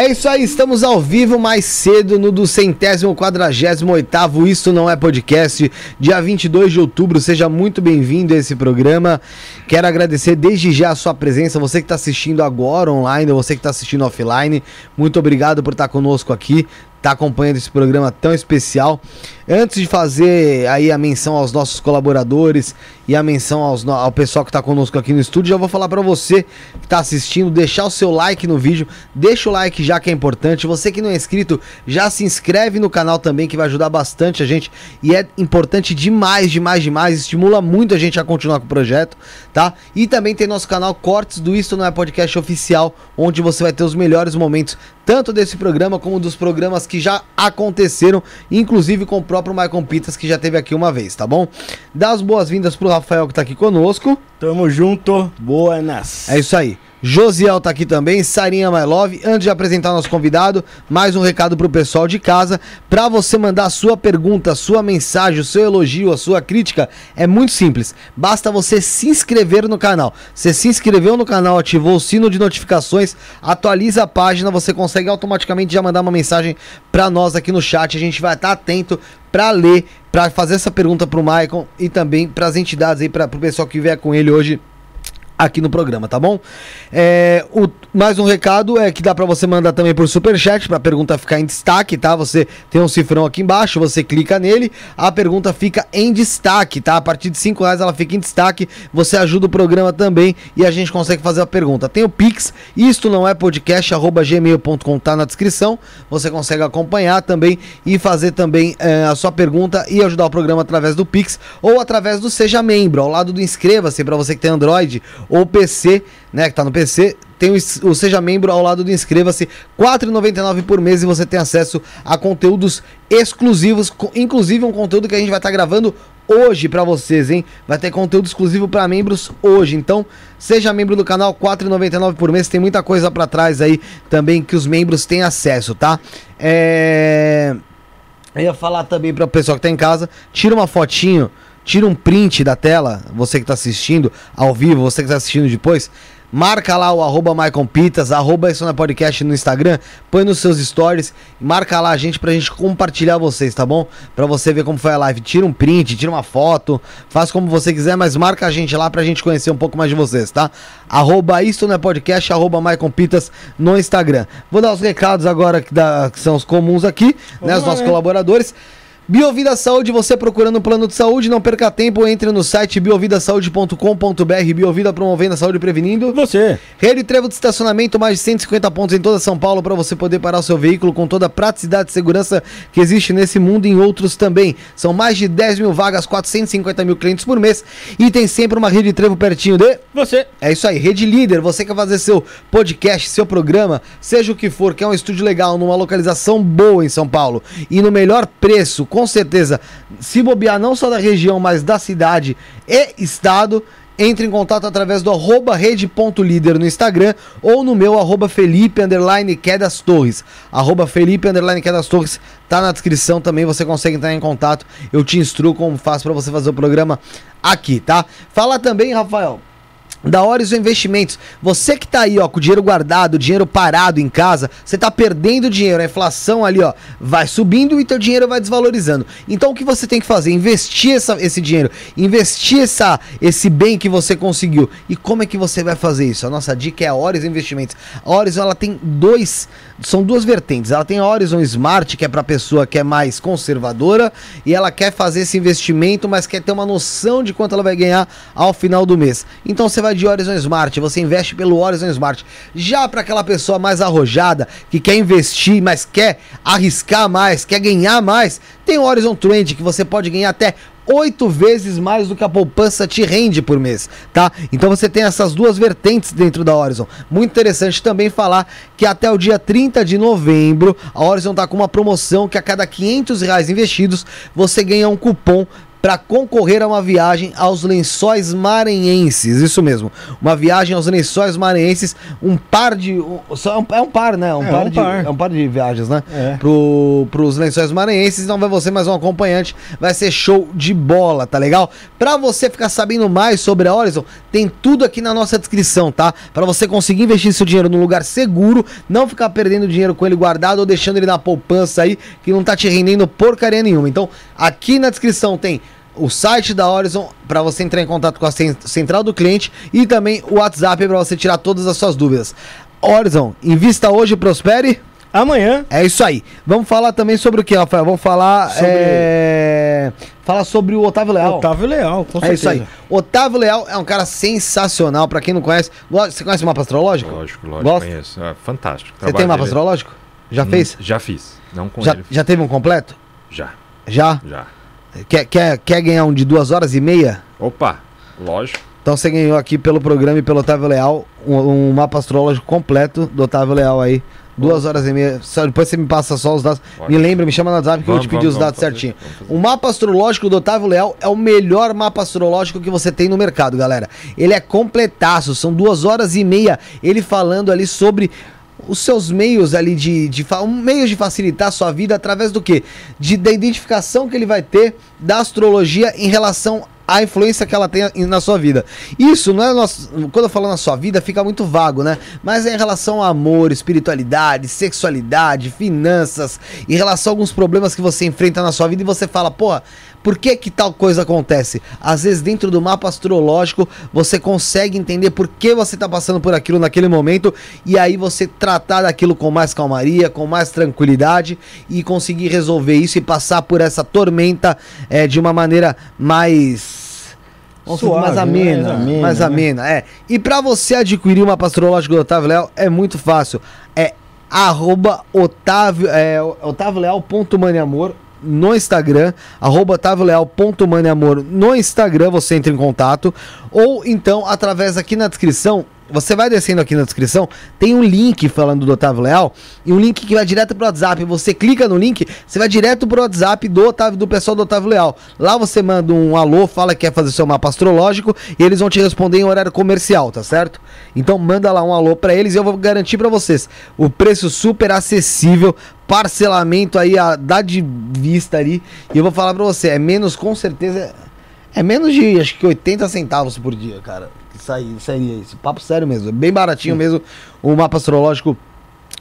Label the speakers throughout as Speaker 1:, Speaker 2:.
Speaker 1: É isso aí, estamos ao vivo mais cedo no do centésimo quadragésimo oitavo Isto Não É Podcast, dia 22 de outubro, seja muito bem-vindo a esse programa. Quero agradecer desde já a sua presença, você que está assistindo agora online, você que está assistindo offline, muito obrigado por estar conosco aqui tá acompanhando esse programa tão especial. Antes de fazer aí a menção aos nossos colaboradores e a menção aos, ao pessoal que está conosco aqui no estúdio, já vou falar para você que está assistindo, deixar o seu like no vídeo, deixa o like já que é importante. Você que não é inscrito, já se inscreve no canal também que vai ajudar bastante a gente e é importante demais, demais, demais, estimula muito a gente a continuar com o projeto, tá? E também tem nosso canal Cortes do Isto Não É Podcast Oficial, onde você vai ter os melhores momentos tanto desse programa como dos programas que já aconteceram, inclusive com o próprio Michael Pitas, que já teve aqui uma vez, tá bom? Dá as boas-vindas pro Rafael que tá aqui conosco.
Speaker 2: Tamo junto, buenas.
Speaker 1: É isso aí. Josiel tá aqui também, Sarinha My Love. Antes de apresentar nosso convidado, mais um recado pro pessoal de casa. Para você mandar a sua pergunta, a sua mensagem, o seu elogio, a sua crítica, é muito simples. Basta você se inscrever no canal. Você se inscreveu no canal, ativou o sino de notificações, atualiza a página, você consegue automaticamente já mandar uma mensagem para nós aqui no chat. A gente vai estar tá atento para ler, para fazer essa pergunta pro Maicon e também para as entidades aí, para o pessoal que vier com ele hoje aqui no programa, tá bom? É, o, mais um recado é que dá para você mandar também por superchat para a pergunta ficar em destaque, tá? Você tem um cifrão aqui embaixo, você clica nele, a pergunta fica em destaque, tá? A partir de 5 reais ela fica em destaque, você ajuda o programa também e a gente consegue fazer a pergunta. Tem o Pix, isto não é podcast, arroba gmail.com, tá na descrição, você consegue acompanhar também e fazer também é, a sua pergunta e ajudar o programa através do Pix ou através do Seja Membro, ao lado do Inscreva-se, para você que tem Android ou PC, né, que tá no PC, tem o, o Seja Membro ao lado do Inscreva-se, R$ 4,99 por mês e você tem acesso a conteúdos exclusivos, inclusive um conteúdo que a gente vai estar tá gravando hoje para vocês, hein? Vai ter conteúdo exclusivo para membros hoje. Então, seja membro do canal, R$ 4,99 por mês. Tem muita coisa para trás aí também que os membros têm acesso, tá? É... Eu ia falar também para o pessoal que tá em casa, tira uma fotinho tira um print da tela, você que está assistindo ao vivo, você que está assistindo depois, marca lá o arroba Pitas, arroba isso na podcast no Instagram, põe nos seus stories, marca lá a gente pra gente compartilhar vocês, tá bom? Pra você ver como foi a live. Tira um print, tira uma foto, faz como você quiser, mas marca a gente lá pra gente conhecer um pouco mais de vocês, tá? Arroba isso na podcast, arroba Pitas no Instagram. Vou dar os recados agora que, da, que são os comuns aqui, né? Os nossos colaboradores. Biovida Saúde, você procurando um plano de saúde, não perca tempo, entre no site biovidasaúde.com.br, Biovida promovendo a saúde e prevenindo.
Speaker 2: Você.
Speaker 1: Rede Trevo de estacionamento, mais de 150 pontos em toda São Paulo para você poder parar o seu veículo com toda a praticidade e segurança que existe nesse mundo e em outros também. São mais de 10 mil vagas, 450 mil clientes por mês e tem sempre uma Rede Trevo pertinho de...
Speaker 2: Você.
Speaker 1: É isso aí, Rede Líder, você quer fazer seu podcast, seu programa, seja o que for, quer um estúdio legal, numa localização boa em São Paulo e no melhor preço, com com certeza, se bobear não só da região, mas da cidade e estado, entre em contato através do arroba rede.líder no Instagram ou no meu arroba Felipe underline Quedas Torres. Arroba Felipe underline Quedas Torres tá na descrição também, você consegue entrar em contato. Eu te instruo como faço para você fazer o programa aqui, tá? Fala também, Rafael da Horizon Investimentos. Você que tá aí, ó, com o dinheiro guardado, dinheiro parado em casa, você tá perdendo dinheiro, a inflação ali, ó, vai subindo e teu dinheiro vai desvalorizando. Então o que você tem que fazer? Investir essa, esse dinheiro, investir essa, esse bem que você conseguiu. E como é que você vai fazer isso? A nossa dica é a Horizon Investimentos. A Horizon ela tem dois são duas vertentes. Ela tem a Horizon Smart, que é para pessoa que é mais conservadora e ela quer fazer esse investimento, mas quer ter uma noção de quanto ela vai ganhar ao final do mês. Então você vai de Horizon Smart, você investe pelo Horizon Smart. Já para aquela pessoa mais arrojada, que quer investir, mas quer arriscar mais, quer ganhar mais, tem o Horizon Trend, que você pode ganhar até oito vezes mais do que a poupança te rende por mês, tá? Então você tem essas duas vertentes dentro da Horizon. Muito interessante também falar que até o dia 30 de novembro a Horizon tá com uma promoção que a cada 500 reais investidos você ganha um cupom para concorrer a uma viagem aos Lençóis Maranhenses. Isso mesmo, uma viagem aos Lençóis Maranhenses, um par de é um par, né? Um,
Speaker 2: é,
Speaker 1: par,
Speaker 2: um
Speaker 1: de,
Speaker 2: par.
Speaker 1: é um par de viagens, né?
Speaker 2: É.
Speaker 1: Pro, pros Lençóis Maranhenses, não vai você mais um acompanhante, vai ser show de bola, tá legal? Para você ficar sabendo mais sobre a Horizon, tem tudo aqui na nossa descrição, tá? Para você conseguir investir seu dinheiro num lugar seguro, não ficar perdendo dinheiro com ele guardado ou deixando ele na poupança aí, que não tá te rendendo porcaria nenhuma. Então, aqui na descrição tem o site da Horizon para você entrar em contato com a central do cliente e também o WhatsApp para você tirar todas as suas dúvidas. Horizon, invista hoje e prospere.
Speaker 2: Amanhã.
Speaker 1: É isso aí. Vamos falar também sobre o que, Rafael? Vamos falar
Speaker 2: Sobre-
Speaker 1: é... falar sobre o Otávio Leal.
Speaker 2: Otávio Leal, com
Speaker 1: é
Speaker 2: certeza.
Speaker 1: isso aí. Otávio Leal é um cara sensacional, para quem não conhece. Você conhece o mapa astrológico?
Speaker 3: Lógico, lógico,
Speaker 1: Gosta?
Speaker 3: conheço. É fantástico.
Speaker 1: Você tem mapa astrológico? Já fez?
Speaker 3: Já fiz. Não com
Speaker 1: Já,
Speaker 3: ele.
Speaker 1: já teve um completo?
Speaker 3: Já,
Speaker 1: Já?
Speaker 3: já.
Speaker 1: Quer, quer, quer ganhar um de duas horas e meia?
Speaker 3: Opa, lógico.
Speaker 1: Então você ganhou aqui pelo programa e pelo Otávio Leal um, um mapa astrológico completo do Otávio Leal aí. Duas horas e meia. Só, depois você me passa só os dados.
Speaker 3: Pode.
Speaker 1: Me lembra, me chama no WhatsApp que eu vou te
Speaker 3: Vamos,
Speaker 1: pedir os
Speaker 3: vamos,
Speaker 1: dados
Speaker 3: vamos fazer,
Speaker 1: certinho.
Speaker 3: vamos.
Speaker 1: O mapa astrológico do Otávio Leal é o melhor mapa astrológico que você tem no mercado, galera. Ele é completaço, são duas horas e meia ele falando ali sobre os seus meios ali de, de um meios de facilitar a sua vida através do que? De, da identificação que ele vai ter da astrologia em relação à influência que ela tem na sua vida. Isso não é nosso, quando eu falo na sua vida fica muito vago, né? Mas é em relação a amor, espiritualidade, sexualidade, finanças, em relação a alguns problemas que você enfrenta na sua vida e você fala, porra, por que que tal coisa acontece? Às vezes dentro do mapa astrológico você consegue entender por que você está passando por aquilo naquele momento e aí você tratar daquilo com mais calmaria, com mais tranquilidade e conseguir resolver isso e passar por essa tormenta eh, de uma maneira mais
Speaker 2: Suave,
Speaker 1: mais
Speaker 2: né?
Speaker 1: amena,
Speaker 2: Mais amena,
Speaker 1: mais
Speaker 2: né?
Speaker 1: amena, é. E para você adquirir o mapa astrológico do Otávio Leal é muito fácil. É arroba Otávio, é, otavioleal.maniamor no Instagram, arroba otavioleal.maniamor no Instagram, você entra em contato, ou então através aqui na descrição, você vai descendo aqui na descrição, tem um link falando do Otávio Leal, e um link que vai direto pro WhatsApp, você clica no link, você vai direto pro WhatsApp do Otávio, do pessoal do Otávio Leal, lá você manda um alô, fala que quer fazer seu mapa astrológico, e eles vão te responder em horário comercial, tá certo? Então manda lá um alô pra eles e eu vou garantir pra vocês, o preço super acessível, parcelamento aí, a dar de vista ali. E eu vou falar pra você, é menos, com certeza, é menos de, acho que 80 centavos por dia, cara. Que sair, sairia isso. Papo sério mesmo, é bem baratinho mesmo o mapa astrológico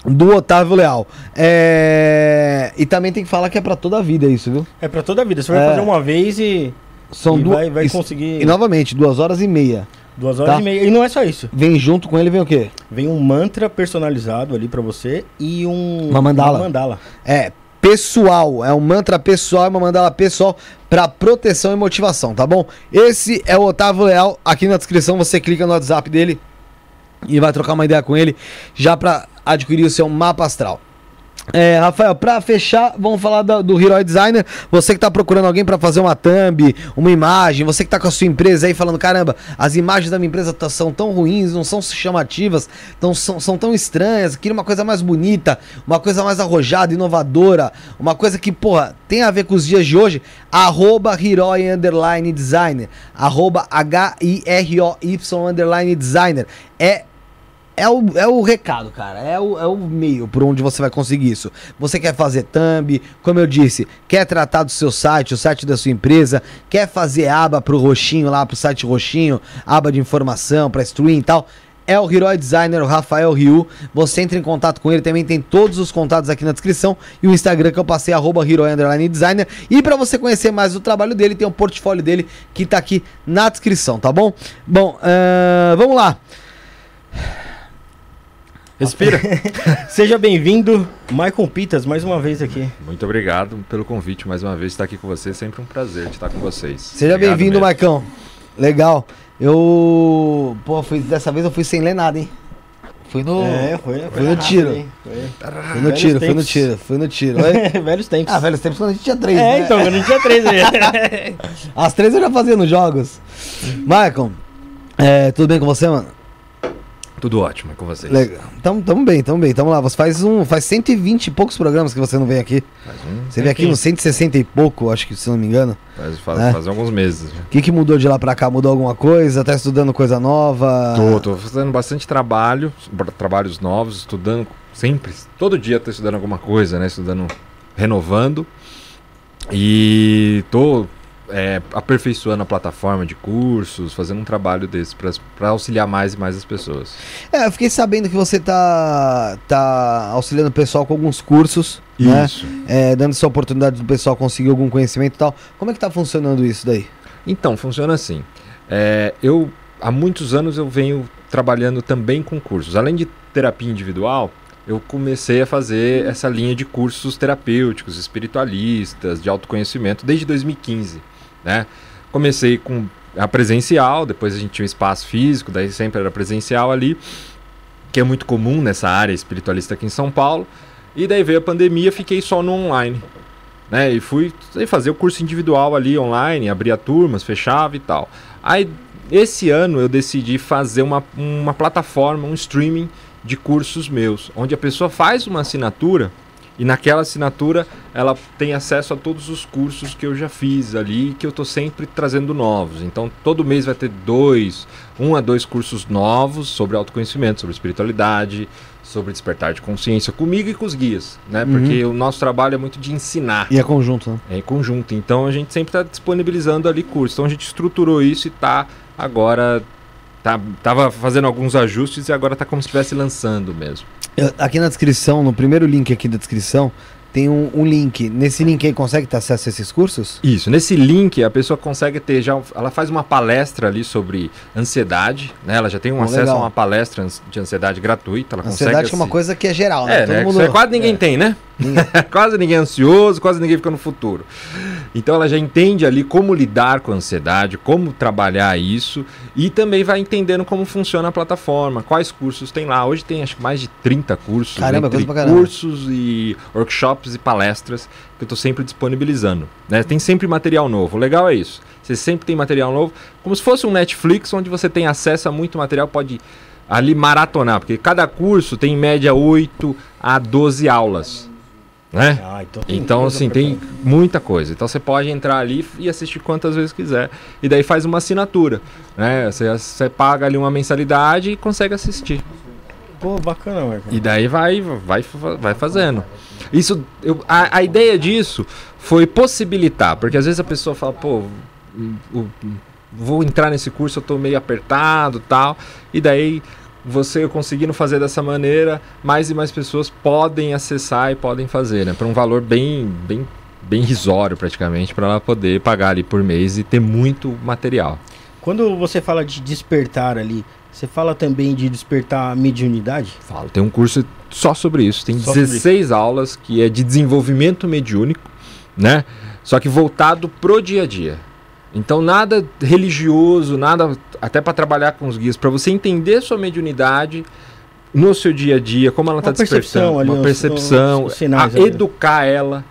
Speaker 1: do Otávio Leal. É... E também tem que falar que é pra toda a vida isso, viu?
Speaker 2: É pra toda a vida. Você vai
Speaker 1: É.
Speaker 2: fazer uma vez e,
Speaker 1: São
Speaker 2: e
Speaker 1: duas...
Speaker 2: vai, vai
Speaker 1: isso-
Speaker 2: conseguir
Speaker 1: E novamente, duas horas e meia.
Speaker 2: duas horas
Speaker 1: tá.
Speaker 2: e meia. E não é só isso.
Speaker 1: Vem junto com ele, vem o quê?
Speaker 2: Vem um mantra personalizado ali pra você e um...
Speaker 1: Uma mandala.
Speaker 2: Uma mandala.
Speaker 1: É pessoal, é um mantra pessoal, é uma mandala pessoal para proteção e motivação, tá bom? Esse é o Otávio Leal, aqui na descrição você clica no WhatsApp dele e vai trocar uma ideia com ele já para adquirir o seu mapa astral. É, Rafael, pra fechar, vamos falar do Hero Designer. Você que tá procurando alguém pra fazer uma thumb, uma imagem, você que tá com a sua empresa aí falando, caramba, as imagens da minha empresa tá- são tão ruins, não são chamativas, tão, são, são tão estranhas, queria uma coisa mais bonita, uma coisa mais arrojada, inovadora, uma coisa que, porra, tem a ver com os dias de hoje, arroba Hiroi Underline Designer, arroba H-I-R-O-Y Underline Designer. É é o, é o recado, cara. É o, é o meio por onde você vai conseguir isso. Você quer fazer thumb, como eu disse, quer tratar do seu site, o site da sua empresa, quer fazer aba pro roxinho lá, pro site roxinho, aba de informação, pra stream e tal. É o Hero Designer, o Rafael Ryu. Você entra em contato com ele, também tem todos os contatos aqui na descrição. E o Instagram que eu passei, arroba Designer. E pra você conhecer mais o trabalho dele, tem o portfólio dele que tá aqui na descrição, tá bom? Bom, ahn, vamos lá.
Speaker 3: Respira.
Speaker 2: Seja bem-vindo, Maicon Pitas, mais uma vez aqui.
Speaker 3: Muito obrigado pelo convite mais uma vez estar aqui com vocês. Sempre um prazer de estar com vocês.
Speaker 1: Seja bem-vindo. Marcão. Legal. Eu. Pô, fui, dessa vez eu fui sem ler nada, hein? Fui no.
Speaker 2: É, foi,
Speaker 1: Fui no
Speaker 2: rápido,
Speaker 1: tiro.
Speaker 2: hein? Foi.
Speaker 1: Fui no tiro, fui no tiro, fui no tiro.
Speaker 2: Velhos tempos.
Speaker 1: ah, velhos tempos quando a gente tinha três.
Speaker 2: é,
Speaker 1: né?
Speaker 2: então, quando a gente tinha três aí.
Speaker 1: As três eu já fazia nos jogos. Maicon, é, tudo bem com você, mano?
Speaker 3: Tudo ótimo é com vocês.
Speaker 1: Legal. Tamo, tamo bem, tamo bem. Tamo lá. Você faz um. Faz 120 e poucos programas que você não vem aqui.
Speaker 3: Faz, um,
Speaker 1: Você vem aqui nos 160 e pouco, acho que, se não me engano.
Speaker 3: faz, faz,
Speaker 1: É.
Speaker 3: faz alguns meses. já.
Speaker 1: O que, que mudou de lá pra cá? Mudou alguma coisa? Tá estudando coisa nova?
Speaker 3: Tô, tô fazendo bastante trabalho, tra- trabalhos novos, estudando sempre. Todo dia tô estudando alguma coisa, né? Estudando, renovando. E tô é, aperfeiçoando a plataforma de cursos, fazendo um trabalho desse para auxiliar mais e mais as pessoas.
Speaker 1: É, eu fiquei sabendo que você tá, tá auxiliando o pessoal com alguns cursos, né?
Speaker 3: Isso.
Speaker 1: É, dando essa oportunidade do pessoal conseguir algum conhecimento e tal. Como é que tá funcionando isso daí?
Speaker 3: Então, funciona assim. É, eu, há muitos anos, eu venho trabalhando também com cursos. Além de terapia individual, eu comecei a fazer essa linha de cursos terapêuticos, espiritualistas, de autoconhecimento, desde 2015. Né? Comecei com a presencial, depois a gente tinha um espaço físico, daí sempre era presencial ali, que é muito comum nessa área espiritualista aqui em São Paulo. E daí veio a pandemia, fiquei só no online né? E fui fazer o curso individual ali online, abria turmas, fechava e tal. Aí esse ano eu decidi fazer uma, uma plataforma, um streaming de cursos meus, onde a pessoa faz uma assinatura e naquela assinatura ela tem acesso a todos os cursos que eu já fiz ali, que eu tô sempre trazendo novos. Então todo mês vai ter dois, um a dois cursos novos sobre autoconhecimento, sobre espiritualidade, sobre despertar de consciência comigo e com os guias, né?
Speaker 1: Uhum.
Speaker 3: Porque o nosso trabalho é muito de ensinar.
Speaker 1: E é conjunto, né?
Speaker 3: É em conjunto. Então a gente sempre está disponibilizando ali cursos. Então a gente estruturou isso e tá agora. Tá, tava fazendo alguns ajustes e agora tá como se estivesse lançando mesmo.
Speaker 1: Eu- aqui na descrição, no primeiro link aqui da descrição, tem um, um link. Nesse link aí consegue ter acesso a esses cursos?
Speaker 3: Isso, nesse link a pessoa consegue ter já. Ela faz uma palestra ali sobre ansiedade, né? Ela já tem um acesso
Speaker 1: legal.
Speaker 3: a uma palestra de ansiedade gratuita. Ela
Speaker 1: Ansiedade
Speaker 3: consegue
Speaker 1: é uma coisa que é geral, né?
Speaker 3: É, né? Isso aí quase ninguém tem, né? quase ninguém é ansioso, quase ninguém fica no futuro. Então ela já entende ali como lidar com a ansiedade, como trabalhar isso e também vai entendendo como funciona a plataforma, quais cursos tem lá. Hoje tem acho que mais de 30 cursos,
Speaker 1: Caramba,
Speaker 3: entre
Speaker 1: coisa pra caramba.
Speaker 3: cursos e workshops e palestras que eu estou sempre disponibilizando. Né? Tem sempre material novo. O legal é isso. Você sempre tem material novo, como se fosse um Netflix onde você tem acesso a muito material, pode ali maratonar, porque cada curso tem em média 8 a 12 aulas. Né?
Speaker 2: Ah, então
Speaker 3: Então, assim, tem muita coisa. Então, você pode entrar ali e assistir quantas vezes quiser. E daí faz uma assinatura, né? Você, você paga ali uma mensalidade e consegue assistir.
Speaker 2: Pô, bacana, Marco.
Speaker 3: E daí vai, vai, vai fazendo. Isso, eu- a, a ideia disso foi possibilitar, porque às vezes a pessoa fala, pô, o- vou entrar nesse curso, eu tô meio apertado tal. E daí você conseguindo fazer dessa maneira, mais e mais pessoas podem acessar e podem fazer, né? Por um valor bem, bem, bem risório praticamente, para ela poder pagar ali por mês e ter muito material.
Speaker 2: Quando você fala de despertar ali, você fala também de despertar a mediunidade?
Speaker 3: Falo, tem um curso só sobre isso. Tem
Speaker 2: Só sobre
Speaker 3: 16 aulas que é de desenvolvimento mediúnico, né? Só que voltado pro dia a dia. Então nada religioso, nada até para trabalhar com os guias, para você entender sua mediunidade no seu dia a dia, como ela está despertando,
Speaker 2: ali,
Speaker 3: uma percepção,
Speaker 2: os sinais
Speaker 3: a educar ela,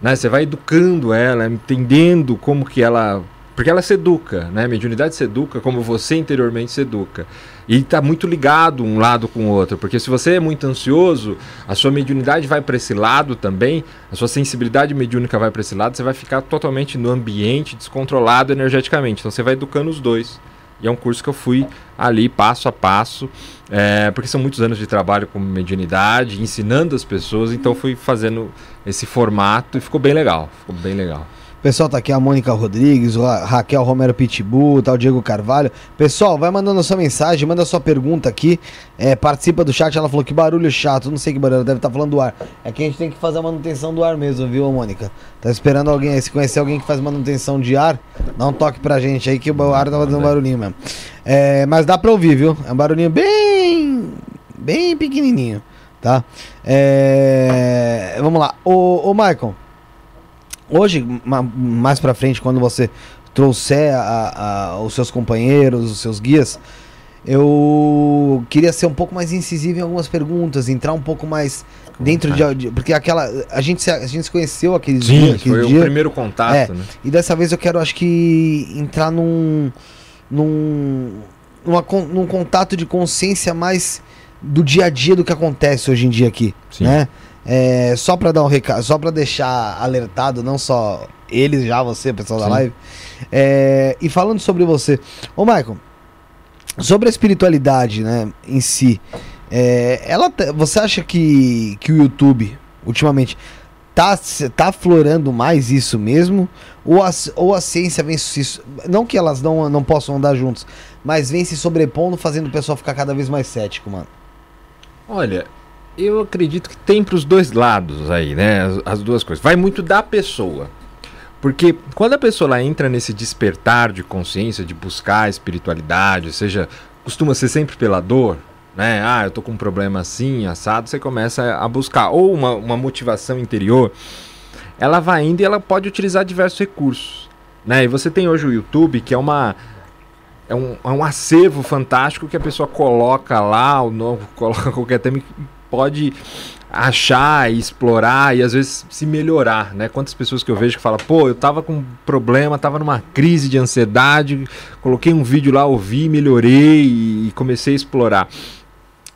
Speaker 3: né? Você vai educando ela, entendendo como que ela, porque ela se educa, né? A mediunidade se educa como você interiormente se educa. E está muito ligado um lado com o outro, porque se você é muito ansioso, a sua mediunidade vai para esse lado também, a sua sensibilidade mediúnica vai para esse lado, você vai ficar totalmente no ambiente descontrolado energeticamente. Então você vai educando os dois. E é um curso que eu fui ali passo a passo, é, porque são muitos anos de trabalho com mediunidade, ensinando as pessoas, então fui fazendo esse formato e ficou bem legal. Ficou bem legal.
Speaker 1: Pessoal, tá aqui a Mônica Rodrigues, o Ra- Raquel Romero Pitbull, tá o Diego Carvalho. Pessoal, vai mandando a sua mensagem, manda a sua pergunta aqui. É, participa do chat. Ela falou que barulho chato. Não sei que barulho, deve estar falando do ar. É que a gente tem que fazer a manutenção do ar mesmo, viu, Mônica? Tá esperando alguém aí. Se conhecer alguém que faz manutenção de ar, dá um toque pra gente aí que o ar tá fazendo um barulhinho mesmo. É, mas dá pra ouvir, viu? É um barulhinho bem. bem pequenininho, tá? É, vamos lá. Ô, ô Michael. Hoje, ma- mais pra frente, quando você trouxer a- a- os seus companheiros, os seus guias, eu queria ser um pouco mais incisivo em algumas perguntas, entrar um pouco mais dentro de, de- porque aquela a gente se, a gente se conheceu aqueles
Speaker 3: Sim,
Speaker 1: dias, aquele
Speaker 3: foi
Speaker 1: dia,
Speaker 3: o primeiro contato,
Speaker 1: É.
Speaker 3: né?
Speaker 1: e dessa vez eu quero acho que entrar num num numa num contato de consciência mais do dia a dia do que acontece hoje em dia aqui,
Speaker 3: Sim.
Speaker 1: né? É, só pra dar um recado, só pra deixar alertado, não só eles, já você, pessoal da
Speaker 3: Sim.
Speaker 1: live. É, e falando sobre você, ô Michael, sobre a espiritualidade, né, em si, é, ela, tá- você acha que, que o YouTube, ultimamente, tá, tá aflorando mais isso mesmo? Ou a, ou a ciência vem se. Não que elas não, não possam andar juntos, mas vem se sobrepondo, fazendo o pessoal ficar cada vez mais cético, mano.
Speaker 3: Olha, eu acredito que tem para os dois lados aí, né? As, as duas coisas. Vai muito da pessoa. Porque quando a pessoa ela entra nesse despertar de consciência, de buscar a espiritualidade, ou seja, costuma ser sempre pela dor, né? Ah, eu tô com um problema assim, assado, você começa a buscar. Ou uma, uma motivação interior, ela vai indo e ela pode utilizar diversos recursos. Né? E você tem hoje o YouTube, que é uma. É um, é um acervo fantástico que a pessoa coloca lá, o novo, coloca qualquer tema pode achar explorar e às vezes se melhorar, né? Quantas pessoas que eu vejo que falam, pô, eu tava com um problema, tava numa crise de ansiedade, coloquei um vídeo lá, ouvi, melhorei e comecei a explorar.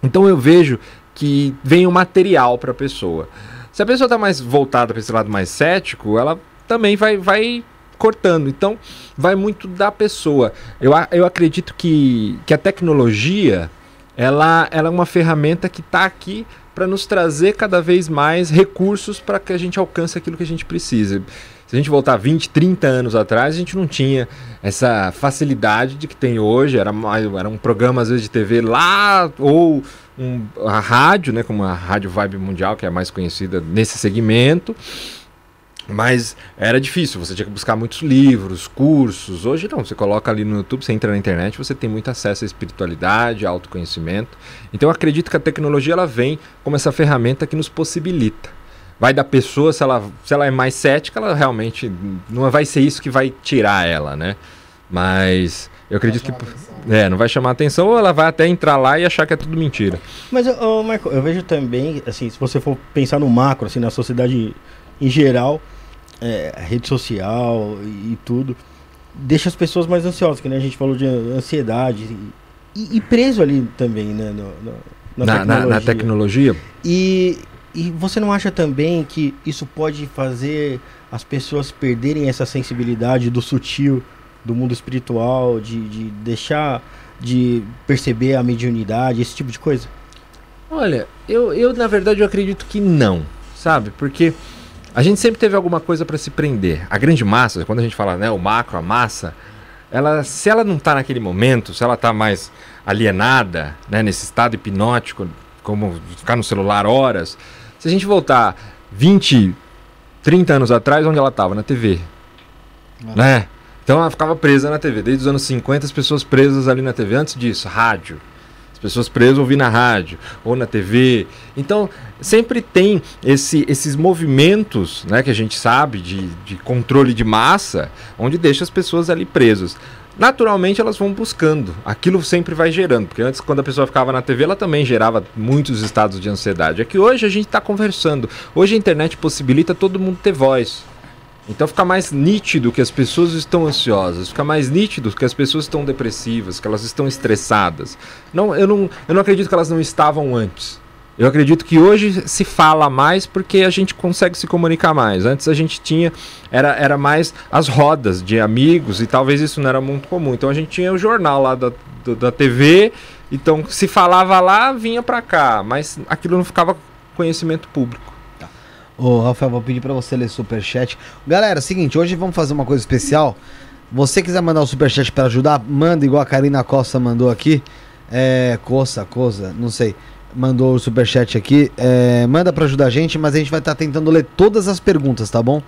Speaker 3: Então eu vejo que vem o material para a pessoa. Se a pessoa está mais voltada para esse lado mais cético, ela também vai, vai cortando. Então, vai muito da pessoa. Eu, eu acredito que, que a tecnologia ela, ela é uma ferramenta que está aqui para nos trazer cada vez mais recursos para que a gente alcance aquilo que a gente precisa. Se a gente voltar 20, 30 anos atrás, a gente não tinha essa facilidade de que tem hoje. Era, era um programa, às vezes, de TV lá, ou um- a rádio, né, como a Rádio Vibe Mundial, que é a mais conhecida nesse segmento. Mas era difícil, você tinha que buscar muitos livros, cursos. Hoje não, você coloca ali no YouTube, você entra na internet, você tem muito acesso à espiritualidade, a autoconhecimento. Então eu acredito que a tecnologia ela vem como essa ferramenta que nos possibilita. Vai da pessoa, se ela, se ela é mais cética, ela realmente não vai ser isso que vai tirar ela, né? Mas eu acredito que é, não vai chamar atenção ou ela vai até entrar lá e achar que é tudo mentira.
Speaker 2: Mas, ô, Michael, eu vejo também, assim, se você for pensar no macro, assim, na sociedade em geral, é, rede social e, e tudo, deixa as pessoas mais ansiosas, que nem a gente falou de ansiedade. E, e preso ali também, né? no- no-
Speaker 3: Na, na- na tecnologia,
Speaker 2: E, e você não acha também que isso pode fazer as pessoas perderem essa sensibilidade do sutil, do mundo espiritual, de, de deixar de perceber a mediunidade, esse tipo de coisa?
Speaker 3: Olha, eu, eu na verdade eu acredito que não, sabe? Porque a gente sempre teve alguma coisa para se prender. A grande massa, quando a gente fala, né, o macro, a massa, ela, se ela não tá naquele momento, se ela tá mais alienada, né, nesse estado hipnótico, como ficar no celular horas, se a gente voltar 20, 30 anos atrás, onde ela tava? Na TV. Né? Então ela ficava presa na TV. Desde os anos 50, as pessoas presas ali na TV. Antes disso, rádio. As pessoas presas ouvindo na rádio ou na TV. Então, sempre tem esse- esses movimentos né, que a gente sabe de, de controle de massa, onde deixa as pessoas ali presas. Naturalmente, elas vão buscando. Aquilo sempre vai gerando. Porque antes, quando a pessoa ficava na TV, ela também gerava muitos estados de ansiedade. É que hoje a gente está conversando. Hoje a internet possibilita todo mundo ter voz. Então fica mais nítido que as pessoas estão ansiosas, fica mais nítido que as pessoas estão depressivas, que elas estão estressadas. Não, eu, não, eu não acredito que elas não estavam antes. Eu acredito que hoje se fala mais porque a gente consegue se comunicar mais. Antes a gente tinha, era, era mais as rodas de amigos e talvez isso não era muito comum. Então a gente tinha o jornal lá da, do- da TV, então se falava lá, vinha pra cá, mas aquilo não ficava conhecimento público.
Speaker 1: Ô, Rafael, vou pedir pra você ler superchat. Galera, seguinte, hoje vamos fazer uma coisa especial. Você quiser mandar o superchat pra ajudar, manda igual a Karina Costa mandou aqui. É, Coça, Coça, não sei. Mandou o superchat aqui. É, manda pra ajudar a gente, mas a gente vai estar tentando ler todas as perguntas, tá bom?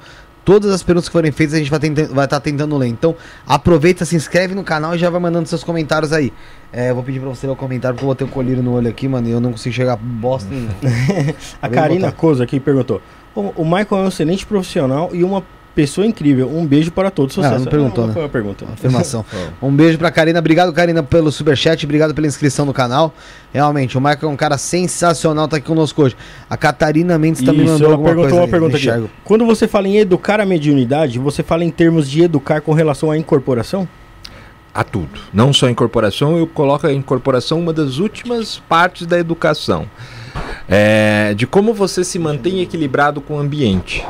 Speaker 1: Todas as perguntas que forem feitas a gente vai estar vai tá tentando ler. Então, aproveita, se inscreve no canal e já vai mandando seus comentários aí. É, eu vou pedir pra você ler o comentário porque eu vou ter um colírio no olho aqui, mano, e eu não consigo chegar bosta nenhuma.
Speaker 2: A
Speaker 1: Vem
Speaker 2: Karina. Coza aqui perguntou: o, o Michael é um excelente profissional e uma pessoa incrível. Um beijo para todos.
Speaker 1: Ah,
Speaker 2: Sucesso.
Speaker 1: não perguntou, né?
Speaker 2: Foi uma pergunta.
Speaker 1: Afirmação. Um beijo pra Karina. Obrigado, Karina, pelo superchat. Obrigado pela inscrição no canal. Realmente, o Michael é um cara sensacional, tá aqui conosco hoje. A Catarina Mendes também
Speaker 2: Isso,
Speaker 1: mandou alguma coisa.
Speaker 2: uma pergunta
Speaker 1: não
Speaker 2: aqui.
Speaker 1: enxergo.
Speaker 2: Quando você fala em educar a mediunidade, você fala em termos de educar com relação à incorporação?
Speaker 3: a tudo. Não só a incorporação, eu coloco a incorporação uma das últimas partes da educação. É, de como você se mantém equilibrado com o ambiente.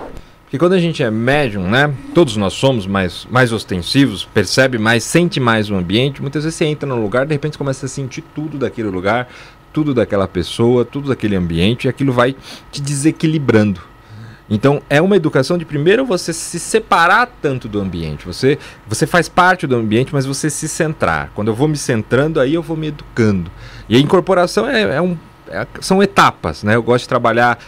Speaker 3: Porque quando a gente é médium, né? Todos nós somos mais, mais ostensivos, percebe mais, sente mais o ambiente. Muitas vezes você entra num lugar, de repente começa a sentir tudo daquele lugar, tudo daquela pessoa, tudo daquele ambiente, e aquilo vai te desequilibrando. Então é uma educação de primeiro você se separar tanto do ambiente. Você, você faz parte do ambiente, mas você se centrar. Quando eu vou me centrando, aí eu vou me educando. E a incorporação é, é um, são etapas, né? Eu gosto de trabalhar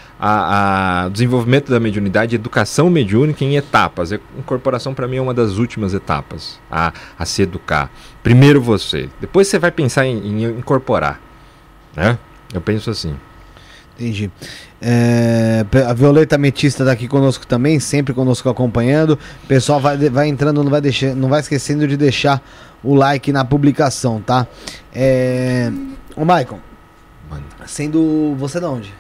Speaker 3: o desenvolvimento da mediunidade, educação mediúnica em etapas. A incorporação para mim é uma das últimas etapas a, a se educar. Primeiro você, depois você vai pensar em, em incorporar, né? Eu penso assim.
Speaker 1: Entendi. É, a Violeta Metista está aqui conosco também, sempre conosco acompanhando. O pessoal vai, vai entrando, não vai, deixar, não vai esquecendo de deixar o like na publicação, tá? É, ô, Maicon, Mano. sendo. Você de onde?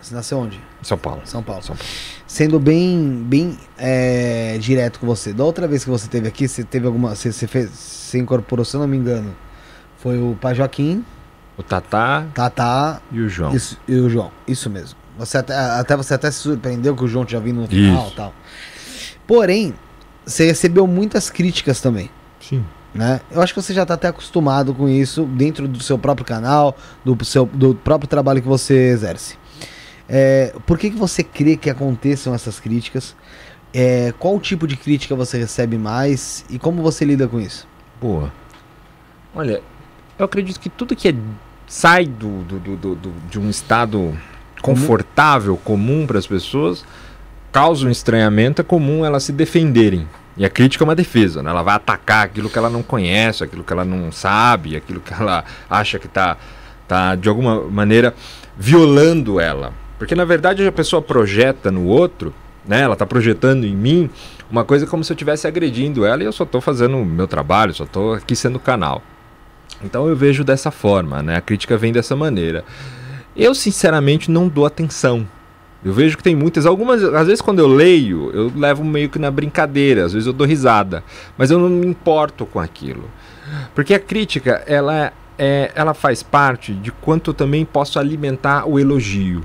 Speaker 1: Você nasceu onde?
Speaker 3: São Paulo.
Speaker 1: São Paulo. São Paulo. Sendo bem, bem é, direto com você. Da outra vez que você esteve aqui, você teve alguma. Você, você, fez, você incorporou, se eu não me engano, foi o Pai Joaquim.
Speaker 3: O Tatá.
Speaker 1: Tatá.
Speaker 3: E o João.
Speaker 1: Isso, e o João, isso mesmo. Você até, até você até se surpreendeu que o João tinha vindo no final e tal. Porém, você recebeu muitas críticas também.
Speaker 3: Sim.
Speaker 1: Né? Eu acho que você já está até acostumado com isso dentro do seu próprio canal, do, seu, do próprio trabalho que você exerce. É, por que, que você crê que aconteçam essas críticas? É, qual tipo de crítica você recebe mais e como você lida com isso?
Speaker 3: Boa. Olha, eu acredito que tudo que é, sai do, do, do, do de um estado confortável, comum para as pessoas, causa um estranhamento, é comum elas se defenderem. E a crítica é uma defesa, né? ela vai atacar aquilo que ela não conhece, aquilo que ela não sabe, aquilo que ela acha que está tá, de alguma maneira violando ela. Porque na verdade a pessoa projeta no outro, né? ela está projetando em mim uma coisa como se eu estivesse agredindo ela e eu só estou fazendo o meu trabalho, só estou aqui sendo canal. Então eu vejo dessa forma, né? a crítica vem dessa maneira. Eu, sinceramente, não dou atenção. Eu vejo que tem muitas. Algumas, às vezes, quando eu leio, eu levo meio que na brincadeira, às vezes eu dou risada. Mas eu não me importo com aquilo. Porque a crítica, ela, é, ela faz parte de quanto eu também posso alimentar o elogio.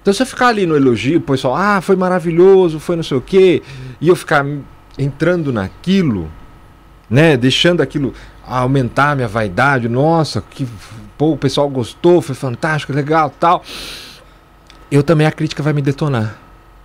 Speaker 3: Então, se eu ficar ali no elogio, o pessoal, ah, foi maravilhoso, foi não sei o quê, e eu ficar entrando naquilo, né, deixando aquilo aumentar a minha vaidade, nossa, que pô, o pessoal gostou, foi fantástico, legal, tal. Eu também a crítica vai me detonar.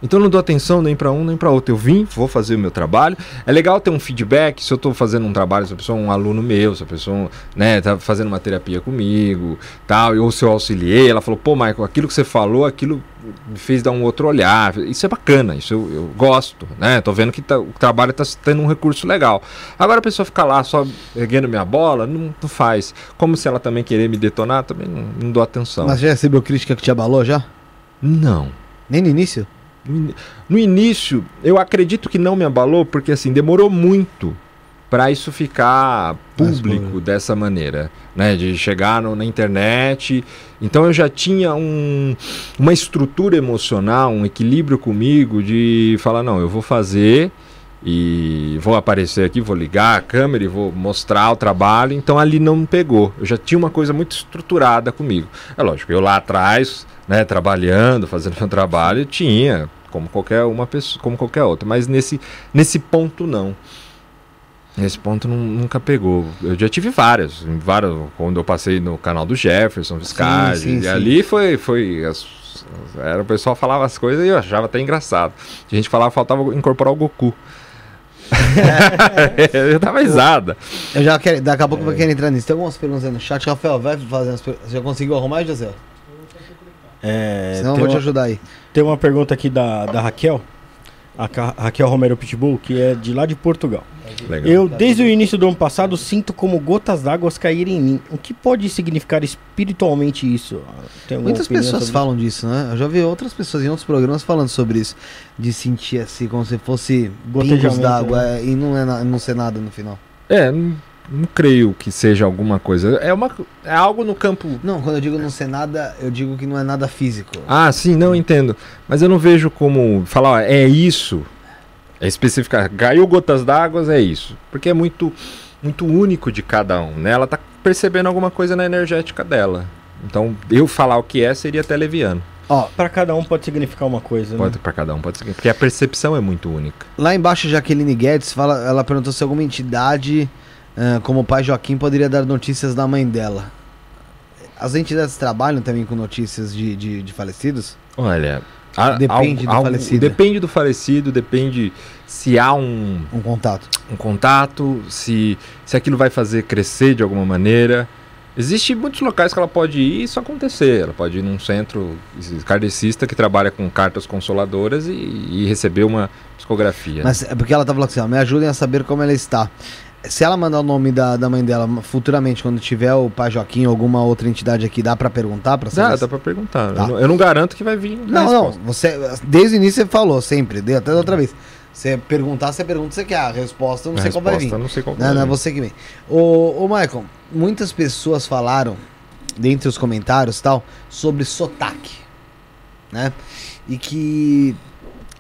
Speaker 3: Então eu não dou atenção nem para um nem para outro. Eu vim, vou fazer o meu trabalho. É legal ter um feedback se eu estou fazendo um trabalho, se a pessoa é um aluno meu, se a pessoa né, tá fazendo uma terapia comigo, tal, ou se eu auxiliei, ela falou: "Pô, Michael, aquilo que você falou, aquilo me fez dar um outro olhar". Isso é bacana, isso eu, eu gosto, né? Vendo que tá, o trabalho está tendo um recurso legal. Agora a pessoa ficar lá só erguendo minha bola, não, não, faz. Como se ela também querer me detonar, também não, não dou atenção.
Speaker 1: Mas já recebeu crítica que te abalou já?
Speaker 3: Não.
Speaker 1: Nem no início?
Speaker 3: No início, eu acredito que não me abalou, porque assim, demorou muito para isso ficar público dessa maneira, né? De chegar no, na internet. Então eu já tinha um, uma estrutura emocional, um equilíbrio comigo de falar, não, eu vou fazer e vou aparecer aqui, vou ligar a câmera e vou mostrar o trabalho. Então ali não me pegou. Eu já tinha uma coisa muito estruturada comigo. É lógico, eu lá atrás né, trabalhando, fazendo meu trabalho, tinha, como qualquer uma pessoa, como qualquer outra, mas nesse, nesse ponto não. Nesse ponto não, nunca pegou. Eu já tive várias, várias, quando eu passei no canal do Jefferson Viscardi, e sim. ali foi, foi as, era o pessoal falava as coisas e eu achava até engraçado. A gente falava faltava incorporar o Goku. eu tava risada.
Speaker 1: Eu já quero, daqui a pouco é. eu quero entrar nisso. Tem algumas perguntas aí no chat. Rafael, vai fazendo as perguntas. Você já conseguiu arrumar, José?
Speaker 2: É,
Speaker 1: Senão eu vou uma, te ajudar aí.
Speaker 2: Tem uma pergunta aqui da, da Raquel, a Raquel Romero Pitbull, que é de lá de Portugal. Legal. Eu, desde o início do ano passado, sinto como gotas d'água caírem em mim. O que pode significar espiritualmente isso?
Speaker 1: Muitas pessoas falam isso? disso, né? Eu já vi outras pessoas em outros programas falando sobre isso. De sentir assim, como se fosse gotas d'água né? é, e não, é, não ser nada no final.
Speaker 3: É, não creio que seja alguma coisa. É, uma, é algo no campo.
Speaker 1: Não, quando eu digo não ser nada, eu digo que não é nada físico.
Speaker 3: Ah, sim, não entendo. Mas eu não vejo como falar, ó, é isso. É especificar. Caiu gotas d'água, é isso. Porque é muito muito único de cada um, né? Ela tá percebendo alguma coisa na energética dela. Então, eu falar o que é seria até leviano.
Speaker 2: Ó, para cada um pode significar uma coisa,
Speaker 3: Pode
Speaker 2: né?
Speaker 3: para cada um, pode ser. Porque a percepção é muito única.
Speaker 1: Lá embaixo, Jaqueline Guedes fala, ela perguntou se alguma entidade, como o pai Joaquim, poderia dar notícias da mãe dela. As entidades trabalham também com notícias de, de, de falecidos?
Speaker 3: Olha, a-
Speaker 1: Depende do falecido.
Speaker 3: Depende do falecido, depende se há um,
Speaker 1: Um contato.
Speaker 3: um contato, se, se aquilo vai fazer crescer de alguma maneira. Existem muitos locais que ela pode ir e isso acontecer. Ela pode ir num centro kardecista que trabalha com cartas consoladoras e, e receber uma psicografia.
Speaker 1: Mas é porque ela tá falando assim, ó, me ajudem a saber como ela está. Se ela mandar o nome da, da mãe dela futuramente, quando tiver o pai Joaquim ou alguma outra entidade aqui, dá pra perguntar? Pra
Speaker 3: Dá, dá pra perguntar.
Speaker 1: Tá.
Speaker 3: Eu, não, eu não garanto que vai vir.
Speaker 1: Não, não,
Speaker 3: resposta.
Speaker 1: você, desde o início você falou, sempre, deu até da outra vez. Você perguntar, você pergunta, você quer a resposta, não
Speaker 3: A
Speaker 1: sei qual vai vir.
Speaker 3: resposta, Não sei qual
Speaker 1: Não,
Speaker 3: vai
Speaker 1: não é
Speaker 3: vir.
Speaker 1: você que vem. Ô, ô Michael, muitas pessoas falaram, dentre os comentários e tal, sobre sotaque, né? E que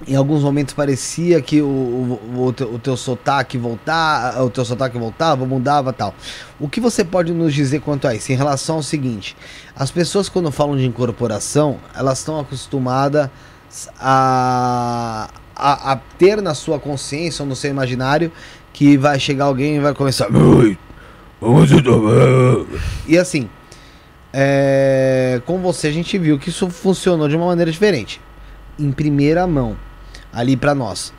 Speaker 1: em alguns momentos parecia que o, o, o, teu, o teu sotaque voltar, o teu sotaque voltava, mudava tal. O que você pode nos dizer quanto a isso? Em relação ao seguinte, as pessoas quando falam de incorporação, elas estão acostumadas a, a, a ter na sua consciência ou no seu imaginário que vai chegar alguém e vai começar. "Oi, onde tá?" E assim, é, com você a gente viu que isso funcionou de uma maneira diferente, em primeira mão, ali pra nós.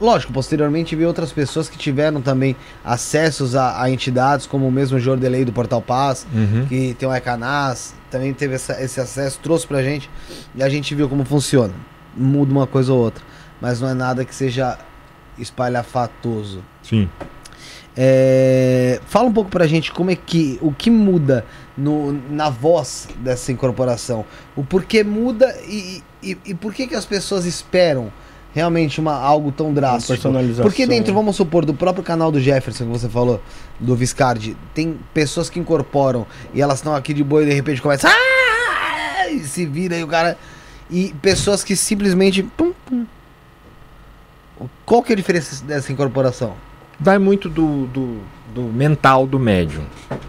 Speaker 1: Lógico, posteriormente vi outras pessoas que tiveram também acessos a, a entidades, como o mesmo Jordelei do Portal Paz,
Speaker 3: Uhum.
Speaker 1: que tem o Ecanas, também teve essa- esse acesso, trouxe pra gente e a gente viu como funciona. Muda uma coisa ou outra, mas não é nada que seja espalhafatoso.
Speaker 3: Sim.
Speaker 1: É, fala um pouco pra gente como é que o que muda no, na voz dessa incorporação, o porquê muda e, e, e por que que as pessoas esperam realmente uma, algo tão drástico?
Speaker 2: personalização.
Speaker 1: Porque dentro, vamos supor, do próprio canal do Jefferson que você falou, do Viscardi, tem pessoas que incorporam e elas estão aqui de boa e de repente começa "Ah!" e se vira e o cara e pessoas que simplesmente pum, pum. Qual que é a diferença dessa incorporação?
Speaker 3: Vai muito do, do, do mental do médium.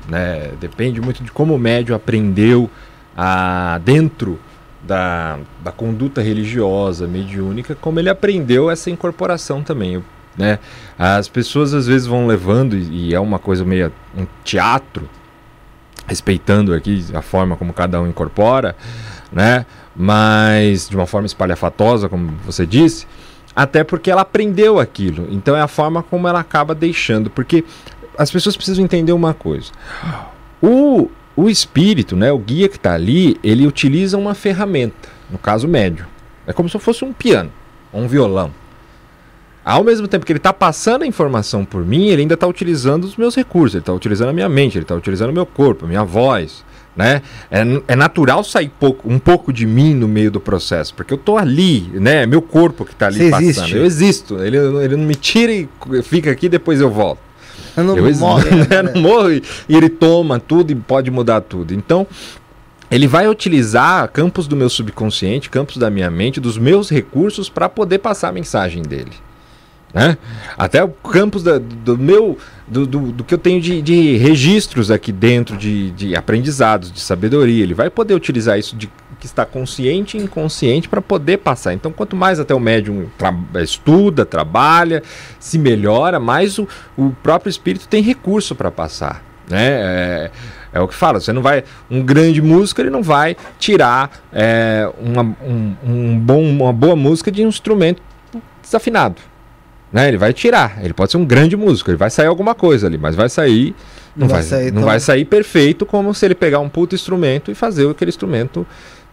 Speaker 3: Né? Depende muito de como o médium aprendeu a, dentro da, da conduta religiosa, mediúnica, como ele aprendeu essa incorporação também. Né? As pessoas às vezes vão levando, e, é uma coisa meio um teatro, respeitando aqui a forma como cada um incorpora, né? mas de uma forma espalhafatosa, como você disse, até porque ela aprendeu aquilo. Então é a forma como ela acaba deixando. Porque as pessoas precisam entender uma coisa. O, o espírito, né, o guia que está ali, ele utiliza uma ferramenta, no caso médio. É como se fosse um piano, ou um violão. Ao mesmo tempo que ele está passando a informação por mim, ele ainda está utilizando os meus recursos, ele está utilizando a minha mente, ele está utilizando o meu corpo, a minha voz. Né? É, é natural sair pouco, um pouco de mim no meio do processo, porque eu estou ali, né? É meu corpo que está ali
Speaker 1: Você
Speaker 3: passando.
Speaker 1: existe.
Speaker 3: Eu existo. Ele, ele não me tira e fica aqui depois eu volto.
Speaker 1: Eu não
Speaker 3: Eu,
Speaker 1: morre, né?
Speaker 3: não morro e, e ele toma tudo e pode mudar tudo. Então, ele vai utilizar campos do meu subconsciente, campos da minha mente, dos meus recursos para poder passar a mensagem dele. Né? Até o campos da- do meu do, do, do que eu tenho de, de registros aqui dentro de, de aprendizados, de sabedoria. Ele vai poder utilizar isso de que está consciente e inconsciente para poder passar. Então, quanto mais até o médium tra- estuda, trabalha, se melhora, mais o, o próprio espírito tem recurso para passar. Né? É, é o que fala, você não vai. Um grande músico ele não vai tirar é, uma, um, um bom, uma boa música de um instrumento desafinado. Né? Ele vai tirar. Ele pode ser um grande músico, ele vai sair alguma coisa ali, mas vai sair. Não,
Speaker 1: vai
Speaker 3: vai,
Speaker 1: sair
Speaker 3: não vai sair perfeito como se ele pegar um puto instrumento e fazer aquele instrumento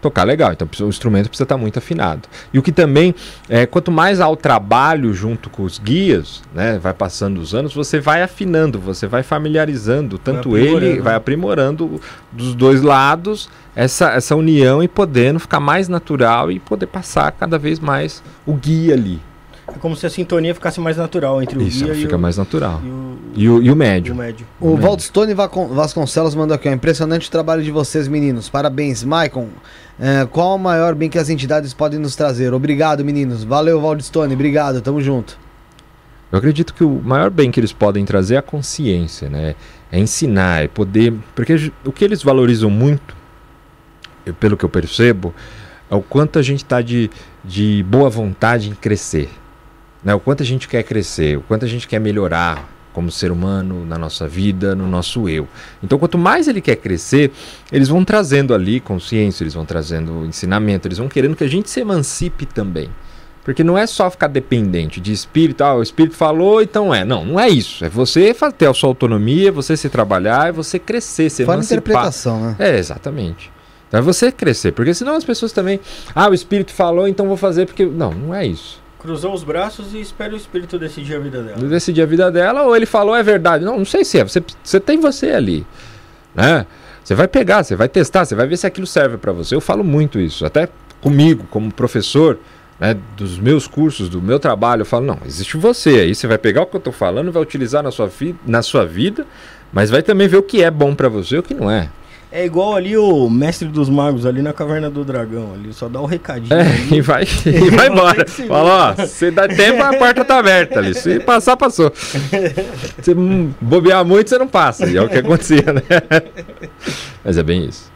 Speaker 3: tocar legal. Então o instrumento precisa estar muito afinado. E o que também, é, quanto mais há o trabalho junto com os guias, né, vai passando os anos, você vai afinando, você vai familiarizando, tanto ele
Speaker 2: aprimorando.
Speaker 3: vai aprimorando dos dois lados essa, essa união e podendo ficar mais natural e poder passar cada vez mais o guia ali.
Speaker 2: É como se a sintonia ficasse mais natural entre o
Speaker 3: Isso
Speaker 2: guia
Speaker 3: fica
Speaker 2: e, o,
Speaker 3: mais natural.
Speaker 2: e o,
Speaker 3: E o, e o
Speaker 2: e o
Speaker 3: médio.
Speaker 2: médio.
Speaker 1: O. Waldstone Vacon- Vasconcelos mandou aqui, ó, impressionante o trabalho de vocês, meninos. Parabéns. Maicon, é, qual o maior bem que as entidades podem nos trazer? Obrigado, meninos. Valeu, Waldstone. Obrigado, tamo junto.
Speaker 3: Eu acredito que o maior bem que eles podem trazer é a consciência, né? É ensinar, é poder. Porque o que eles valorizam muito, pelo que eu percebo, é o quanto a gente está de, de boa vontade em crescer. Né? O quanto a gente quer crescer, o quanto a gente quer melhorar como ser humano, na nossa vida, no nosso eu. Então, quanto mais ele quer crescer, eles vão trazendo ali consciência, eles vão trazendo ensinamento, eles vão querendo que a gente se emancipe também. Porque não é só ficar dependente de espírito, ah, o espírito falou, então é. Não, não é isso. É você ter a sua autonomia, você se trabalhar, é você crescer, se
Speaker 1: Fora a
Speaker 3: emancipar.
Speaker 1: interpretação, né?
Speaker 3: É, exatamente. Então é você crescer, porque senão as pessoas também, ah, o espírito falou, então vou fazer porque não, não é isso.
Speaker 2: Cruzou os braços e espera o espírito decidir a vida dela.
Speaker 3: Decidir a vida dela ou ele falou é verdade. Não, não sei se é. Você, você tem você ali, né? Você vai pegar, você vai testar, você vai ver se aquilo serve para você. Eu falo muito isso, até comigo como professor, né, dos meus cursos, do meu trabalho, eu falo não, existe você aí. Você vai pegar o que eu estou falando, vai utilizar na sua, na sua vida, mas vai também ver o que é bom para você e o que não é.
Speaker 2: É igual ali o mestre dos magos ali na caverna do dragão. Ali só dá o recadinho.
Speaker 3: É,
Speaker 2: ali.
Speaker 3: e vai, e vai embora.
Speaker 2: se
Speaker 3: Fala, ó, se dá tempo, a porta tá aberta ali. Se passar, passou. Se hum, bobear muito, você não passa. E é o que acontecia, né? Mas é bem isso.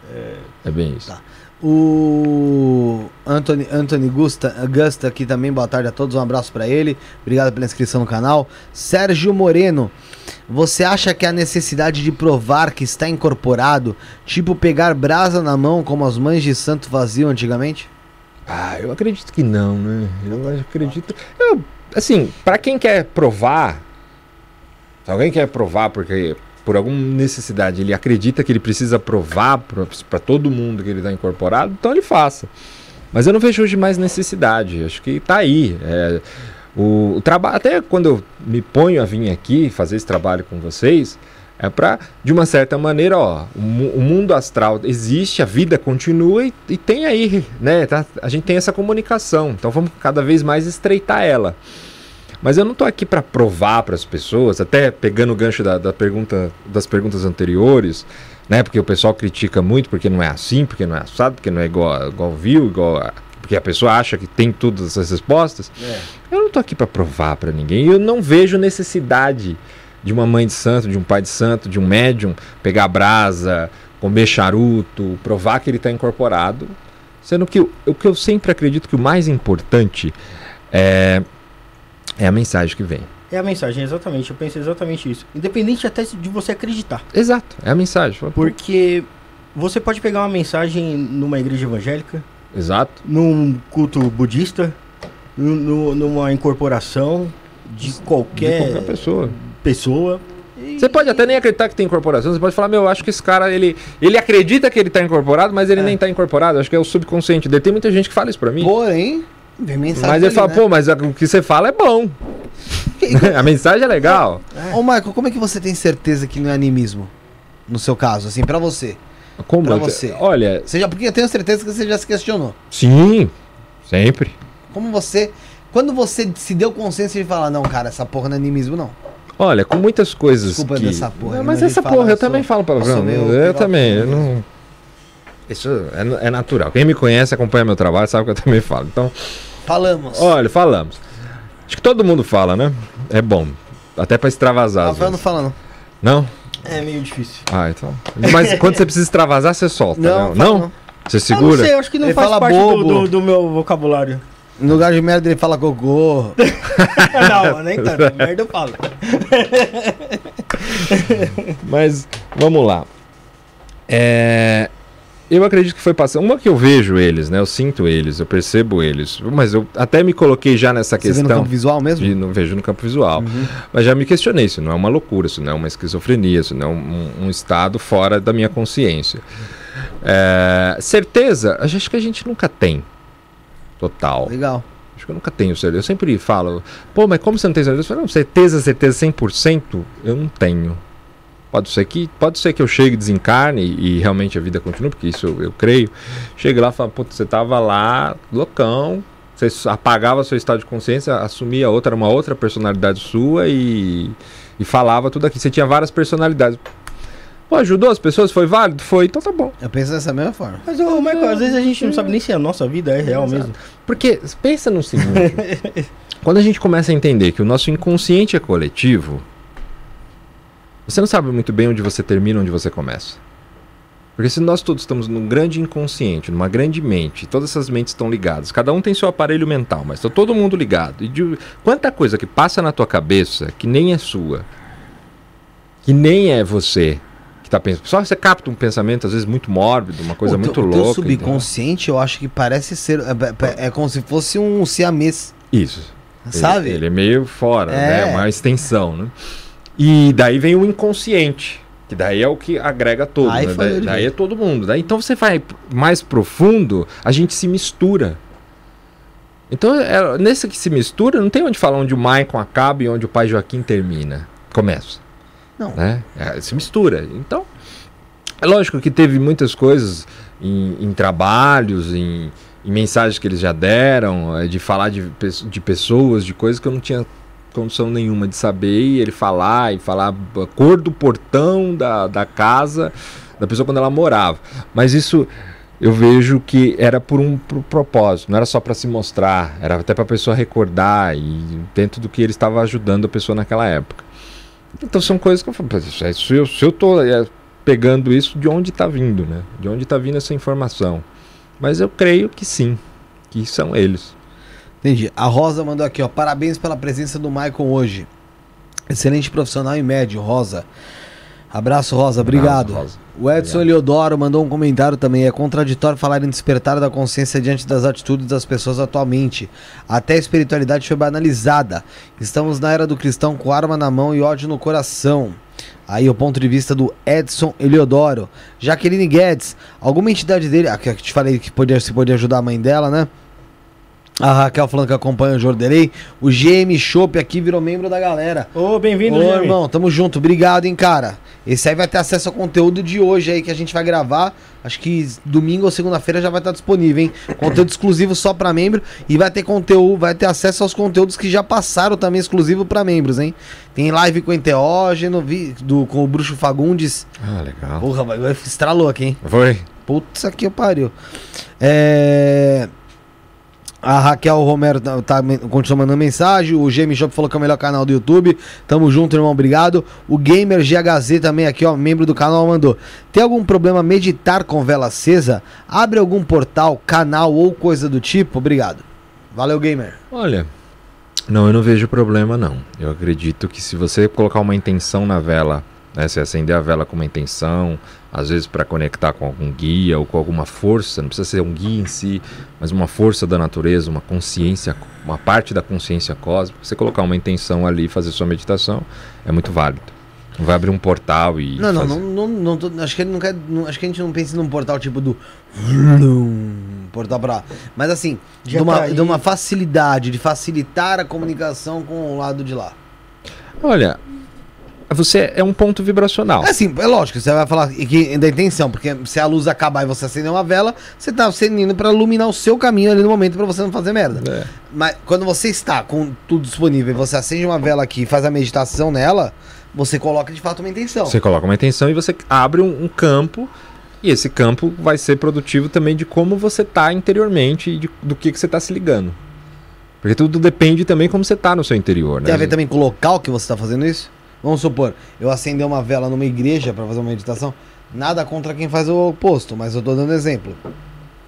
Speaker 3: É bem isso.
Speaker 1: Tá. O Anthony, Anthony Gusta, Gusta aqui também, boa tarde a todos, um abraço pra ele. Obrigado pela inscrição no canal. Sérgio Moreno, você acha que a necessidade de provar que está incorporado, tipo pegar brasa na mão como as mães de santo faziam antigamente?
Speaker 3: Ah, eu acredito que não, né? Eu acredito. Eu, assim, pra quem quer provar, se alguém quer provar porque por alguma necessidade ele acredita que ele precisa provar para todo mundo que ele está incorporado, então ele faça. Mas eu não vejo hoje mais necessidade. Acho que tá aí. É, o, o trabalho, até quando eu me ponho a vir aqui fazer esse trabalho com vocês, é para, de uma certa maneira, ó, o, o mundo astral existe, a vida continua e, e tem aí, né? tá- a gente tem essa comunicação, então vamos cada vez mais estreitar ela. Mas eu não estou aqui para provar para as pessoas, até pegando o gancho da, da pergunta, das perguntas anteriores, né? Porque o pessoal critica muito porque não é assim, porque não é assado, porque não é igual, igual viu, igual. a- porque a pessoa acha que tem todas essas respostas.
Speaker 2: É.
Speaker 3: Eu não tô aqui para provar para ninguém. Eu não vejo necessidade de uma mãe de santo, de um pai de santo, de um médium pegar brasa, comer charuto, provar que ele está incorporado. Sendo que o que eu sempre acredito que o mais importante é, é a mensagem que vem.
Speaker 2: É a mensagem, exatamente. Eu penso exatamente isso. Independente até de você acreditar.
Speaker 3: Exato, é a mensagem.
Speaker 2: Porque você pode pegar uma mensagem numa igreja evangélica,
Speaker 3: Exato.
Speaker 2: num culto budista, nu- numa incorporação de qualquer,
Speaker 3: De qualquer pessoa.
Speaker 2: pessoa.
Speaker 3: Você pode até nem acreditar que tem incorporação, você pode falar, meu, eu acho que esse cara, ele, ele acredita que ele tá incorporado, mas ele
Speaker 2: É.
Speaker 3: nem tá incorporado. Acho que é o subconsciente dele. Tem muita gente que fala isso pra mim.
Speaker 1: Porém, vem mensagem.
Speaker 3: mas ele fala,
Speaker 1: né?
Speaker 3: pô, mas a- o que você fala é bom. a mensagem é legal.
Speaker 1: Ô, Michael, como é que você tem certeza que não é animismo? No seu caso, assim, pra você.
Speaker 3: Como
Speaker 1: Pra
Speaker 3: eu-
Speaker 1: você.
Speaker 3: Olha,
Speaker 1: Você já, porque eu tenho certeza que você já se questionou.
Speaker 3: sim, sempre.
Speaker 1: Como você. Quando você se deu consciência de falar, não, cara, essa porra não é animismo, não.
Speaker 3: Olha, com muitas coisas
Speaker 1: Desculpa
Speaker 3: que...
Speaker 1: dessa porra,
Speaker 3: Não, mas essa porra, eu
Speaker 1: eu sou-
Speaker 3: também falo
Speaker 1: eu
Speaker 3: palavrão.
Speaker 1: meio
Speaker 3: Eu,
Speaker 1: piloto,
Speaker 3: também, eu
Speaker 1: né?
Speaker 3: não... Isso é, é natural. Quem me conhece, acompanha meu trabalho, sabe que eu também falo. Então,
Speaker 1: Falamos.
Speaker 3: olha, falamos. Acho que todo mundo fala, né? É bom. Até pra extravasar.
Speaker 1: Rafael não fala, não.
Speaker 3: Não?
Speaker 2: É meio difícil.
Speaker 3: Ah, então. Mas quando você precisa extravasar, você solta,
Speaker 1: Não,
Speaker 3: não?
Speaker 1: fala
Speaker 3: Não? Você
Speaker 2: Eu
Speaker 3: segura?
Speaker 2: não sei, eu acho que não
Speaker 1: Ele
Speaker 2: faz
Speaker 1: fala
Speaker 2: parte do,
Speaker 1: bobo.
Speaker 2: do- do meu vocabulário.
Speaker 1: No lugar de merda ele fala gogô.
Speaker 2: não, nem tanto. Merda eu falo.
Speaker 3: Mas vamos lá. É, eu acredito que foi passando. Uma que eu vejo eles, né? Eu sinto eles, eu percebo eles. Mas eu até me coloquei já nessa
Speaker 1: Você vê no
Speaker 3: questão.
Speaker 1: campo visual mesmo?
Speaker 3: de, não vejo no campo visual.
Speaker 1: Uhum.
Speaker 3: Mas já me questionei, isso não é uma loucura, isso não é uma esquizofrenia, isso não é um, um estado fora da minha consciência. É, certeza, acho que a gente nunca tem. Total.
Speaker 1: Legal.
Speaker 3: Acho que eu nunca tenho certeza. Eu sempre falo, pô, mas como você não tem certeza? Eu falo, não, certeza, certeza 100%, eu não tenho. Pode ser que, pode ser que eu chegue, desencarne e, e realmente a vida continue, porque isso eu, eu creio. Chegue lá e falo, pô, você tava lá, loucão, você apagava seu estado de consciência, assumia outra, uma outra personalidade sua e, e falava tudo aqui. Você tinha várias personalidades. Pô, ajudou as pessoas? Foi válido? Foi, então tá bom.
Speaker 1: Eu penso dessa mesma forma.
Speaker 2: Mas, ô, Michael, às vezes a gente não sabe nem se a nossa vida é real
Speaker 3: Exato.
Speaker 2: mesmo.
Speaker 3: Porque pensa no seguinte: quando a gente começa a entender que o nosso inconsciente é coletivo, você não sabe muito bem onde você termina, onde você começa. Porque se nós todos estamos num grande inconsciente, numa grande mente, todas essas mentes estão ligadas, cada um tem seu aparelho mental, mas está todo mundo ligado. E de, quanta coisa que passa na tua cabeça que nem é sua, que nem é você que está pensando. Só você capta um pensamento, às vezes, muito mórbido, uma coisa
Speaker 1: o
Speaker 3: muito
Speaker 1: teu,
Speaker 3: louca.
Speaker 1: O subconsciente, eu acho que parece ser. É, é, é como se fosse um siamês.
Speaker 3: Isso.
Speaker 1: Sabe?
Speaker 3: Ele, ele é meio fora, é. né? Uma extensão, né? E daí vem o inconsciente que daí é o que agrega todo, né? daí, daí é todo mundo. Daí, então você vai mais profundo, a gente se mistura. Então, é, nesse que se mistura, não tem onde falar onde o Maicon acaba e onde o pai Joaquim termina. Começa.
Speaker 1: Não.
Speaker 3: Né? É, se mistura. Então, é lógico que teve muitas coisas em, em trabalhos, em, em, mensagens que eles já deram, é, de falar de, de pessoas, de coisas que eu não tinha condição nenhuma de saber e ele falar e falar a cor do portão da, da casa da pessoa quando ela morava. Mas isso eu vejo que era por um por propósito, não era só para se mostrar, era até para a pessoa recordar e dentro do que ele estava ajudando a pessoa naquela época. Então são coisas que eu falo, se eu, se eu é, pegando isso, de onde está vindo, né? De onde está vindo essa informação? Mas eu creio que sim, que são eles.
Speaker 1: Entendi. A Rosa mandou aqui, ó. Parabéns pela presença do Michael hoje. Excelente profissional e médio, Rosa. Abraço, Rosa. Obrigado. Abraço, Rosa. O Edson Obrigado. Eliodoro mandou um comentário também. É contraditório falar em despertar da consciência diante das atitudes das pessoas atualmente. Até a espiritualidade foi banalizada. Estamos na era do cristão com arma na mão e ódio no coração. Aí o ponto de vista do Edson Eliodoro. Jaqueline Guedes, alguma entidade dele. Ah, que eu te falei que podia, se podia ajudar a mãe dela, né? A Raquel falando que acompanha o Jordelei. O GM Shop aqui virou membro da galera.
Speaker 2: Ô, bem-vindo,
Speaker 1: Ô, GM. irmão, tamo junto. Obrigado, hein, cara. Esse aí vai ter acesso ao conteúdo de hoje aí que a gente vai gravar. Acho que domingo ou segunda-feira já vai estar disponível, hein? Conteúdo exclusivo só para membro e vai ter conteúdo, vai ter acesso aos conteúdos que já passaram também exclusivo para membros, hein? Tem live com enteógeno, vi, do com o Bruxo Fagundes.
Speaker 3: Ah, legal.
Speaker 1: Porra, vai, estralou aqui, hein?
Speaker 3: Foi.
Speaker 1: Putz, aqui eu pariu. É a Raquel Romero tá, tá continua mandando mensagem. O GM Shop falou que é o melhor canal do YouTube. Tamo junto, irmão. Obrigado. O Gamer GHZ também aqui, ó, membro do canal, mandou. Tem algum problema meditar com vela acesa? Abre algum portal, canal ou coisa do tipo? Obrigado. Valeu, Gamer.
Speaker 3: Olha, não, eu não vejo problema, não. Eu acredito que se você colocar uma intenção na vela, né, se acender a vela com uma intenção, às vezes para conectar com algum guia ou com alguma força, não precisa ser um guia em si, mas uma força da natureza, uma consciência, uma parte da consciência cósmica. Você colocar uma intenção ali e fazer sua meditação é muito válido. Não vai abrir um portal e.
Speaker 1: Não, não, não, não, não, acho que ele não quer. Não, acho que a gente não pensa num portal tipo do. Portal pra. Mas assim, de uma, tá de uma facilidade, de facilitar a comunicação com o lado de lá.
Speaker 3: Olha, você é um ponto vibracional.
Speaker 1: É assim, é lógico, você vai falar que, da intenção, porque se a luz acabar e você acender uma vela, você tá acendendo para iluminar o seu caminho ali no momento para você não fazer merda. É. Mas quando você está com tudo disponível e você acende uma vela aqui e faz a meditação nela, você coloca de fato uma intenção.
Speaker 3: Você coloca uma intenção e você abre um, um campo e esse campo vai ser produtivo também de como você está interiormente e de, do que, que você está se ligando. Porque tudo depende também como você está no seu interior, né?
Speaker 1: Tem a ver também com o local que você está fazendo isso? Vamos supor, eu acender uma vela numa igreja para fazer uma meditação. Nada contra quem faz o oposto, mas eu tô dando exemplo.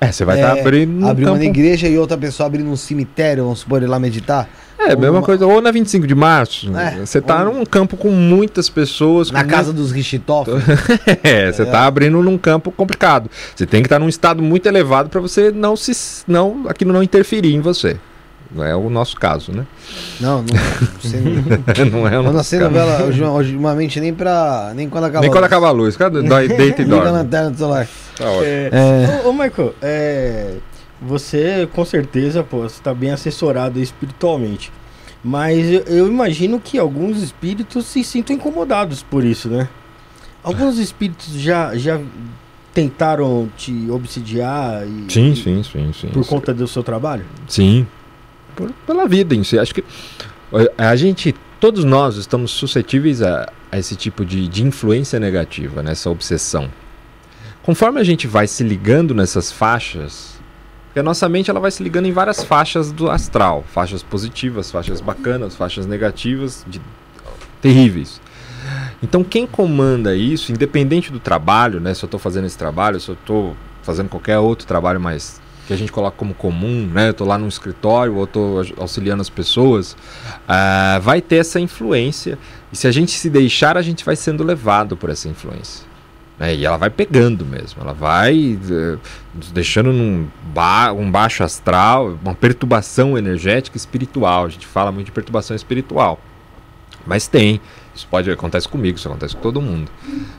Speaker 3: É, você vai estar tá é, abrindo.
Speaker 1: Abrir uma igreja e outra pessoa abrindo um cemitério, vamos supor, ir lá meditar.
Speaker 3: É, mesma uma... coisa, ou na 25 de março. É, você tá ou... num campo com muitas pessoas.
Speaker 1: Na casa muito... dos Richthofen.
Speaker 3: é, você é. tá abrindo num campo complicado. Você tem que estar tá num estado muito elevado para você não se. não aquilo não interferir em você. Não é o nosso caso, né?
Speaker 1: Não, não, não é o nosso não acendo vela ultimamente nem pra. nem quando acaba
Speaker 3: Nem quando acaba a luz. Cada deita e dorme. Liga a
Speaker 1: lanterna do celular.
Speaker 2: Tá ótimo. É, é... Ô, ô, Michael, é, você com certeza, pô, você tá bem assessorado espiritualmente. Mas eu, eu imagino que alguns espíritos se sintam incomodados por isso, né? Alguns espíritos já, já tentaram te obsidiar e,
Speaker 3: sim, sim, sim, sim.
Speaker 2: por conta do seu trabalho?
Speaker 3: Sim, por, pela vida em si. Acho que a gente, todos nós estamos suscetíveis a, a esse tipo de, de influência negativa, nessa obsessão. Conforme a gente vai se ligando nessas faixas, Porque a nossa mente ela vai se ligando em várias faixas do astral, faixas positivas, faixas bacanas, faixas negativas, de... terríveis. Então quem comanda isso, independente do trabalho, né? Se eu estou fazendo esse trabalho, se eu estou fazendo qualquer outro trabalho mais que a gente coloca como comum, né? Eu tô lá no escritório ou estou auxiliando as pessoas, uh, vai ter essa influência. E se a gente se deixar, a gente vai sendo levado por essa influência. Né? E ela vai pegando mesmo, ela vai uh, deixando num ba um baixo astral, uma perturbação energética espiritual. A gente fala muito de perturbação espiritual. Mas tem. Isso pode acontece comigo, isso acontece com todo mundo.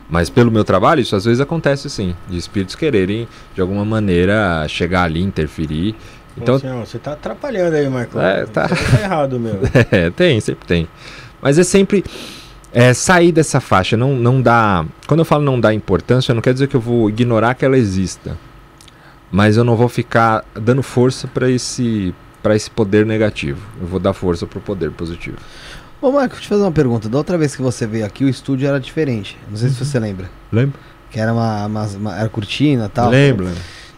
Speaker 3: Mas pelo meu trabalho, isso às vezes acontece sim, de espíritos quererem de alguma maneira chegar ali, interferir.
Speaker 2: Então, assim, ó, você está atrapalhando aí, Marco. É,
Speaker 3: tá...
Speaker 2: Tá errado, meu.
Speaker 3: é, tem, sempre tem. Mas é sempre é, sair dessa faixa, não, não dá. Quando eu falo não dá importância, não quer dizer que eu vou ignorar que ela exista. Mas eu não vou ficar dando força para esse, esse poder negativo. Eu vou dar força para o poder positivo.
Speaker 1: Ô, Marco, deixa eu te fazer uma pergunta. Da outra vez que você veio aqui, o estúdio era diferente. Não sei uhum. se você lembra.
Speaker 3: Lembro.
Speaker 1: Que era uma, uma, uma era cortina e tal.
Speaker 3: Lembro.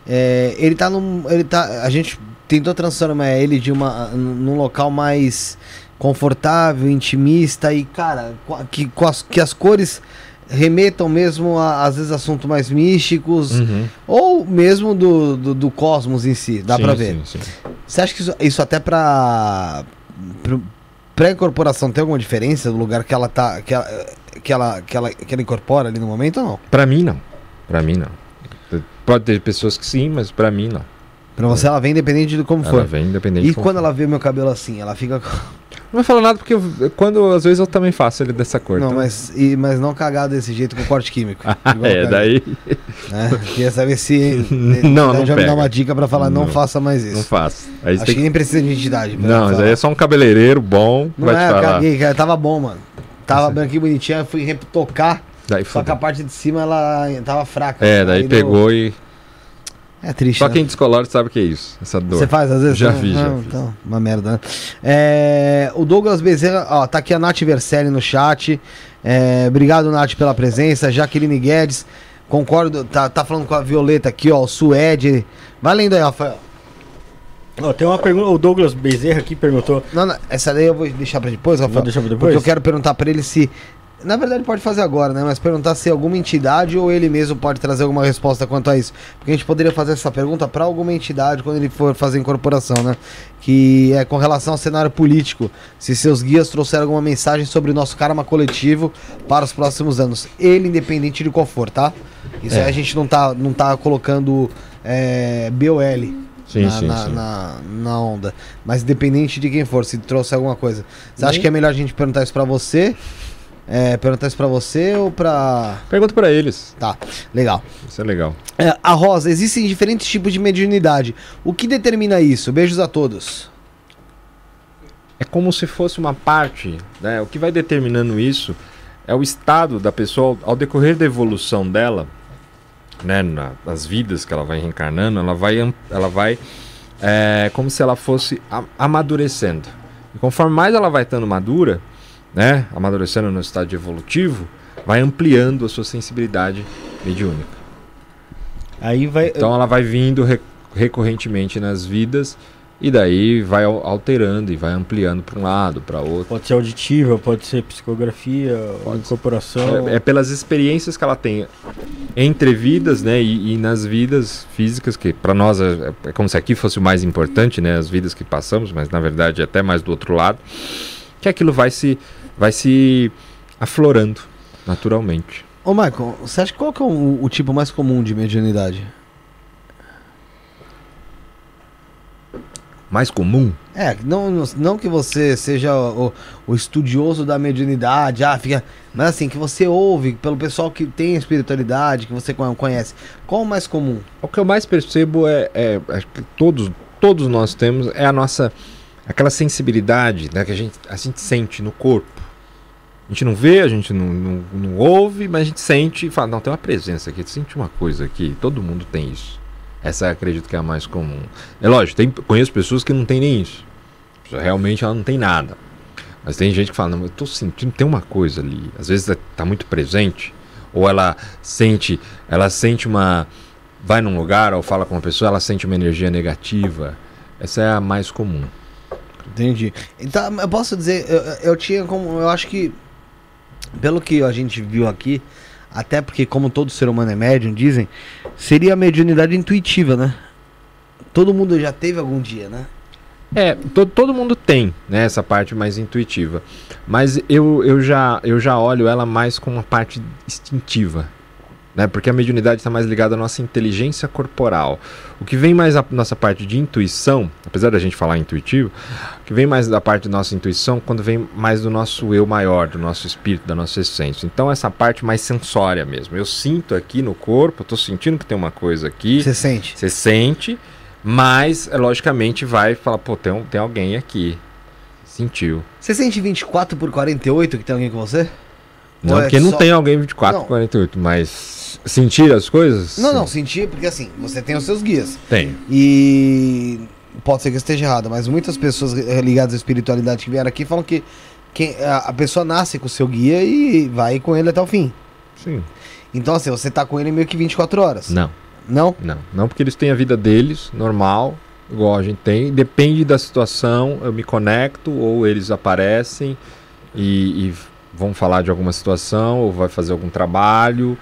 Speaker 1: É, ele tá num. Ele tá. A gente tentou transformar ele de uma, num local mais confortável, intimista e, cara, que, as, que as cores remetam mesmo a, às vezes, assuntos mais místicos uhum. ou mesmo do, do, do, cosmos em si, dá sim, pra ver. Sim, sim. Você acha que isso, isso até pra, pra pré-incorporação tem alguma diferença do lugar que ela tá. Que ela, que ela, que ela, que ela incorpora ali no momento ou não?
Speaker 3: Pra mim não. Pra mim não. Pode ter pessoas que sim, mas pra mim não.
Speaker 1: Pra você ela vem independente de como
Speaker 3: ela
Speaker 1: for.
Speaker 3: Ela vem independente
Speaker 1: E quando for. ela vê meu cabelo assim, ela fica.
Speaker 3: Não vai falar nada porque eu, quando às vezes eu também faço ele dessa cor.
Speaker 1: Não, então... mas, e, mas não cagado desse jeito com corte químico.
Speaker 3: é, daí.
Speaker 1: Né? Queria saber se.
Speaker 3: não, não.
Speaker 1: Já
Speaker 3: pega.
Speaker 1: me dá uma dica pra falar, não, não faça mais isso.
Speaker 3: Não faça.
Speaker 1: Aí Acho que, que nem precisa de identidade.
Speaker 3: Não, mas aí é só um cabeleireiro bom.
Speaker 1: Não vai é, te falar. caguei, cara, tava bom, mano. Tava Você... branquinho bonitinho, fui retocar. Daí só que a parte de cima ela tava fraca.
Speaker 3: É, daí pegou deu... e.
Speaker 1: É triste.
Speaker 3: Só né? quem descolore sabe o que é isso, essa dor.
Speaker 1: Você faz às vezes?
Speaker 3: Já vi, já
Speaker 1: fiz. Então, uma merda, né? É, o Douglas Bezerra, ó, tá aqui a Nath Vercelli no chat. É, obrigado, Nath, pela presença. Jaqueline Guedes, concordo, tá, tá falando com a Violeta aqui, ó, o Suede. Vai lendo aí, Rafael.
Speaker 2: Oh, tem uma pergunta, o Douglas Bezerra aqui perguntou.
Speaker 1: Não, não, essa daí eu vou deixar pra depois, Rafael. Vou
Speaker 2: deixar pra depois?
Speaker 1: Porque eu quero perguntar pra ele se na verdade, pode fazer agora, né? Mas perguntar se alguma entidade ou ele mesmo pode trazer alguma resposta quanto a isso. Porque a gente poderia fazer essa pergunta para alguma entidade quando ele for fazer incorporação, né? Que é com relação ao cenário político. Se seus guias trouxeram alguma mensagem sobre o nosso karma coletivo para os próximos anos. Ele, independente de qual for, tá? Isso é. aí a gente não tá, não tá colocando é, BOL.
Speaker 3: Sim,
Speaker 1: na,
Speaker 3: sim,
Speaker 1: na,
Speaker 3: sim.
Speaker 1: Na, na, onda. Mas independente de quem for, se trouxe alguma coisa. Você acha que é melhor a gente perguntar isso pra você? É, perguntar isso pra você ou pra.
Speaker 3: Pergunta pra eles.
Speaker 1: Tá, legal.
Speaker 3: Isso é legal.
Speaker 1: É, a Rosa, existem diferentes tipos de mediunidade. O que determina isso? Beijos a todos.
Speaker 3: É como se fosse uma parte, né? O que vai determinando isso é o estado da pessoa ao decorrer da evolução dela, né? nas vidas que ela vai reencarnando, ela vai, ela vai é, como se ela fosse amadurecendo. E conforme mais ela vai estando madura, né, amadurecendo no estágio evolutivo, vai ampliando a sua sensibilidade mediúnica.
Speaker 1: Aí vai,
Speaker 3: então ela vai vindo recorrentemente nas vidas e daí vai alterando e vai ampliando para um lado, para outro.
Speaker 2: Pode ser auditiva, pode ser psicografia, pode incorporação.
Speaker 3: É, é, pelas experiências que ela tem entre vidas, né, e, e nas vidas físicas que para nós é, é, como se aqui fosse o mais importante, né, as vidas que passamos, mas na verdade é até mais do outro lado, que aquilo vai se vai se aflorando naturalmente.
Speaker 1: Ô Michael, você acha qual que é o, o tipo mais comum de mediunidade?
Speaker 3: mais comum?
Speaker 1: É, não, não que você seja o, o, estudioso da mediunidade, ah, fica, mas assim, que você ouve pelo pessoal que tem espiritualidade, que você conhece. Qual o mais comum?
Speaker 3: O que eu mais percebo é, é, é que todos, todos nós temos, é a nossa, aquela sensibilidade né, que a gente, a gente sente no corpo. A gente não vê, a gente não, não, não ouve, mas a gente sente e fala, não, tem uma presença aqui, sente uma coisa aqui, todo mundo tem isso. Essa acredito que é a mais comum. É lógico, tem, conheço pessoas que não tem nem isso. Realmente ela não tem nada. Mas tem gente que fala, não, eu estou sentindo, tem uma coisa ali. Às vezes está muito presente. Ou ela sente, ela sente uma, vai num lugar ou fala com uma pessoa, ela sente uma energia negativa. Essa é a mais comum.
Speaker 1: Entendi. Então, eu posso dizer, eu, eu tinha como. Eu acho que. Pelo que a gente viu aqui, até porque, como todo ser humano é médium, dizem, seria a mediunidade intuitiva, né? Todo mundo já teve algum dia, né?
Speaker 3: É, to, todo mundo tem né, essa parte mais intuitiva. Mas eu, eu, já, eu já olho ela mais como uma parte instintiva. Né, porque a mediunidade está mais ligada à nossa inteligência corporal. O que vem mais da nossa parte de intuição, apesar da gente falar intuitivo, o que vem mais da parte da nossa intuição quando vem mais do nosso eu maior, do nosso espírito, da nossa essência. Então essa parte mais sensória mesmo. Eu sinto aqui no corpo, estou sentindo que tem uma coisa aqui.
Speaker 1: Você sente?
Speaker 3: Você sente. Mas, é, logicamente, vai falar, pô, tem, um, tem alguém aqui. Sentiu.
Speaker 1: Você sente 24 por 48 que tem alguém com você?
Speaker 3: Não,
Speaker 1: Ou é
Speaker 3: porque não
Speaker 1: só-
Speaker 3: tem alguém 24
Speaker 1: Não.
Speaker 3: por 48, mas sentir as coisas?
Speaker 1: Não,
Speaker 3: Sim.
Speaker 1: não, sentir, porque assim, você tem os seus guias.
Speaker 3: Tem.
Speaker 1: E pode ser que eu esteja errado, mas muitas pessoas eh, ligadas à espiritualidade que vieram aqui falam que quem, a, a pessoa nasce com o seu guia e vai com ele até o fim.
Speaker 3: Sim.
Speaker 1: Então, assim, você tá com ele meio que 24 horas.
Speaker 3: Não,
Speaker 1: Não?
Speaker 3: não. Não porque eles têm a vida deles, normal, igual a gente tem. Depende da situação, eu me conecto ou eles aparecem e, e vão falar de alguma situação, ou vai fazer algum trabalho,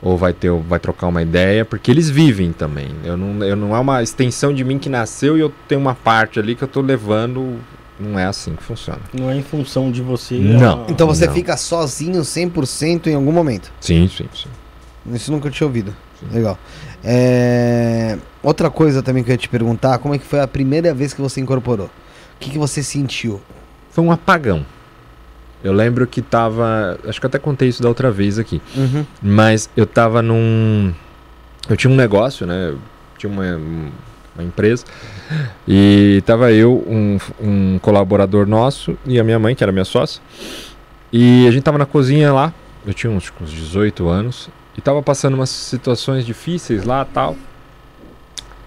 Speaker 3: ou vai ter, vai trocar uma ideia, porque eles vivem também. Eu não, eu não é uma extensão de mim que nasceu e eu tenho uma parte ali que eu tô levando. Não é assim que funciona.
Speaker 2: Não é em função de você.
Speaker 3: Não.
Speaker 2: ah,
Speaker 1: Então você
Speaker 3: Não.
Speaker 1: fica sozinho 100% em algum momento.
Speaker 3: Sim, sim, sim.
Speaker 1: Isso nunca tinha ouvido. Legal. É, Outra coisa também que eu ia te perguntar, como é que foi a primeira vez que você incorporou? O que, que você sentiu?
Speaker 3: Foi um apagão. Eu lembro que tava. Acho que eu até contei isso da outra vez aqui.
Speaker 1: Uhum.
Speaker 3: Mas eu tava num. Eu tinha um negócio, né? Eu tinha uma, uma empresa. E tava eu, um, um colaborador nosso e a minha mãe, que era minha sócia. E a gente tava na cozinha lá. Eu tinha uns, uns 18 anos. E tava passando umas situações difíceis lá tal.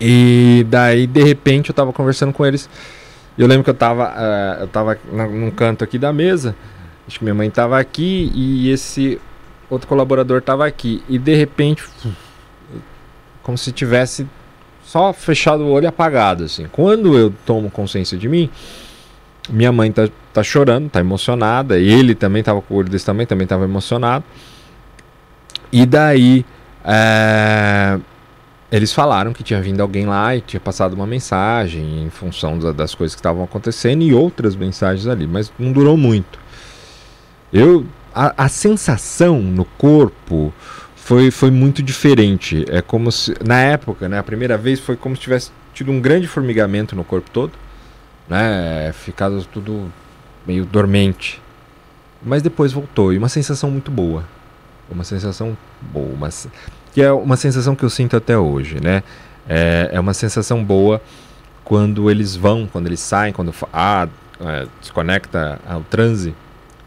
Speaker 3: E daí, de repente, eu tava conversando com eles. Eu lembro que eu tava, eh, eu tava num canto aqui da mesa. Acho que minha mãe tava aqui e esse outro colaborador tava aqui. E de repente, como se tivesse só fechado o olho e apagado, assim. Quando eu tomo consciência de mim, minha mãe tá, tá chorando, tá emocionada. Ele também tava com o olho desse tamanho, também tava emocionado. E daí, eh, eles falaram que tinha vindo alguém lá e tinha passado uma mensagem em função da- das coisas que estavam acontecendo e outras mensagens ali, mas não durou muito. Eu a, a sensação no corpo foi, foi muito diferente. É como se na época, né, a primeira vez foi como se tivesse tido um grande formigamento no corpo todo, né, ficado tudo meio dormente. Mas depois voltou e uma sensação muito boa. Uma sensação boa, uma, que é uma sensação que eu sinto até hoje, né? É, é uma sensação boa quando eles vão, quando eles saem, quando ah, é, desconecta ao transe.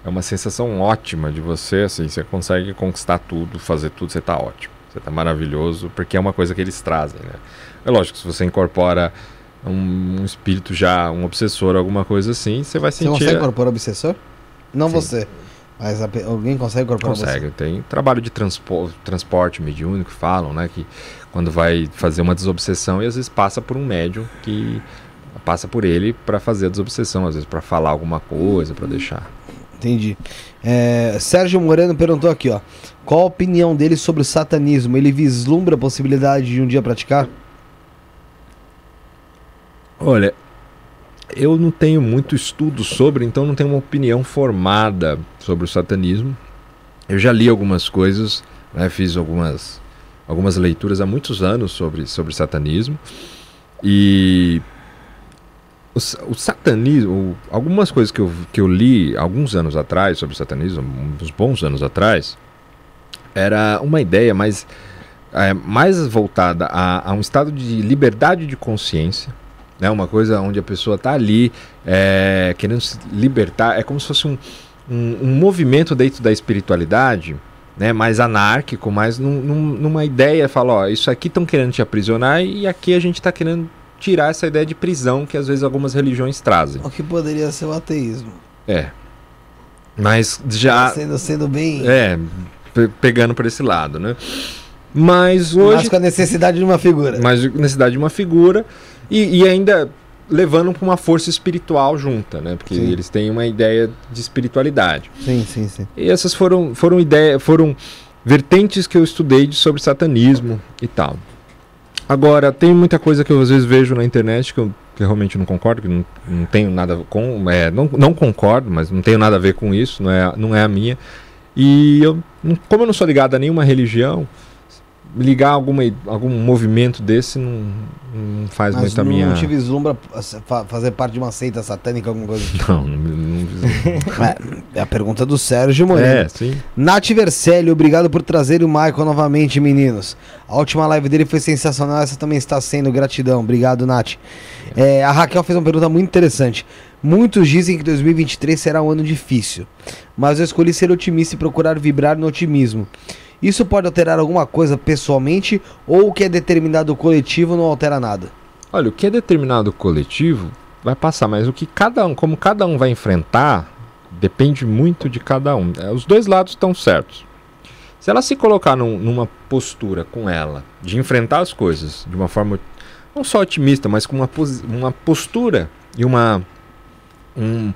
Speaker 3: É uma sensação ótima de você, assim, você consegue conquistar tudo, fazer tudo, você tá ótimo. Você tá maravilhoso, porque é uma coisa que eles trazem, né? É lógico, se você incorpora um, um espírito já, um obsessor, alguma coisa assim, você vai
Speaker 1: Você
Speaker 3: sentir...
Speaker 1: consegue incorporar obsessor? Não
Speaker 3: Sim.
Speaker 1: você. Mas alguém consegue incorporar
Speaker 3: Consegue, tem trabalho de transpo transporte mediúnico, falam, né? Que quando vai fazer uma desobsessão e às vezes passa por um médium que passa por ele para fazer a desobsessão, às vezes para falar alguma coisa, para deixar.
Speaker 1: Entendi. É, Sérgio Moreno perguntou aqui, ó. Qual a opinião dele sobre o satanismo? Ele vislumbra a possibilidade de um dia praticar?
Speaker 3: Olha, eu não tenho muito estudo sobre, então não tenho uma opinião formada sobre o satanismo. Eu já li algumas coisas, né, fiz algumas, algumas leituras há muitos anos sobre, sobre satanismo. E o, o satanismo, algumas coisas que eu, que eu li alguns anos atrás sobre o satanismo, uns bons anos atrás, era uma ideia mais, é, mais voltada a, a um estado de liberdade de consciência né? Uma coisa onde a pessoa está ali é, querendo se libertar, é como se fosse um, um, um movimento dentro da espiritualidade, né? Mais anárquico, mais num- num- numa ideia, fala, ó, isso aqui estão querendo te aprisionar e aqui a gente está querendo tirar essa ideia de prisão que às vezes algumas religiões trazem.
Speaker 1: O que poderia ser o ateísmo?
Speaker 3: É. Mas já
Speaker 1: Sendo, sendo bem.
Speaker 3: é, pe- pegando por esse lado, né? Mas
Speaker 1: Mas
Speaker 3: hoje.
Speaker 1: com a necessidade de uma figura.
Speaker 3: Mas necessidade de uma figura e, e ainda levando com uma força espiritual junta, né? Porque
Speaker 1: Sim.
Speaker 3: eles têm uma ideia de espiritualidade.
Speaker 1: Sim, sim, sim.
Speaker 3: E essas foram foram ideias, foram vertentes que eu estudei de- sobre satanismo e tal. Agora, tem muita coisa que eu às vezes vejo na internet que eu, que eu realmente não concordo, que não, não tenho nada com. É, não, não concordo, mas não tenho nada a ver com isso, não é, não é a minha. E eu, como eu não sou ligado a nenhuma religião, ligar a alguma, algum movimento desse não, não faz
Speaker 1: Mas
Speaker 3: muito a
Speaker 1: não
Speaker 3: minha.
Speaker 1: te vislumbra fa- fazer parte de uma seita satânica, alguma coisa.
Speaker 3: Não, não, não,
Speaker 1: É, é a pergunta do Sérgio Moreno.
Speaker 3: É, sim.
Speaker 1: Nath Vercelli, obrigado por trazer o Michael novamente, meninos. A última live dele foi sensacional, essa também está sendo gratidão. Obrigado, Nath. É, a Raquel fez uma pergunta muito interessante. Muitos dizem que 2023 será um ano difícil, mas eu escolhi ser otimista e procurar vibrar no otimismo. Isso pode alterar alguma coisa pessoalmente ou o que é determinado coletivo não altera nada?
Speaker 3: Olha, o que é determinado coletivo vai passar, mas o que cada um, como cada um vai enfrentar, depende muito de cada um. É, Os dois lados estão certos. Se ela se colocar num- numa postura com ela de enfrentar as coisas de uma forma não só otimista, mas com uma, uma postura e uma um-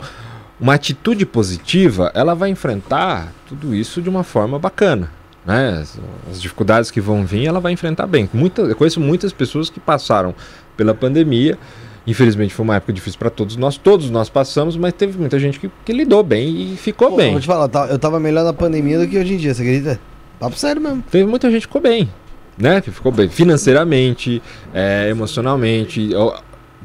Speaker 3: uma atitude positiva, ela vai enfrentar tudo isso de uma forma bacana. Né? As, dificuldades que vão vir, ela vai enfrentar bem. Muita, eu conheço muitas pessoas que passaram pela pandemia. Infelizmente foi uma época difícil para todos nós, todos nós passamos, mas teve muita gente que, que lidou bem e ficou
Speaker 1: Pô,
Speaker 3: bem.
Speaker 1: Vou te falar, eu tava- melhor na pandemia do que hoje em dia, você acredita? Papo sério mesmo.
Speaker 3: Teve muita gente que ficou bem, né? Que ficou bem financeiramente, é, emocionalmente,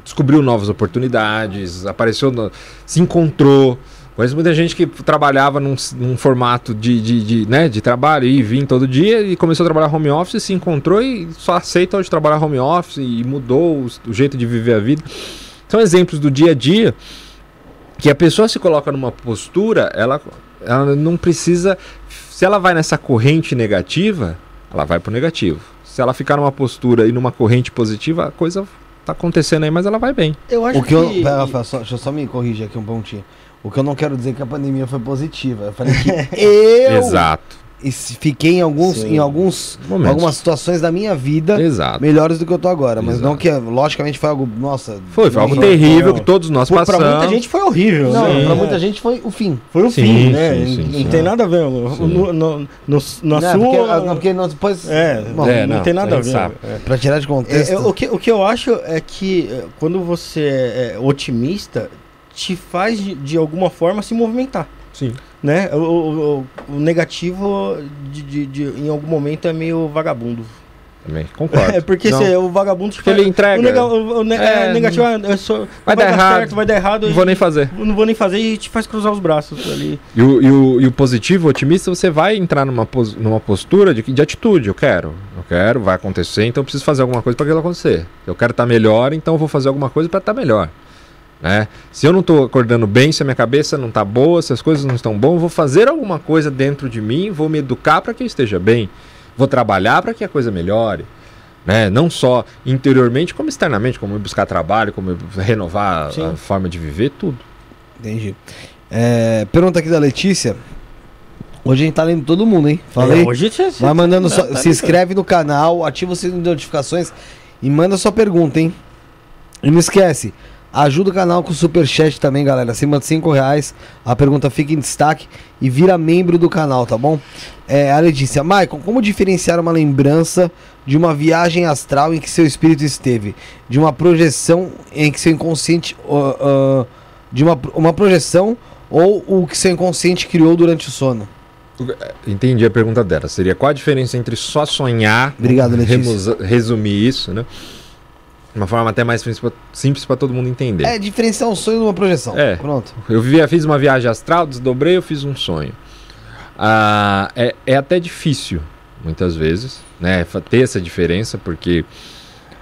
Speaker 3: descobriu novas oportunidades, apareceu, se encontrou. Conheço muita gente que trabalhava num, num formato de, de, de, né, de trabalho e vinha todo dia e começou a trabalhar home office, se encontrou e só aceita hoje trabalhar home office e mudou o, o jeito de viver a vida. São exemplos do dia a dia que a pessoa se coloca numa postura, ela, ela não precisa. Se ela vai nessa corrente negativa, ela vai pro negativo. Se ela ficar numa postura e numa corrente positiva, a coisa tá acontecendo aí, mas ela vai bem.
Speaker 2: Eu acho
Speaker 1: O que eu. Pera, Rafael, só- deixa eu só me corrigir aqui um pontinho. O que eu não quero dizer é que a pandemia foi positiva. Eu falei que eu
Speaker 3: Exato.
Speaker 1: e se- fiquei em alguns,
Speaker 2: Sim.
Speaker 1: em alguns,
Speaker 3: Momentos.
Speaker 1: algumas situações da minha vida
Speaker 3: Exato.
Speaker 1: melhores do que eu tô agora. Mas não
Speaker 3: Exato.
Speaker 1: que, logicamente, foi algo. Nossa.
Speaker 3: Foi, foi algo
Speaker 1: não-
Speaker 3: terrível
Speaker 2: não.
Speaker 3: que todos nós passamos.
Speaker 2: pra muita gente foi horrível,
Speaker 1: Não,
Speaker 2: né?
Speaker 1: pra
Speaker 2: É.
Speaker 1: muita gente foi o fim.
Speaker 2: Foi o
Speaker 3: Sim,
Speaker 2: fim, né?
Speaker 3: sim,
Speaker 2: não tem nada a ver. No, no, no, na sua.
Speaker 1: Porque, não, porque nós depois.
Speaker 2: É,
Speaker 1: Bom,
Speaker 3: É,
Speaker 2: não,
Speaker 3: não,
Speaker 2: tem nada
Speaker 3: a
Speaker 2: ver.
Speaker 3: sabe.
Speaker 2: É.
Speaker 1: Pra tirar de contexto.
Speaker 2: É, é, o, que, o que eu acho é que é, quando você é otimista, te faz de, de alguma forma se movimentar.
Speaker 3: Sim.
Speaker 2: Né? O, o- o- negativo de, de- de- em algum momento é meio vagabundo.
Speaker 3: Também, concordo.
Speaker 2: É porque cê- o vagabundo
Speaker 3: Porque ele entrega.
Speaker 2: O, nega- o- o ne-
Speaker 3: É,
Speaker 2: é, negativo é, é só,
Speaker 3: vai dar errado.
Speaker 2: certo, vai dar errado.
Speaker 3: Não vou nem fazer.
Speaker 2: não vou nem fazer e te faz cruzar os braços ali.
Speaker 3: E o, e o, e o positivo, o otimista, você vai entrar numa, pos- numa postura de, de atitude. Eu quero, eu quero, vai acontecer, então eu preciso fazer alguma coisa para aquilo acontecer. Eu quero estar melhor, então eu vou fazer alguma coisa para estar melhor. Né? Se eu não estou acordando bem, se a minha cabeça não está boa, se as coisas não estão boas, eu vou fazer alguma coisa dentro de mim, vou me educar para que eu esteja bem. Vou trabalhar para que a coisa melhore. Né? Não só interiormente, como externamente, como buscar trabalho, como renovar a-
Speaker 2: Sim.
Speaker 3: a forma de viver, tudo.
Speaker 1: Entendi. É, pergunta aqui da Letícia. Hoje a gente tá lendo todo mundo, hein? Falei.
Speaker 2: É, hoje você,
Speaker 1: Vai mandando
Speaker 2: tá-
Speaker 1: só-
Speaker 2: tá
Speaker 1: se inscreve no canal, ativa o sininho de notificações e manda sua pergunta, hein? E não esquece, ajuda o canal com o superchat também, galera. Acima de 5 reais, a pergunta fica em destaque e vira membro do canal, tá bom? É, a Letícia, Maicon, como diferenciar uma lembrança de uma viagem astral em que seu espírito esteve? De uma projeção em que seu inconsciente. ó, ó, de uma, uma projeção ou o que seu inconsciente criou durante o sono?
Speaker 3: Entendi a pergunta dela. Seria qual a diferença entre só sonhar,
Speaker 1: Obrigado, Letícia.
Speaker 3: resumir isso, né? Uma forma até mais simples para todo mundo entender.
Speaker 1: É, diferenciar um sonho de uma projeção.
Speaker 3: É.
Speaker 1: Pronto.
Speaker 3: Eu vivia, fiz uma viagem astral, desdobrei, eu fiz um sonho. Ah, é, é até difícil, muitas vezes, né, ter essa diferença, porque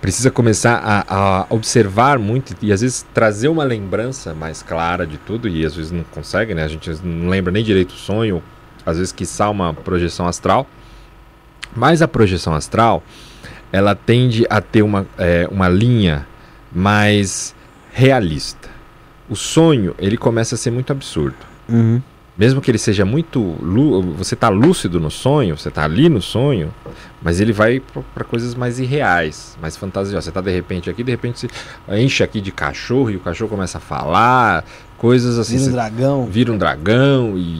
Speaker 3: precisa começar a, a observar muito e às vezes trazer uma lembrança mais clara de tudo, e às vezes não consegue, né? A gente não lembra nem direito o sonho, às vezes quiçá uma projeção astral. Mas a projeção astral, ela tende a ter uma, é, uma linha mais realista. O sonho, ele começa a ser muito absurdo. mesmo que ele seja muito. Você está lúcido no sonho, você está ali no sonho, mas ele vai para coisas mais irreais, mais fantasiosas. Você está de repente aqui, de repente se enche aqui de cachorro e o cachorro começa a falar, coisas assim.
Speaker 1: Vira um dragão.
Speaker 3: Vira um dragão e,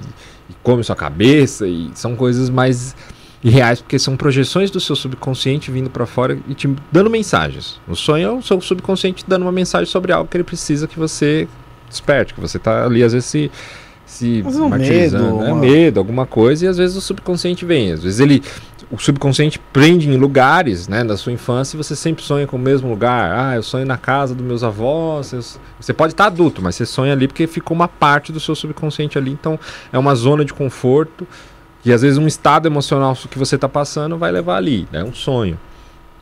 Speaker 3: e come sua cabeça, e são coisas mais irreais, porque são projeções do seu subconsciente vindo para fora e te dando mensagens. O sonho é o seu subconsciente dando uma mensagem sobre algo que ele precisa que você desperte, que você está ali às vezes se se
Speaker 1: Mas um medo,
Speaker 3: né?
Speaker 1: uma-
Speaker 3: medo, alguma coisa, e às vezes o subconsciente vem. Às vezes ele. O subconsciente prende em lugares, né, da sua infância, e você sempre sonha com o mesmo lugar. Ah, eu sonho na casa dos meus avós. eu Você pode estar adulto, mas você sonha ali porque ficou uma parte do seu subconsciente ali. Então é uma zona de conforto. E às vezes um estado emocional que você está passando vai levar ali, né? Um sonho.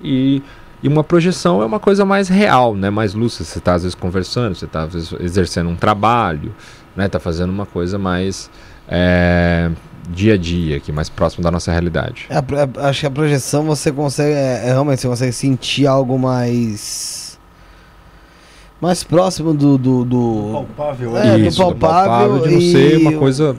Speaker 3: E, e uma projeção é uma coisa mais real, né? Mais lúcida. Você está às vezes conversando, você está às vezes exercendo um trabalho, né? Tá fazendo uma coisa mais é, dia a dia, aqui, mais próximo da nossa realidade.
Speaker 1: É, a é, acho que a projeção você consegue. É, é, realmente você consegue sentir algo mais. Mais próximo do. do, do-
Speaker 2: Palpável.
Speaker 1: É, do
Speaker 3: Isso, do
Speaker 1: palpável
Speaker 3: de não
Speaker 1: e-
Speaker 3: ser uma coisa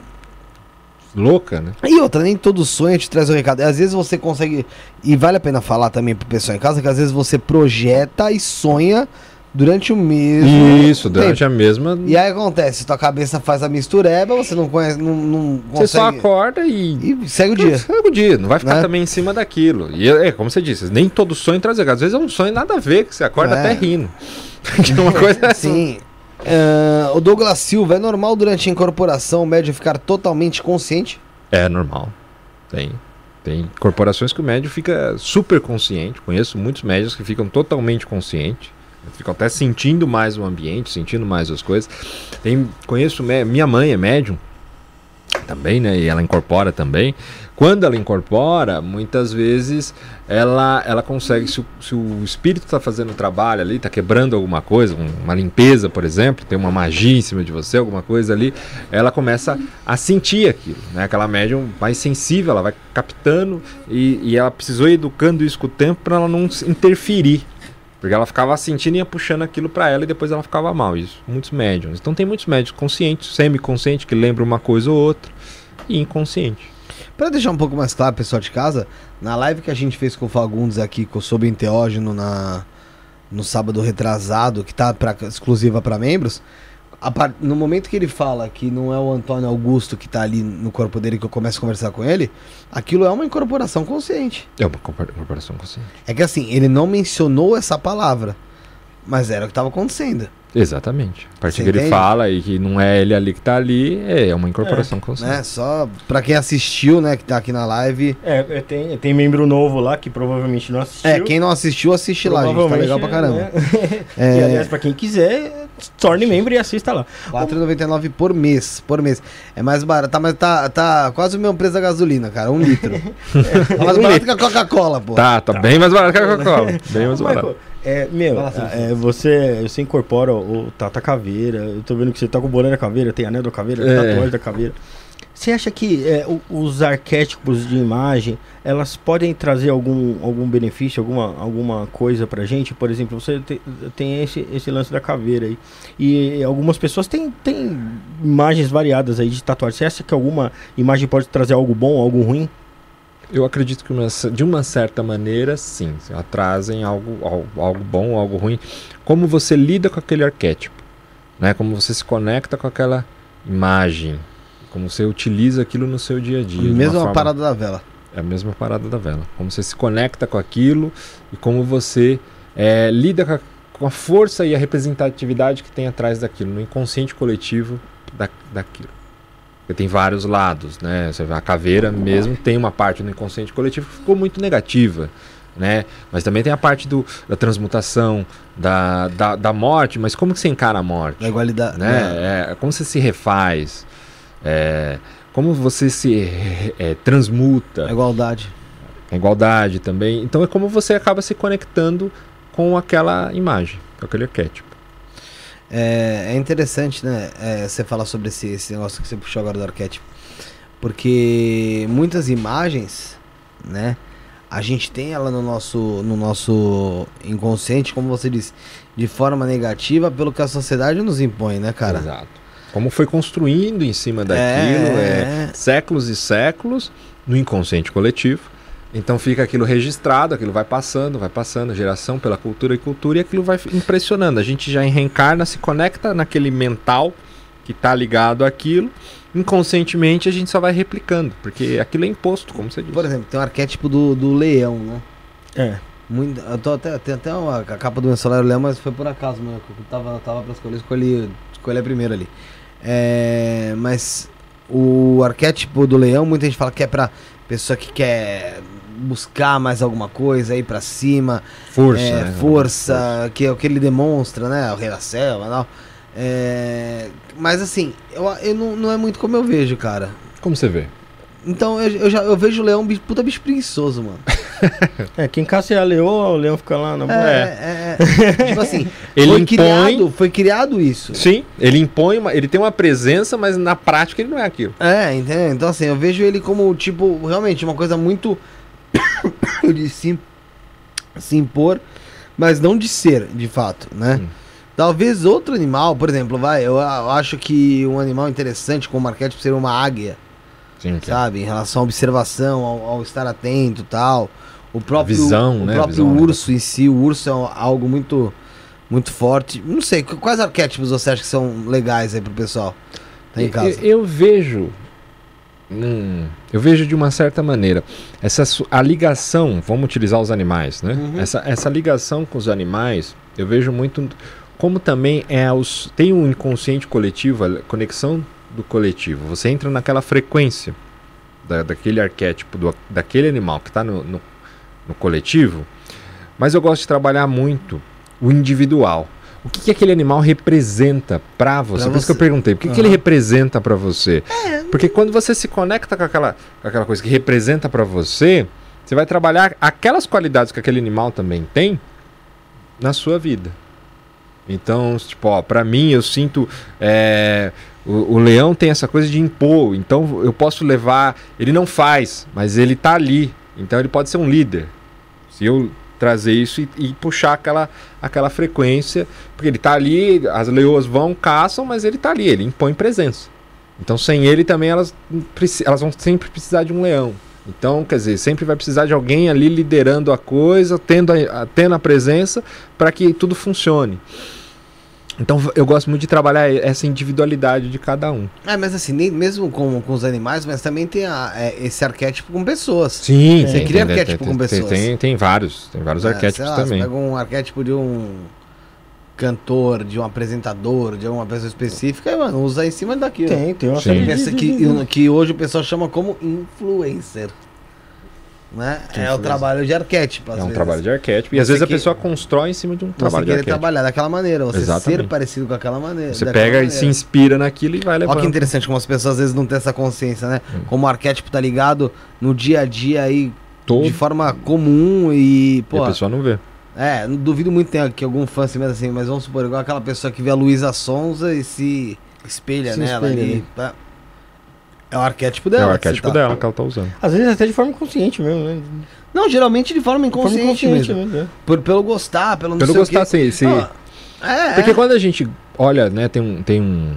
Speaker 3: louca, né?
Speaker 1: E outra, nem todo sonho te traz o recado. Às vezes você consegue. E vale a pena falar também pro pessoal em casa que às vezes você projeta e sonha durante o mesmo.
Speaker 3: Isso, durante a mesma.
Speaker 1: E aí acontece, tua cabeça faz a mistureba, você não conhece, não, não
Speaker 3: Você só
Speaker 1: consegue.
Speaker 3: acorda e.
Speaker 1: E segue o dia.
Speaker 3: Segue o dia, não vai ficar
Speaker 1: Né?
Speaker 3: também em cima daquilo. E é, como você disse, nem todo sonho traz recado. Às vezes é um sonho nada a ver, que você acorda
Speaker 1: É.
Speaker 3: até rindo. Que é uma coisa
Speaker 1: Sim. Ah, o Douglas Silva, é normal durante a incorporação o médium ficar totalmente consciente?
Speaker 3: É normal. Tem. Tem corporações que o médium fica super consciente. Conheço muitos médios que ficam totalmente conscientes. Ficam até sentindo mais o ambiente, sentindo mais as coisas. Tem, conheço, minha mãe é médium também, né? E ela incorpora também. Quando ela incorpora, muitas vezes ela, ela consegue, se o, se o espírito está fazendo trabalho ali, está quebrando alguma coisa, um- uma limpeza, por exemplo, tem uma magia em cima de você, alguma coisa ali, ela começa a sentir aquilo, né? Aquela médium mais sensível, ela vai captando e, e ela precisou ir educando isso com o tempo para ela não interferir. Porque ela ficava sentindo e ia puxando aquilo para ela e depois ela ficava mal. Isso, muitos médiums. Então tem muitos médiums conscientes, semiconscientes, que lembram uma coisa ou outra, e inconsciente.
Speaker 1: Pra deixar um pouco mais claro, pessoal de casa, na live que a gente fez com o Fagundes aqui com, sobre enteógeno na, no sábado retrasado, que tá pra, exclusiva para membros, par- no momento que ele fala que não é o Antônio Augusto que tá ali no corpo dele que eu começo a conversar com ele, aquilo é uma incorporação consciente.
Speaker 3: É uma comparação consciente.
Speaker 1: É que assim, ele não mencionou essa palavra, mas era o que estava acontecendo.
Speaker 3: Exatamente. A partir
Speaker 1: Você
Speaker 3: que ele
Speaker 1: entende?
Speaker 3: fala e que não é ele ali que tá ali, é uma incorporação consciente.
Speaker 1: Né? Só pra quem assistiu, né, que tá aqui na live.
Speaker 2: É, é, tem, tem membro novo lá que provavelmente não assistiu.
Speaker 1: É, quem não assistiu, assiste lá, gente. Tá legal pra caramba.
Speaker 2: né?
Speaker 1: É.
Speaker 2: E aliás, pra quem quiser, torne membro e assista lá.
Speaker 1: R$4,99 por mês, por mês. É mais barato, tá, mas tá, tá quase o mesmo preço da gasolina, cara, um litro. tá mais barato que a Coca-Cola, pô.
Speaker 3: Tá, tá, bem mais barato que a Coca-Cola. bem mais barato.
Speaker 2: Michael, é, meu, é, você, você incorpora o Tata Caveira. Eu tô vendo que você tá com o boné da caveira, tem anel da caveira,
Speaker 3: É.
Speaker 2: tatuagem da caveira. Você acha que é, os arquétipos de imagem, elas podem trazer algum, algum benefício, alguma, alguma coisa pra gente? Por exemplo, você te- tem esse, esse lance da caveira aí. E algumas pessoas têm, têm imagens variadas aí de tatuagem. Você acha que alguma imagem pode trazer algo bom, algo ruim?
Speaker 3: Eu acredito que uma- de uma certa maneira, sim. Elas trazem algo, algo, algo bom, algo ruim. Como você lida com aquele arquétipo, né? Como você se conecta com aquela imagem, como você utiliza aquilo no seu dia a dia. de uma
Speaker 1: Mesmo a
Speaker 3: forma-
Speaker 1: parada da vela.
Speaker 3: É a mesma parada da vela. Como você se conecta com aquilo e como você é, lida com a, com a força e a representatividade que tem atrás daquilo, no inconsciente coletivo da, daquilo. Porque tem vários lados, né? Você vê a caveira mesmo tem uma parte no inconsciente coletivo que ficou muito negativa, né? Mas também tem a parte do, da transmutação, da, da, da morte, mas como que você encara a morte?
Speaker 1: Da igualdade.
Speaker 3: né? É, como você se refaz, é, como você se é, transmuta,
Speaker 1: A igualdade.
Speaker 3: a igualdade também. Então é como você acaba se conectando com aquela imagem, com aquele arquétipo.
Speaker 1: É, é interessante, né? é, você falar sobre esse, esse negócio que você puxou agora do arquétipo. Porque muitas imagens, né? A gente tem ela no nosso, no nosso inconsciente, como você disse, de forma negativa pelo que a sociedade nos impõe, né, cara?
Speaker 3: Exato. como foi construindo em cima daquilo, é,
Speaker 1: É.
Speaker 3: séculos e séculos no inconsciente coletivo. Então fica aquilo registrado, aquilo vai passando, vai passando, geração pela cultura e cultura, e aquilo vai impressionando. A gente já reencarna, se conecta naquele mental que está ligado àquilo, inconscientemente a gente só vai replicando, porque aquilo é imposto, como você disse.
Speaker 1: Por exemplo, tem o arquétipo do, do leão, né?
Speaker 2: É.
Speaker 1: Muito, eu tô até, tem até uma, a capa do meu celular leão, mas foi por acaso, mano. Eu tava, tava pra escolher, escolhi, escolhi a primeira ali. É, mas o arquétipo do leão, muita gente fala que é pra pessoa que quer buscar mais alguma coisa, ir pra cima,
Speaker 3: Força,
Speaker 1: é,
Speaker 3: né?
Speaker 1: força, que é o que ele demonstra, né? O rei da selva e tal. É, mas assim, eu, eu não, não é muito como eu vejo, cara.
Speaker 3: Como você vê?
Speaker 1: Então eu, eu já eu vejo o leão bicho- puta bicho preguiçoso, mano.
Speaker 2: É, quem caça é a leoa, o leão fica lá na.
Speaker 1: É, é, é. tipo assim,
Speaker 3: Ele
Speaker 1: foi
Speaker 3: impõe-
Speaker 1: criado, foi criado isso.
Speaker 3: Sim, ele impõe, uma, ele tem uma presença, mas na prática ele não é aquilo.
Speaker 1: É, entendeu? Então assim, eu vejo ele como, tipo, realmente uma coisa muito de se, se impor, mas não de ser, de fato, né?
Speaker 3: Hum.
Speaker 1: Talvez outro animal, por exemplo, vai, eu, eu acho que um animal interessante como arquétipo seria uma águia,
Speaker 3: Sim,
Speaker 1: sabe? Em relação à observação, ao, ao estar atento e tal. O próprio,
Speaker 3: visão,
Speaker 1: o
Speaker 3: né?
Speaker 1: próprio
Speaker 3: Visão, né?
Speaker 1: urso em si, o urso é algo muito, muito forte. Não sei, qu- quais arquétipos você acha que são legais aí pro pessoal? Tá em casa.
Speaker 3: Eu, eu vejo. Hum, eu vejo de uma certa maneira. Essa, a ligação, vamos utilizar os animais, né?
Speaker 1: Uhum.
Speaker 3: Essa, essa ligação com os animais, eu vejo muito. Como também é os. Tem um inconsciente coletivo, a conexão do coletivo. Você entra naquela frequência da, daquele arquétipo, do, daquele animal que está no, no, no coletivo. Mas eu gosto de trabalhar muito o individual. O que, que aquele animal representa para você?
Speaker 1: Pra
Speaker 3: Por isso que eu perguntei. O que, que
Speaker 1: Aham.
Speaker 3: ele representa para você? Porque quando você se conecta com aquela, com aquela coisa que representa para você, você vai trabalhar aquelas qualidades que aquele animal também tem na sua vida. Então, tipo, ó, pra mim eu sinto. é, o, o leão tem essa coisa de impor. Então eu posso levar. Ele não faz, mas ele tá ali. Então ele pode ser um líder. Se eu trazer isso e, e puxar aquela, aquela frequência. Porque ele tá ali, as leoas vão, caçam, mas ele tá ali, ele impõe presença. Então sem ele também elas, elas vão sempre precisar de um leão. Então, quer dizer, sempre vai precisar de alguém ali liderando a coisa, tendo a- tendo a presença para que tudo funcione. Então eu gosto muito de trabalhar essa individualidade de cada um.
Speaker 1: É, mas assim, nem, mesmo com, com os animais, mas também tem a- é, esse arquétipo com pessoas.
Speaker 3: Sim,
Speaker 1: Você cria arquétipo com
Speaker 3: tem,
Speaker 1: pessoas.
Speaker 3: Tem, tem vários, tem vários
Speaker 1: É,
Speaker 3: arquétipos
Speaker 1: lá,
Speaker 3: também.
Speaker 1: Você pega um arquétipo de um cantor, de um apresentador, de alguma pessoa específica, e, mano, usa em cima daquilo.
Speaker 2: Tem, tem uma
Speaker 1: que, que hoje o pessoal chama como influencer. Né? É o trabalho de arquétipo.
Speaker 3: É um
Speaker 1: vezes.
Speaker 3: trabalho de arquétipo. E às
Speaker 1: Você
Speaker 3: vezes a
Speaker 1: que-
Speaker 3: pessoa constrói em cima de um
Speaker 1: Você
Speaker 3: trabalho de
Speaker 1: querer
Speaker 3: arquétipo.
Speaker 1: trabalhar daquela maneira, você
Speaker 3: Exatamente.
Speaker 1: ser parecido com aquela maneira.
Speaker 3: Você pega e
Speaker 1: maneira.
Speaker 3: se inspira naquilo e vai levando.
Speaker 1: Olha que interessante como as pessoas às vezes não têm essa consciência, né? Como o arquétipo tá ligado no dia a dia aí
Speaker 3: Todo.
Speaker 1: de forma comum e,
Speaker 3: E
Speaker 1: pô,
Speaker 3: a pessoa não vê.
Speaker 1: é, não duvido muito que algum fã se meta assim, mas vamos supor, igual aquela pessoa que vê a Luísa Sonza e se espelha
Speaker 2: Se
Speaker 1: nela
Speaker 2: espelha
Speaker 1: ali.
Speaker 2: ali.
Speaker 1: tá? É o arquétipo dela.
Speaker 3: é o
Speaker 1: que
Speaker 3: arquétipo
Speaker 1: tá-
Speaker 3: dela que ela tá usando.
Speaker 2: Às vezes até de forma inconsciente mesmo, né?
Speaker 1: Não, geralmente de forma
Speaker 2: De forma
Speaker 1: inconsciente,
Speaker 2: inconsciente
Speaker 1: mesmo.
Speaker 2: mesmo. né?
Speaker 1: Por, pelo gostar, pelo não
Speaker 3: Pelo
Speaker 1: sei o
Speaker 3: gostar,
Speaker 1: quê.
Speaker 3: assim, se...
Speaker 1: Não, é,
Speaker 3: Porque
Speaker 1: é.
Speaker 3: quando a gente olha, né, tem um, tem um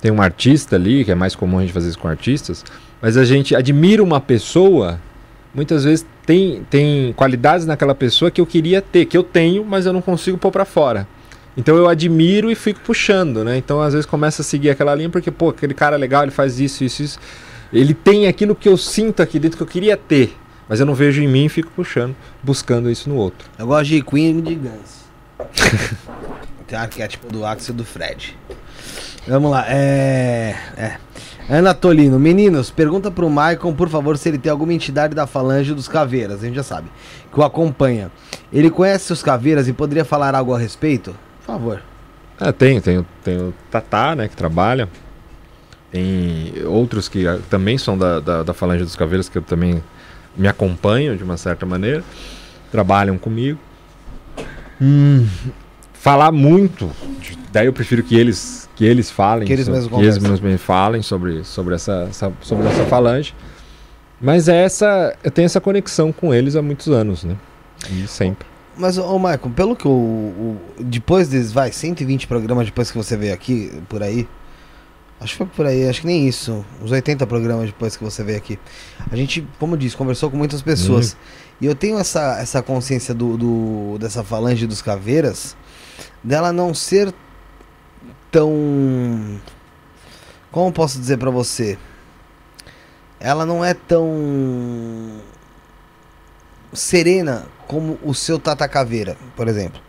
Speaker 3: tem um artista ali, que é mais comum a gente fazer isso com artistas, mas a gente admira uma pessoa, muitas vezes tem, tem qualidades naquela pessoa que eu queria ter, que eu tenho, mas eu não consigo pôr pra fora. Então eu admiro e fico puxando, né? Então às vezes começa a seguir aquela linha porque, pô, aquele cara é legal, ele faz isso, isso, isso. Ele tem aquilo que eu sinto aqui dentro que eu queria ter, mas eu não vejo em mim e fico puxando, buscando isso no outro.
Speaker 1: Eu gosto de Queen e de Guns. Tem o arquétipo do Axel e do Fred. Vamos lá, é. é. Ana Tolino, meninos, pergunta pro Maicon, por favor, se ele tem alguma entidade da falange dos caveiras, a gente já sabe, que o acompanha. Ele conhece os caveiras e poderia falar algo a respeito? Por favor.
Speaker 3: Ah, tem, tem, o- tem o Tatá, né, que trabalha. Tem outros que ah, também são da, da, da Falange dos Caveiros, que eu também me acompanham de uma certa maneira. Trabalham comigo. Hum, falar muito, daí eu prefiro que eles, que eles falem.
Speaker 1: Que eles mesmos
Speaker 3: que eles mesmos falem sobre, sobre, essa, essa- sobre essa falange. Mas é essa, eu tenho essa conexão com eles há muitos anos, né? E sempre.
Speaker 1: Mas, ô Maicon, pelo que o, o- Depois desses, vai, 120 programas depois que você veio aqui, por aí. Acho que foi por aí, acho que nem isso. Uns 80 programas depois que você veio aqui. A gente, como eu disse, conversou com muitas pessoas.
Speaker 3: Uhum.
Speaker 1: E eu tenho essa, essa consciência do, do- dessa falange dos caveiras, dela não ser tão. Como posso dizer pra você? Ela não é tão serena como o seu Tata Caveira, por exemplo.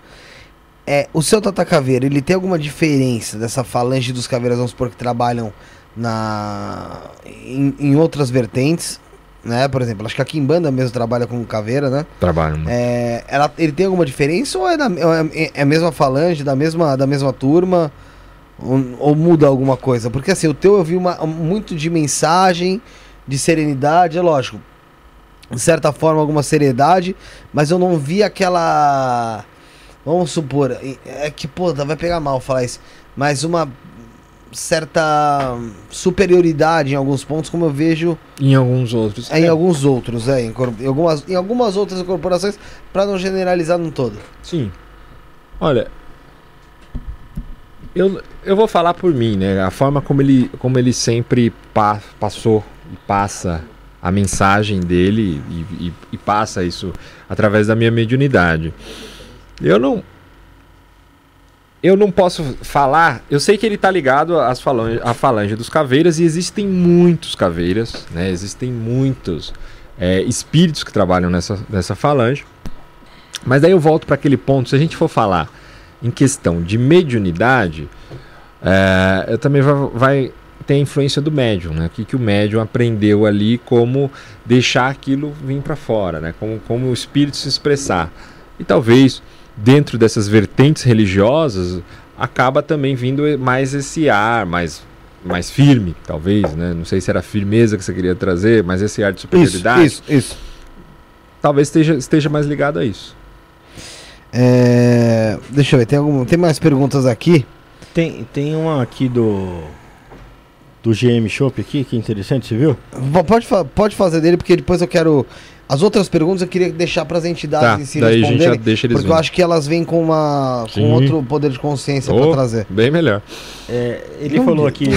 Speaker 1: É, o seu Tata Caveira, ele tem alguma diferença dessa falange dos caveiras, vamos supor, que trabalham na em, em outras vertentes, né? Por exemplo, acho que a Kimbanda mesmo trabalha com caveira, né?
Speaker 3: Trabalho. né?
Speaker 1: É, ela, ele tem alguma diferença ou é, da, é, é a mesma falange, da mesma, da mesma turma? Ou, ou muda alguma coisa? Porque assim, o teu eu vi uma, muito de mensagem, de serenidade, é lógico. De certa forma, alguma seriedade, mas eu não vi aquela. Vamos supor, é que, pô, vai pegar mal falar isso, mas uma certa superioridade em alguns pontos, como eu vejo
Speaker 3: Em alguns outros.
Speaker 1: é, em alguns outros, é, em, em algumas, em algumas outras corporações, para não generalizar no todo.
Speaker 3: Sim. Olha, eu, eu vou falar por mim, né? A forma como ele, como ele sempre pa- passou e passa a mensagem dele e, e- e passa isso através da minha mediunidade. Eu não. Eu não posso falar. Eu sei que ele está ligado às falange, à falange dos caveiras e existem muitos caveiras, né? Existem muitos é, espíritos que trabalham nessa, nessa falange. Mas daí eu volto para aquele ponto. Se a gente for falar em questão de mediunidade, é, eu também vai, vai ter a influência do médium, né? O que, que o médium aprendeu ali, como deixar aquilo vir para fora, né? Como, como o espírito se expressar. E talvez dentro dessas vertentes religiosas acaba também vindo mais esse ar, mais mais firme, talvez, né? Não sei se era a firmeza que você queria trazer, mas esse ar de superioridade,
Speaker 1: isso, isso.
Speaker 3: talvez esteja, esteja mais ligado a isso.
Speaker 1: É, deixa eu ver, tem, algum, tem mais perguntas aqui?
Speaker 2: Tem, tem uma aqui do. Do GM Shop aqui, que interessante, você viu?
Speaker 1: Po- Pode, fa- pode fazer dele, porque depois eu quero. As outras perguntas eu queria deixar para as entidades
Speaker 3: Tá,
Speaker 1: em si
Speaker 3: daí a gente já
Speaker 1: responderem.
Speaker 3: deixa eles
Speaker 1: Porque eu acho que elas vêm com, uma, com outro poder de consciência
Speaker 3: Oh,
Speaker 1: para trazer.
Speaker 3: Bem melhor.
Speaker 2: É, ele
Speaker 1: Não
Speaker 2: falou aqui.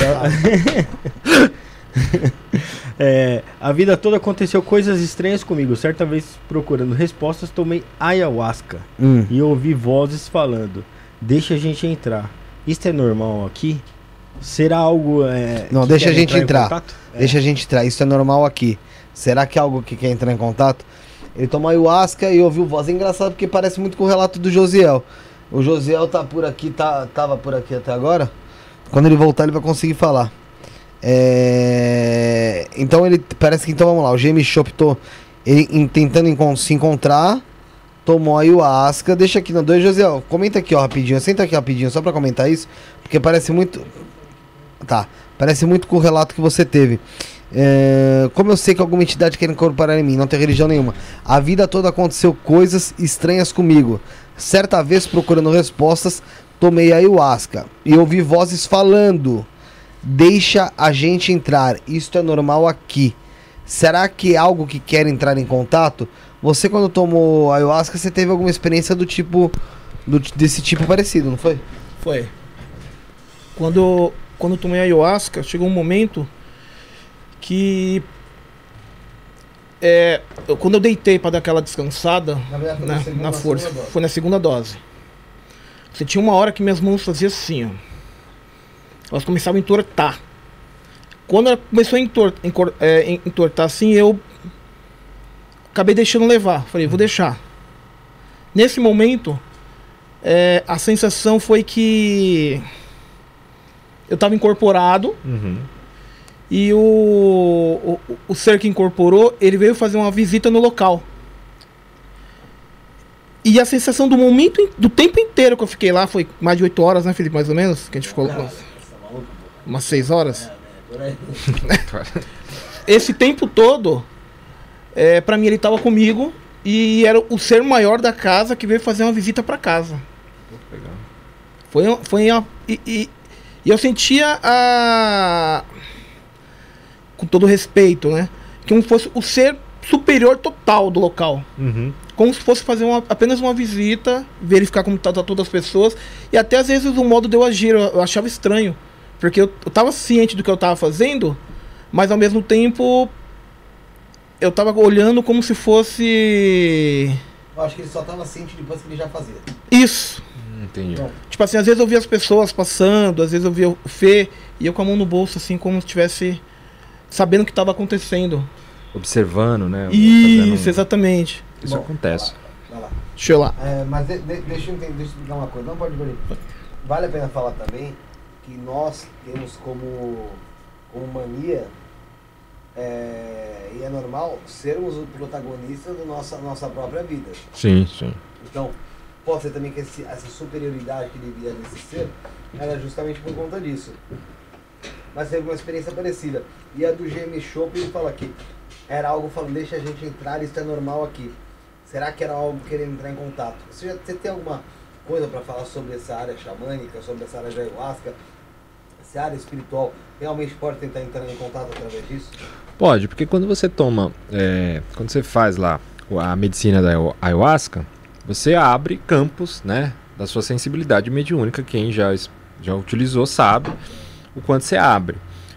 Speaker 2: é, a vida toda aconteceu coisas estranhas comigo. Certa vez, procurando respostas, tomei ayahuasca
Speaker 1: Hum.
Speaker 2: e ouvi vozes falando: Deixa a gente entrar. Isto é normal aqui? Será algo. é,
Speaker 1: Não, deixa a gente entrar.
Speaker 2: contato? É.
Speaker 1: Deixa a gente entrar. Isso é normal aqui. Será que é algo que quer entrar em contato? Ele tomou ayahuasca e ouviu voz. É engraçado porque parece muito com o relato do Josiel. O Josiel tá por aqui, tá, tava por aqui até agora. Quando ele voltar, ele vai conseguir falar. É, Então ele parece que então vamos lá. O Shop tô ele em- tentando encon- se encontrar. Tomou ayahuasca. Deixa aqui na dois, Josiel. Comenta aqui, ó, rapidinho. Senta aqui rapidinho, só pra comentar isso. Porque parece muito. Tá. Parece muito com o relato que você teve. É, como eu sei que alguma entidade quer incorporar em mim, não tem religião nenhuma. A vida toda aconteceu coisas estranhas comigo. Certa vez, procurando respostas, tomei ayahuasca e ouvi vozes falando: Deixa a gente entrar, isto é normal aqui. Será que é algo que quer entrar em contato? Você, quando tomou ayahuasca, você teve alguma experiência do tipo. do- desse tipo parecido, não foi?
Speaker 4: Foi. Quando, quando eu tomei ayahuasca, chegou um momento que. É, eu- quando eu deitei para dar aquela descansada na, na força, foi na segunda dose. Você tinha uma hora que minhas mãos faziam assim, ó. Elas começavam a entortar. Quando ela começou a entor- encor- é, en- entortar assim, eu acabei deixando levar. Falei, vou deixar. Nesse momento, é, a sensação foi que eu estava incorporado
Speaker 3: Uhum.
Speaker 4: e o, o, o ser que incorporou, ele veio fazer uma visita no local. E a sensação do momento, do tempo inteiro que eu fiquei lá, foi mais de 8 horas, né, Felipe? Mais ou menos? Que a gente ficou lá. Umas 6 horas? Esse tempo todo, é, para mim, ele estava comigo e era o ser maior da casa que veio fazer uma visita para casa. Foi, foi uma, e, e, e eu sentia a. Com todo respeito, né? Que um fosse o ser superior total do local.
Speaker 3: Uhum.
Speaker 4: Como se fosse fazer uma- apenas uma visita, verificar como tá, tá todas as pessoas. E até às vezes o modo de eu agir, eu, eu achava estranho. Porque eu, eu tava ciente do que eu tava fazendo, mas ao mesmo tempo eu tava olhando como se fosse.
Speaker 1: Eu acho que ele só tava ciente depois que ele já fazia.
Speaker 4: Isso.
Speaker 3: Entendi.
Speaker 1: Bom.
Speaker 4: Tipo assim, às vezes eu via as pessoas passando, às vezes eu via o Fê e eu com a mão no bolso, assim, como se estivesse sabendo o que estava acontecendo.
Speaker 3: Observando, né?
Speaker 4: Isso,
Speaker 3: Fazendo-
Speaker 4: exatamente.
Speaker 3: Isso
Speaker 1: Bom,
Speaker 3: acontece.
Speaker 1: Vai lá.
Speaker 4: Deixa eu lá.
Speaker 1: É, mas de- de- deixa, eu entender, deixa eu explicar uma coisa. Não pode ver. Vale a pena falar também que nós temos como, como mania, é, e é normal, sermos o protagonista da nossa, nossa própria vida.
Speaker 3: Sim, sim.
Speaker 1: Então, pode ser também que esse- essa superioridade que devia nesse ser era justamente por conta disso. Mas teve uma experiência parecida. E a do GM Shop, ele fala que era algo falando, deixa a gente entrar, isso é normal aqui. Será que era algo querendo entrar em contato? Você, já, você tem alguma coisa para falar sobre essa área xamânica, sobre essa área de ayahuasca? Essa área espiritual realmente pode tentar entrar em contato através disso?
Speaker 3: Pode, porque quando você toma, é, quando você faz lá a medicina da ayahu- ayahuasca, você abre campos, né, da sua sensibilidade mediúnica. Quem já, já utilizou sabe o quanto você abre.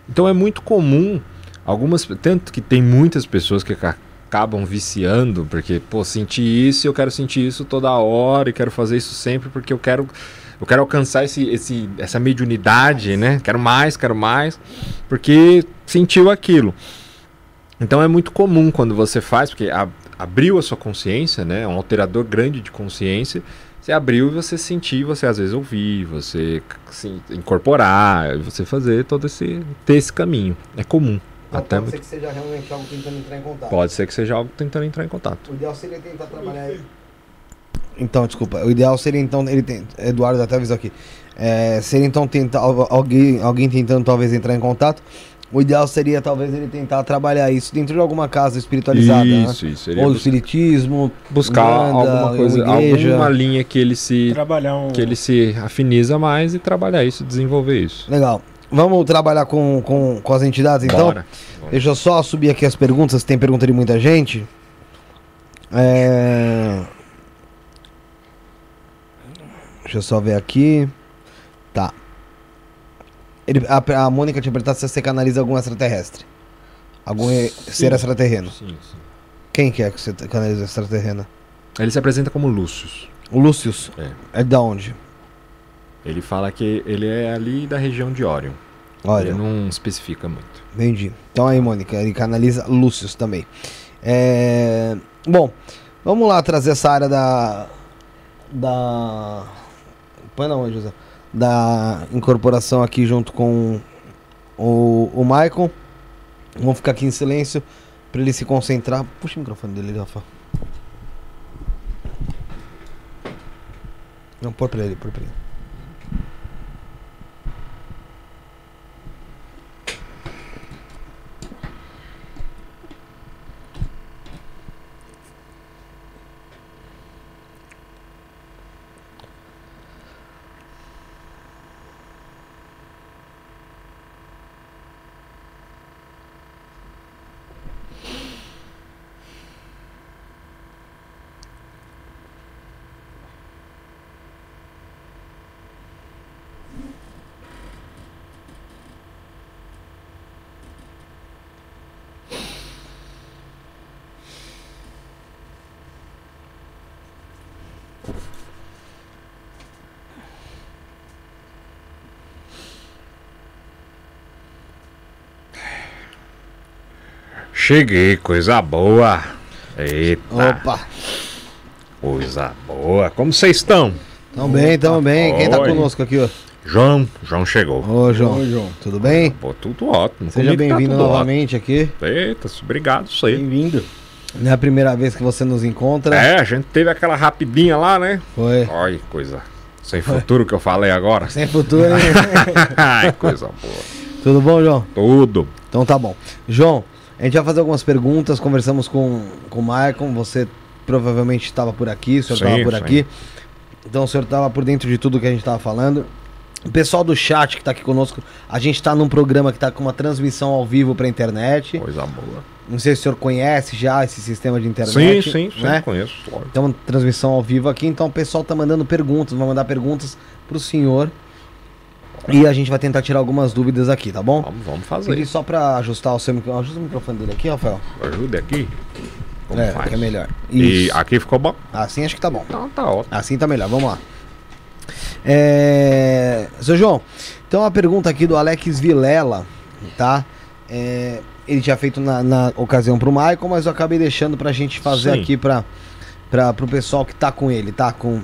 Speaker 3: Então é muito comum, algumas, tanto que tem muitas pessoas que ca- acabam viciando, porque, pô, senti isso eu quero sentir isso toda hora e quero fazer isso sempre porque eu quero eu quero alcançar esse, esse, essa mediunidade, né? Quero mais, quero mais, porque sentiu aquilo. Então é muito comum quando você faz, porque a- abriu a sua consciência, né? É um alterador grande de consciência. Você abriu e você sentir, você às vezes ouvir, você se incorporar, você fazer todo esse ter esse caminho. É comum.
Speaker 1: Então
Speaker 3: Até
Speaker 1: pode
Speaker 3: muito-
Speaker 1: ser que seja realmente algo tentando entrar em contato.
Speaker 3: Pode ser que seja algo tentando entrar em contato.
Speaker 1: O ideal seria tentar trabalhar. Então, desculpa. O ideal seria então ele tem, Eduardo até avisou aqui. É, seria então tentar al- alguém, alguém tentando talvez entrar em contato. O ideal seria talvez ele tentar trabalhar isso dentro de alguma casa espiritualizada, né?
Speaker 3: isso, isso. Seria
Speaker 1: Ou do
Speaker 3: bus-
Speaker 1: espiritismo,
Speaker 3: buscar alguma coisa, alguma linha que ele se
Speaker 2: Trabalhar um.
Speaker 3: que ele se afiniza mais e trabalhar isso, desenvolver isso.
Speaker 1: Legal. Vamos trabalhar com, com, com as entidades então?
Speaker 3: Bora.
Speaker 1: Deixa eu só subir aqui as perguntas, tem pergunta de muita gente. É... Deixa eu só ver aqui. Tá. Ele, a, a Mônica tinha perguntado se você canaliza algum extraterrestre. Algum e- ser extraterreno.
Speaker 3: Sim, sim.
Speaker 1: Quem que é que você canaliza extraterreno?
Speaker 3: Ele se apresenta como Lúcius.
Speaker 1: O Lúcius.
Speaker 3: É.
Speaker 1: É da onde?
Speaker 3: Ele fala que ele é ali da região de Orion.
Speaker 1: Olha,
Speaker 3: Ele não especifica muito.
Speaker 1: entendi. Então aí, Mônica, ele canaliza Lúcius também. É... Bom, vamos lá trazer essa área da. Da. Põe não, José. Da incorporação aqui junto com o, o Michael. Vamos ficar aqui em silêncio para ele se concentrar. Puxa o microfone dele, Rafa. Não, põe pra ele, põe pra ele.
Speaker 3: Cheguei, coisa boa. Eita,
Speaker 1: Opa!
Speaker 3: coisa boa. Como vocês estão?
Speaker 1: Tamo bem, tamo bem. Quem tá
Speaker 3: Oi.
Speaker 1: conosco aqui, ó?
Speaker 3: João, João chegou.
Speaker 1: Ô, João.
Speaker 2: Ô, João.
Speaker 1: Tudo bem?
Speaker 3: Pô, tudo ótimo.
Speaker 1: Seja
Speaker 3: Comigo tá
Speaker 1: bem-vindo
Speaker 3: tudo
Speaker 1: novamente aqui.
Speaker 3: ótimo. Eita, obrigado, isso aí.
Speaker 2: Bem-vindo.
Speaker 1: Não é a primeira vez que você nos encontra.
Speaker 3: É, a gente teve aquela rapidinha lá, né?
Speaker 1: Foi.
Speaker 3: Olha, que coisa sem futuro que eu falei agora.
Speaker 1: Sem futuro, hein?
Speaker 3: Ai, coisa boa.
Speaker 1: Tudo bom, João?
Speaker 3: Tudo.
Speaker 1: Então tá bom. João, a gente vai fazer algumas perguntas. Conversamos com, com o Maicon. Você provavelmente estava por aqui, o senhor
Speaker 3: Sim,
Speaker 1: estava por
Speaker 3: sim.
Speaker 1: aqui. Então o senhor estava por dentro de tudo que a gente estava falando. O pessoal do chat que está aqui conosco, a gente está num programa que está com uma transmissão ao vivo para internet.
Speaker 3: Coisa boa.
Speaker 1: Não sei se o senhor conhece já esse sistema de
Speaker 3: Sim,
Speaker 1: internet.
Speaker 3: sim, sim,
Speaker 1: né?
Speaker 3: conheço. lógico.
Speaker 1: Então, transmissão ao vivo aqui, então o pessoal tá mandando perguntas, vai mandar perguntas pro senhor. E a gente vai tentar tirar algumas dúvidas aqui, tá bom?
Speaker 3: Vamos, vamos fazer.
Speaker 1: Pedir só pra ajustar o seu microfone. Ajusta o microfone dele aqui, Rafael.
Speaker 3: Ajuda aqui. Como
Speaker 1: é,
Speaker 3: faz?
Speaker 1: é melhor.
Speaker 3: E
Speaker 1: Isso.
Speaker 3: aqui ficou bom?
Speaker 1: Assim acho que tá bom.
Speaker 3: Então tá ótimo.
Speaker 1: Assim tá melhor, vamos lá. É... Seu João, então a pergunta aqui do Alex Vilela, tá? É, Ele tinha feito na, na ocasião pro Michael, mas eu acabei deixando pra gente fazer
Speaker 3: Sim.
Speaker 1: aqui pra, pra, pro pessoal que tá com ele, tá? Com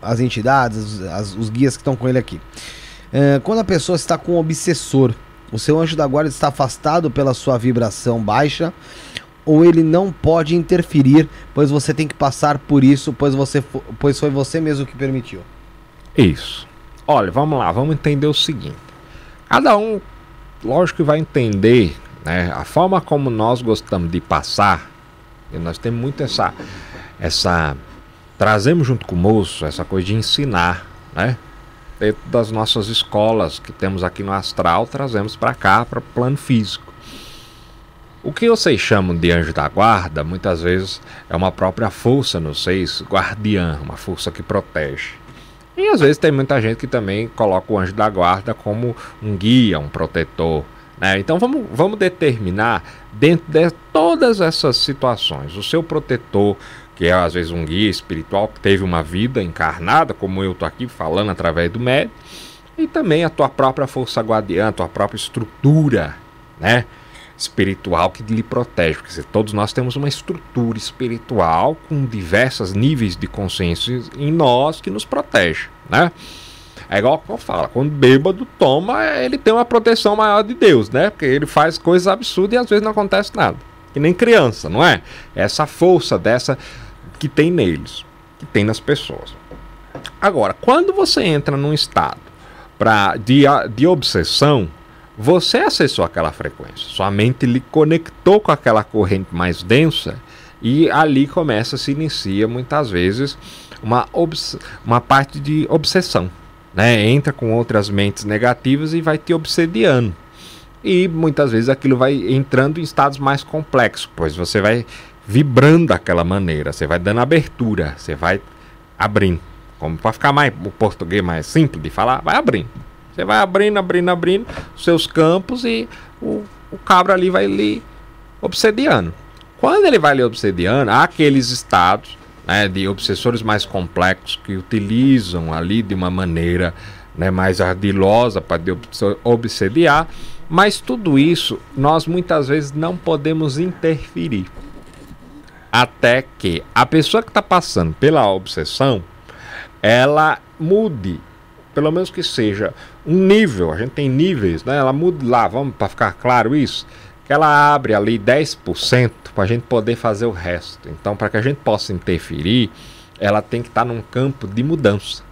Speaker 1: as entidades, as- os guias que estão com ele aqui. É, quando a pessoa está com um obsessor, o seu anjo da guarda está afastado pela sua vibração baixa, ou ele não pode interferir, pois você tem que passar por isso, pois, você pois foi você mesmo que permitiu.
Speaker 3: Isso. Olha, vamos lá, vamos entender o seguinte. Cada um, lógico que vai entender, né, a forma como nós gostamos de passar. E nós temos muito essa, essa, trazemos junto com o moço essa coisa de ensinar, né? Dentro das nossas escolas que temos aqui no astral, trazemos para cá, para o plano físico. O que vocês chamam de anjo da guarda, muitas vezes é uma própria força nos seis, guardiã, uma força que protege. E às vezes tem muita gente que também coloca o anjo da guarda como um guia, um protetor. Né? Então vamos, vamos determinar dentro de todas essas situações. O seu protetor, que é às vezes um guia espiritual que teve uma vida encarnada, como eu estou aqui falando através do médium, e também a tua própria força guardiã, a tua própria estrutura, né? espiritual que lhe protege, porque todos nós temos uma estrutura espiritual com diversos níveis de consciência em nós que nos protege, né? É igual eu falo, quando bêbado toma, ele tem uma proteção maior de Deus, né? Porque ele faz coisas absurdas e às vezes não acontece nada. Que nem criança, não é? Essa força dessa que tem neles, que tem nas pessoas. Agora, quando você entra num estado pra, de, de obsessão, você acessou aquela frequência. Sua mente lhe conectou com aquela corrente mais densa e ali começa, se inicia muitas vezes uma, uma parte de obsessão. Né? Entra com outras mentes negativas e vai te obsediando. E muitas vezes aquilo vai entrando em estados mais complexos, pois você vai vibrando daquela maneira, você vai dando abertura, você vai abrindo. Como para ficar mais o português mais simples de falar, vai abrindo. Você vai abrindo, abrindo, abrindo os seus campos e o, o cabra ali vai lhe obsediando. Quando ele vai lhe obsediando, há aqueles estados né, de obsessores mais complexos que utilizam ali de uma maneira né, mais ardilosa para obsediar, mas tudo isso nós muitas vezes não podemos interferir. Até que a pessoa que está passando pela obsessão, ela mude, pelo menos que seja um nível, a gente tem níveis, né? Ela mude lá, vamos para ficar claro isso, que ela abre ali 10% para a gente poder fazer o resto. Então, para que a gente possa interferir, ela tem que estar num campo de mudança.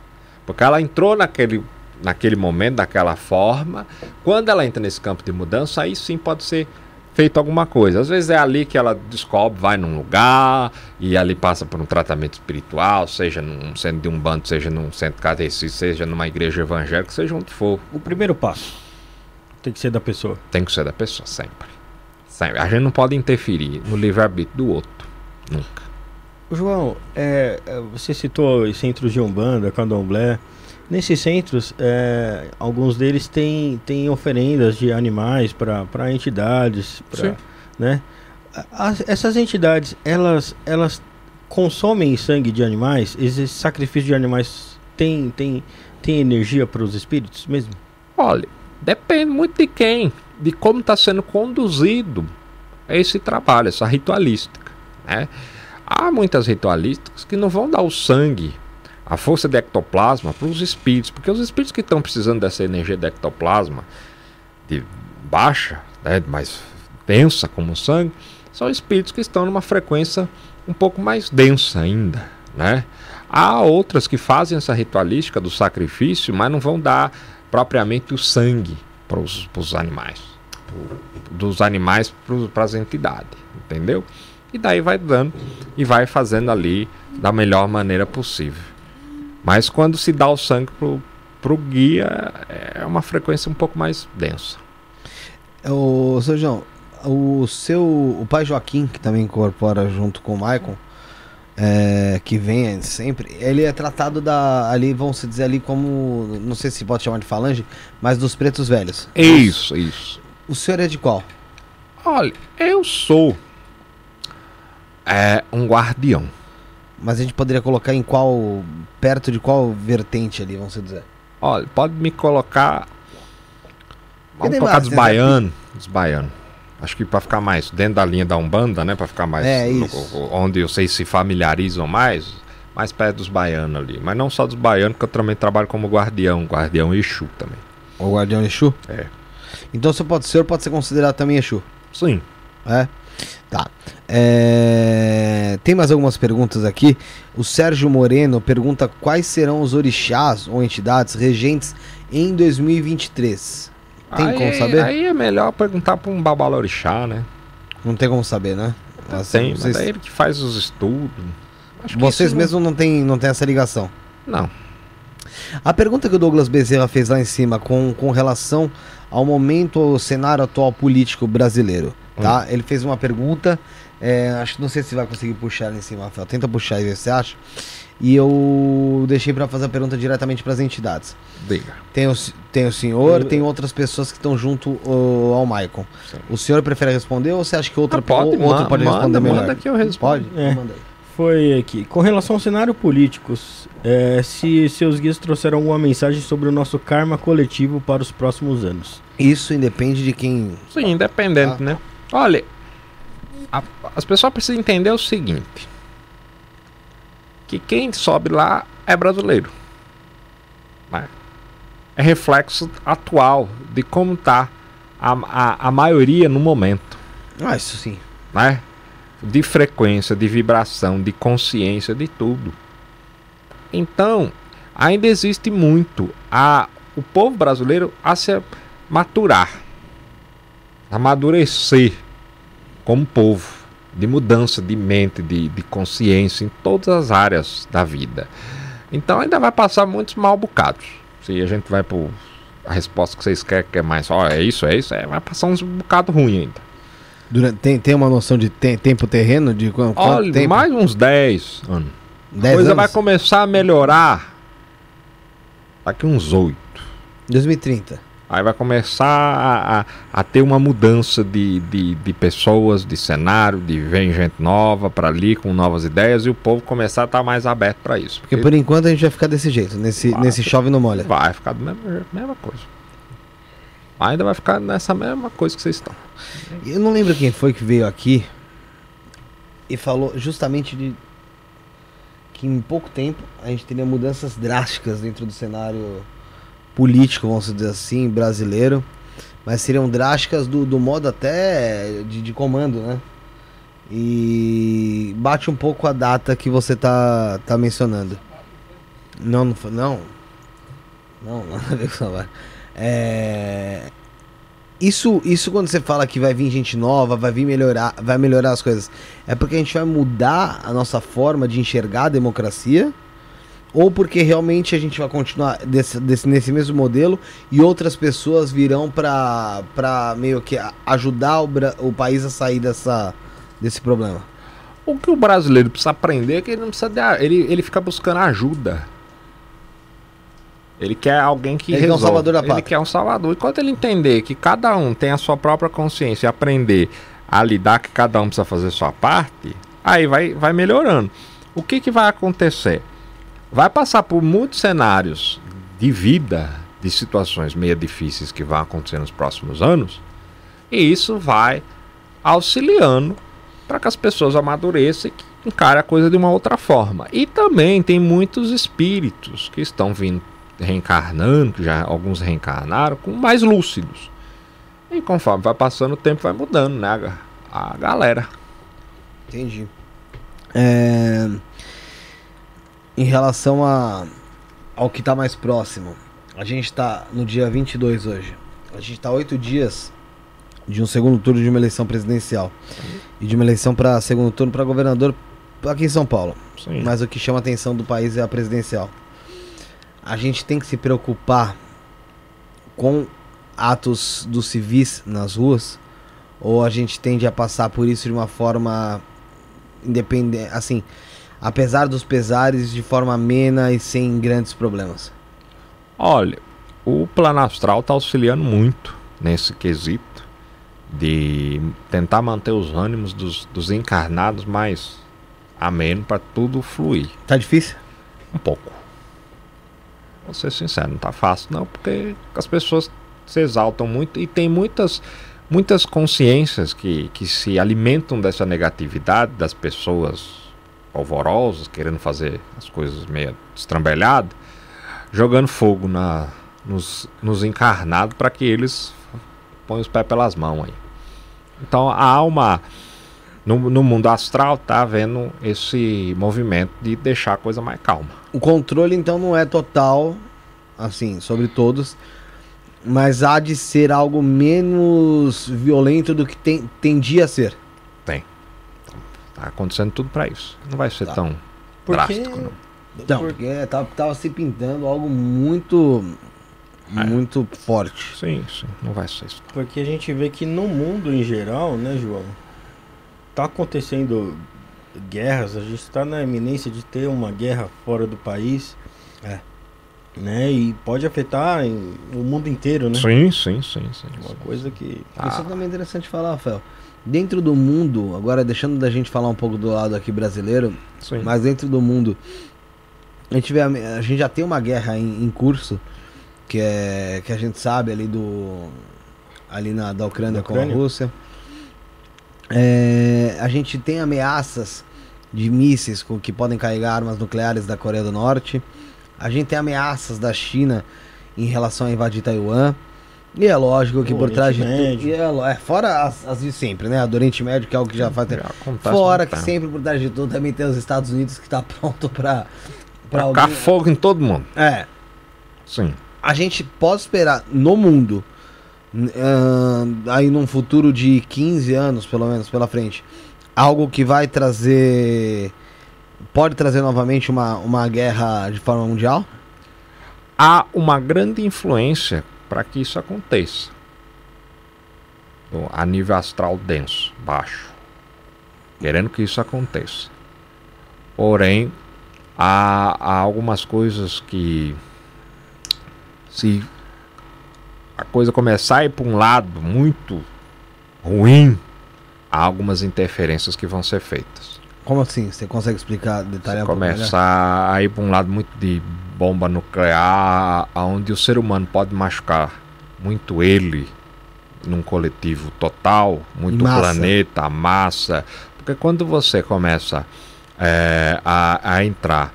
Speaker 3: Porque ela entrou naquele, naquele momento, daquela forma. Quando ela entra nesse campo de mudança, aí sim pode ser feito alguma coisa. Às vezes é ali que ela descobre, vai num lugar e ali passa por um tratamento espiritual, seja num centro de um bando, seja num centro cadecista, seja numa igreja evangélica, seja onde for.
Speaker 2: O primeiro passo tem que ser da pessoa.
Speaker 3: Tem que ser da pessoa, sempre. sempre. A gente não pode interferir no livre-arbítrio do outro. Nunca.
Speaker 2: João, é, é, você citou os centros de Umbanda, Candomblé. Nesses centros, é, alguns deles têm, têm oferendas de animais para entidades. Pra,
Speaker 3: Sim.
Speaker 2: né? As- essas entidades, elas, elas consomem sangue de animais? Esse sacrifício de animais tem, tem, tem energia para os espíritos mesmo?
Speaker 3: Olha, depende muito de quem, de como está sendo conduzido esse trabalho, essa ritualística. Né? Há muitas ritualísticas que não vão dar o sangue, a força de ectoplasma para os espíritos, porque os espíritos que estão precisando dessa energia de ectoplasma de baixa, né, mais densa como o sangue, são espíritos que estão numa frequência um pouco mais densa ainda, né? Há outras que fazem essa ritualística do sacrifício, mas não vão dar propriamente o sangue para os animais, pro- dos animais para as entidades, entendeu? E daí vai dando e vai fazendo ali da melhor maneira possível. Mas quando se dá o sangue pro, pro guia, é uma frequência um pouco mais densa.
Speaker 1: Ô, seu João, o seu. O pai Joaquim, que também incorpora junto com o Maicon, é, que vem sempre, ele é tratado da ali, vamos se dizer ali como, não sei se pode chamar de falange, mas dos pretos velhos.
Speaker 3: Isso, isso.
Speaker 1: O senhor é de qual?
Speaker 3: Olha, eu sou é, um guardião.
Speaker 1: Mas a gente poderia colocar em qual, perto de qual vertente ali, vamos dizer.
Speaker 3: Olha, pode me colocar. Vamos
Speaker 1: mais,
Speaker 3: dos baianos. Dos baianos. Acho que pra ficar mais dentro da linha da Umbanda, né? Pra ficar mais.
Speaker 1: É,
Speaker 3: no- onde vocês se familiarizam mais. Mais perto dos baianos ali. Mas não só dos baianos, que eu também trabalho como guardião. Guardião Exu também.
Speaker 1: O guardião Exu?
Speaker 3: É.
Speaker 1: Então você pode, senhor pode ser considerado também Exu.
Speaker 3: Sim.
Speaker 1: É? Tá. É, Tem mais algumas perguntas aqui. O Sérgio Moreno pergunta quais serão os orixás ou entidades regentes em 2023. Tem
Speaker 3: aí,
Speaker 1: como saber?
Speaker 3: Aí é melhor perguntar pra um babalorixá, né?
Speaker 1: Não tem como saber, né? Assim,
Speaker 3: Tem,
Speaker 1: vocês
Speaker 3: mas é ele que faz os estudos. Acho
Speaker 1: vocês
Speaker 3: isso não-
Speaker 1: mesmos não têm não tem essa ligação.
Speaker 3: Não.
Speaker 1: A pergunta que o Douglas Bezerra fez lá em cima com, com relação ao momento, ao cenário atual político brasileiro, tá? Ele fez uma pergunta, é, acho que não sei se vai conseguir puxar lá em cima, Rafael. Tenta puxar e ver se você acha. E eu deixei para fazer a pergunta diretamente para as entidades.
Speaker 3: Diga.
Speaker 1: Tem o, tem o senhor,
Speaker 2: Eu-
Speaker 1: tem outras pessoas que estão junto ao, ao Maicon.
Speaker 3: Sim.
Speaker 1: O senhor prefere responder ou você acha que outra,
Speaker 3: Ah, pode,
Speaker 1: ou- outro pode
Speaker 3: manda,
Speaker 1: responder melhor?
Speaker 3: manda que eu respondo.
Speaker 1: Pode?
Speaker 2: É.
Speaker 1: Manda aí.
Speaker 2: Foi aqui. Com relação ao cenário político, é, se seus guias trouxeram alguma mensagem sobre o nosso karma coletivo para os próximos anos.
Speaker 1: Isso independe de quem.
Speaker 3: Sim, independente,
Speaker 1: Ah.
Speaker 3: né? Olha, a- as pessoas precisam entender o seguinte: que quem sobe lá é brasileiro. né? É reflexo atual de como tá a, a, a maioria no momento,
Speaker 1: Ah, isso sim.
Speaker 3: né? De frequência, de vibração, de consciência, de tudo. Então, ainda existe muito a o povo brasileiro a se maturar, amadurecer como povo, de mudança de mente, de, de consciência em todas as áreas da vida. Então ainda vai passar muitos mal bocados. Se a gente vai por a resposta que vocês querem, que é mais, ó, é isso, é isso, é, vai passar uns bocados ruins ainda.
Speaker 1: Durante, tem, tem uma noção de te- tempo terreno? De quanto,
Speaker 3: Olha,
Speaker 1: tempo?
Speaker 3: mais uns 10 anos. A
Speaker 1: 10
Speaker 3: coisa
Speaker 1: anos?
Speaker 3: vai começar a melhorar daqui uns 8.
Speaker 1: 2030.
Speaker 3: Aí vai começar a, a, a ter uma mudança de, de, de pessoas, de cenário, de vem gente nova para ali com novas ideias e o povo começar a estar mais aberto para isso.
Speaker 1: Porque por enquanto a gente vai ficar desse jeito, nesse,
Speaker 3: Vai.
Speaker 1: nesse chove não molha.
Speaker 3: vai ficar da mesma, mesma coisa. Ainda vai ficar nessa mesma coisa que vocês estão.
Speaker 1: Eu não lembro quem foi que veio aqui e falou justamente de que em pouco tempo a gente teria mudanças drásticas dentro do cenário político, vamos dizer assim, brasileiro. Mas seriam drásticas do, do modo até de, de comando, né? E bate um pouco a data que você tá, tá mencionando. Não, não. Não. Não, nada a ver com isso. É. Isso, isso quando você fala que vai vir gente nova, vai vir melhorar, vai melhorar as coisas, é porque a gente vai mudar a nossa forma de enxergar a democracia? Ou porque realmente a gente vai continuar desse, desse- nesse mesmo modelo e outras pessoas virão pra pra meio que ajudar o, o país a sair dessa, desse problema?
Speaker 3: O que o brasileiro precisa aprender é que ele não precisa de, ele, ele fica buscando ajuda. Ele quer alguém que
Speaker 1: Ele quer um salvador da
Speaker 3: Ele
Speaker 1: pátria.
Speaker 3: quer um salvador. Enquanto ele entender que cada um tem a sua própria consciência e aprender a lidar que cada um precisa fazer sua parte, aí vai, vai melhorando. O que, que vai acontecer? Vai passar por muitos cenários de vida, de situações meio difíceis que vão acontecer nos próximos anos, e isso vai auxiliando para que as pessoas amadureçam e que encarem a coisa de uma outra forma. E também tem muitos espíritos que estão vindo reencarnando, que já alguns reencarnaram, com mais lúcidos. E conforme vai passando o tempo, vai mudando, né? A, a galera.
Speaker 1: Entendi. É, Em relação a... ao que está mais próximo, a gente está no dia 22 hoje. A gente está oito dias de um segundo turno de uma eleição presidencial e de uma eleição para segundo turno para governador aqui em São Paulo.
Speaker 3: Sim.
Speaker 1: Mas o que chama a atenção do país é a presidencial. A gente tem que se preocupar com atos dos civis nas ruas ou a gente tende a passar por isso de uma forma independente, assim, apesar dos pesares, de forma amena e sem grandes problemas?
Speaker 3: Olha, o plano astral está auxiliando muito nesse quesito de tentar manter os ânimos dos, dos encarnados mais ameno para tudo fluir.
Speaker 1: Tá difícil?
Speaker 3: Um pouco. Vou ser sincero, não tá fácil não, porque as pessoas se exaltam muito e tem muitas muitas consciências que, que se alimentam dessa negatividade das pessoas polvorosas, querendo fazer as coisas meio estrambelhadas, jogando fogo na, nos, nos encarnados para que eles põem os pés pelas mãos aí. Então a alma no, no mundo astral tá havendo esse movimento de deixar a coisa mais calma.
Speaker 1: O controle então não é total, assim, sobre todos, mas há de ser algo menos violento do que tem, tendia a ser.
Speaker 3: Tá acontecendo tudo para isso. Não vai ser
Speaker 1: Tá.
Speaker 3: tão
Speaker 2: Porque-
Speaker 3: drástico, não.
Speaker 1: Então,
Speaker 2: Por-
Speaker 1: porque tava, tava se pintando algo muito,
Speaker 3: É.
Speaker 1: muito forte.
Speaker 3: Sim, sim, não vai ser isso.
Speaker 2: Porque a gente vê que no mundo em geral, né, João? Tá acontecendo guerras, a gente está na iminência de ter uma guerra fora do país.
Speaker 1: É.
Speaker 2: Né? E pode afetar em- o mundo inteiro, né?
Speaker 3: Sim, sim, sim, sim.
Speaker 2: Uma
Speaker 3: sim.
Speaker 2: coisa que.
Speaker 3: Ah.
Speaker 1: Isso também é interessante falar, Rafael. Dentro do mundo, agora deixando da gente falar um pouco do lado aqui brasileiro,
Speaker 3: Sim.
Speaker 1: mas dentro do mundo, a gente, vê, a, gente já tem uma guerra em, em curso, que é que a gente sabe ali do ali na da Ucrânia
Speaker 2: Da
Speaker 1: com a
Speaker 2: Ucrânia?
Speaker 1: Rússia. É, a gente tem ameaças de mísseis com, que podem carregar armas nucleares da Coreia do Norte. A gente tem ameaças da China em relação a invadir Taiwan. E é lógico que
Speaker 2: O
Speaker 1: por trás de tudo. É, é, fora as, as de sempre, né? A do Oriente Médio, que é algo que já faz tempo.
Speaker 3: Já acontece
Speaker 1: Fora que sempre por trás de tudo também tem os Estados Unidos que tá pronto pra.
Speaker 3: Pra
Speaker 1: pra alguém-
Speaker 3: fogo em todo mundo.
Speaker 1: É.
Speaker 3: Sim.
Speaker 1: A gente pode esperar no mundo, ahn, aí num futuro de 15 anos, pelo menos, pela frente, algo que vai trazer. Pode trazer novamente uma, uma guerra de forma mundial?
Speaker 3: Há uma grande influência para que isso aconteça. A nível astral denso, baixo. Querendo que isso aconteça. Porém, há, há algumas coisas que. Se a coisa começar a ir para um lado muito ruim, há algumas interferências que vão ser feitas.
Speaker 1: Como assim? Você consegue explicar, detalhar um pouco melhor?
Speaker 3: começar a ir para um lado muito de bomba nuclear, onde o ser humano pode machucar muito ele num coletivo total, muito
Speaker 1: Massa.
Speaker 3: planeta, massa. Porque quando você começa é, a, a entrar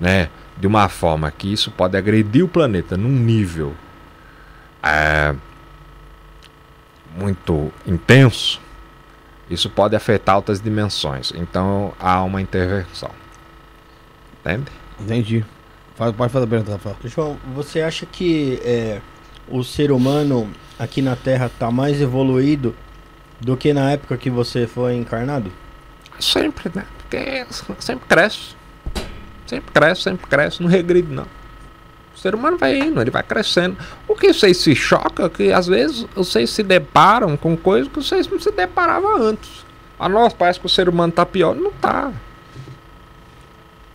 Speaker 3: né, de uma forma que isso pode agredir o planeta num nível é, muito intenso, isso pode afetar outras dimensões. Então há uma intervenção. Entende?
Speaker 1: Entendi. Faz- Pode fazer a pergunta, Rafael.
Speaker 2: João, você acha que é, o ser humano aqui na Terra está mais evoluído do que na época que você foi encarnado?
Speaker 3: Sempre, né? Porque sempre cresce. Sempre cresce, sempre cresce, não regride não. O ser humano vai indo, ele vai crescendo. O que vocês se chocam é que às vezes vocês se deparam com coisas que vocês não se deparavam antes. A nós parece que o ser humano tá pior, não tá.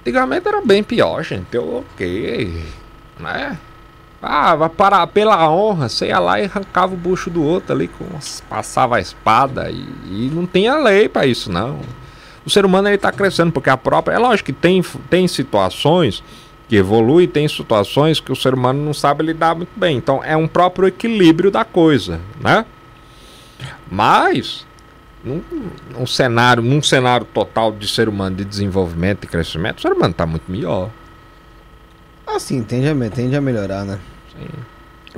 Speaker 3: Antigamente era bem pior, gente. Eu, ok. Né? Ah, vai parar pela honra, você ia lá e arrancava o bucho do outro ali, com, passava a espada e, e não tinha lei pra isso, não. O ser humano ele tá crescendo, porque a própria. É lógico que tem, tem situações que evoluem, tem situações que o ser humano não sabe lidar muito bem. Então é um próprio equilíbrio da coisa, né? Mas num, num cenário, num cenário total de ser humano de desenvolvimento e crescimento, o ser humano tá muito melhor.
Speaker 1: Ah, sim, tende a, tende a melhorar, né?
Speaker 3: Sim.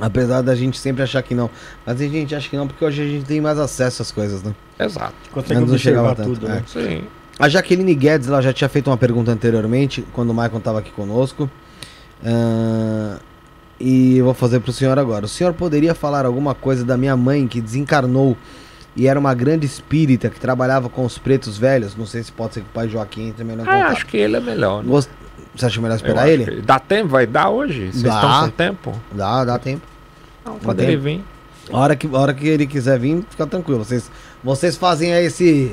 Speaker 1: Apesar da gente sempre achar que não. Mas a gente acha que não porque hoje a gente tem mais acesso às coisas, né?
Speaker 3: Exato.
Speaker 2: Consegue
Speaker 1: chegava
Speaker 2: observar tudo,
Speaker 1: é.
Speaker 2: né?
Speaker 3: Sim.
Speaker 1: A Jaqueline Guedes ela já tinha feito uma pergunta anteriormente, quando o Michael estava aqui conosco. Ah, e eu vou fazer para o senhor agora. O senhor poderia falar alguma coisa da minha mãe que desencarnou e era uma grande espírita que trabalhava com os pretos velhos? Não sei se pode ser que o pai Joaquim melhor em
Speaker 3: Ah, acho que ele é melhor. né?
Speaker 1: Gost- Você acha melhor esperar ele?
Speaker 3: que- Dá tempo? Vai dar hoje? Vocês
Speaker 1: Dá.
Speaker 3: estão com tempo?
Speaker 1: Dá, dá tempo.
Speaker 3: Não, quando
Speaker 1: Dá
Speaker 3: ele
Speaker 1: tempo.
Speaker 3: vir.
Speaker 1: A hora que, a hora que ele quiser vir, fica tranquilo. Vocês, vocês fazem aí esse,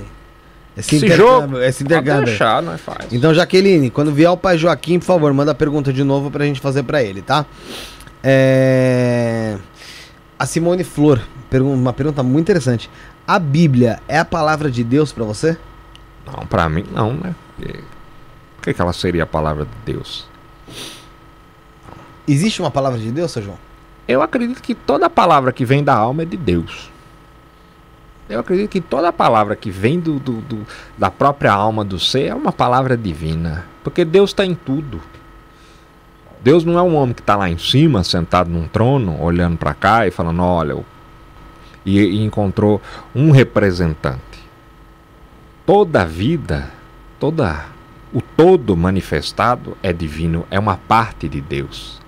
Speaker 1: Esse,
Speaker 3: Esse
Speaker 1: intercâmbio,
Speaker 3: jogo,
Speaker 1: esse
Speaker 3: Pode
Speaker 1: intercâmbio.
Speaker 3: deixar, nós faz.
Speaker 1: Então, Jaqueline, quando vier o pai Joaquim, por favor, manda a pergunta de novo pra gente fazer pra ele, tá? É... A Simone Flor, pergun- uma pergunta muito interessante. A Bíblia é a palavra de Deus pra você?
Speaker 3: Não, pra mim não, né? Porque- Por que, que ela seria a palavra de Deus?
Speaker 1: Existe uma palavra de Deus, seu João?
Speaker 3: Eu acredito que toda palavra que vem da alma é de Deus. Eu acredito que toda palavra que vem do, do- do- da própria alma do ser é uma palavra divina. Porque Deus está em tudo. Deus não é um homem que está lá em cima, sentado num trono, olhando para cá e falando: olha, e, e encontrou um representante. Toda a vida, toda o todo manifestado é divino, é uma parte de Deus.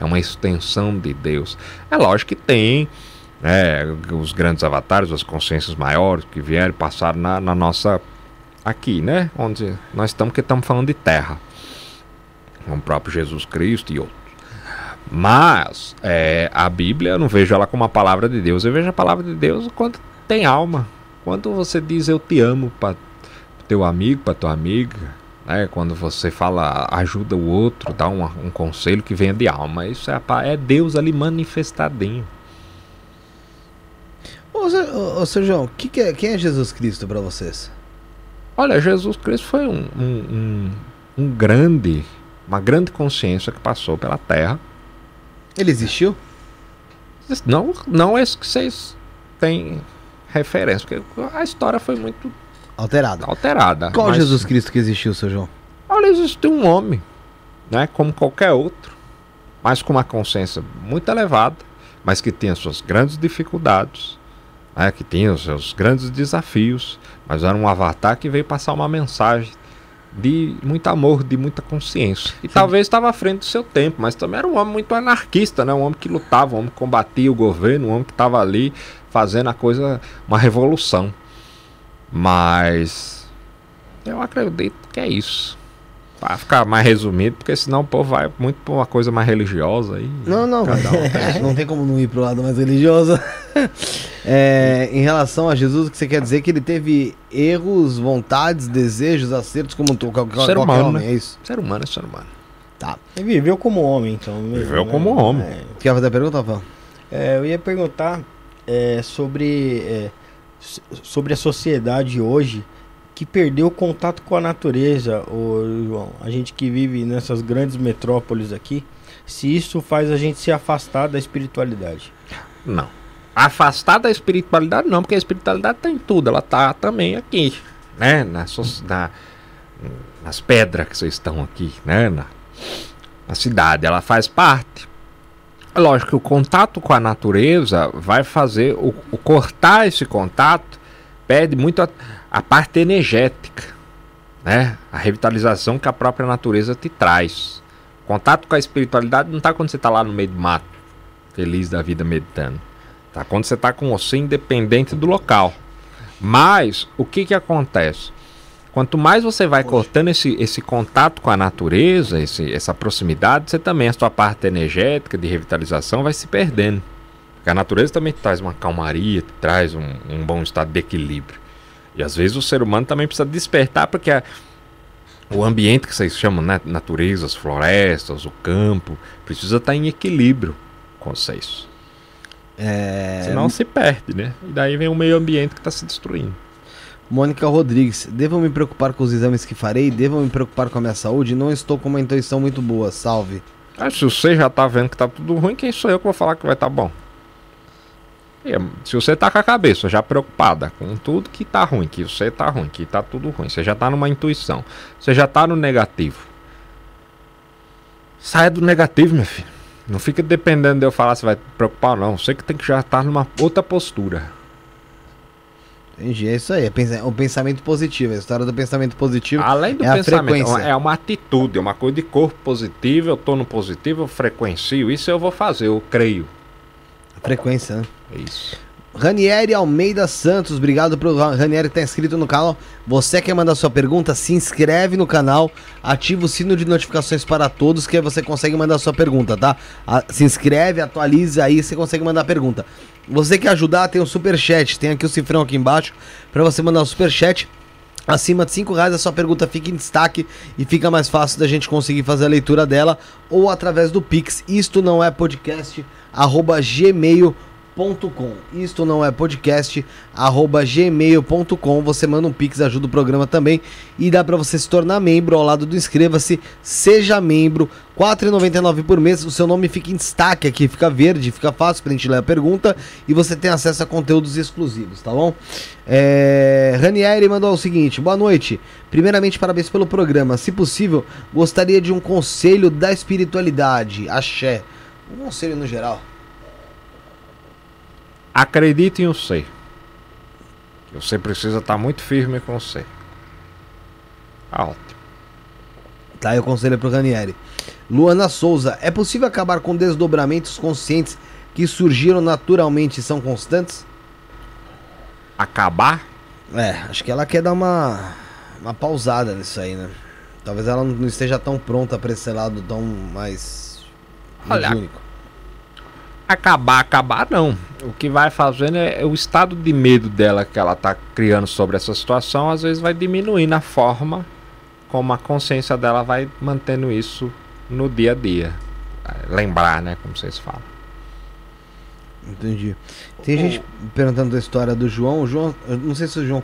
Speaker 3: É uma extensão de Deus. É lógico que tem né, os grandes avatares, as consciências maiores que vieram passaram na, na nossa. aqui, né? Onde nós estamos, que estamos falando de terra. O próprio Jesus Cristo e outros. Mas é, a Bíblia, eu não vejo ela como a palavra de Deus. Eu vejo a palavra de Deus quando tem alma. Quando você diz eu te amo para teu amigo, para tua amiga, né? Quando você fala ajuda o outro, dá um, um conselho que venha de alma. Isso é, é Deus ali manifestadinho.
Speaker 1: Ô, ô, João, que que é- quem é Jesus Cristo pra vocês?
Speaker 3: Olha, Jesus Cristo foi um, um, um, um grande, uma grande consciência que passou pela Terra.
Speaker 1: Ele existiu?
Speaker 3: Não, não esse que vocês têm referência, porque a história foi muito
Speaker 1: Alterado.
Speaker 3: alterada.
Speaker 1: Qual
Speaker 3: mas-
Speaker 1: Jesus Cristo que existiu, seu João?
Speaker 3: Olha, existe um homem, né, como qualquer outro, mas com uma consciência muito elevada, mas que tinha suas grandes dificuldades, né, que tinha os seus grandes desafios, mas era um avatar que veio passar uma mensagem de muito amor, de muita consciência. E talvez estava à frente do seu tempo, mas também era um homem muito anarquista, né, um homem que lutava, um homem que combatia o governo, um homem que estava ali fazendo a coisa, uma revolução. Mas eu acredito que é isso. Pra ficar mais resumido, porque senão o povo vai muito pra uma coisa mais religiosa aí.
Speaker 1: Não, não,
Speaker 3: um.
Speaker 1: mas não tem como não ir pro lado mais religioso. É, em relação a Jesus, o que você quer dizer é que ele teve erros, vontades, desejos, acertos, como tu, qualquer,
Speaker 3: Ser
Speaker 1: qualquer
Speaker 3: humano,
Speaker 1: homem,
Speaker 3: né?
Speaker 1: é isso?
Speaker 3: Ser humano é ser humano.
Speaker 1: Tá.
Speaker 2: Ele viveu como homem, então. mesmo,
Speaker 3: Viveu
Speaker 2: né?
Speaker 3: como homem.
Speaker 2: É.
Speaker 1: Quer fazer a pergunta, Rafael?
Speaker 2: É, eu ia perguntar é, sobre, é, sobre a sociedade hoje que perdeu o contato com a natureza, ô, João. A gente que vive nessas grandes metrópoles aqui, se isso faz a gente se afastar da espiritualidade.
Speaker 3: Não. Afastar da espiritualidade não, porque a espiritualidade tá em tudo, ela tá também aqui, né? Na, so- na- nas pedras que vocês estão aqui, né? Na, na cidade, ela faz parte. Lógico que o contato com a natureza vai fazer o, o cortar esse contato pede muito a, a parte energética, né? A revitalização que a própria natureza te traz. Contato com a espiritualidade não tá quando você tá lá no meio do mato, feliz da vida meditando. Tá quando você tá com você independente do local. Mas o que que acontece? Quanto mais você vai cortando esse, esse contato com a natureza, esse, essa proximidade, você também, a sua parte energética de revitalização vai se perdendo. Porque a natureza também traz uma calmaria, te traz um, um bom estado de equilíbrio. E às vezes o ser humano também precisa despertar, porque a- o ambiente que vocês chamam, né? Natureza, as florestas, o campo, precisa estar em equilíbrio com vocês.
Speaker 1: É,
Speaker 3: Senão se perde, né? E daí vem o meio ambiente que está se destruindo.
Speaker 1: Mônica Rodrigues, devo me preocupar com os exames que farei? Devo me preocupar com a minha saúde? Não estou com uma intuição muito boa, salve.
Speaker 3: Ah, se você já tá vendo que tá tudo ruim, quem sou eu que vou falar que vai estar bom? E, se você tá com a cabeça já preocupada com tudo que tá ruim, que você tá ruim, que tá tudo ruim, você já tá numa intuição, você já tá no negativo. Saia do negativo, meu filho. Não fica dependendo de eu falar se vai te preocupar ou não. Você que tem que já estar numa outra postura.
Speaker 1: Entendi, é isso aí. É o pensamento positivo. A história do pensamento positivo.
Speaker 3: Além do
Speaker 1: é
Speaker 3: pensamento, é uma atitude, é uma coisa de corpo positivo. Eu tô no positivo, eu frequencio. Isso eu vou fazer, eu creio.
Speaker 1: Frequência, né?
Speaker 3: É isso.
Speaker 1: Ranieri Almeida Santos, obrigado pro Ra- Ranieri que tá inscrito no canal. Você quer mandar sua pergunta? Se inscreve no canal, ativa o sino de notificações para todos, que aí você consegue mandar sua pergunta, tá? Se inscreve, atualiza aí, você consegue mandar a pergunta. Você quer ajudar, tem o super chat, tem aqui o cifrão aqui embaixo para você mandar o super chat. Acima de 5 reais a sua pergunta fica em destaque e fica mais fácil da gente conseguir fazer a leitura dela ou através do Pix. Isto não é podcast, arroba gmail.com. Isto não é podcast, arroba gmail.com. Você manda um Pix, ajuda o programa também. E dá para você se tornar membro ao lado do inscreva-se. Seja membro, R$ 4,99 por mês. O seu nome fica em destaque aqui, fica verde, fica fácil pra gente ler a pergunta. E você tem acesso a conteúdos exclusivos, tá bom? É... Ranieri mandou o seguinte: boa noite. Primeiramente, parabéns pelo programa. Se possível, gostaria de um conselho da espiritualidade. Axé. Um conselho no geral.
Speaker 3: Acredite em você. Você precisa estar muito firme com você. Tá ótimo.
Speaker 1: Tá aí o conselho pro Ranieri. Luana Souza, é possível acabar com desdobramentos conscientes que surgiram naturalmente e são constantes?
Speaker 3: Acabar?
Speaker 1: É, acho que ela quer dar uma, uma pausada nisso aí, né? Talvez ela não esteja tão pronta pra esse lado tão mais
Speaker 3: Olha,
Speaker 1: mediúnico.
Speaker 3: Acabar, acabar não. O que vai fazendo é, é o estado de medo dela que ela tá criando sobre essa situação, às vezes vai diminuir na forma como a consciência dela vai mantendo isso no dia a dia. É, Lembrar, né? Como vocês falam.
Speaker 1: Entendi. Tem gente perguntando da história do João. O João, eu não sei se o João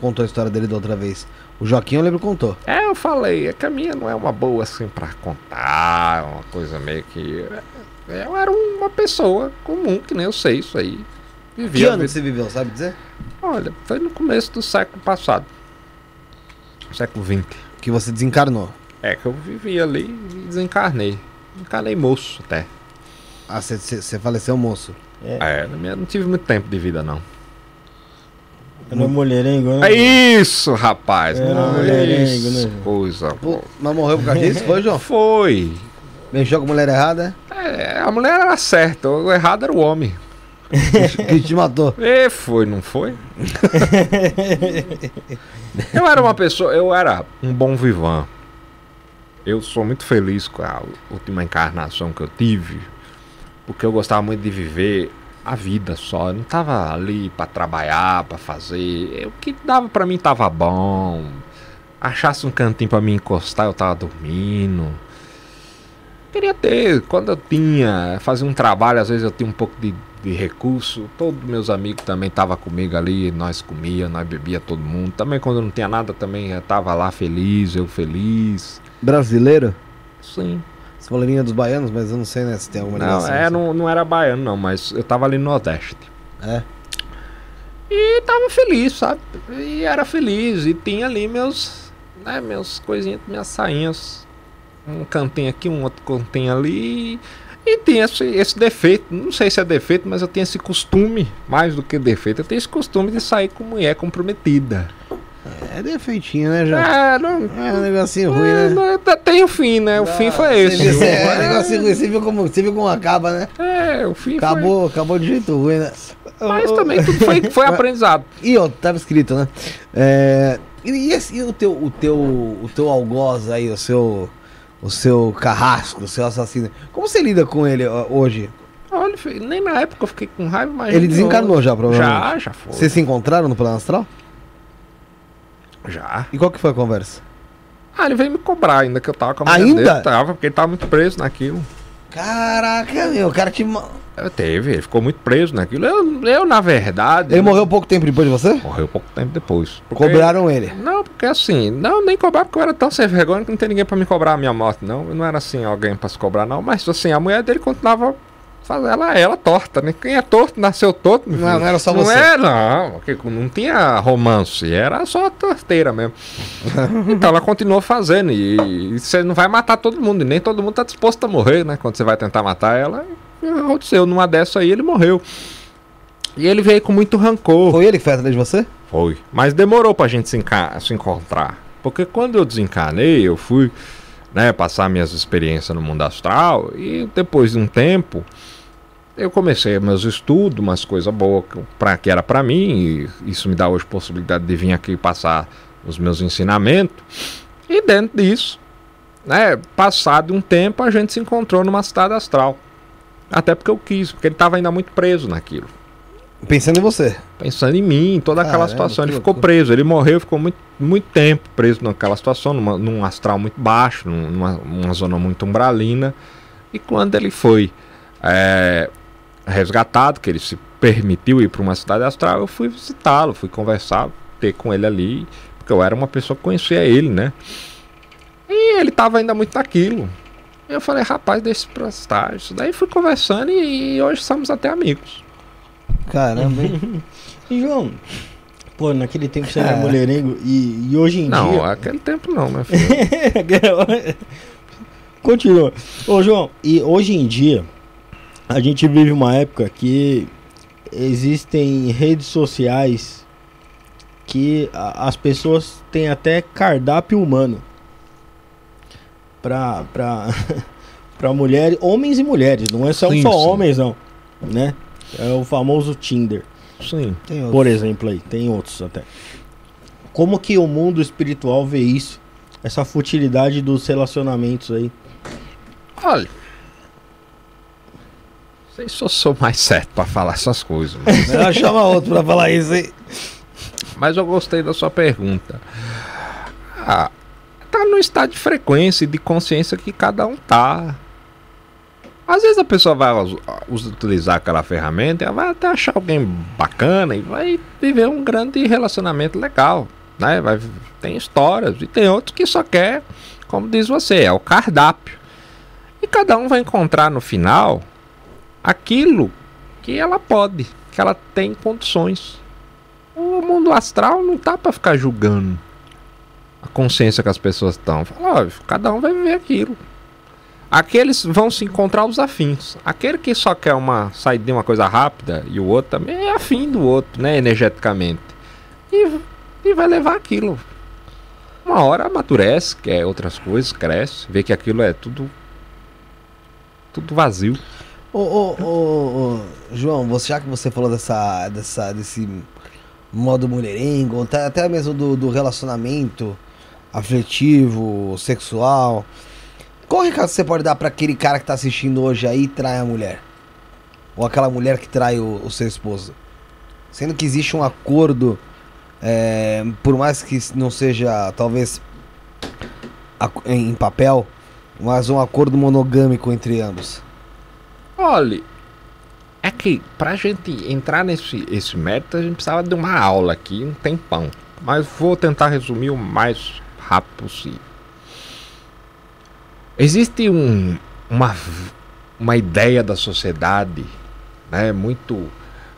Speaker 1: contou a história dele da outra vez. O Joaquim eu lembro que contou.
Speaker 3: É, eu falei, é que a minha não é uma boa assim pra contar, uma coisa meio que. é, Eu era uma pessoa comum, que nem eu sei isso aí.
Speaker 1: Que
Speaker 3: Vivia a
Speaker 1: ano que você viveu, sabe dizer?
Speaker 3: Olha, foi no começo do século passado. Século XX.
Speaker 1: Que você desencarnou.
Speaker 3: É que eu vivi ali e desencarnei. Encarnei moço até.
Speaker 1: Ah, você- faleceu moço.
Speaker 3: É, minha- não tive muito tempo de vida, não.
Speaker 2: Era mulherengo, né?
Speaker 3: É isso, rapaz.
Speaker 2: Era
Speaker 3: Não,
Speaker 2: mulherengo,
Speaker 3: isso,
Speaker 2: né?
Speaker 3: Coisa.
Speaker 1: Pô, mas morreu por causa disso? Foi, João?
Speaker 3: Foi.
Speaker 1: Mexeu com mulher errada,
Speaker 3: É, a mulher era certa, o errado era o homem.
Speaker 1: é? Que te matou.
Speaker 3: E foi, não foi? eu era uma pessoa, eu era um bom vivan. Eu sou muito feliz com a última encarnação que eu tive, porque eu gostava muito de viver a vida só. Eu não tava ali pra trabalhar, pra fazer. O que dava pra mim tava bom. Achasse um cantinho pra me encostar, eu tava dormindo. Queria ter, quando eu tinha, fazia um trabalho, às vezes eu tinha um pouco de, de recurso. Todos meus amigos também estavam comigo ali, nós comia, nós bebia todo mundo. Também quando eu não tinha nada, também eu tava lá feliz, eu feliz.
Speaker 1: Brasileiro?
Speaker 3: Sim.
Speaker 1: Falou linha dos baianos, mas eu não sei né, se tem alguma
Speaker 3: Não,
Speaker 1: ligação.
Speaker 3: é, não, não era baiano não, mas eu tava ali no Nordeste.
Speaker 1: É.
Speaker 3: E tava feliz, sabe? E era feliz. E tinha ali meus, né, meus coisinhas, minhas sainhas. Um cantinho aqui, um outro cantinho ali. E tinha esse, esse defeito. Não sei se é defeito, mas eu tenho esse costume, mais do que defeito, eu tenho esse costume de sair com mulher comprometida.
Speaker 1: É defeitinho, né, João?
Speaker 3: É, não.
Speaker 1: É um negocinho ruim,
Speaker 3: é,
Speaker 1: né?
Speaker 3: não, tá- tem o fim, né? O fim foi esse.
Speaker 1: Viu, é, um negocinho ruim. Você viu como, você viu como acaba, né?
Speaker 3: É, o fim
Speaker 1: Acabou, acabou de jeito ruim, né?
Speaker 3: foi. Mas também tudo foi, foi aprendizado.
Speaker 1: E ó, tava escrito, né? É, e, esse- e o teu, o teu, o teu algoz aí, o seu, o seu carrasco, o seu assassino. Como você lida com ele hoje?
Speaker 3: Olha, nem na época eu fiquei com raiva, mas.
Speaker 1: Ele desencarnou já, provavelmente.
Speaker 3: Já, já foi.
Speaker 1: Vocês se encontraram no plano astral?
Speaker 3: Já.
Speaker 1: E qual que foi a conversa?
Speaker 3: Ah, ele veio me cobrar ainda que eu tava com a mulher
Speaker 1: Ainda?
Speaker 3: dele. Tava, porque ele tava muito preso naquilo.
Speaker 1: Caraca, meu, o cara te.
Speaker 3: Eu teve, ele ficou muito preso naquilo. Eu, eu na verdade.
Speaker 1: Ele morreu pouco tempo depois de você?
Speaker 3: Morreu pouco tempo depois. Porque-
Speaker 1: Cobraram ele.
Speaker 3: Não, porque assim, não, nem cobrar porque eu era tão sem vergonha que não tem ninguém pra me cobrar a minha morte, não. Eu não era assim, alguém pra se cobrar, não. Mas assim, a mulher dele continuava ela, ela torta, né? Quem é torto, nasceu torto.
Speaker 1: Não, não era só
Speaker 3: não
Speaker 1: você.
Speaker 3: é, não. Não tinha romance, era só torteira mesmo. então ela continuou fazendo. E, e você não vai matar todo mundo, e nem todo mundo tá disposto a morrer, né? Quando você vai tentar matar ela. Aconteceu, numa dessa aí ele morreu. E ele veio com muito rancor.
Speaker 1: Foi ele que foi atrás de você?
Speaker 3: Foi. Mas demorou pra gente se, se encontrar. Porque quando eu desencanei, eu fui né, passar minhas experiências no mundo astral. E depois de um tempo, eu comecei meus estudos, umas coisas boas que- pra, que era pra mim. E isso me dá hoje possibilidade de vir aqui passar os meus ensinamentos. E dentro disso, né, passado um tempo, a gente se encontrou numa cidade astral. Até porque eu quis, porque ele estava ainda muito preso naquilo.
Speaker 1: Pensando em você.
Speaker 3: Pensando em mim, em toda aquela
Speaker 1: Caramba,
Speaker 3: situação. Ele
Speaker 1: que
Speaker 3: ficou preso, ele morreu, ficou muito, muito tempo preso naquela situação, numa- num astral muito baixo, numa, numa zona muito umbralina. E quando ele foi é, resgatado, que ele se permitiu ir para uma cidade astral, eu fui visitá-lo, fui conversar, ter com ele ali, porque eu era uma pessoa que conhecia ele, né? E ele tava ainda muito naquilo. Eu falei, rapaz, deixa pra estar. Isso daí fui conversando e, e hoje somos até amigos.
Speaker 1: Caramba, hein?
Speaker 2: E João, pô, naquele tempo você era
Speaker 1: É.
Speaker 2: mulherengo e, e hoje em
Speaker 3: Não,
Speaker 2: dia.
Speaker 3: aquele tempo não, meu filho.
Speaker 2: Continua. Ô, João, e hoje em dia, a gente vive uma época que existem redes sociais que a- as pessoas têm até cardápio humano pra, pra mulheres, homens e mulheres, não é só,
Speaker 3: Sim,
Speaker 2: só
Speaker 3: sim.
Speaker 2: homens, não, né? É o famoso Tinder.
Speaker 3: Sim.
Speaker 1: Tem outro.
Speaker 2: Por exemplo aí, tem outros até. Como que o mundo espiritual vê isso? Essa futilidade dos relacionamentos aí.
Speaker 3: Olha. Sei se eu sou mais certo pra falar essas coisas. Mas,
Speaker 1: Melhor chama outro pra falar isso, hein?
Speaker 3: mas eu gostei da sua pergunta. Ah, tá no estado de frequência e de consciência que cada um tá. Às vezes a pessoa vai utilizar aquela ferramenta, ela vai até achar alguém bacana e vai viver um grande relacionamento legal, né? Vai, tem histórias e tem outros que só quer, como diz você, é o cardápio. E cada um vai encontrar no final aquilo que ela pode, que ela tem condições. O mundo astral não tá pra ficar julgando a consciência que as pessoas estão. Fala, ó, cada um vai viver aquilo. Aqueles vão se encontrar os afins. Aquele que só quer uma sair de uma coisa rápida e o outro também é afim do outro, né, energeticamente. E, e vai levar aquilo. Uma hora amadurece, quer outras coisas, cresce, vê que aquilo é tudo tudo vazio.
Speaker 1: Ô, ô, ô, ô, João, você, já que você falou dessa, dessa, desse modo mulherengo, até, até mesmo do, do relacionamento afetivo, sexual, qual recado você pode dar pra aquele cara que tá assistindo hoje aí e trai a mulher? Ou aquela mulher que trai o, o seu esposo? Sendo que existe um acordo, é, por mais que não seja, talvez, em papel, mas um acordo monogâmico entre ambos.
Speaker 3: Olha, é que pra gente entrar nesse esse mérito, a gente precisava de uma aula aqui, um tempão. Mas vou tentar resumir o mais rápido possível. Existe um, uma, uma ideia da sociedade né, muito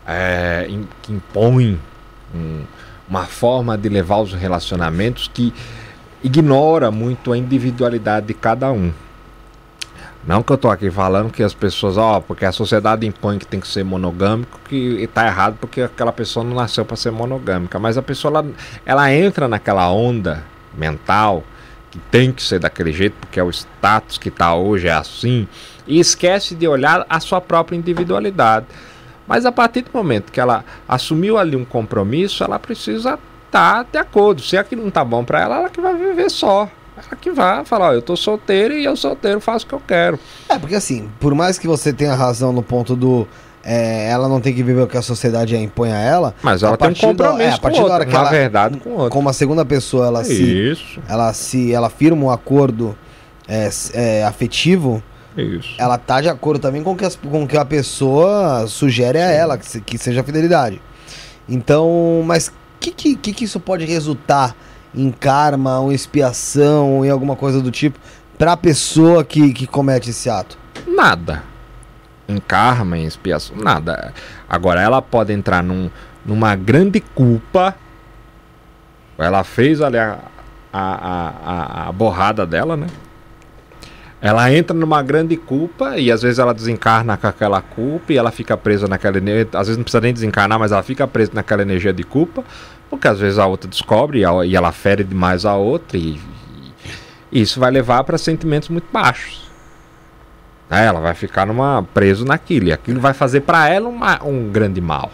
Speaker 3: é, im- que impõe um- uma forma de levar os relacionamentos que ignora muito a individualidade de cada um. Não que eu tô aqui falando que as pessoas, ó, porque a sociedade impõe que tem que ser monogâmico, que tá errado porque aquela pessoa não nasceu para ser monogâmica, mas a pessoa ela, ela entra naquela onda mental que tem que ser daquele jeito porque é o status que tá hoje é assim e esquece de olhar a sua própria individualidade. Mas a partir do momento que ela assumiu ali um compromisso, ela precisa estar de acordo. Se aquilo não tá bom para ela, ela que vai viver só. Ela que vai falar, ó, eu tô solteiro e eu solteiro faço o que eu quero.
Speaker 1: É, porque assim, por mais que você tenha razão no ponto do. é, ela não tem que viver o que a sociedade impõe a ela,
Speaker 3: Mas
Speaker 1: A
Speaker 3: ela tem um
Speaker 1: partir da-
Speaker 3: compromisso
Speaker 1: é, a partir da hora que ela-
Speaker 3: verdade com outro.
Speaker 1: como a segunda pessoa ela se.
Speaker 3: Isso,
Speaker 1: Ela se. Ela firma um acordo é, é, afetivo,
Speaker 3: isso.
Speaker 1: ela tá de acordo também com o que, as- com que a pessoa sugere a ela, que, se- que seja fidelidade. Então, mas o que, que, que que isso pode resultar em karma, ou expiação, ou em alguma coisa do tipo, pra pessoa que, que comete esse ato?
Speaker 3: Nada. Em karma, em expiação, nada. Agora, ela pode entrar num, numa grande culpa. Ela fez ali a, a, a, a- a borrada dela, né? Ela entra numa grande culpa e às vezes ela desencarna com aquela culpa e ela fica presa naquela energia. Às vezes não precisa nem desencarnar, mas ela fica presa naquela energia de culpa, porque às vezes a outra descobre e, a- e ela fere demais a outra e, e isso vai levar para sentimentos muito baixos. Né? Ela vai ficar numa preso naquilo e aquilo vai fazer para ela uma- um grande mal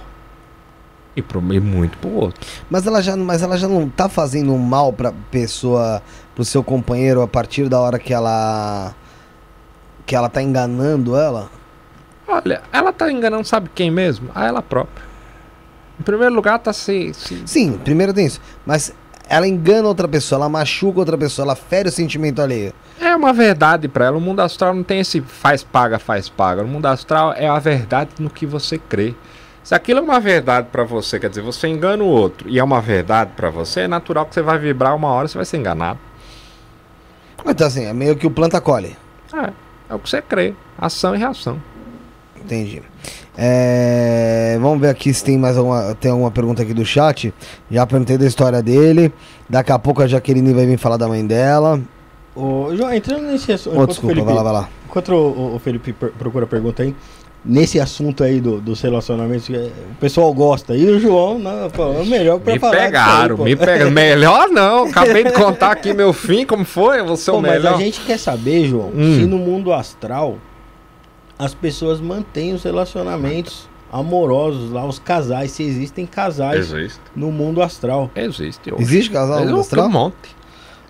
Speaker 3: e, pro, e muito pro outro.
Speaker 1: Mas ela já, mas ela já não tá fazendo um mal pra pessoa, pro seu companheiro a partir da hora que ela que ela tá enganando ela?
Speaker 3: Olha, ela tá enganando sabe quem mesmo? A ela própria. Em primeiro lugar, tá se. se...
Speaker 1: Sim, primeiro tem isso. Mas ela engana outra pessoa, ela machuca outra pessoa, ela fere o sentimento alheio.
Speaker 3: É uma verdade pra ela. O mundo astral não tem esse faz paga, faz paga. O mundo astral é a verdade no que você crê. Se aquilo é uma verdade pra você, quer dizer, você engana o outro e é uma verdade pra você, é natural que você vai vibrar uma hora e você vai ser enganado.
Speaker 1: Então assim, é meio que o planta colhe.
Speaker 3: É, é o que você crê. Ação e reação.
Speaker 1: Entendi. É, vamos ver aqui se tem mais alguma, tem alguma pergunta aqui do chat. Já perguntei da história dele. Daqui a pouco a Jaqueline vai vir falar da mãe dela.
Speaker 2: Ô, João, entrando nesse assunto.
Speaker 1: Ô,
Speaker 2: enquanto o
Speaker 1: desculpa,
Speaker 2: Felipe-
Speaker 1: vai lá, vai lá.
Speaker 2: Enquanto o, o Felipe procura a pergunta aí, nesse assunto aí do, dos relacionamentos, é, o pessoal gosta. E o João, não, pô, é o melhor pra
Speaker 3: Me
Speaker 2: falar. aí,
Speaker 3: pegaram,
Speaker 2: pô.
Speaker 3: me pegaram. Melhor não, acabei de contar aqui meu fim, como foi? Ser
Speaker 2: Pô,
Speaker 3: o
Speaker 2: mas
Speaker 3: melhor.
Speaker 2: a gente quer saber, João,
Speaker 3: Hum.
Speaker 2: se no mundo astral as pessoas mantêm os relacionamentos amorosos lá, os casais, se existem casais
Speaker 3: Existe,
Speaker 2: no mundo astral.
Speaker 3: existe. hoje.
Speaker 1: Existe casal no
Speaker 3: Existe
Speaker 1: astral?
Speaker 3: um monte.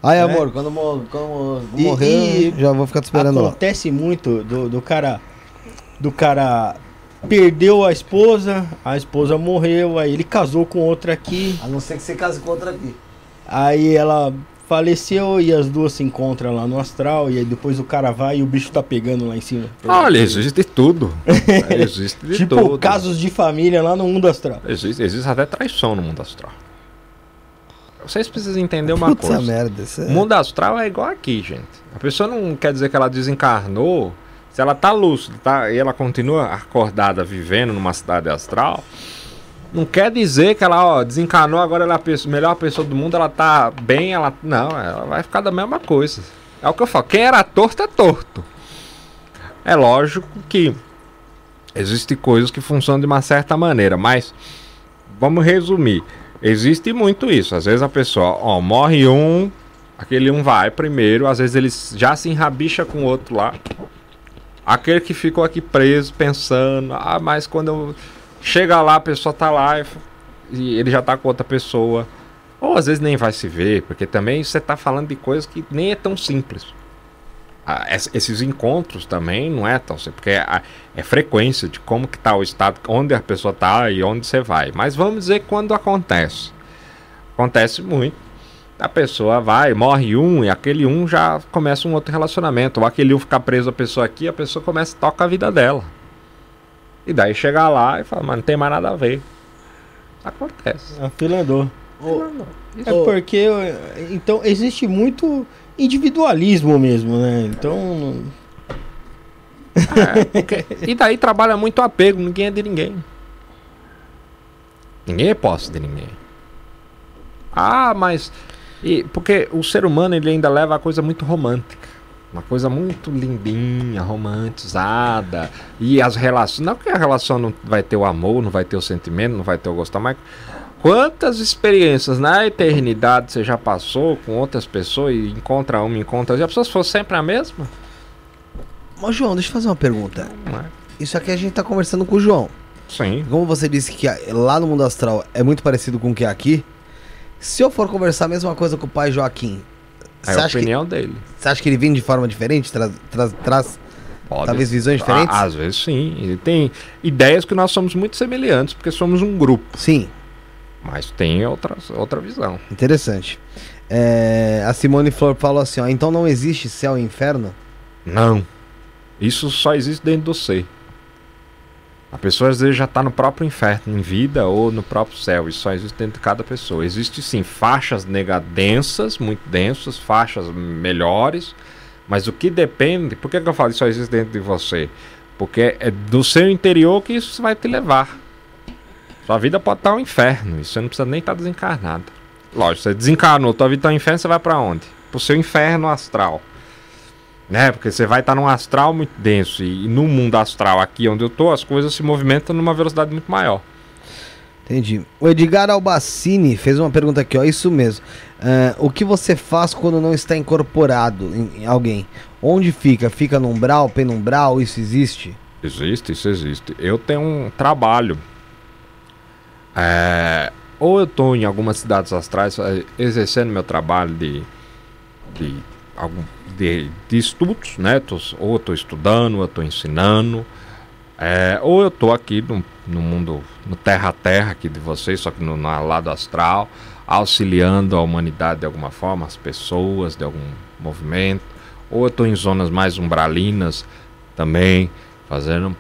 Speaker 1: Ai,
Speaker 2: É.
Speaker 1: amor, quando, quando
Speaker 2: E-
Speaker 1: morrer,
Speaker 2: e-
Speaker 1: já vou ficar te esperando lá.
Speaker 2: Acontece muito do, do cara do cara perdeu a esposa, a esposa morreu, aí ele casou com outra aqui,
Speaker 1: A não ser que você case com outra aqui.
Speaker 2: aí ela faleceu e as duas se encontram lá no astral e aí depois o cara vai e o bicho tá pegando lá em cima.
Speaker 3: Olha, existe de tudo. existe de
Speaker 2: tipo
Speaker 3: tudo.
Speaker 2: casos de família lá no mundo astral.
Speaker 3: Existe, existe até traição no mundo astral. Vocês precisam entender uma
Speaker 1: Puta
Speaker 3: coisa.
Speaker 1: merda. É...
Speaker 3: O mundo astral é igual aqui, gente. A pessoa não quer dizer que ela desencarnou. Se ela tá lúcida tá, e ela continua acordada, vivendo numa cidade astral, não quer dizer que ela ó, desencarnou, agora ela é a melhor pessoa do mundo, ela tá bem, ela. Não, ela vai ficar da mesma coisa. É o que eu falo. Quem era torto é torto. É lógico que existem coisas que funcionam de uma certa maneira, mas vamos resumir. Existe muito isso. Às vezes a pessoa, ó, morre um, aquele um vai primeiro, às vezes ele já se enrabicha com o outro lá. Aquele que ficou aqui preso pensando, ah, mas quando eu chega lá, a pessoa tá lá e, ele já tá com outra pessoa. Ou às vezes nem vai se ver, porque também você tá falando de coisas que nem é tão simples. Ah, es- esses encontros também não é tão simples, porque é, é frequência de como que tá o estado, onde a pessoa tá e onde você vai. Mas vamos dizer quando acontece. Acontece muito. A pessoa vai, morre um e aquele um já começa um outro relacionamento. Ou aquele um ficar preso a pessoa aqui, a pessoa começa a tocar a vida dela. E daí chega lá e fala, mas não tem mais nada a ver. Acontece.
Speaker 2: A fila andou. É
Speaker 1: Ô.
Speaker 2: porque então existe muito individualismo mesmo, né? Então
Speaker 3: É, porque- e daí trabalha muito apego, ninguém é de ninguém. Ninguém é posse de ninguém. Ah, mas. E, porque o ser humano ele ainda leva a coisa muito romântica. Uma coisa muito lindinha, romantizada. E as relações. Não que a relação não vai ter o amor, não vai ter o sentimento, não vai ter o gostar, mas. Quantas experiências na eternidade você já passou com outras pessoas e encontra uma, encontra outra? E as pessoas foram sempre a mesma?
Speaker 1: Ô, João, deixa eu fazer uma pergunta.
Speaker 3: É?
Speaker 1: Isso aqui a gente tá conversando com o João.
Speaker 3: Sim.
Speaker 1: Como você disse que a- lá no mundo astral é muito parecido com o que é aqui, se eu for conversar a mesma coisa com o pai Joaquim,
Speaker 3: É a
Speaker 1: acha, que,
Speaker 3: opinião dele.
Speaker 1: você acha que ele vem de forma diferente? Traz, traz, traz
Speaker 3: Pode.
Speaker 1: talvez visões diferentes?
Speaker 3: Ah, às vezes sim. Ele tem ideias que nós somos muito semelhantes, porque somos um grupo.
Speaker 1: Sim,
Speaker 3: Mas tem outras, outra visão.
Speaker 1: interessante. É, a Simone Flor falou assim: ó, então não existe céu e inferno?
Speaker 3: Não. Isso só existe dentro do ser. A pessoa às vezes já está no próprio inferno, em vida ou no próprio céu. Isso só existe dentro de cada pessoa. Existe sim faixas nega densas, muito densas, faixas melhores. Mas o que depende. Por que, que eu falo que só existe dentro de você? Porque é do seu interior que isso vai te levar. Sua vida pode estar um inferno. E você não precisa nem estar desencarnado. Lógico, você desencarnou, tua vida está um inferno, você vai para onde? Pro seu inferno astral. Né? Porque você vai estar num astral muito denso. E, e no mundo astral, aqui onde eu tô, as coisas se movimentam numa velocidade muito maior.
Speaker 1: Entendi. O Edgar Albacini fez uma pergunta aqui, ó. Isso mesmo. Ah, o que você faz quando não está incorporado em, em alguém? Onde fica? Fica no umbral, penumbral? Isso existe?
Speaker 3: Existe, isso existe. Eu tenho um trabalho. É, ou eu estou em algumas cidades astrais eh, exercendo meu trabalho de, de, algum, de, de estudos, né? Tô- ou estou estudando, ou estou ensinando. é, ou eu estou aqui num, no mundo, no terra a terra aqui de vocês, só que no, no lado astral, auxiliando a humanidade de alguma forma, as pessoas de algum movimento. Ou eu estou em zonas mais umbralinas também, fazendo,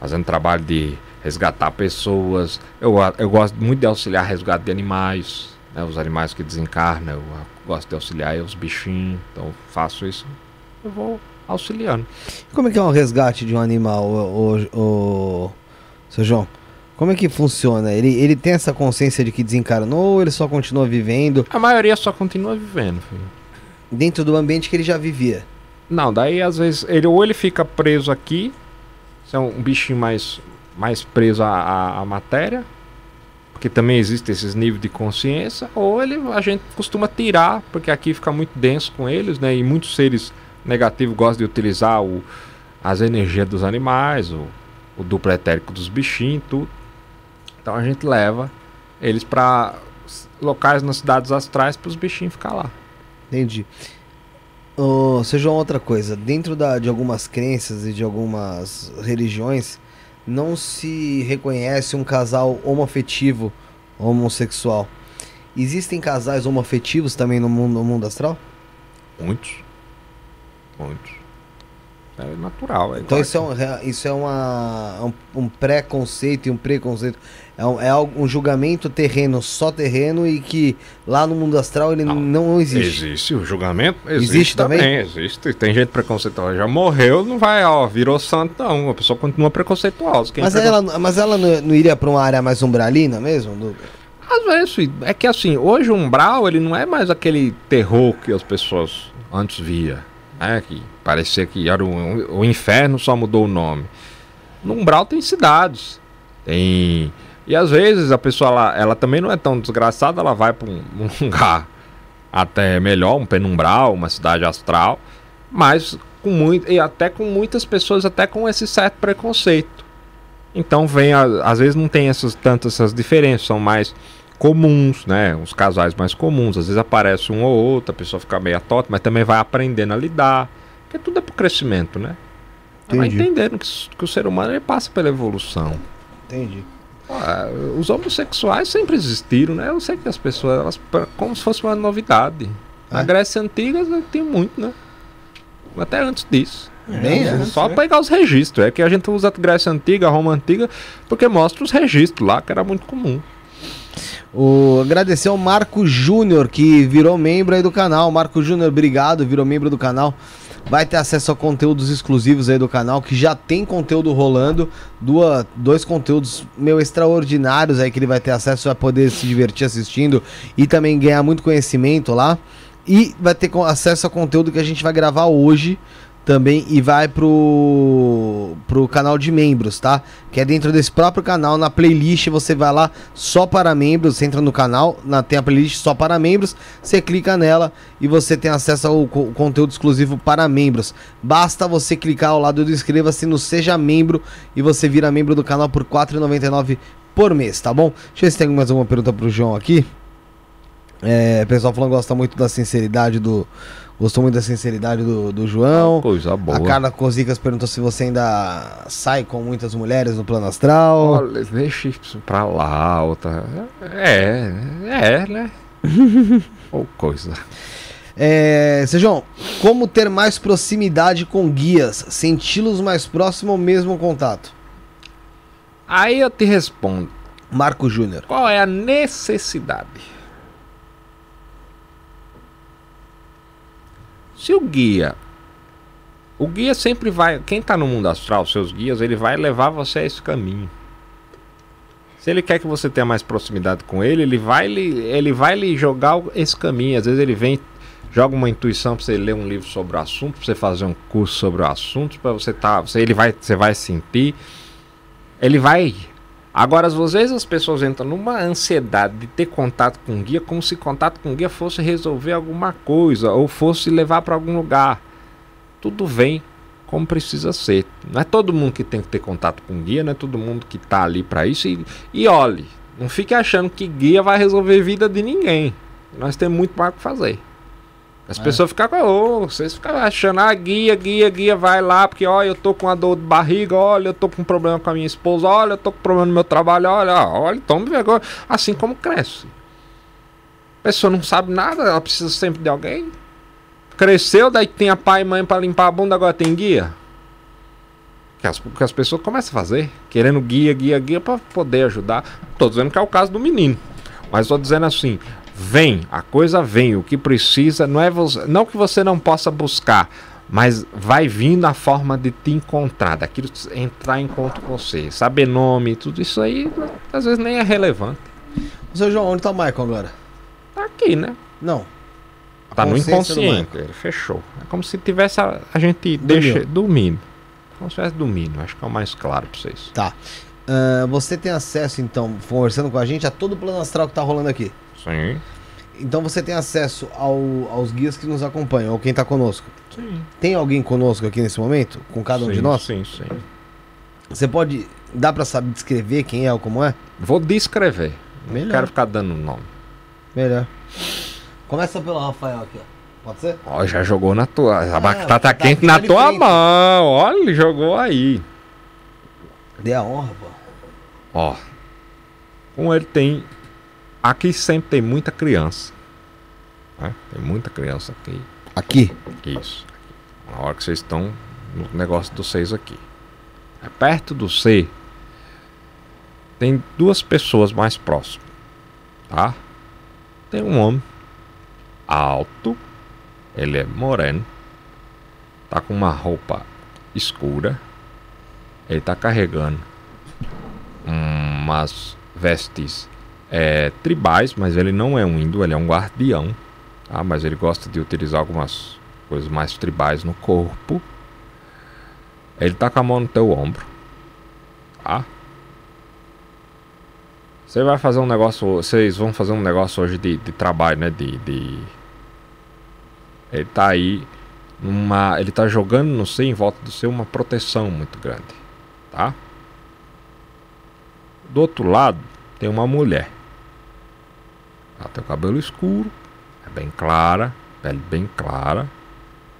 Speaker 3: fazendo trabalho de resgatar pessoas. Eu, eu gosto muito de auxiliar resgate de animais, né, os animais que desencarnam. Eu gosto de auxiliar os bichinhos, então faço isso. Eu vou auxiliando.
Speaker 1: Como é que é um resgate de um animal, o, o, o seu João? Como é que funciona? Ele, ele tem essa consciência de que desencarnou ou ele só continua vivendo?
Speaker 3: A maioria só continua vivendo, filho.
Speaker 1: Dentro do ambiente que ele já vivia?
Speaker 3: Não, daí às vezes ele ou ele fica preso aqui, se é um bichinho mais, mais preso à, à, matéria, porque também existe esses níveis de consciência, ou ele a gente costuma tirar, porque aqui fica muito denso com eles, né? E muitos seres negativos gostam de utilizar o, as energias dos animais, o, o duplo etérico dos bichinhos, tudo. Então a gente leva eles para locais nas cidades astrais para os bichinhos ficar lá.
Speaker 1: Entendi. Oh, seja outra coisa, dentro da, de algumas crenças e de algumas religiões, não se reconhece um casal homoafetivo homossexual. Existem casais homoafetivos também no mundo, no mundo astral?
Speaker 3: Muitos. Muitos. É natural. É
Speaker 1: então isso é, um, isso é uma, um, um preconceito e um preconceito. É um, é um julgamento terreno, só terreno, e que lá no mundo astral ele não, não existe.
Speaker 3: Existe o julgamento? Existe, existe também? também? Existe. Tem gente preconceituosa. Já morreu, não vai, ó, virou santo, não. A pessoa continua preconceituosa.
Speaker 1: Quem mas, é ela, mas ela não, não iria para uma área mais umbralina mesmo? Do...
Speaker 3: Às vezes, é que assim, hoje o umbral ele não é mais aquele terror que as pessoas antes via né? Que parecia que era o, o inferno, só mudou o nome. No Umbral tem cidades. Tem. E às vezes a pessoa ela, ela também não é tão desgraçada, ela vai para um, um, lugar até melhor, um penumbral, uma cidade astral, mas com muito, e até com muitas pessoas até com esse certo preconceito. Então vem, às vezes não tem essas tantas essas diferenças, são mais comuns, né? Os casais mais comuns. Às vezes aparece um ou outro, a pessoa fica meio atota, mas também vai aprendendo a lidar. Porque tudo é pro crescimento, né? Ela vai entendendo que, que, o ser humano ele passa pela evolução.
Speaker 1: Entendi.
Speaker 3: Ah, os homossexuais sempre existiram, né? Eu sei que as pessoas, elas, como se fosse uma novidade. É. Na Grécia Antiga tem muito, né? Até antes disso.
Speaker 1: É, é,
Speaker 3: só é. pegar os registros. É que a gente usa a Grécia Antiga, a Roma Antiga, porque mostra os registros lá, que era muito comum.
Speaker 1: O, agradecer ao Marco Júnior, que virou membro aí do canal. Marco Júnior, obrigado, virou membro do canal. Vai ter acesso a conteúdos exclusivos aí do canal, que já tem conteúdo rolando. Duas, dois conteúdos meu extraordinários aí que ele vai ter acesso, vai poder se divertir assistindo e também ganhar muito conhecimento lá. E vai ter acesso a conteúdo que a gente vai gravar hoje também e vai pro, pro canal de membros, tá? Que é dentro desse próprio canal, na playlist você vai lá só para membros, você entra no canal, na, tem a playlist só para membros, você clica nela e você tem acesso ao co conteúdo exclusivo para membros. Basta você clicar ao lado do inscreva-se no Seja Membro e você vira membro do canal por R$ 4,99 por mês, tá bom? Deixa eu ver se tem mais alguma pergunta pro João aqui. É, pessoal falando gosta muito da sinceridade do, Gostou muito da sinceridade do, do João.
Speaker 3: Coisa boa.
Speaker 1: A Carla Cosicas perguntou se você ainda sai com muitas mulheres no plano astral.
Speaker 3: Olha, deixa isso pra lá, outra. É, é, né? Ou coisa.
Speaker 1: É, Sejão, como ter mais proximidade com guias? Senti-los mais próximo ao mesmo contato?
Speaker 3: Aí eu te respondo.
Speaker 1: Marco Júnior.
Speaker 3: Qual é a necessidade? Se o guia. O guia sempre vai. Quem está no mundo astral, seus guias, ele vai levar você a esse caminho. Se ele quer que você tenha mais proximidade com ele, ele vai lhe, ele vai lhe jogar esse caminho. Às vezes ele vem, joga uma intuição para você ler um livro sobre o assunto, para você fazer um curso sobre o assunto, para você tá, você, ele vai, você vai sentir. Ele vai Agora, às vezes as pessoas entram numa ansiedade de ter contato com o guia, como se contato com o guia fosse resolver alguma coisa ou fosse levar para algum lugar. Tudo vem como precisa ser. Não é todo mundo que tem que ter contato com o guia, não é todo mundo que está ali para isso. E, e olhe, não fique achando que guia vai resolver a vida de ninguém. Nós temos muito mais o que fazer. As é. pessoas ficam, oh, vocês ficam achando, ah, guia, guia, guia, vai lá, porque olha, eu tô com uma dor de barriga, olha, eu tô com um problema com a minha esposa, olha, eu tô com problema no meu trabalho, olha, olha, tome vergonha. Assim como cresce. A pessoa não sabe nada, ela precisa sempre de alguém. Cresceu, daí tem a pai e mãe para limpar a bunda, agora tem guia. Que as, que as pessoas começam a fazer, querendo guia, guia, guia para poder ajudar. Tô dizendo que é o caso do menino. Mas tô dizendo assim, Vem, a coisa vem. O que precisa não é você, não que você não possa buscar, mas vai vindo a forma de te encontrar, daquilo entrar em contato com você, saber nome, tudo isso aí às vezes nem é relevante.
Speaker 1: Seu João, onde tá o Michael agora?
Speaker 3: Tá aqui, né?
Speaker 1: Não.
Speaker 3: tá no inconsciente, ele fechou. É como se tivesse a, a gente deixa dormindo. Como se estivesse dormindo, acho que é o mais claro pra vocês.
Speaker 1: Tá. Uh, você tem acesso, então, conversando com a gente, a todo o plano astral que tá rolando aqui?
Speaker 3: Sim.
Speaker 1: Então você tem acesso ao, aos guias que nos acompanham, ou quem está conosco.
Speaker 3: Sim.
Speaker 1: Tem alguém conosco aqui nesse momento? Com cada um
Speaker 3: sim,
Speaker 1: de nós?
Speaker 3: Sim, sim.
Speaker 1: Você pode. Dá para saber descrever quem é ou como é?
Speaker 3: Vou descrever. Melhor. Não quero ficar dando nome.
Speaker 1: Melhor. Começa pelo Rafael aqui, ó. Pode ser?
Speaker 3: Ó, já jogou na tua. A é, batata tá, quente na tua frente. mão. Olha, ele jogou aí.
Speaker 1: Dê a honra, pô.
Speaker 3: Ó. Com ele tem Aqui sempre tem muita criança. Né? Tem muita criança aqui.
Speaker 1: Aqui?
Speaker 3: Isso. Na hora que vocês estão no negócio do seis aqui. É perto do C tem duas pessoas mais próximas. Tá? Tem um homem alto, ele é moreno, tá com uma roupa escura, ele tá carregando umas vestes é, tribais, mas ele não é um índio, ele é um guardião. Tá? Mas ele gosta de utilizar algumas coisas mais tribais no corpo. Ele tá com a mão no teu ombro. Tá? Você vai fazer um negócio. Vocês vão fazer um negócio hoje de, de trabalho, né? De, de. Ele tá aí. Numa, ele tá jogando no seu, em volta do seu, uma proteção muito grande. Tá? Do outro lado, tem uma mulher. Ela tem o cabelo escuro, é bem clara, pele bem clara.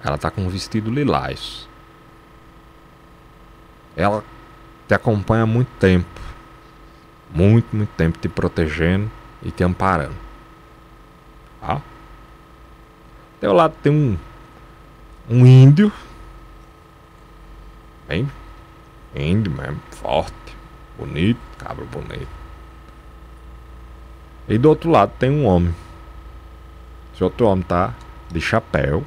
Speaker 3: Ela tá com um vestido lilás. Ela te acompanha há muito tempo. Muito, muito tempo te protegendo e te amparando. Tá? Teu lado tem um um índio. Bem índio mesmo, forte, bonito, cabra bonito. E do outro lado tem um homem. Esse outro homem tá de chapéu.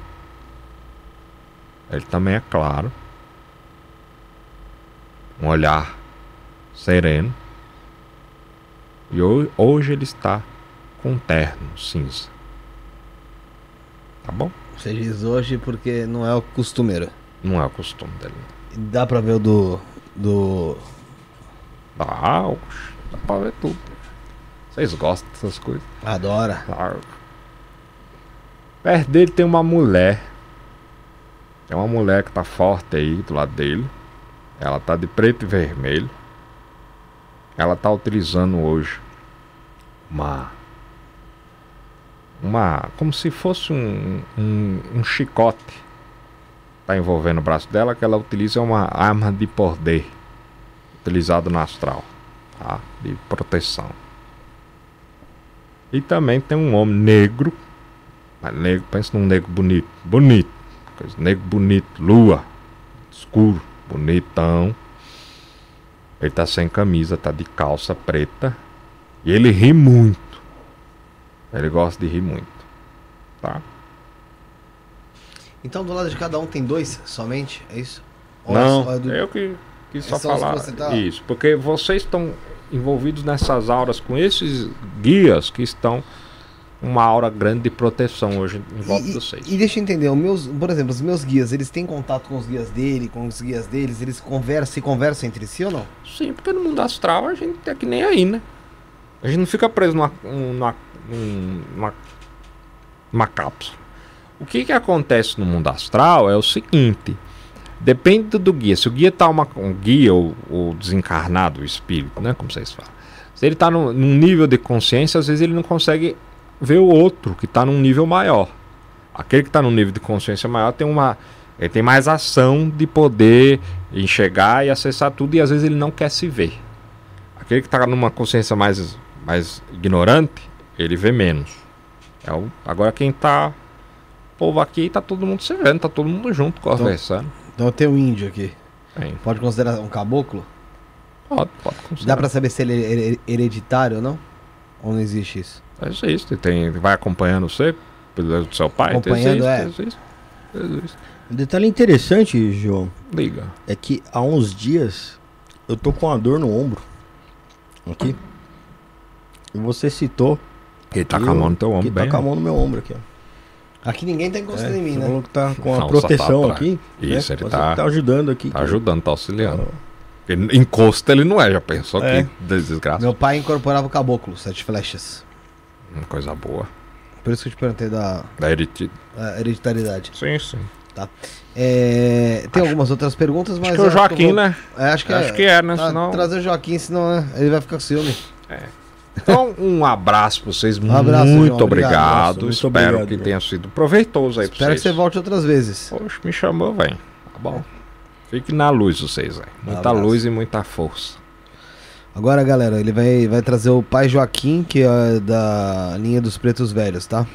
Speaker 3: Ele também é claro. Um olhar sereno. E hoje, ele está com um terno cinza. Tá bom?
Speaker 1: Você diz hoje porque não é o costumeiro.
Speaker 3: Não é o costume dele.
Speaker 1: Dá pra ver o do. do.
Speaker 3: Dá, dá pra ver tudo. Vocês gostam dessas coisas?
Speaker 1: Adora.
Speaker 3: Claro. Perto dele tem uma mulher. É uma mulher que tá forte aí do lado dele. Ela tá de preto e vermelho. Ela tá utilizando hoje uma. Uma. Como se fosse um, um, um chicote. Tá envolvendo o braço dela, que ela utiliza uma arma de poder. Utilizado no astral. Tá? De proteção. E também tem um homem negro. Mas negro, pensa num negro bonito. Bonito. Negro bonito. Lua. Escuro. Bonitão. Ele tá sem camisa, tá de calça preta. E ele ri muito. Ele gosta de rir muito. Tá?
Speaker 1: Então do lado de cada um tem dois somente? É isso?
Speaker 3: Ou Não, é do... eu que quis só falar. Tá... Isso, porque vocês estão envolvidos nessas auras com esses guias que estão uma aura grande de proteção hoje em volta
Speaker 1: e,
Speaker 3: de vocês.
Speaker 1: E deixa eu entender, os meus, por exemplo, os meus guias, eles têm contato com os guias dele, com os guias deles, eles conversam, se conversam entre si ou não?
Speaker 3: Sim, porque no mundo astral a gente é que nem aí, né? A gente não fica preso numa, numa, numa, numa cápsula. O que, que acontece no mundo astral é o seguinte: Depende do guia. Se o guia tá uma, um guia ou, ou desencarnado, o espírito, né? Como vocês falam. Se ele está num, num, nível de consciência, às vezes ele não consegue ver o outro que está num nível maior. Aquele que está no nível de consciência maior tem uma. Ele tem mais ação de poder enxergar e acessar tudo e às vezes ele não quer se ver. Aquele que está numa consciência mais, mais ignorante, ele vê menos. É o, agora quem está povo aqui tá todo mundo se vendo, tá todo mundo junto conversando.
Speaker 1: Então tem um índio aqui.
Speaker 3: Tem.
Speaker 1: Pode considerar um caboclo?
Speaker 3: Pode, pode considerar.
Speaker 1: Dá pra saber se ele é her- hereditário ou não? Ou não existe isso?
Speaker 3: Existe, tem, vai acompanhando você, pelo do seu pai.
Speaker 1: Acompanhando, é.
Speaker 3: existe, existe, existe.
Speaker 2: Um detalhe interessante, João,
Speaker 3: Liga.
Speaker 2: é que há uns dias eu tô com uma dor no ombro. Aqui. E você citou.
Speaker 3: Ele tá
Speaker 2: que
Speaker 3: com a
Speaker 2: eu-
Speaker 3: mão no teu
Speaker 2: que
Speaker 3: ombro
Speaker 2: tá
Speaker 3: bem.
Speaker 2: com a mão no meu ombro aqui, ó.
Speaker 1: Aqui ninguém tá encostando
Speaker 2: É,
Speaker 1: em mim, né?
Speaker 2: falou que tá com a
Speaker 3: tá
Speaker 2: proteção
Speaker 3: atrás.
Speaker 2: aqui.
Speaker 3: Isso,
Speaker 2: né?
Speaker 3: ele tá-
Speaker 2: tá ajudando aqui.
Speaker 3: Tá ajudando, tá auxiliando.
Speaker 2: Ó,
Speaker 3: Porque encosto ele não é, já pensou
Speaker 2: É.
Speaker 3: que desgraça.
Speaker 1: Meu pai incorporava o caboclo, sete flechas.
Speaker 3: Uma coisa boa.
Speaker 1: Por isso que eu te perguntei da
Speaker 3: Da heriti...
Speaker 1: da hereditariedade.
Speaker 3: Sim, sim.
Speaker 1: É, tem algumas outras perguntas, mas.
Speaker 3: Acho que o
Speaker 1: eu
Speaker 3: Joaquim,
Speaker 1: vou-
Speaker 3: né?
Speaker 1: É, acho que
Speaker 3: Acho
Speaker 1: é.
Speaker 3: que é, né?
Speaker 1: Tá,
Speaker 3: Senão...
Speaker 1: Trazer o Joaquim, senão né, ele vai ficar com ciúme.
Speaker 3: Então, um abraço pra vocês.
Speaker 1: Um abraço,
Speaker 3: muito
Speaker 1: João, obrigado.
Speaker 3: obrigado.
Speaker 2: Muito
Speaker 3: Espero
Speaker 2: obrigado,
Speaker 3: que
Speaker 2: João.
Speaker 3: tenha sido proveitoso aí pra
Speaker 1: Espero que
Speaker 3: vocês.
Speaker 1: você volte outras vezes.
Speaker 3: Poxa, me chamou, velho. Tá bom. Fique na luz vocês, velho. Muita
Speaker 1: abraço.
Speaker 3: luz e muita força.
Speaker 1: Agora, galera, ele vai, vai trazer o pai Joaquim, que é da linha dos pretos velhos, tá?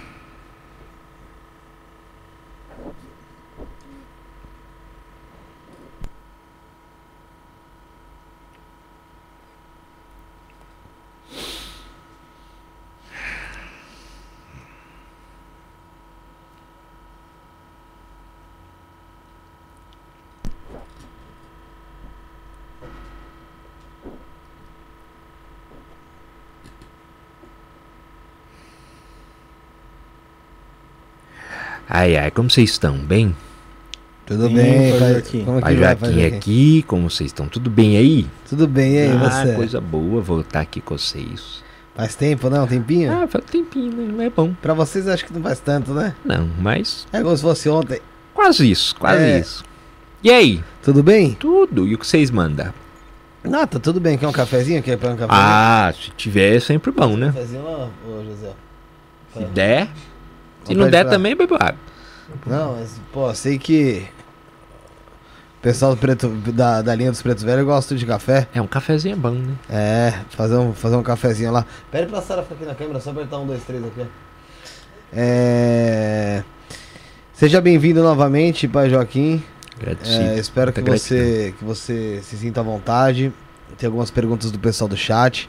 Speaker 5: Ai, ai, como vocês estão? Bem?
Speaker 1: Tudo
Speaker 2: Sim,
Speaker 1: bem,
Speaker 2: pai Joaquim.
Speaker 1: Como é
Speaker 5: Pai Joaquim aqui, como vocês estão? Tudo bem aí?
Speaker 1: Tudo bem, e aí,
Speaker 5: ah,
Speaker 1: você?
Speaker 5: coisa boa voltar aqui com vocês.
Speaker 1: Faz tempo, não? Um tempinho?
Speaker 5: Ah, faz tempinho, né? Não é bom.
Speaker 1: Pra vocês acho que não faz tanto, né?
Speaker 5: Não, mas
Speaker 1: É como se fosse ontem.
Speaker 5: quase isso, quase
Speaker 1: É.
Speaker 5: isso. E aí?
Speaker 1: Tudo bem?
Speaker 5: Tudo. E o que vocês mandam?
Speaker 1: Não, tá tudo bem. Quer um cafezinho? Quer um cafezinho?
Speaker 5: Ah, se tiver é sempre bom, né?
Speaker 1: Cafezinho lá, ô José.
Speaker 5: Se der. Se não der
Speaker 1: pra-
Speaker 5: também, bebe água.
Speaker 1: Não, mas, pô, sei que. O pessoal do preto, da, da linha dos pretos velhos gosta de café.
Speaker 5: É, um cafezinho bom, né?
Speaker 1: É, fazer um, fazer um cafezinho lá. Pede pra Sara ficar aqui na câmera, só apertar um, dois, três aqui. É. Seja bem-vindo novamente, pai Joaquim.
Speaker 5: Agradecido.
Speaker 1: É, espero que você, que você se sinta à vontade. Tem algumas perguntas do pessoal do chat.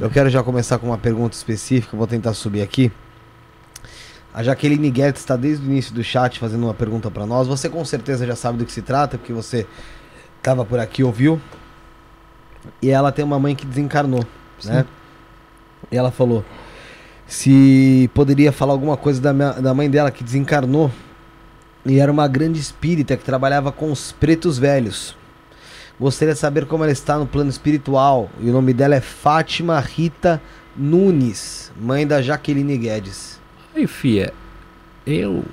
Speaker 1: Eu quero já começar com uma pergunta específica, vou tentar subir aqui. A Jaqueline Guedes está desde o início do chat fazendo uma pergunta para nós. Você com certeza já sabe do que se trata, porque você estava por aqui e ouviu. E ela tem uma mãe que desencarnou, né? E ela falou se poderia falar alguma coisa da, minha- da mãe dela que desencarnou e era uma grande espírita que trabalhava com os pretos velhos. Gostaria de saber como ela está no plano espiritual. E o nome dela é Fátima Rita Nunes, mãe da Jaqueline Guedes.
Speaker 5: Aí, fia, eu.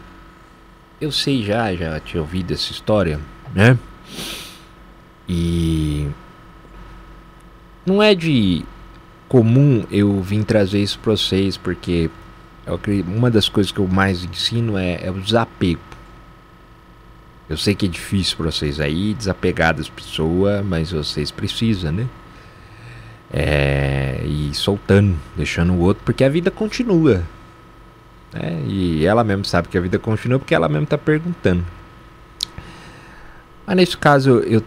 Speaker 5: Eu sei já, já tinha ouvido essa história, né? E. Não é de comum eu vir trazer isso pra vocês, porque uma das coisas que eu mais ensino é, é o desapego. Eu sei que é difícil pra vocês aí, desapegar das pessoas, mas vocês precisam, né? É, e soltando, deixando o outro, porque a vida continua né? E ela mesmo sabe que a vida continua porque ela mesmo tá perguntando. Mas nesse caso eu,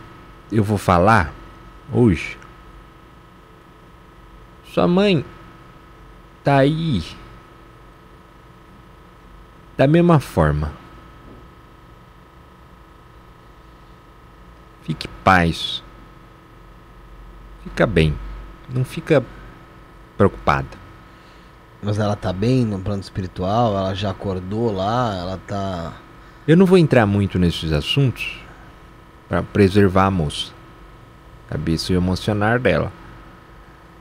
Speaker 5: eu vou falar hoje. Sua mãe tá aí da mesma forma. Fique paz. Fica bem. Não fica preocupada.
Speaker 1: Mas ela tá bem no plano espiritual? Ela já acordou lá? Ela tá.
Speaker 5: Eu não vou entrar muito nesses assuntos para preservar a moça, cabeça e emocionar dela.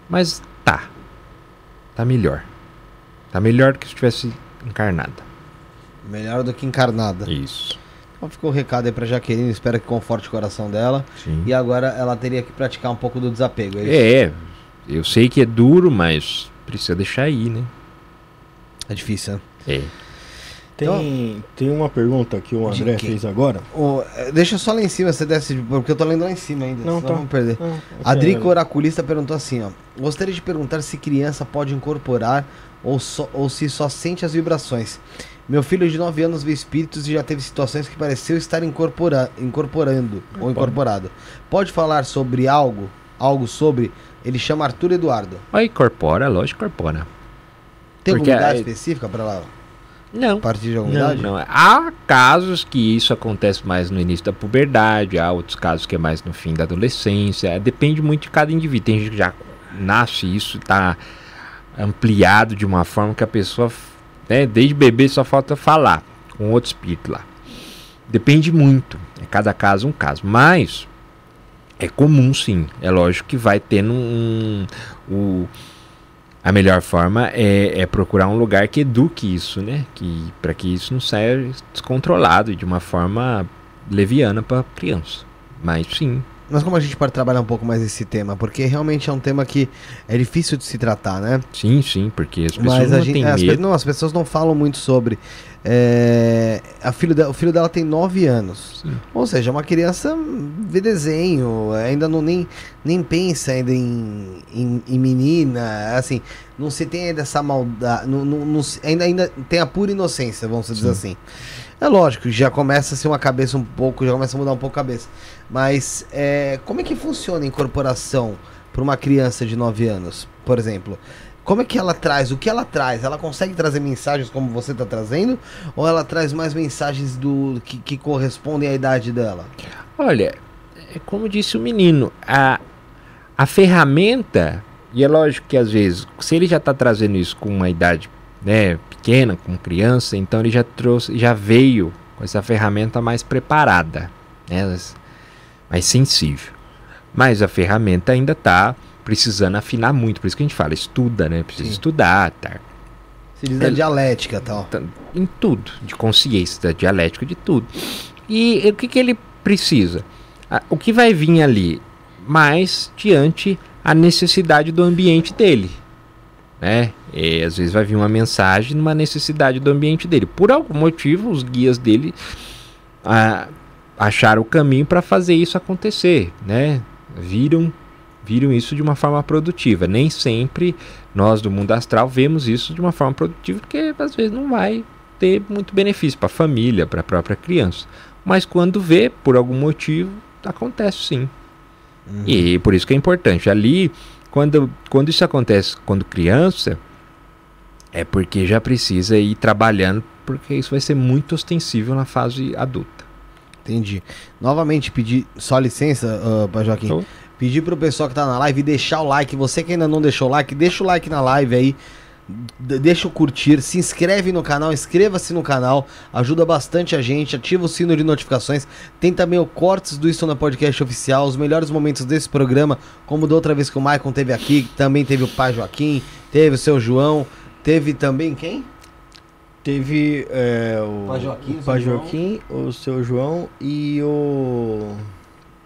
Speaker 5: Mas tá, tá melhor. Tá melhor do que se estivesse encarnada.
Speaker 1: Melhor do que encarnada.
Speaker 5: Isso.
Speaker 1: Então ficou o recado aí pra Jaqueline, espero que conforte o coração dela.
Speaker 5: Sim.
Speaker 1: E agora ela teria que praticar um pouco do desapego. É, isso?
Speaker 5: É, eu sei que é duro, mas precisa deixar aí, né?
Speaker 1: é difícil, né?
Speaker 5: É.
Speaker 2: Tem, tem uma pergunta que o André fez agora.
Speaker 1: Eh, deixa só lá em cima, você desce, porque eu tô lendo lá em cima ainda.
Speaker 2: Não, tá.
Speaker 1: vamos perder.
Speaker 2: Ah,
Speaker 1: A Drico
Speaker 2: ok,
Speaker 1: Oraculista perguntou assim, ó. Gostaria de perguntar se criança pode incorporar ou, só, ou se só sente as vibrações. Meu filho de 9 anos vê espíritos e já teve situações que pareceu estar incorpora, incorporando ou incorporado. Pode falar sobre algo? Algo sobre? Ele chama Arthur Eduardo.
Speaker 3: Aí incorpora, lógico, incorpora.
Speaker 1: Tem
Speaker 3: Porque
Speaker 1: alguma idade
Speaker 3: é-
Speaker 1: específica para lá?
Speaker 3: Não.
Speaker 1: A partir de alguma
Speaker 3: Não,
Speaker 1: idade?
Speaker 3: não. Há casos que isso acontece mais no início da puberdade, há outros casos que é mais no fim da adolescência. Depende muito de cada indivíduo. Tem gente que já nasce isso, está ampliado de uma forma que a pessoa, né, desde bebê, só falta falar com outro espírito lá. Depende muito. É cada caso um caso. Mas é comum sim. É lógico que vai tendo um. o- a melhor forma é, é procurar um lugar que eduque isso, né? Que para que isso não saia descontrolado de uma forma leviana para criança. Mas sim,
Speaker 1: Mas como a gente pode trabalhar um pouco mais esse tema? Porque realmente é um tema que é difícil de se tratar, né?
Speaker 3: sim, sim, porque as pessoas
Speaker 1: Mas
Speaker 3: não
Speaker 1: gente,
Speaker 3: têm
Speaker 1: as, pe-
Speaker 3: medo.
Speaker 1: não, as pessoas não falam muito sobre. É, a filho de- o filho dela tem 9 anos.
Speaker 3: Sim.
Speaker 1: Ou seja, é uma criança vê desenho, ainda não nem, nem pensa ainda em, em, em menina, assim, não se tem ainda essa maldade, não, não- não ainda, ainda tem a pura inocência, vamos dizer assim. É lógico, já começa a ser uma cabeça um pouco, já começa a mudar um pouco a cabeça. Mas é, como é que funciona a incorporação para uma criança de 9 anos, por exemplo? Como é que ela traz? O que ela traz? Ela consegue trazer mensagens como você está trazendo? Ou ela traz mais mensagens do que, que correspondem à idade dela?
Speaker 3: Olha, é como disse o menino, a, a ferramenta, e é lógico que às vezes, se ele já está trazendo isso com uma idade né, pequena, com criança, então ele já trouxe, já veio com essa ferramenta mais preparada, né, mais sensível. Mas a ferramenta ainda está precisando afinar muito, por isso que a gente fala, estuda, né? Precisa
Speaker 1: Sim.
Speaker 3: estudar, tá?
Speaker 1: Se diz da
Speaker 3: Ele-
Speaker 1: dialética e tal.
Speaker 3: Tá- em tudo, de consciência, da dialética, de tudo. E o que, que ele precisa? Ah, O que vai vir ali? Mais diante a necessidade do ambiente dele. Né? E, às vezes vai vir uma mensagem numa necessidade do ambiente dele. Por algum motivo, os guias dele ah, acharam o caminho para fazer isso acontecer. Né? Viram, viram isso de uma forma produtiva. Nem sempre nós do mundo astral vemos isso de uma forma produtiva, porque às vezes não vai ter muito benefício para a família, para a própria criança. Mas quando vê, por algum motivo, acontece sim. E por isso que é importante. Ali, quando, quando isso acontece quando criança, é porque já precisa ir trabalhando, porque isso vai ser muito ostensível na fase adulta.
Speaker 1: Entendi. Novamente pedir, só licença, uh, Pai Joaquim.
Speaker 3: Tô.
Speaker 1: Pedir pro pessoal que tá na live deixar o like. Você que ainda não deixou o like, deixa o like na live aí. Deixa o curtir, se inscreve no canal, inscreva-se no canal, ajuda bastante a gente, ativa o sino de notificações. Tem também o Cortes do Isto na Podcast Oficial, os melhores momentos desse programa, como da outra vez que o Maicon teve aqui, também teve o Pai Joaquim, teve o seu João, teve também quem?
Speaker 2: Teve é, o
Speaker 1: Pai Joaquim,
Speaker 2: o o seu João e o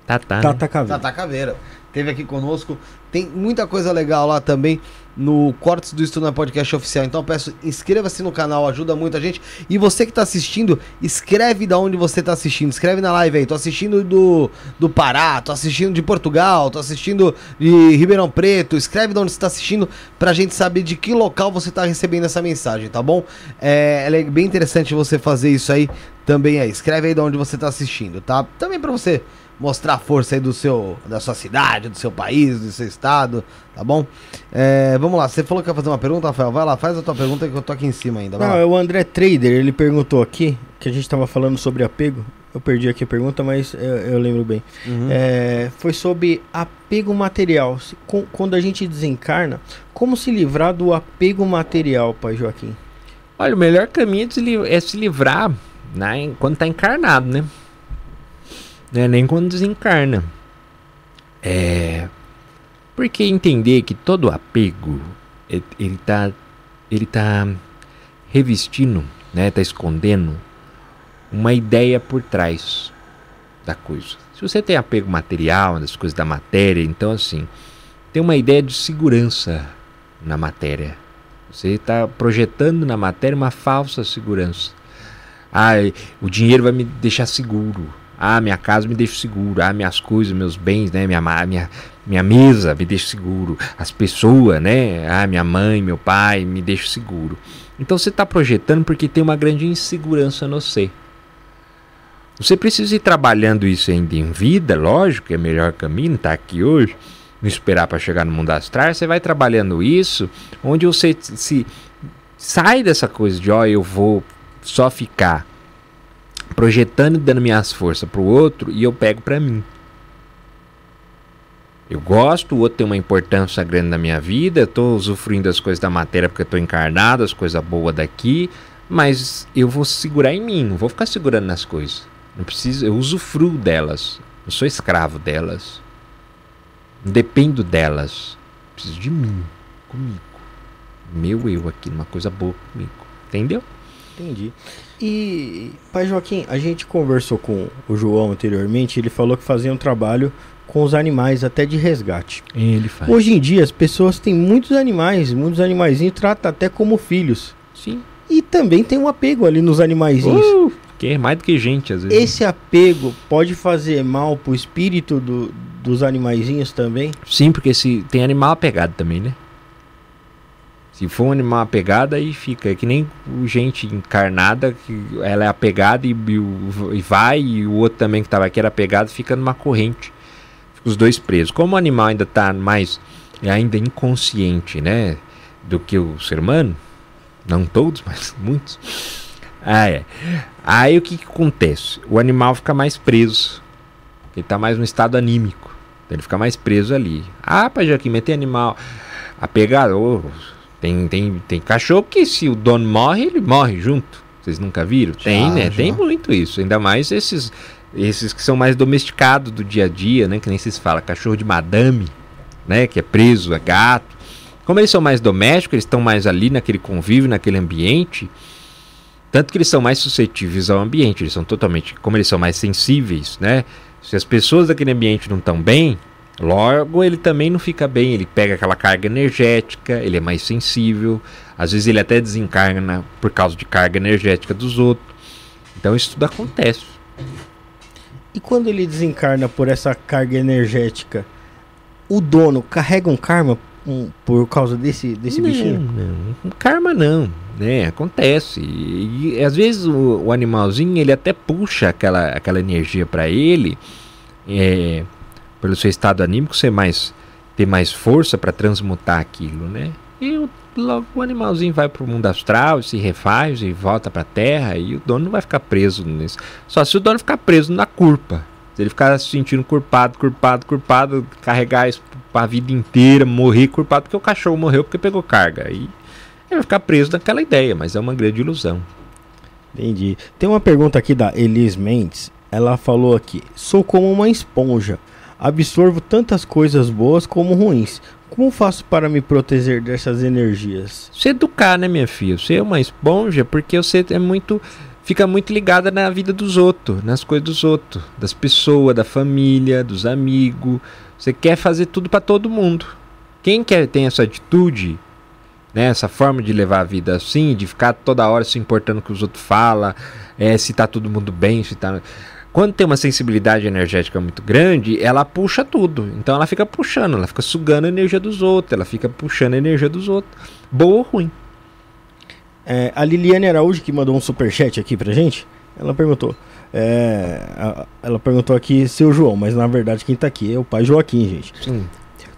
Speaker 3: Tá, tá. né?
Speaker 2: Tata Caveira.
Speaker 1: Tata Caveira. Teve aqui conosco. Tem muita coisa legal lá também no Cortes do Estudo na Podcast Oficial. Então peço, inscreva-se no canal, ajuda muito a gente. E você que tá assistindo, escreve da onde você tá assistindo. Escreve na live aí. Tô assistindo do, do Pará, tô assistindo de Portugal, tô assistindo de Ribeirão Preto. Escreve de onde você tá assistindo pra gente saber de que local você tá recebendo essa mensagem, tá bom? É, é bem interessante você fazer isso aí também aí. Escreve aí de onde você tá assistindo, tá? Também pra você mostrar a força aí do seu, da sua cidade, do seu país, do seu estado, tá bom? É, vamos lá, você falou que ia fazer uma pergunta, Rafael. Vai lá, faz a tua pergunta que eu tô aqui em cima ainda. Vai
Speaker 2: Não,
Speaker 1: lá.
Speaker 2: é o André Trader, ele perguntou aqui, que a gente tava falando sobre apego. Eu perdi aqui a pergunta, mas eu, eu lembro bem.
Speaker 1: Uhum.
Speaker 2: É, foi sobre apego material. Se- com- Quando a gente desencarna, como se livrar do apego material, pai Joaquim?
Speaker 3: Olha, o melhor caminho é se li- é se livrar né, quando tá encarnado, né? Não é nem quando desencarna. É. Porque entender que todo apego ele tá, ele tá revestindo, né? Tá escondendo uma ideia por trás da coisa. Se você tem apego material, das coisas da matéria, então assim, tem uma ideia de segurança na matéria. Você está projetando na matéria uma falsa segurança. Ah, o dinheiro vai me deixar seguro. Ah, minha casa me deixa seguro. Ah, minhas coisas, meus bens, né? Minha, minha, minha mesa me deixa seguro. As pessoas, né? Ah, minha mãe, meu pai me deixa seguro. Então você está projetando porque tem uma grande insegurança no você. Você precisa ir trabalhando isso ainda em vida, lógico, é o melhor caminho, tá aqui hoje. Não esperar para chegar no mundo astral, você vai trabalhando isso, onde você se sai dessa coisa de ó, oh, eu vou só ficar projetando e dando minhas forças para o outro e eu pego para mim. Eu gosto, o outro tem uma importância grande na minha vida, eu estou usufruindo das coisas da matéria porque eu estou encarnado, as coisas boas daqui, mas eu vou segurar em mim, não vou ficar segurando nas coisas. Não preciso, eu usufruo delas, eu sou escravo delas. Dependo delas. Preciso de mim, comigo. Meu eu aqui, uma coisa boa comigo. Entendeu?
Speaker 2: Entendi. E, pai Joaquim, a gente conversou com o João anteriormente, ele falou que fazia um trabalho com os animais até de resgate.
Speaker 3: Ele faz.
Speaker 2: Hoje em dia as pessoas têm muitos animais, muitos animaizinhos tratam até como filhos.
Speaker 3: Sim.
Speaker 2: E também tem um apego ali nos animaizinhos. Uh,
Speaker 3: que é mais do que gente, às vezes.
Speaker 2: Esse apego pode fazer mal pro espírito do, dos animaizinhos também?
Speaker 3: Sim, porque se tem animal apegado também, né? Se for um animal apegado, aí fica. É que nem gente encarnada, que ela é apegada e, e, e vai, e o outro também que estava aqui era apegado, fica numa corrente. Fica os dois presos. Como o animal ainda está mais. Ainda inconsciente, né? Do que o ser humano. Não todos, mas muitos. Ah, é. Aí o que, que acontece? O animal fica mais preso. Ele está mais no estado anímico. Ele fica mais preso ali. Ah, pai Joaquim, mas tem animal apegado. Oh, tem, tem, tem cachorro que se o dono morre, ele morre junto. Vocês nunca viram? Já, tem, né? Já. Tem muito isso. Ainda mais esses, esses que são mais domesticados do dia a dia, né? Que nem se fala, cachorro de madame, né? Que é preso, é gato. Como eles são mais domésticos, eles estão mais ali naquele convívio, naquele ambiente. Tanto que eles são mais suscetíveis ao ambiente, eles são totalmente, como eles são mais sensíveis, né? Se as pessoas daquele ambiente não estão bem, Logo, ele também não fica bem, ele pega aquela carga energética, ele é mais sensível, às vezes ele até desencarna por causa de carga energética dos outros. Então isso tudo acontece.
Speaker 2: E quando ele desencarna por essa carga energética, o dono carrega um karma um, por causa desse, desse
Speaker 3: não,
Speaker 2: bichinho?
Speaker 3: Não, karma não, né? Acontece. E, e às vezes o, o, animalzinho ele até puxa aquela, aquela energia para ele. É, pelo seu estado anímico ser mais ter mais força para transmutar aquilo, né? E o, logo o animalzinho vai para o mundo astral, se refaz e volta para a terra e o dono não vai ficar preso nisso. Só se o dono ficar preso na culpa. Se ele ficar se sentindo culpado, culpado, culpado, carregar isso a vida inteira, morrer culpado porque o cachorro morreu porque pegou carga. E ele vai ficar preso naquela ideia, mas é uma grande ilusão.
Speaker 2: Entendi. Tem uma pergunta aqui da Elis Mendes. Ela falou aqui: sou como uma esponja absorvo tantas coisas boas como ruins. Como faço para me proteger dessas energias?
Speaker 3: Você educar, né, minha filha? Você é uma esponja porque você é muito fica muito ligada na vida dos outros, nas coisas dos outros, das pessoas, da família, dos amigos. Você quer fazer tudo para todo mundo. Quem quer tem essa atitude, né, essa forma de levar a vida assim, de ficar toda hora se importando com os outros falam, é, se tá todo mundo bem, se tá quando tem uma sensibilidade energética muito grande, ela puxa tudo. Então ela fica puxando, ela fica sugando a energia dos outros, ela fica puxando a energia dos outros. Boa ou ruim.
Speaker 2: É, a Liliane Araújo, que mandou um superchat aqui pra gente, ela perguntou. É, a, ela perguntou aqui, seu João, mas na verdade quem tá aqui é o pai Joaquim, gente. Sim.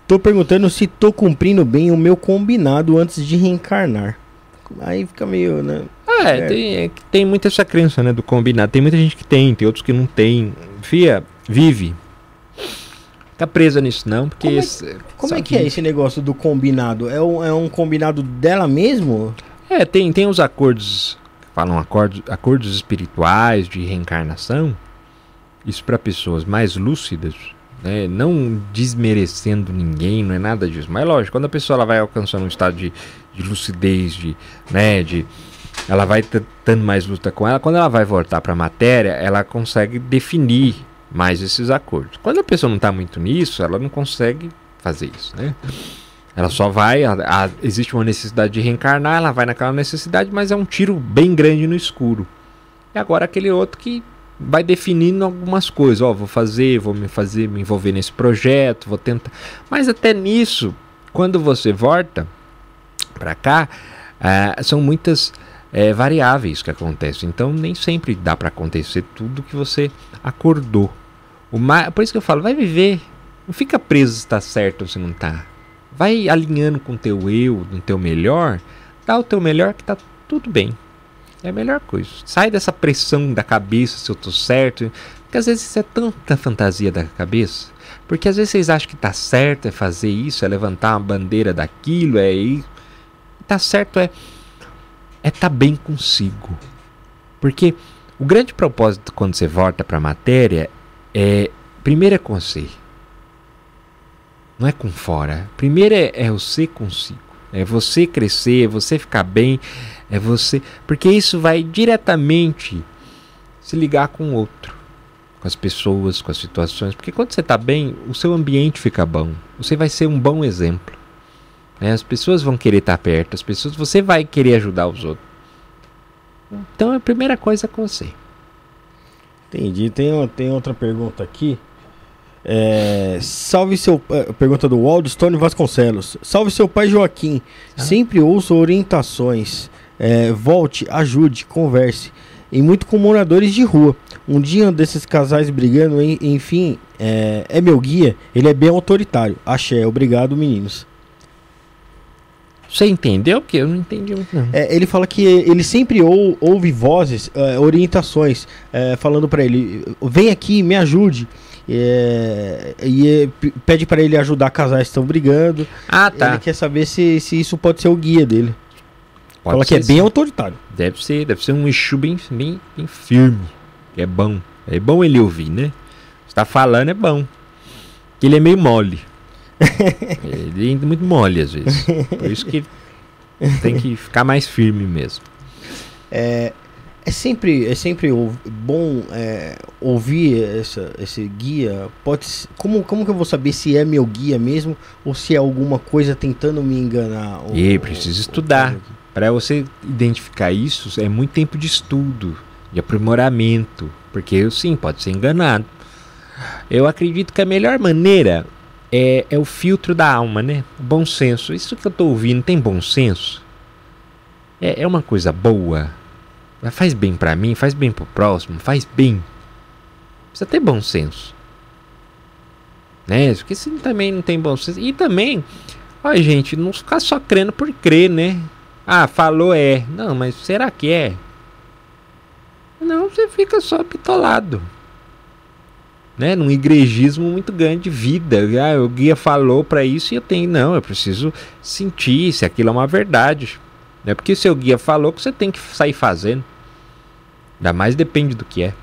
Speaker 2: Tô perguntando se tô cumprindo bem o meu combinado antes de reencarnar. Aí fica meio, né?
Speaker 3: É, é. Tem, é, tem muita essa crença, né, do combinado. Tem muita gente que tem, tem outros que não tem. Fia, vive. Fica presa nisso não, porque...
Speaker 2: Como é, esse, como é que é esse negócio do combinado? É um, é um combinado dela mesmo?
Speaker 3: É, tem, tem os acordos, falam acordos, acordos espirituais de reencarnação. Isso para pessoas mais lúcidas, né? não desmerecendo ninguém, não é nada disso. Mas lógico, quando a pessoa ela vai alcançando um estado de, de lucidez, de, né, de ela vai tendo mais luta com ela. Quando ela vai voltar para a matéria, ela consegue definir mais esses acordos. Quando a pessoa não está muito nisso, ela não consegue fazer isso, né? Ela só vai, a, a, existe uma necessidade de reencarnar, ela vai naquela necessidade, mas é um tiro bem grande no escuro. E agora aquele outro que vai definindo algumas coisas, ó, vou fazer, vou me fazer, me envolver nesse projeto, vou tentar. Mas até nisso, quando você volta para cá, ah, são muitas é, variáveis que acontecem. Então nem sempre dá para acontecer tudo que você acordou. O ma... Por isso que eu falo, vai viver. Não fica preso se está certo ou se não está. Vai alinhando com o teu eu, no teu melhor. Dá o teu melhor que tá tudo bem. É a melhor coisa. Sai dessa pressão da cabeça se eu tô certo. Porque às vezes isso é tanta fantasia da cabeça. Porque às vezes vocês acham que tá certo é fazer isso, é levantar uma bandeira daquilo, é ir. Tá certo é é tá bem consigo. Porque o grande propósito quando você volta para a matéria é primeiro é com você. Não é com fora. Primeiro é, é você consigo. É você crescer, é você ficar bem, é você. Porque isso vai diretamente se ligar com o outro, com as pessoas, com as situações. Porque quando você está bem, o seu ambiente fica bom. Você vai ser um bom exemplo. Né? As pessoas vão querer estar perto, as pessoas, você vai querer ajudar os outros. Então a primeira coisa é com você.
Speaker 2: Entendi. Tem, tem outra pergunta aqui. É, salve seu. É, pergunta do Waldstone Vasconcelos. Salve seu pai Joaquim. Ah. Sempre ouço orientações. É, volte, ajude, converse. E muito com moradores de rua. Um dia desses casais brigando, enfim, é, é meu guia. Ele é bem autoritário. Axé, obrigado, meninos.
Speaker 3: Você entendeu? Que eu não entendi muito. Não.
Speaker 2: É, ele fala que ele sempre ou, ouve vozes, é, orientações, é, falando para ele: vem aqui, me ajude. É, e pede para ele ajudar casais que estão brigando.
Speaker 3: Ah, tá.
Speaker 2: Ele quer saber se, se isso pode ser o guia dele. Pode fala que é sim. bem autoritário.
Speaker 3: Deve ser, deve ser um Exu bem, bem, bem firme. É bom. É bom ele ouvir, né? Você tá falando é bom. Que ele é meio mole. ele é muito mole às vezes. Por isso que tem que ficar mais firme mesmo.
Speaker 2: É, é sempre, é sempre bom é, ouvir essa, esse guia. Pode, como, como que eu vou saber se é meu guia mesmo ou se é alguma coisa tentando me enganar?
Speaker 3: e precisa estudar. Para você identificar isso, é muito tempo de estudo, de aprimoramento. Porque sim, pode ser enganado. Eu acredito que a melhor maneira é, é o filtro da alma, né? O bom senso. Isso que eu estou ouvindo tem bom senso? É, é uma coisa boa? Faz bem para mim? Faz bem pro próximo? Faz bem? Precisa ter bom senso. Né? Porque se também não tem bom senso. E também, ó, gente, não ficar só crendo por crer, né? Ah, falou é. Não, mas será que é? Não, você fica só pitolado né, num igrejismo muito grande de vida. Ah, o guia falou para isso e eu tenho. Não, eu preciso sentir se aquilo é uma verdade. Não é porque o seu guia falou que você tem que sair fazendo. Ainda mais depende do que é.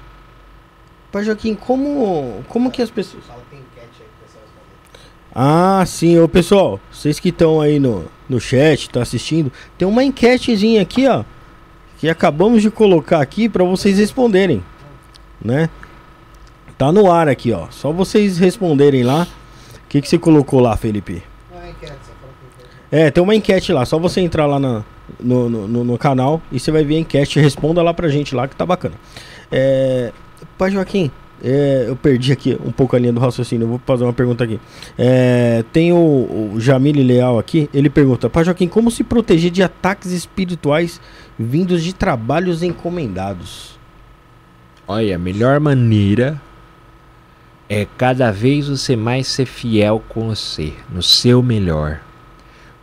Speaker 2: Pai Joaquim, como, como que as pessoas. Ah, sim, ô pessoal, vocês que estão aí no, no chat, estão assistindo, tem uma enquetezinha aqui, ó, que acabamos de colocar aqui para vocês responderem, né? Tá no ar aqui, ó. Só vocês responderem lá. O que, que você colocou lá, Felipe? É, tem uma enquete lá. Só você entrar lá na, no, no, no, canal e você vai ver a enquete. Responda lá pra gente lá que tá bacana. É, Pai Joaquim, é, eu perdi aqui um pouco a linha do raciocínio. Eu vou fazer uma pergunta aqui. É, tem o, o Jamile Leal aqui. Ele pergunta: Pai Joaquim, como se proteger de ataques espirituais vindos de trabalhos encomendados?
Speaker 3: Olha, a melhor maneira é cada vez você mais ser fiel com você, no seu melhor.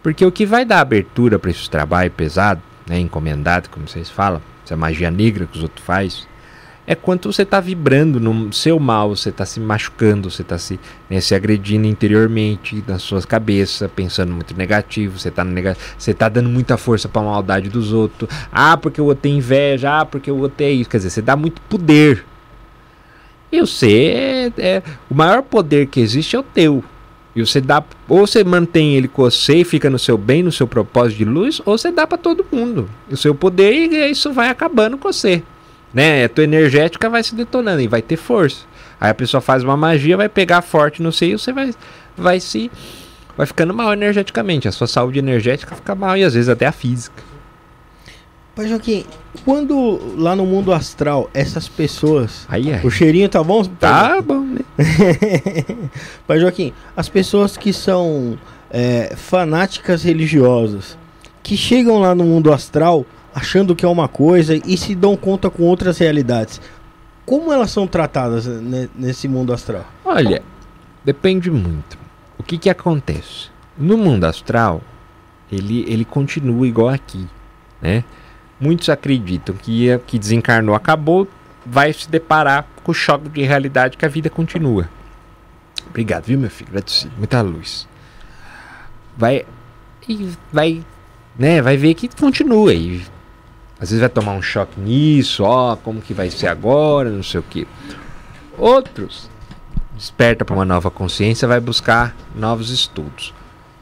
Speaker 3: Porque o que vai dar abertura para esse trabalho pesado, né, encomendado, como vocês falam, essa magia negra que os outros fazem, é quanto você está vibrando no seu mal, você está se machucando, você está se, né, se agredindo interiormente, na sua cabeça, pensando muito negativo, você está tá dando muita força para a maldade dos outros. Ah, porque o outro tem inveja, ah, porque o outro é isso. Quer dizer, você dá muito poder e você é, é, o maior poder que existe é o teu. E você dá, ou você mantém ele com você e fica no seu bem, no seu propósito de luz, ou você dá para todo mundo o seu poder e isso vai acabando com você. Né? A tua energética vai se detonando e vai ter força. Aí a pessoa faz uma magia, vai pegar forte no seu e você vai, vai se vai ficando mal energeticamente. A sua saúde energética fica mal e às vezes até a física.
Speaker 2: Pai Joaquim, quando lá no mundo astral, essas pessoas.
Speaker 3: É.
Speaker 2: O cheirinho tá bom?
Speaker 3: Tá bom, né?
Speaker 2: Pai Joaquim, as pessoas que são é, fanáticas religiosas, que chegam lá no mundo astral achando que é uma coisa e se dão conta com outras realidades, como elas são tratadas ne- nesse mundo astral?
Speaker 3: Olha, depende muito. O que que acontece? No mundo astral, ele, ele continua igual aqui, né? Muitos acreditam que que desencarnou acabou, vai se deparar com o choque de realidade que a vida continua. Obrigado, viu, meu filho? Agradecido. Muita luz. Vai e vai, né, vai ver que continua e às vezes vai tomar um choque nisso, ó, como que vai ser agora, não sei o quê. Outros desperta para uma nova consciência, vai buscar novos estudos.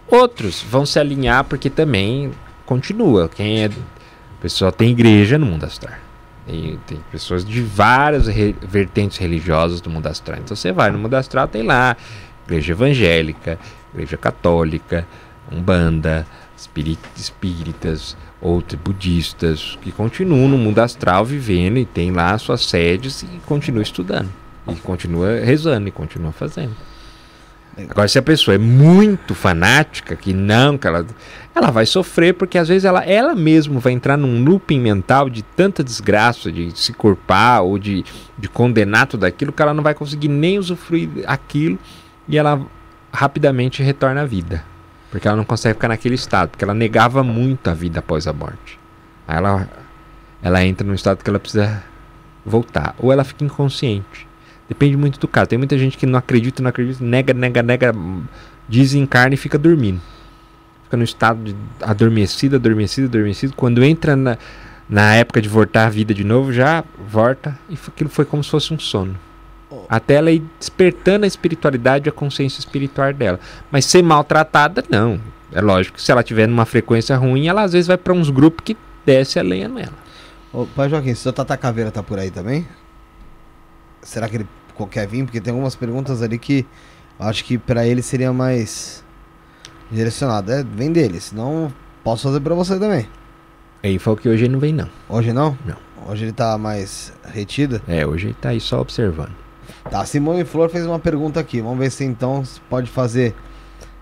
Speaker 3: Outros vão se alinhar porque também continua. Quem é pessoal tem igreja no mundo astral. E tem pessoas de várias re- vertentes religiosas do mundo astral. Então você vai no mundo astral, tem lá igreja evangélica, igreja católica, umbanda, espíritas, outros budistas que continuam no mundo astral vivendo e tem lá suas sedes e continuam estudando. E continua rezando e continua fazendo. Agora, se a pessoa é muito fanática, que não, que ela, ela vai sofrer, porque às vezes ela, ela mesma vai entrar num looping mental de tanta desgraça, de se culpar ou de, de condenar tudo aquilo, que ela não vai conseguir nem usufruir aquilo e ela rapidamente retorna à vida. Porque ela não consegue ficar naquele estado, porque ela negava muito a vida após a morte. Aí ela, ela entra num estado que ela precisa voltar. Ou ela fica inconsciente. Depende muito do caso. Tem muita gente que não acredita, não acredita, nega, nega, nega, desencarna e fica dormindo. Fica no estado de adormecido, adormecido, adormecido. Quando entra na, na época de voltar à vida de novo, já volta e aquilo foi como se fosse um sono. Até ela ir despertando a espiritualidade e a consciência espiritual dela. Mas ser maltratada, não. É lógico que se ela tiver numa frequência ruim, ela às vezes vai para uns grupos que desce a lenha nela.
Speaker 1: Ô, pai Joaquim, se o Tata Caveira tá por aí também? Será que ele quer vir? Porque tem algumas perguntas ali que acho que pra ele seria mais direcionado. É, vem dele, senão posso fazer pra você também.
Speaker 3: Aí falou que hoje ele não vem, não.
Speaker 1: Hoje não?
Speaker 3: Não.
Speaker 1: Hoje ele tá mais retido.
Speaker 3: É, hoje ele tá aí só observando.
Speaker 1: Tá, Simone Flor fez uma pergunta aqui. Vamos ver se então pode fazer.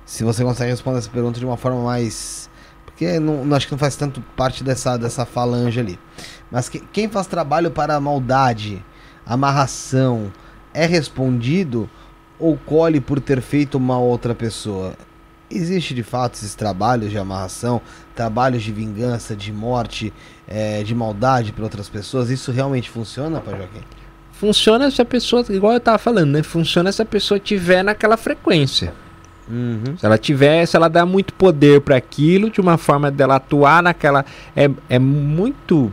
Speaker 1: Se você consegue responder essa pergunta de uma forma mais. Porque não, não- acho que não faz tanto parte dessa, dessa falange ali. Mas que- quem faz trabalho para maldade, amarração, é respondido ou colhe por ter feito mal a outra pessoa? Existe de fato esses trabalhos de amarração, trabalhos de vingança, de morte, eh, de maldade para outras pessoas? Isso realmente funciona, Pai Joaquim?
Speaker 3: Funciona se a pessoa, igual eu tava falando, né? Funciona se a pessoa tiver naquela frequência.
Speaker 1: Uhum.
Speaker 3: Se ela tiver, se ela dá muito poder para aquilo, de uma forma dela atuar naquela. É, é muito.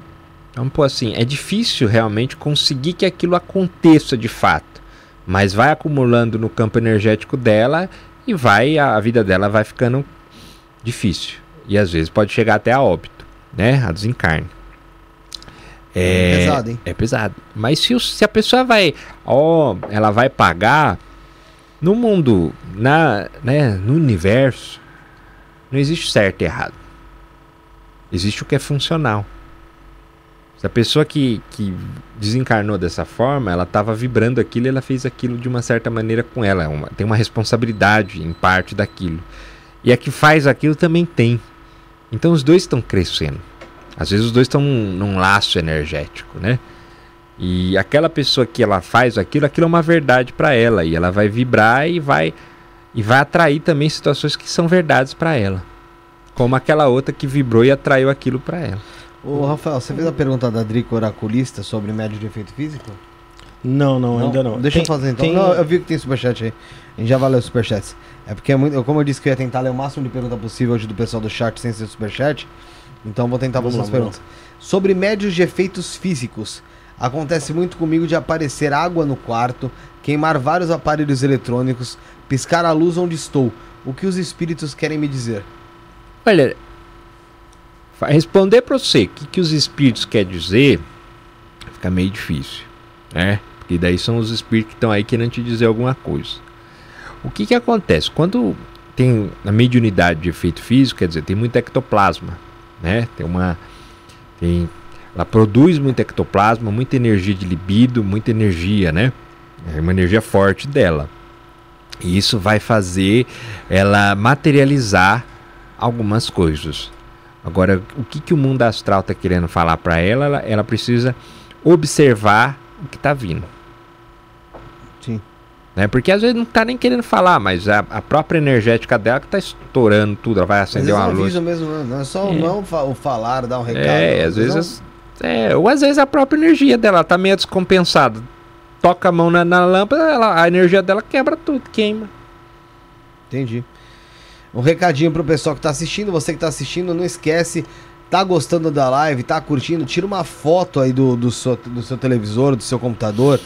Speaker 3: Vamos pôr assim, é difícil realmente conseguir que aquilo aconteça de fato. Mas vai acumulando no campo energético dela e vai, a, vida dela vai ficando difícil. E às vezes pode chegar até a óbito, né? A desencarne.
Speaker 1: É pesado, hein?
Speaker 3: É pesado. Mas se, o- se a pessoa vai, ó, ela vai pagar no mundo, na, né, no universo, não existe certo e errado. Existe o que é funcional. Se a pessoa que, que desencarnou dessa forma, ela estava vibrando aquilo e ela fez aquilo de uma certa maneira com ela. É uma- tem uma responsabilidade em parte daquilo. E a que faz aquilo também tem. Então os dois estão crescendo. Às vezes os dois estão num, num laço energético, né? E aquela pessoa que ela faz aquilo, aquilo é uma verdade para ela e ela vai vibrar e vai e vai atrair também situações que são verdades para ela. Como aquela outra que vibrou e atraiu aquilo para ela.
Speaker 1: Ô, Rafael, você fez a pergunta da Drico Oraculista sobre médio de efeito físico?
Speaker 2: Não, não, ainda não.
Speaker 1: Deixa eu
Speaker 2: Tem-
Speaker 1: fazer então.
Speaker 2: tem-
Speaker 1: Não, eu vi que tem superchat aí. A gente já valeu os superchats. É porque é muito. eu- Como eu disse que eu ia tentar ler o máximo de pergunta possível hoje do pessoal do chat sem ser superchat. Então eu vou tentar fazer as perguntas. Sobre médios de efeitos físicos. Acontece muito comigo de aparecer água no quarto, queimar vários aparelhos eletrônicos, piscar a luz onde estou. O que os espíritos querem me dizer?
Speaker 3: Olha, responder para você o que, que os espíritos querem dizer fica meio difícil, né? Porque daí são os espíritos que estão aí querendo te dizer alguma coisa. O que, que acontece? Quando tem a mediunidade de efeito físico, quer dizer, tem muito ectoplasma, né? Tem uma Tem, ela produz muito ectoplasma, muita energia de libido, muita energia, né? É uma energia forte dela. E isso vai fazer ela materializar algumas coisas. Agora, o que, que o mundo astral está querendo falar para ela? ela? Ela precisa observar o que está vindo.
Speaker 1: Sim.
Speaker 3: Né? Porque às vezes não está nem querendo falar, mas a, a própria energética dela que está estourando tudo, ela vai acender uma luz.
Speaker 1: mesmo, né? não é só
Speaker 3: É.
Speaker 1: não fa- o falar, dar um recado.
Speaker 3: É, às vezes. É, ou às vezes a própria energia dela tá meio descompensada. Toca a mão na, na lâmpada, ela- a energia dela quebra tudo, queima.
Speaker 1: Entendi. Um recadinho pro pessoal que tá assistindo, você que tá assistindo, não esquece, tá gostando da live, tá curtindo, tira uma foto aí do, do, seu, do seu televisor, do seu computador,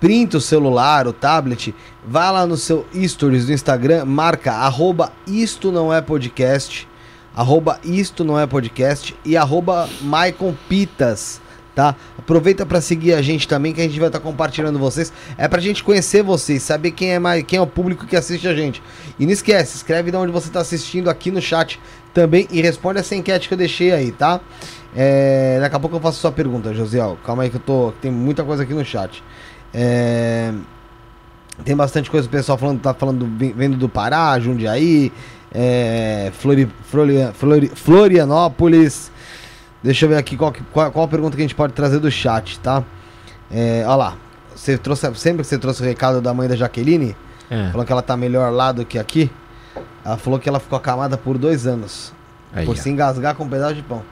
Speaker 1: printa o celular, o tablet, vai lá no seu stories do Instagram, marca arroba isto não é podcast, arroba isto não é podcast e arroba Maicon Pitas, tá? Aproveita para seguir a gente também, que a gente vai estar compartilhando vocês. É pra gente conhecer vocês, saber quem é mais, quem é o público que assiste a gente. E não esquece, escreve de onde você está assistindo aqui no chat também e responde essa enquete que eu deixei aí, tá? É, daqui a pouco eu faço sua pergunta, Josiel. Calma aí que eu tô. Tem muita coisa aqui no chat. É, tem bastante coisa o pessoal falando, tá falando, vendo do Pará, Jundiaí, é, Flori, Flori, Flori- Florianópolis. Deixa eu ver aqui qual, que- qual, qual a pergunta que a gente pode trazer do chat, tá? É, olha lá. Você trouxe, sempre que você trouxe o recado da mãe da Jaqueline,
Speaker 3: É.
Speaker 1: falando que ela tá melhor lá do que aqui. Ela falou que ela ficou acamada por dois anos.
Speaker 3: Aí,
Speaker 1: por
Speaker 3: ó.
Speaker 1: se engasgar com um pedaço de pão.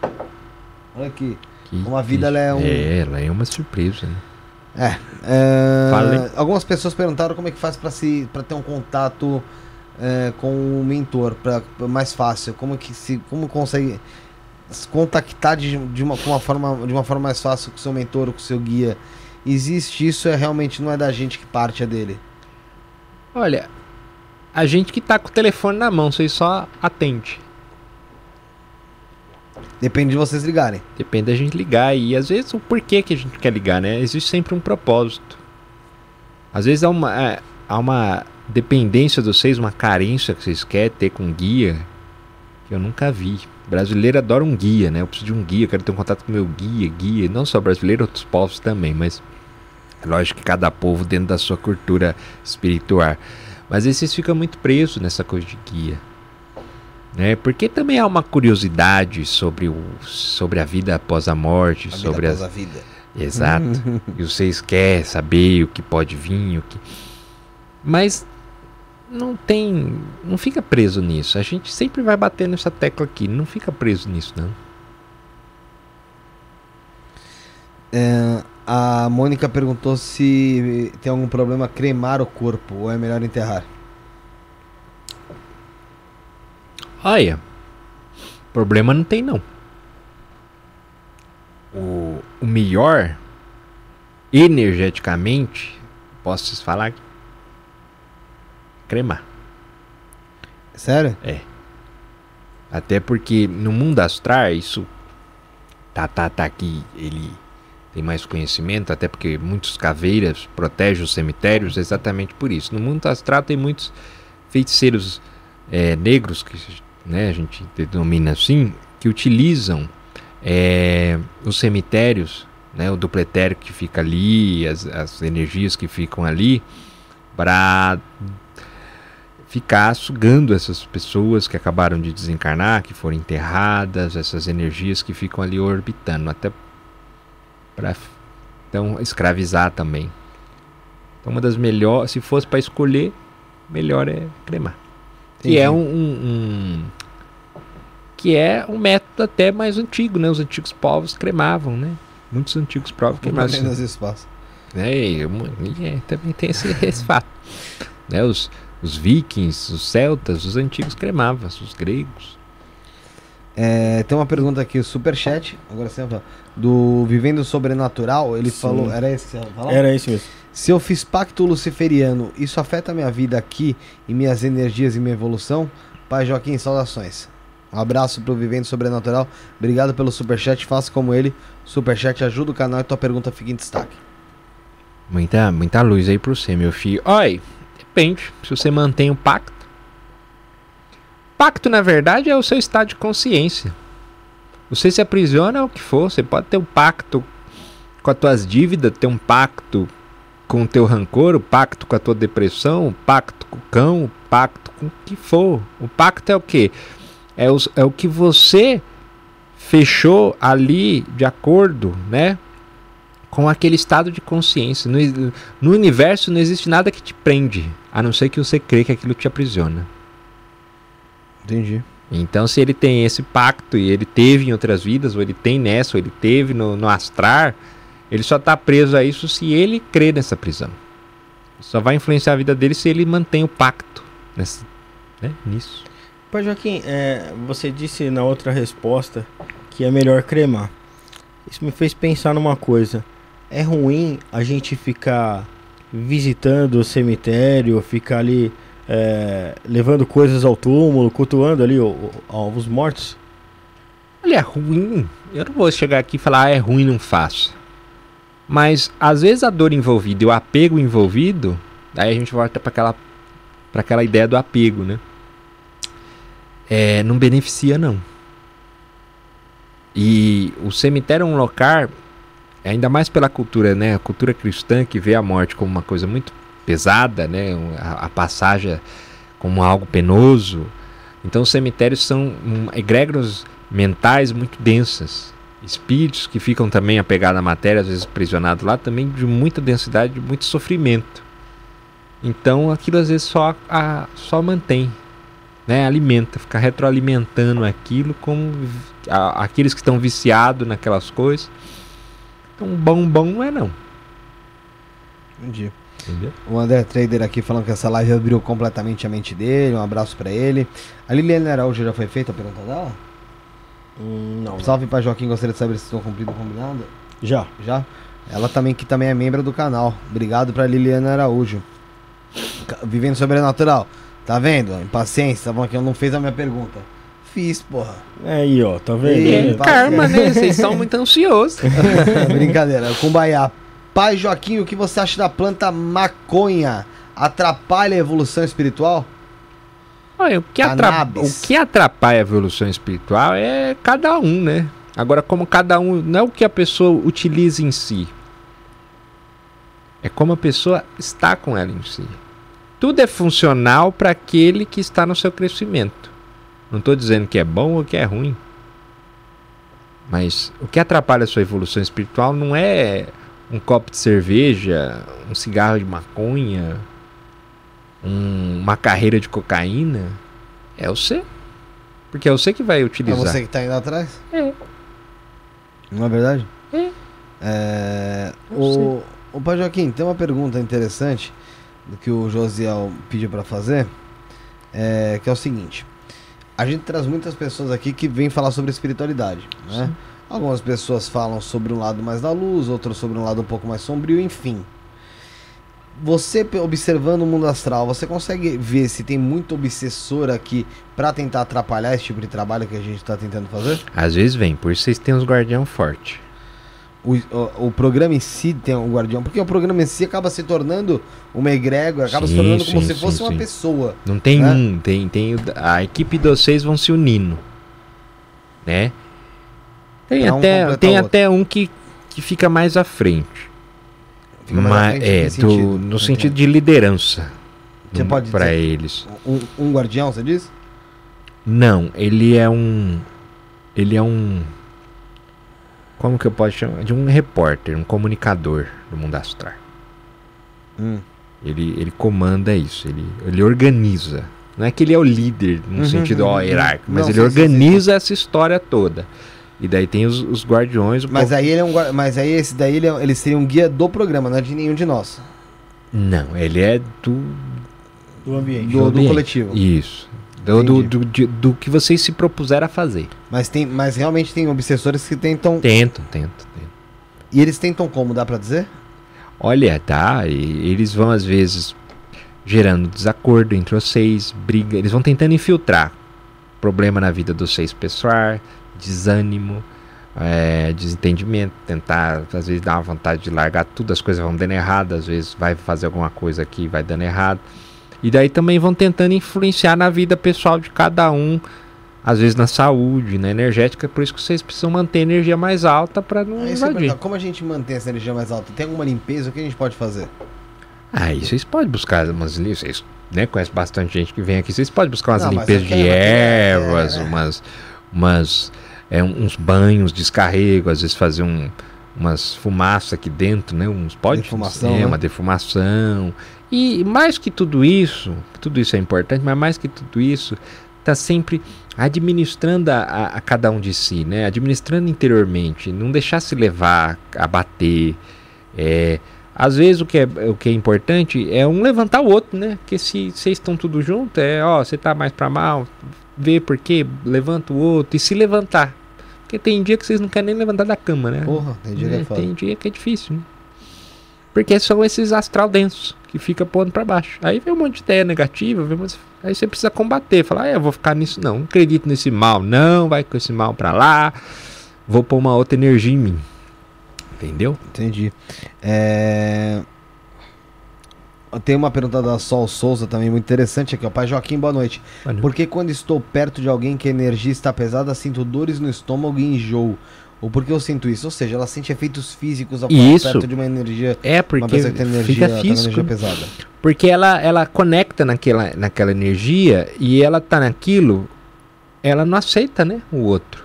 Speaker 1: Olha aqui.
Speaker 3: Que
Speaker 1: Uma vida, ela é um-
Speaker 3: É, ela é uma surpresa, né?
Speaker 1: É. é, algumas pessoas perguntaram como é que faz pra se para ter um contato é, com o mentor, para mais fácil. Como que se como consegue se contactar de, de uma, uma forma de uma forma mais fácil com o seu mentor, ou com o seu guia? Existe isso? É realmente não é da gente que parte é dele.
Speaker 3: Olha, a gente que tá com o telefone na mão, vocês só atende.
Speaker 1: Depende de vocês ligarem.
Speaker 3: Depende da gente ligar. E às vezes o porquê que a gente quer ligar, né? Existe sempre um propósito. Às vezes há uma, é, há uma dependência de vocês, uma carência que vocês querem ter com guia que eu nunca vi. Brasileiro adora um guia, né? Eu preciso de um guia, quero ter um contato com meu guia, guia. Não só brasileiro, outros povos também, mas é lógico que cada povo dentro da sua cultura espiritual. Mas aí vocês ficam muito presos nessa coisa de guia. Né? Porque também há uma curiosidade sobre, o, sobre a vida após a morte,
Speaker 1: A vida
Speaker 3: sobre as,
Speaker 1: após a vida.
Speaker 3: Exato. e vocês querem saber o que pode vir, o que. Mas não tem. Não fica preso nisso. A gente sempre vai bater nessa tecla aqui. Não fica preso nisso, não.
Speaker 1: É, a Mônica perguntou se tem algum problema cremar o corpo ou é melhor enterrar.
Speaker 3: Olha. Problema não tem, não. O, o melhor, energeticamente, posso vocês falar? aqui? Cremar.
Speaker 1: Sério?
Speaker 3: Até porque no mundo astral, isso. Tá, tá, tá aqui. Ele tem mais conhecimento, até porque muitos caveiras protegem os cemitérios exatamente por isso. No mundo astral tem muitos feiticeiros é, negros, que né, a gente denomina assim, que utilizam é, os cemitérios, né, o dupletério que fica ali, as, as energias que ficam ali, para ficar sugando essas pessoas que acabaram de desencarnar, que foram enterradas, essas energias que ficam ali orbitando, até para então escravizar também. Então uma das melhores, se fosse para escolher, melhor é cremar. Que é um, um- um- que é um método até mais antigo, né? Os antigos povos cremavam, né? Muitos antigos povos cremavam.
Speaker 1: Menos espaço.
Speaker 3: É, e e é, também tem esse, esse fato. Né, os, os vikings, os celtas, os antigos cremavam, os gregos.
Speaker 1: É, tem uma pergunta aqui, o Superchat, agora você vai falar, do Vivendo Sobrenatural, ele
Speaker 2: Sim.
Speaker 1: falou, era esse que você ia falar?
Speaker 2: Era isso mesmo.
Speaker 1: Se eu fiz pacto luciferiano, isso afeta a minha vida aqui e minhas energias e minha evolução? Pai Joaquim, saudações. Um abraço pro Vivendo Sobrenatural. Obrigado pelo superchat. Faça como ele. Superchat ajuda o canal e tua pergunta fica em destaque.
Speaker 3: Muita, muita luz aí pro você, meu filho. Olha, depende. Se você mantém o pacto. Pacto, na verdade, é o seu estado de consciência. Você se aprisiona é o que for. Você pode ter um pacto com as tuas dívidas, ter um pacto com o teu rancor, o pacto com a tua depressão, o pacto com o cão, o pacto com o que for. O pacto é o quê? É, os, é o que você fechou ali de acordo, né? Com aquele estado de consciência. No, no universo não existe nada que te prende, a não ser que você crê que aquilo te aprisiona.
Speaker 1: Entendi.
Speaker 3: Então, se ele tem esse pacto e ele teve em outras vidas, ou ele tem nessa, ou ele teve no, no astrar, ele só está preso a isso se ele crê nessa prisão. Só vai influenciar a vida dele se ele mantém o pacto nessa, né, nisso.
Speaker 2: Pai Joaquim, é, você disse na outra resposta que é melhor cremar. Isso me fez pensar numa coisa. É ruim a gente ficar visitando o cemitério, ficar ali é, levando coisas ao túmulo, cultuando ali os mortos?
Speaker 3: Olha, é ruim. Eu não vou chegar aqui e falar, ah, é ruim, não faço. Mas às vezes a dor envolvida e o apego envolvido, daí a gente volta para aquela, pra aquela ideia do apego, né? É, não beneficia, não. E o cemitério é um local, ainda mais pela cultura, né? A cultura cristã que vê a morte como uma coisa muito pesada, né? A, a passagem como algo penoso. Então os cemitérios são um, mentais muito densas. Espíritos que ficam também apegados à matéria, às vezes prisionados lá, também de muita densidade, de muito sofrimento. Então aquilo às vezes só, a, só mantém, né? alimenta, fica retroalimentando aquilo como a, aqueles que estão viciados naquelas coisas. Então bom, bom não é não.
Speaker 1: Entendi. Entendeu? O André Trader aqui falando que essa live abriu completamente a mente dele. Um abraço para ele. A Liliane Araújo já foi feita a pergunta dela?
Speaker 2: Hum, não.
Speaker 1: Salve para Joaquim, gostaria de saber se estão cumprindo o combinado.
Speaker 2: Já.
Speaker 1: Já? Ela também que também é membro do canal. Obrigado para Liliane Araújo. Vivendo sobrenatural. Tá vendo? Impaciência, tá bom que eu não fez a minha pergunta. Fiz, porra.
Speaker 2: É aí, ó, tá vendo?
Speaker 3: É, karma, né? Vocês são muito ansiosos.
Speaker 1: Brincadeira. Cumbaiá. Pai Joaquim, o que você acha da planta maconha? Atrapalha a evolução espiritual?
Speaker 3: Olha, o, que atrapalha, o que atrapalha a evolução espiritual é cada um, né? Agora, como cada um. Não é o que a pessoa utiliza em si. É como a pessoa está com ela em si. Tudo é funcional para aquele que está no seu crescimento. Não estou dizendo que é bom ou que é ruim. Mas o que atrapalha a sua evolução espiritual não é um copo de cerveja, um cigarro de maconha, um, uma carreira de cocaína, é você. Porque é você que vai utilizar. É
Speaker 1: você que está indo atrás?
Speaker 3: É.
Speaker 1: Não é verdade?
Speaker 3: É.
Speaker 1: é o, o Pai Joaquim, tem uma pergunta interessante do que o Josiel pediu para fazer, é, que é o seguinte. A gente traz muitas pessoas aqui que vêm falar sobre espiritualidade, né? Sim. Algumas pessoas falam sobre um lado mais da luz, outras sobre um lado um pouco mais sombrio, enfim. Você observando o mundo astral, você consegue ver se tem muito obsessor aqui para tentar atrapalhar esse tipo de trabalho que a gente está tentando fazer?
Speaker 3: Às vezes vem, por isso vocês têm uns guardião forte.
Speaker 1: O, o, o, programa em si tem um guardião, porque o programa em si acaba se tornando uma egrégora, acaba sim, se tornando sim, como sim, se fosse uma pessoa.
Speaker 3: Não tem né? um, tem, tem a equipe de vocês vão se unindo, né? Tem, até, tem até um que, que fica mais à frente. Fica mais Mas, é, do, sentido? no sentido de liderança.
Speaker 1: Você pode
Speaker 3: para eles.
Speaker 1: Um, um guardião, você diz?
Speaker 3: Não, ele é um. Ele é um. Como que eu posso chamar? De um repórter, um comunicador do mundo astral.
Speaker 1: Hum.
Speaker 3: Ele, ele comanda isso, ele, ele organiza. Não é que ele é o líder no uhum, sentido ó, uhum. hierárquico, mas Não, ele sim, organiza sim, sim. essa história toda. E daí tem os, os guardiões.
Speaker 1: Mas povo... aí ele é um Mas aí esse daí ele, é, ele seria um guia do programa, não é de nenhum de nós.
Speaker 3: Não, ele é do.
Speaker 1: Do ambiente.
Speaker 3: Do, do, ambiente. do coletivo. Isso. Do, do, do, do, do, que vocês se propuseram a fazer.
Speaker 1: Mas, tem, mas realmente tem obsessores que tentam.
Speaker 3: Tentam, tentam, tentam.
Speaker 1: E eles tentam como, dá pra dizer?
Speaker 3: Olha, tá. E eles vão às vezes gerando desacordo entre vocês, briga. Eles vão tentando infiltrar problema na vida dos seis pessoal, desânimo, é, desentendimento, tentar, às vezes dá uma vontade de largar tudo, as coisas vão dando errado, às vezes vai fazer alguma coisa aqui vai dando errado. E daí também vão tentando influenciar na vida pessoal de cada um às vezes na saúde, na energética, por isso que vocês precisam manter a energia mais alta para não
Speaker 1: Aí
Speaker 3: invadir.
Speaker 1: como a gente mantém essa energia mais alta? Tem alguma limpeza? O que a gente pode fazer?
Speaker 3: Aí vocês podem buscar umas limpezas, vocês né, conhecem bastante gente que vem aqui, vocês podem buscar umas
Speaker 1: Não,
Speaker 3: limpezas de ervas,
Speaker 1: é.
Speaker 3: umas, umas é, uns banhos, descarrego, às vezes fazer um, umas fumaças aqui dentro, né? Uns pode
Speaker 1: Defumação,
Speaker 3: é,
Speaker 1: né?
Speaker 3: uma defumação. E mais que tudo isso, tudo isso é importante, mas mais que tudo isso, tá sempre administrando a, a- a cada um de si, né? Administrando interiormente, não deixar se levar, abater. É, às vezes o que, é, o que é importante é um levantar o outro, né? Porque se vocês estão tudo junto, é, ó, você tá mais pra mal, vê por quê, levanta o outro e se levantar. Porque tem dia que vocês não querem nem levantar da cama, né?
Speaker 1: Porra, tem dia que é
Speaker 3: É, tem dia que é difícil, né? Porque são esses astral densos que fica pondo pra baixo. Aí vem um monte de ideia negativa, vem umas- aí você precisa combater, falar, ah, eu vou ficar nisso não, não acredito nesse mal, não, vai com esse mal pra lá, vou pôr uma outra energia em mim. Entendeu?
Speaker 1: Entendi. É... Tem uma pergunta da Sol Souza também muito interessante aqui, ó. Pai Joaquim, boa noite.
Speaker 3: Boa noite.
Speaker 1: Por que quando estou perto de alguém que a energia está pesada, sinto dores no estômago e enjoo? Ou por que eu sinto isso? Ou seja, ela sente efeitos físicos ao
Speaker 3: Isso.
Speaker 1: perto de uma energia,
Speaker 3: É porque
Speaker 1: energia,
Speaker 3: fica
Speaker 1: tá
Speaker 3: físico, né?
Speaker 1: pesada.
Speaker 3: Porque ela, ela conecta naquela, naquela energia e ela tá naquilo, ela não aceita, né? O outro.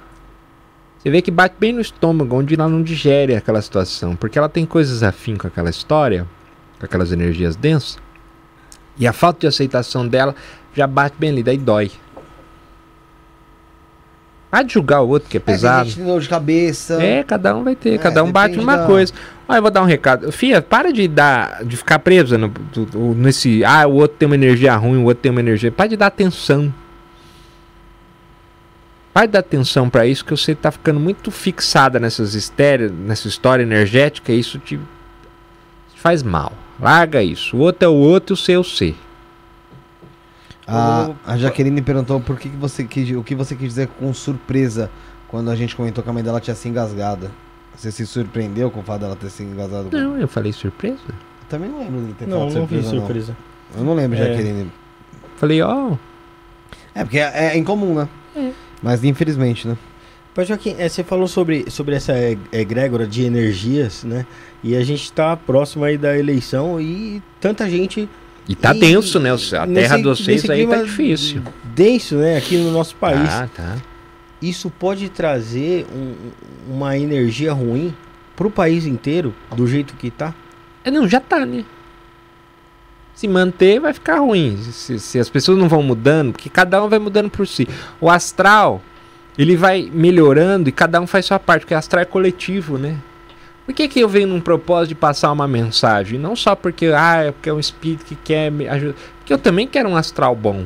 Speaker 3: Você vê que bate bem no estômago, onde ela não digere aquela situação. Porque ela tem coisas afim com aquela história, com aquelas energias densas. E a falta de aceitação dela já bate bem ali, daí dói. Pode julgar o outro que é
Speaker 1: É,
Speaker 3: pesado.
Speaker 1: gente que tem dor de cabeça.
Speaker 3: É, cada um vai ter,
Speaker 1: É,
Speaker 3: cada um bate numa
Speaker 1: da-
Speaker 3: coisa. Olha, eu vou dar um recado. Fia, para de dar, de ficar presa no, nesse. Ah, o outro tem uma energia ruim, o outro tem uma energia. Para de dar atenção. Para de dar atenção para isso, que você tá ficando muito fixada nessas histérias, nessa história energética, e isso te, faz mal. Larga isso. O outro é o outro e o seu é o ser.
Speaker 1: A, a Jaqueline perguntou por que, que você quis, o que você quis dizer com surpresa quando a gente comentou que a mãe dela tinha se engasgado. Você se surpreendeu com o fato dela ter se engasgado? com-
Speaker 3: Não, eu falei surpresa.
Speaker 1: Eu também não lembro dele ter
Speaker 2: Não,
Speaker 1: falado
Speaker 2: não vi
Speaker 1: surpresa, não.
Speaker 2: surpresa.
Speaker 1: Eu não lembro,
Speaker 2: É.
Speaker 1: Jaqueline.
Speaker 3: Falei, ó,
Speaker 1: É, porque é, é incomum, né?
Speaker 3: É.
Speaker 1: Mas infelizmente, né?
Speaker 2: Mas Joaquim, é, você falou sobre, sobre essa eg- egrégora de energias, né? E a gente tá próximo aí da eleição e tanta gente.
Speaker 3: E tá
Speaker 2: E-
Speaker 3: denso, né? A terra
Speaker 2: nesse-
Speaker 3: de vocês aí tá difícil.
Speaker 2: Denso, né? Aqui no nosso país.
Speaker 3: Tá, tá.
Speaker 2: Isso pode trazer um- uma energia ruim pro país inteiro, do jeito que tá?
Speaker 3: É, não, já tá, né? Se manter, vai ficar ruim. Se, se as pessoas não vão mudando, porque cada um vai mudando por si. O astral, ele vai melhorando e cada um faz sua parte, porque o astral é coletivo, né? Por que, que eu venho num propósito de passar uma mensagem? Não só porque, ah, é porque é um espírito que quer me ajudar. Porque eu também quero um astral bom.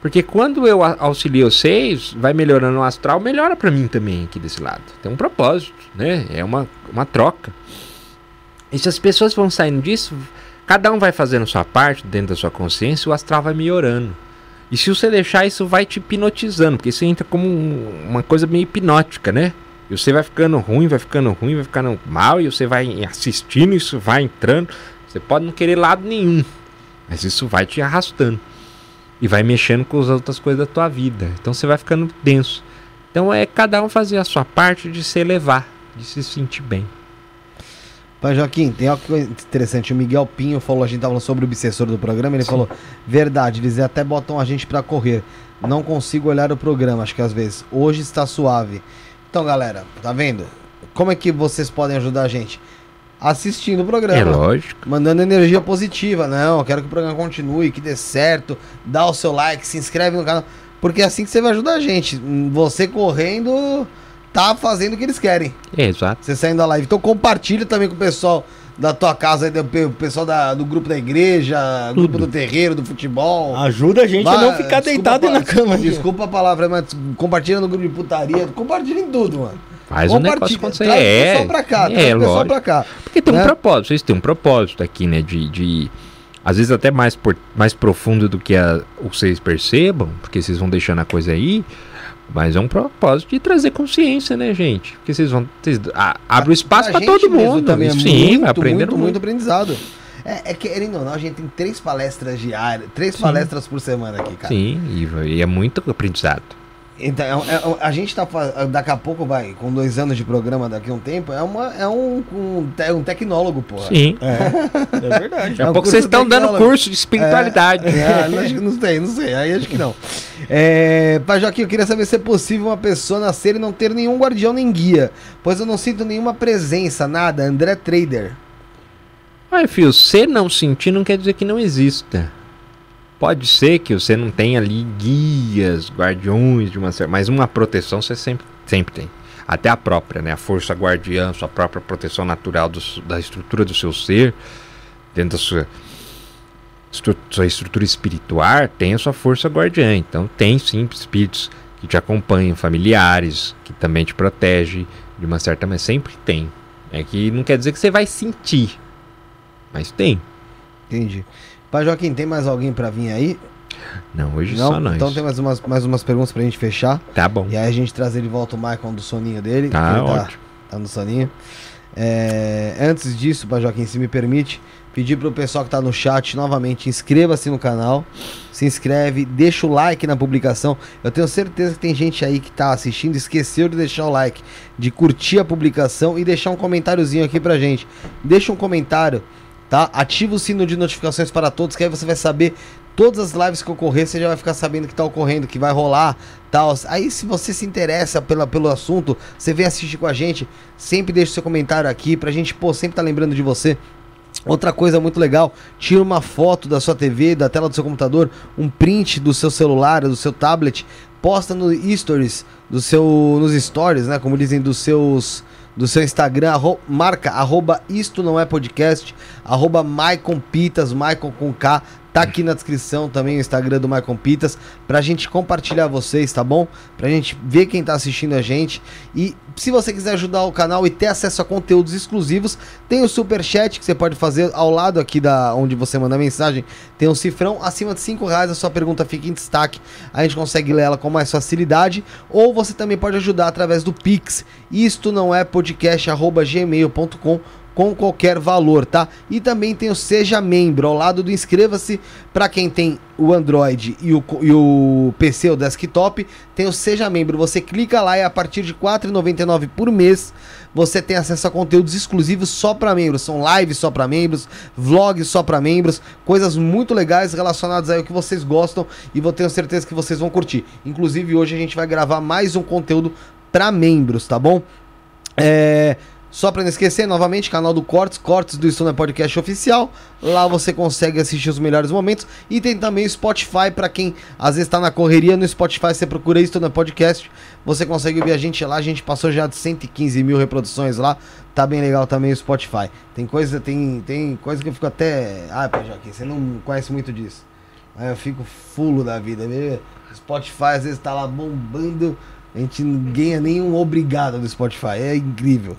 Speaker 3: Porque quando eu auxilio vocês, vai melhorando o astral, melhora pra mim também aqui desse lado. Tem um propósito, né? É uma, uma troca. E se as pessoas vão saindo disso, cada um vai fazendo sua parte dentro da sua consciência, o astral vai melhorando. E se você deixar, isso vai te hipnotizando, porque isso entra como um- uma coisa meio hipnótica, né? E você vai ficando ruim, vai ficando ruim, vai ficando mal, e você vai assistindo, isso vai entrando. Você pode não querer lado nenhum, mas isso vai te arrastando. E vai mexendo com as outras coisas da tua vida. Então você vai ficando denso. Então é cada um fazer a sua parte de se elevar, de se sentir bem.
Speaker 1: Pai Joaquim, tem algo interessante. O Miguel Pinho falou, a gente tava falando sobre o obsessor do programa, ele falou, verdade, eles até botam a gente pra correr. Não consigo olhar o programa, acho que às vezes. Hoje está suave. Então, galera, tá vendo? Como é que vocês podem ajudar a gente? Assistindo o
Speaker 3: É
Speaker 1: programa.
Speaker 3: lógico.
Speaker 1: mandando energia positiva. Não, eu quero que o programa continue, que dê certo. Dá o seu like, se inscreve no canal. Porque é assim que você vai ajudar a gente. Você correndo, tá fazendo o que eles querem.
Speaker 3: É, exato.
Speaker 1: Você saindo da live. Então compartilha também com o pessoal da tua casa, aí, do pe- o pessoal da- do grupo da igreja, grupo do terreiro, do futebol.
Speaker 2: Ajuda a gente a não ficar deitado
Speaker 1: a
Speaker 2: na
Speaker 1: pa-
Speaker 2: cama.
Speaker 1: Desculpa a palavra, mas compartilha no grupo de putaria. Compartilha em tudo, mano.
Speaker 3: Faz um negócio
Speaker 1: Compartilha,
Speaker 3: acontecer. É,
Speaker 1: pessoal pra cá,
Speaker 3: é,
Speaker 1: pessoal
Speaker 3: lógico.
Speaker 1: pra cá.
Speaker 3: Porque tem um
Speaker 1: né?
Speaker 3: propósito, vocês têm um propósito aqui, né? De. de às vezes até mais, por, mais profundo do que a, o que vocês percebam, porque vocês vão deixando a coisa aí. Mas é um propósito de trazer consciência, né, gente? Porque vocês vão. Vocês, a, abre o espaço pra
Speaker 1: gente
Speaker 3: todo mundo.
Speaker 1: Também é
Speaker 3: Sim,
Speaker 1: muito,
Speaker 3: vai aprender
Speaker 1: muito, muito aprendizado. É, é que, querendo ou não, a gente tem três palestras diárias, três
Speaker 3: Sim.
Speaker 1: palestras por semana aqui, cara.
Speaker 3: Sim, e, e é muito aprendizado.
Speaker 1: Então, é- é- a gente tá daqui a pouco vai, com dois anos de programa daqui a um tempo, é, uma, é um, um, te- um tecnólogo, porra.
Speaker 3: Sim.
Speaker 2: É, é verdade.
Speaker 3: Daqui
Speaker 1: É
Speaker 3: a
Speaker 1: um
Speaker 3: pouco vocês estão dando curso de espiritualidade.
Speaker 1: É, não, acho que não sei, não sei. Aí acho que não. É, Pai Joaquim, eu queria saber se é possível uma pessoa nascer e não ter nenhum guardião nem guia. Pois eu não sinto nenhuma presença, nada. André Trader.
Speaker 3: Olha, filho, você não sentir não quer dizer que não exista. Pode ser que você não tenha ali guias, guardiões de uma certa. Mas uma proteção você sempre, sempre tem. Até a própria, né? A força guardiã, sua própria proteção natural do da estrutura do seu ser, dentro da sua, sua estrutura espiritual, tem a sua força guardiã. Então tem sim espíritos que te acompanham, familiares, que também te protegem de uma certa maneira. Sempre tem. É que não quer dizer que você vai sentir. Mas tem.
Speaker 1: Entendi. Pai Joaquim, tem mais alguém pra vir aí?
Speaker 3: Não, hoje
Speaker 1: não?
Speaker 3: só nós.
Speaker 1: Então tem mais umas, mais umas perguntas pra gente fechar.
Speaker 3: Tá bom.
Speaker 1: E aí a gente trazer de volta o Michael do soninho dele.
Speaker 3: Tá
Speaker 1: ele
Speaker 3: ótimo.
Speaker 1: tá no soninho. É, antes disso, Pai Joaquim, se me permite, pedir pro pessoal que tá no chat novamente, inscreva-se no canal, se inscreve, deixa o like na publicação. Eu tenho certeza que tem gente aí que tá assistindo, esqueceu de deixar o like, de curtir a publicação e deixar um comentáriozinho aqui pra gente. Deixa um comentário, tá? Ativa o sino de notificações para todos, que aí você vai saber todas as lives que ocorrer, você já vai ficar sabendo que tá ocorrendo, que vai rolar, tal. Aí se você se interessa pela, pelo assunto, você vem assistir com a gente, sempre deixa seu comentário aqui pra gente, pô, sempre tá lembrando de você. Outra coisa muito legal, tira uma foto da sua TV, da tela do seu computador, um print do seu celular, do seu tablet, posta no stories, do seu, nos stories, né, como dizem, dos seus do seu Instagram, arro- marca arroba isto não é podcast, arroba Maicon Pitas, Maicon com K, tá aqui na descrição também o Instagram do Maicon Pitas, pra gente compartilhar vocês, tá bom? Pra gente ver quem tá assistindo a gente. E se você quiser ajudar o canal e ter acesso a conteúdos exclusivos, tem o super chat que você pode fazer ao lado aqui da onde você manda mensagem. Tem um cifrão acima de 5 reais, a sua pergunta fica em destaque. A gente consegue ler ela com mais facilidade. Ou você também pode ajudar através do Pix. Isto não é podcast@gmail.com com qualquer valor, tá? E também tem o Seja Membro, ao lado do Inscreva-se, para quem tem o Android e o, e o PC, o desktop, tem o Seja Membro. Você clica lá e a partir de R$ 4,99 por mês, você tem acesso a conteúdos exclusivos só para membros. São lives só para membros, vlogs só para membros, coisas muito legais relacionadas ao que vocês gostam e vou ter certeza que vocês vão curtir. Inclusive, hoje a gente vai gravar mais um conteúdo para membros, tá bom? É, só pra não esquecer, novamente, canal do Cortes, Cortes do Estúdio Podcast Oficial. Lá você consegue assistir os melhores momentos. E tem também o Spotify, pra quem às vezes tá na correria. No Spotify você procura Estúdio Podcast. Você consegue ouvir a gente lá. A gente passou já de 115 mil reproduções lá. Tá bem legal também o Spotify. Tem coisa, tem, tem coisa que eu fico até. Ah, Joaquim, você não conhece muito disso. Aí eu fico fulo da vida. Meu, Spotify às vezes tá lá bombando. A gente não ganha nenhum obrigado do Spotify. É incrível.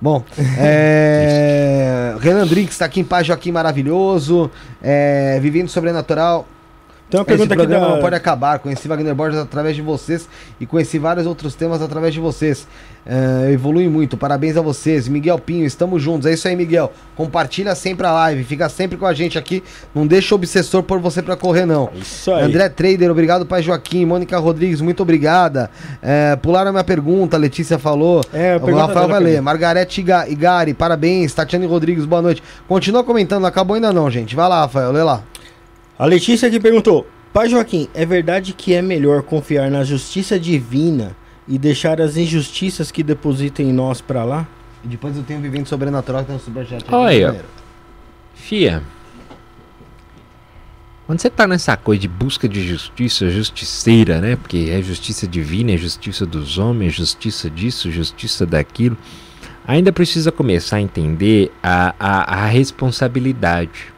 Speaker 1: Bom, é... Renan Drinks tá aqui em paz, Joaquim maravilhoso. É... Vivendo Sobrenatural.
Speaker 2: Tem uma
Speaker 1: Esse
Speaker 2: pergunta aqui
Speaker 1: programa
Speaker 2: da...
Speaker 1: não pode acabar. Conheci Wagner Borges através de vocês e conheci vários outros temas através de vocês. É, evolui muito. Parabéns a vocês. Miguel Pinho, estamos juntos. É isso aí, Miguel. Compartilha sempre a live. Fica sempre com a gente aqui. Não deixa o obsessor por você pra correr, não.
Speaker 2: Isso aí.
Speaker 1: André Trader, obrigado, Pai Joaquim. Mônica Rodrigues, muito obrigada. É, pularam a minha pergunta, a Letícia falou.
Speaker 2: É,
Speaker 1: o Rafael vai ler. Margarete Iga- Igari, parabéns. Tatiane Rodrigues, boa noite. Continua comentando, acabou ainda não, gente. Vai lá, Rafael, lê lá.
Speaker 2: A Letícia aqui perguntou: Pai Joaquim, é verdade que é melhor confiar na justiça divina e deixar as injustiças que depositam em nós pra lá?
Speaker 1: E depois eu tenho Vivendo Sobrenatural, que tem um superchat. aqui
Speaker 3: Olha.
Speaker 1: primeiro.
Speaker 3: Fia, quando você tá nessa coisa de busca de justiça, justiceira, né? Porque é justiça divina, é justiça dos homens, justiça disso, justiça daquilo. Ainda precisa começar a entender a, a, a responsabilidade.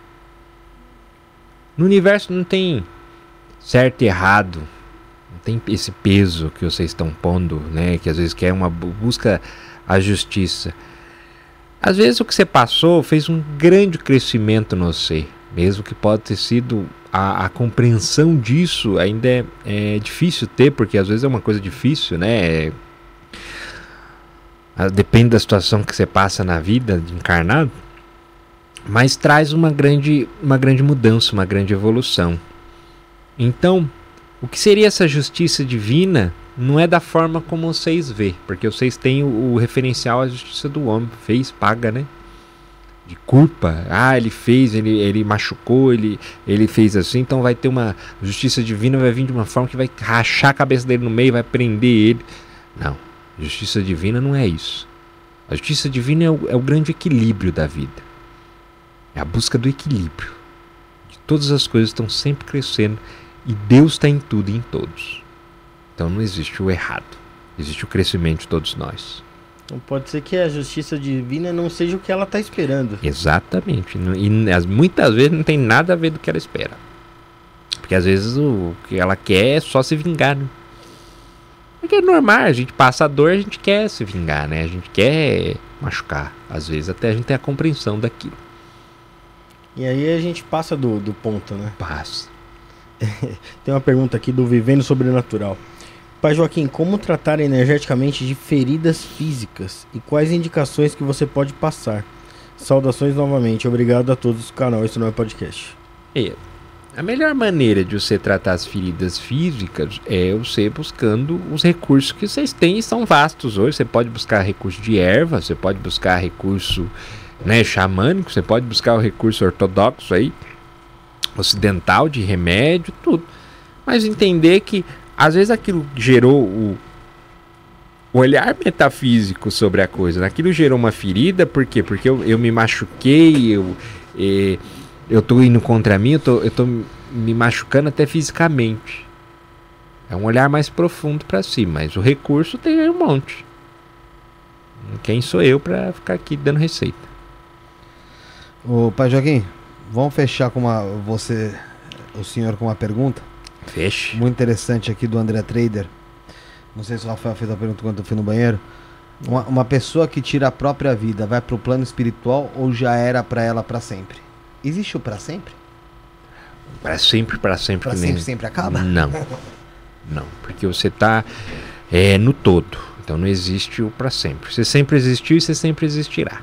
Speaker 3: No universo não tem certo e errado. Não tem esse peso que vocês estão pondo, né? Que às vezes quer uma bu- busca a justiça. Às vezes o que você passou fez um grande crescimento no você, mesmo que pode ter sido a, a compreensão disso ainda é, é difícil ter, porque às vezes é uma coisa difícil, né? É- depende da situação que você passa na vida de encarnado, mas traz uma grande, uma grande mudança, uma grande evolução. Então, o que seria essa justiça divina não é da forma como vocês vê, porque vocês têm o, o referencial à justiça do homem, fez, paga, né? De culpa, ah, ele fez, ele, ele machucou, ele, ele fez assim, então vai ter uma justiça divina, vai vir de uma forma que vai rachar a cabeça dele no meio, vai prender ele. Não, justiça divina não é isso. A justiça divina é o, é o grande equilíbrio da vida, é a busca do equilíbrio. De todas as coisas estão sempre crescendo e Deus está em tudo e em todos. Então não existe o errado. Existe o crescimento de todos nós.
Speaker 2: Então pode ser que a justiça divina não seja o que ela está esperando.
Speaker 3: Exatamente. E muitas vezes não tem nada a ver do que ela espera. Porque às vezes o que ela quer é só se vingar. Né? Porque é normal, a gente passa a dor, a gente quer se vingar, né? A gente quer machucar. Às vezes até a gente tem a compreensão daquilo.
Speaker 2: E aí a gente passa do, do ponto, né?
Speaker 3: Passa.
Speaker 2: tem uma pergunta aqui do Vivendo Sobrenatural. Pai Joaquim, como tratar energeticamente de feridas físicas e quais indicações que você pode passar? Saudações novamente, obrigado a todos do canal, isso não é podcast.
Speaker 3: É, a melhor maneira de você tratar as feridas físicas é você buscando os recursos que vocês têm e são vastos hoje. Você pode buscar recurso de erva, você pode buscar recurso né, xamânico, você pode buscar o recurso ortodoxo aí, ocidental de remédio, tudo. Mas entender que às vezes aquilo gerou o, olhar metafísico sobre a coisa. Aquilo gerou uma ferida, por quê? Porque eu, eu me machuquei, eu, eh, eu indo contra mim, eu tô, tô me machucando até fisicamente. É um olhar mais profundo para si, mas o recurso tem um monte. Quem sou eu para ficar aqui dando receita?
Speaker 1: O pai Joaquim, vamos fechar com uma você, o senhor com uma pergunta?
Speaker 3: Feche.
Speaker 1: Muito interessante aqui do André Trader. Não sei se o Rafael fez a pergunta quando eu fui no banheiro. Uma, uma pessoa que tira a própria vida vai para o plano espiritual ou já era para ela para sempre? Existe o para sempre?
Speaker 3: Para sempre, para sempre.
Speaker 1: Para sempre, nem... sempre acaba?
Speaker 3: Não. Não, porque você está é, no todo. Então não existe o para sempre. Você sempre existiu e você sempre existirá.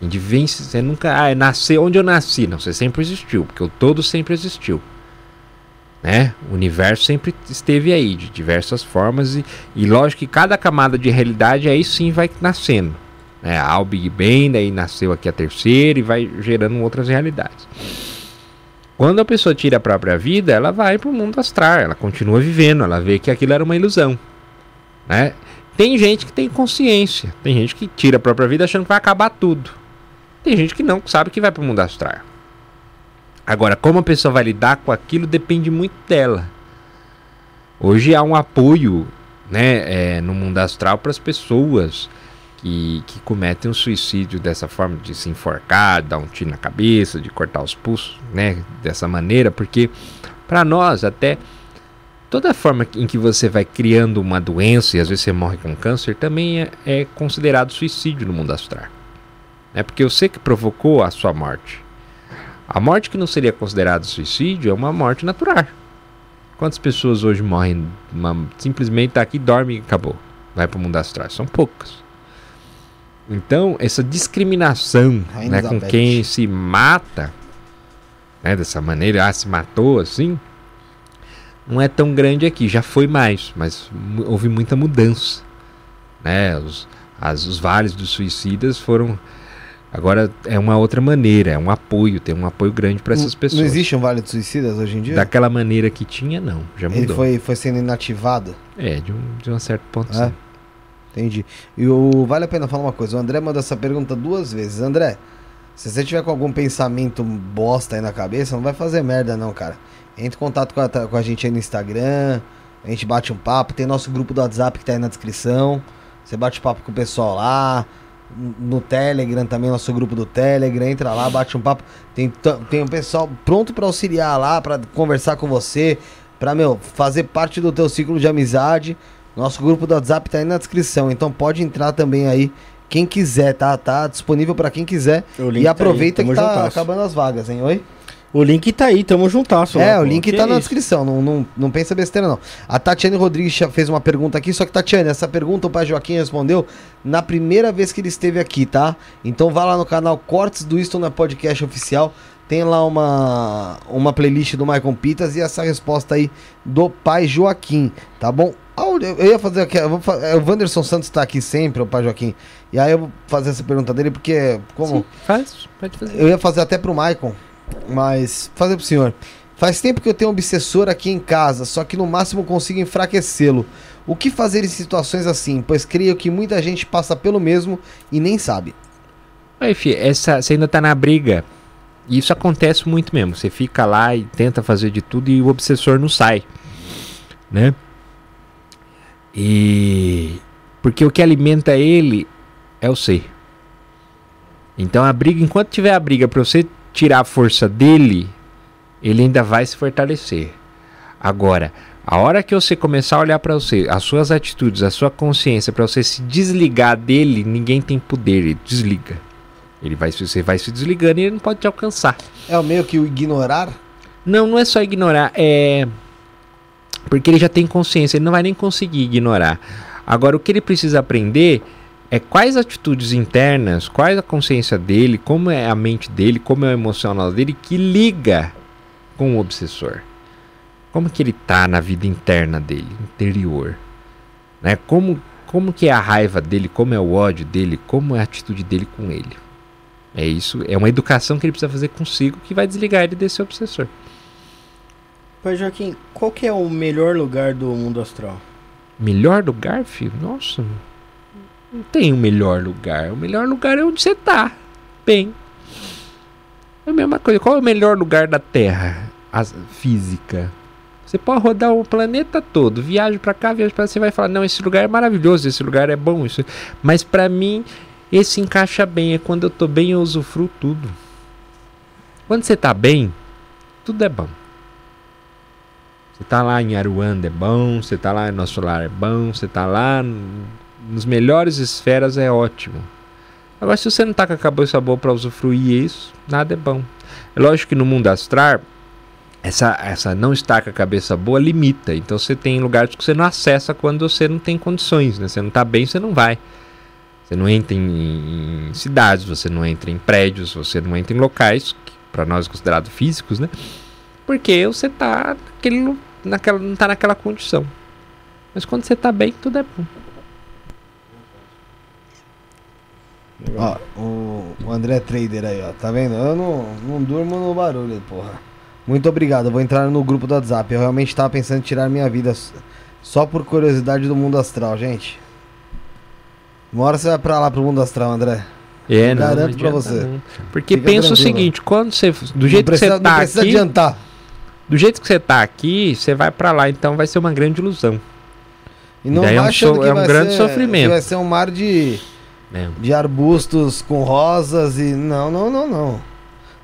Speaker 3: Indivência, você nunca. Ah, nascer onde eu nasci. Não, você sempre existiu, porque o todo sempre existiu. Né? O universo sempre esteve aí, de diversas formas, e, e lógico que cada camada de realidade aí sim vai nascendo. Né? Há o Big Bang, daí nasceu aqui a terceira e vai gerando outras realidades. Quando a pessoa tira a própria vida, ela vai para o mundo astral, ela continua vivendo, ela vê que aquilo era uma ilusão. Né? Tem gente que tem consciência, tem gente que tira a própria vida achando que vai acabar tudo. Tem gente que não, sabe que vai para o mundo astral. Agora, como a pessoa vai lidar com aquilo depende muito dela. Hoje há um apoio né, é, no mundo astral para as pessoas que, que cometem um suicídio dessa forma, de se enforcar, dar um tiro na cabeça, de cortar os pulsos, né, dessa maneira, porque para nós até toda forma em que você vai criando uma doença e às vezes você morre com câncer também é, é considerado suicídio no mundo astral. É porque você que provocou a sua morte. A morte que não seria considerada suicídio é uma morte natural. Quantas pessoas hoje morrem uma, simplesmente tá aqui, dorme e acabou? Vai para o mundo astral? São poucas. Então, essa discriminação né, com quem se mata, né, dessa maneira, ah, se matou assim, não é tão grande aqui. Já foi mais, mas houve muita mudança. Né? Os, as, os vales dos suicidas foram Agora é uma outra maneira, é um apoio, tem um apoio grande para essas pessoas.
Speaker 1: Não existe um Vale dos Suicidas hoje em dia?
Speaker 3: Daquela maneira que tinha, não. Já mudou.
Speaker 1: Ele foi, foi sendo inativado?
Speaker 3: É, de um, de um certo ponto
Speaker 1: é? sim. Entendi. E o, vale a pena falar uma coisa. O André mandou essa pergunta duas vezes. André, se você tiver com algum pensamento bosta aí na cabeça, não vai fazer merda, não, cara. Entre em contato com a, com a gente aí no Instagram. A gente bate um papo. Tem nosso grupo do WhatsApp que tá aí na descrição. Você bate papo com o pessoal lá no Telegram também, nosso grupo do Telegram, entra lá, bate um papo. Tem, tem um pessoal pronto para auxiliar lá, para conversar com você, para meu, fazer parte do teu ciclo de amizade. Nosso grupo do WhatsApp tá aí na descrição, então pode entrar também aí. Quem quiser, tá? Tá disponível para quem quiser. E tá aproveita tá aí, que tá juntasso. acabando as vagas, hein? Oi?
Speaker 2: O link tá aí, tamo juntasso.
Speaker 1: É, lá, o link que tá é na isso? descrição, não, não, não pensa besteira não. A Tatiane Rodrigues fez uma pergunta aqui, só que Tatiane, essa pergunta o pai Joaquim respondeu na primeira vez que ele esteve aqui, tá? Então vá lá no canal Cortes do Isto na Podcast Oficial, tem lá uma, uma playlist do Michael Pitas e essa resposta aí do pai Joaquim, tá bom? Eu ia fazer aqui. Eu vou, é, o Wanderson Santos está aqui sempre, o pai Joaquim. E aí eu vou fazer essa pergunta dele, porque. Como? Sim,
Speaker 3: faz, pode fazer.
Speaker 1: Eu ia fazer até pro Maicon, mas fazer pro senhor. Faz tempo que eu tenho um obsessor aqui em casa, só que no máximo consigo enfraquecê-lo. O que fazer em situações assim? Pois creio que muita gente passa pelo mesmo e nem sabe.
Speaker 3: Aí, filho, essa, você ainda tá na briga. E isso acontece muito mesmo. Você fica lá e tenta fazer de tudo e o obsessor não sai. Né? E. Porque o que alimenta ele é o ser. Então a briga, enquanto tiver a briga para você tirar a força dele, ele ainda vai se fortalecer. Agora, a hora que você começar a olhar para você, as suas atitudes, a sua consciência, para você se desligar dele, ninguém tem poder, ele desliga. Ele vai, você vai se desligando e ele não pode te alcançar.
Speaker 1: É o meio que o ignorar?
Speaker 3: Não, não é só ignorar, é porque ele já tem consciência, ele não vai nem conseguir ignorar. Agora, o que ele precisa aprender é quais atitudes internas, quais a consciência dele, como é a mente dele, como é o emocional dele que liga com o obsessor. Como que ele tá na vida interna dele, interior, né? Como como que é a raiva dele, como é o ódio dele, como é a atitude dele com ele. É isso, é uma educação que ele precisa fazer consigo que vai desligar ele desse obsessor.
Speaker 2: Pai Joaquim, qual que é o melhor lugar do mundo astral?
Speaker 3: Melhor lugar, filho? Nossa, não tem o um melhor lugar. O melhor lugar é onde você tá. Bem. É a mesma coisa. Qual é o melhor lugar da Terra? A física. Você pode rodar o planeta todo, viaja para cá, viaja para lá, você vai falar: "Não, esse lugar é maravilhoso, esse lugar é bom, isso". Mas para mim, esse encaixa bem, é quando eu tô bem, eu usufruo tudo. Quando você tá bem, tudo é bom. Você tá lá em Aruanda é bom, você tá lá em Nosso Lar é bom, você tá lá nos melhores esferas é ótimo. Agora, se você não tá com a cabeça boa para usufruir isso, nada é bom. É lógico que no mundo astral, essa, essa não estar com a cabeça boa limita. Então você tem lugares que você não acessa quando você não tem condições, né? Você não tá bem, você não vai. Você não entra em, em cidades, você não entra em prédios, você não entra em locais, para nós é considerado físicos, né? Porque você tá naquele, naquela, não tá naquela condição. Mas quando você tá bem, tudo é bom.
Speaker 1: Ó, o, o André Trader aí, ó. Tá vendo? Eu não, não durmo no barulho, porra. Muito obrigado. Eu vou entrar no grupo do WhatsApp. Eu realmente tava pensando em tirar minha vida só por curiosidade do mundo astral, gente. Uma hora você vai pra lá pro mundo astral, André.
Speaker 3: É, não, garanto não
Speaker 1: pra você. Não.
Speaker 3: Porque Fica pensa tranquilo. o seguinte, quando você. Do jeito precisa, que você tá não precisa aqui.
Speaker 1: adiantar.
Speaker 3: Do jeito que você tá aqui, você vai para lá, então vai ser uma grande ilusão.
Speaker 1: E não vai é um, so,
Speaker 3: é um grande ser, sofrimento.
Speaker 1: Vai ser um mar de, é. de arbustos com rosas e. Não, não, não, não.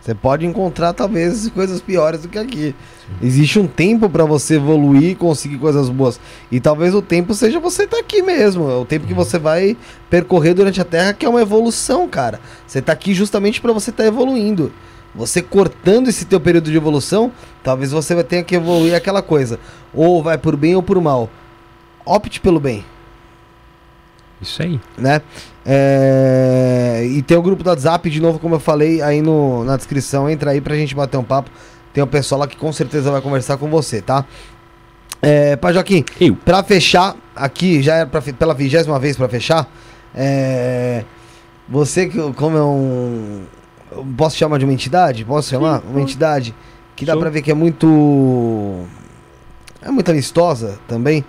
Speaker 1: Você pode encontrar talvez coisas piores do que aqui. Sim. Existe um tempo para você evoluir e conseguir coisas boas. E talvez o tempo seja você estar tá aqui mesmo. É o tempo que uhum. você vai percorrer durante a Terra, que é uma evolução, cara. Você tá aqui justamente para você estar tá evoluindo. Você cortando esse teu período de evolução, talvez você vai ter que evoluir aquela coisa. Ou vai por bem ou por mal. Opte pelo bem.
Speaker 3: Isso aí.
Speaker 1: Né? É... E tem o grupo do WhatsApp, de novo, como eu falei aí no, na descrição. Entra aí pra gente bater um papo. Tem o pessoal lá que com certeza vai conversar com você, tá? É, Pai Joaquim, eu. pra fechar, aqui, já é pra, pela vigésima vez pra fechar. É... Você que, como é um Posso chamar de uma entidade? Posso chamar? Sim, uma entidade que dá para ver que é muito. É muito amistosa também.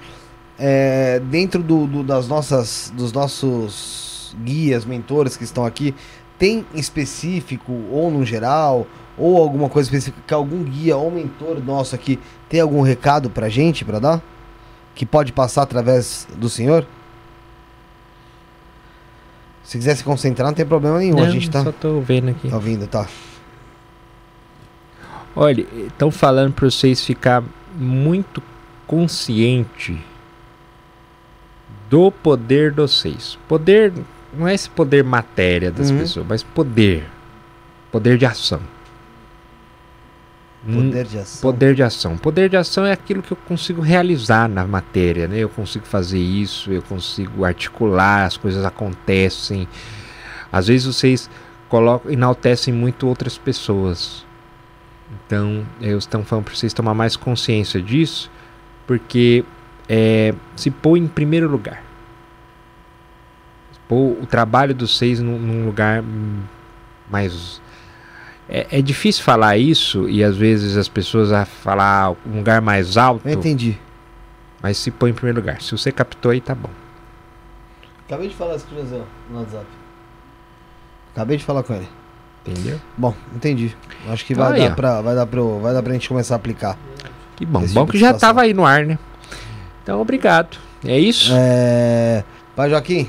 Speaker 1: É, dentro do, do, das nossas, dos nossos guias, mentores que estão aqui, tem específico, ou no geral, ou alguma coisa específica, que algum guia ou mentor nosso aqui tem algum recado pra gente para dar? Que pode passar através do senhor? Se quiser se concentrar, não tem problema nenhum. Não, a gente tá.
Speaker 3: Só tô vendo aqui.
Speaker 1: Tá ouvindo, tá.
Speaker 3: Olha, estão falando para vocês ficar muito consciente do poder de vocês. Poder não é esse poder matéria das uhum. pessoas, mas poder. Poder de ação.
Speaker 1: Poder de ação.
Speaker 3: Poder de ação. Poder de ação é aquilo que eu consigo realizar na matéria, né? Eu consigo fazer isso, eu consigo articular, as coisas acontecem. Às vezes vocês colocam, enaltecem muito outras pessoas. Então, eu estou falando para vocês tomar mais consciência disso, porque
Speaker 5: é se pôr em primeiro lugar. Pôr o trabalho dos seis num, num lugar mais. É, é difícil falar isso e às vezes as pessoas a falar um lugar mais alto,
Speaker 1: Eu entendi.
Speaker 5: mas se põe em primeiro lugar. Se você captou aí, tá bom.
Speaker 1: Acabei de falar isso com o José no WhatsApp. Acabei de falar com ele.
Speaker 5: Entendeu?
Speaker 1: Bom, entendi. Acho que
Speaker 5: Então
Speaker 1: vai,
Speaker 5: aí,
Speaker 1: dar pra, vai, dar pra, vai dar pra gente começar a aplicar.
Speaker 5: Que bom.
Speaker 1: Esse
Speaker 5: bom
Speaker 1: tipo
Speaker 5: que já tava aí no ar, né? Então, obrigado. É isso?
Speaker 1: É... Pai Joaquim,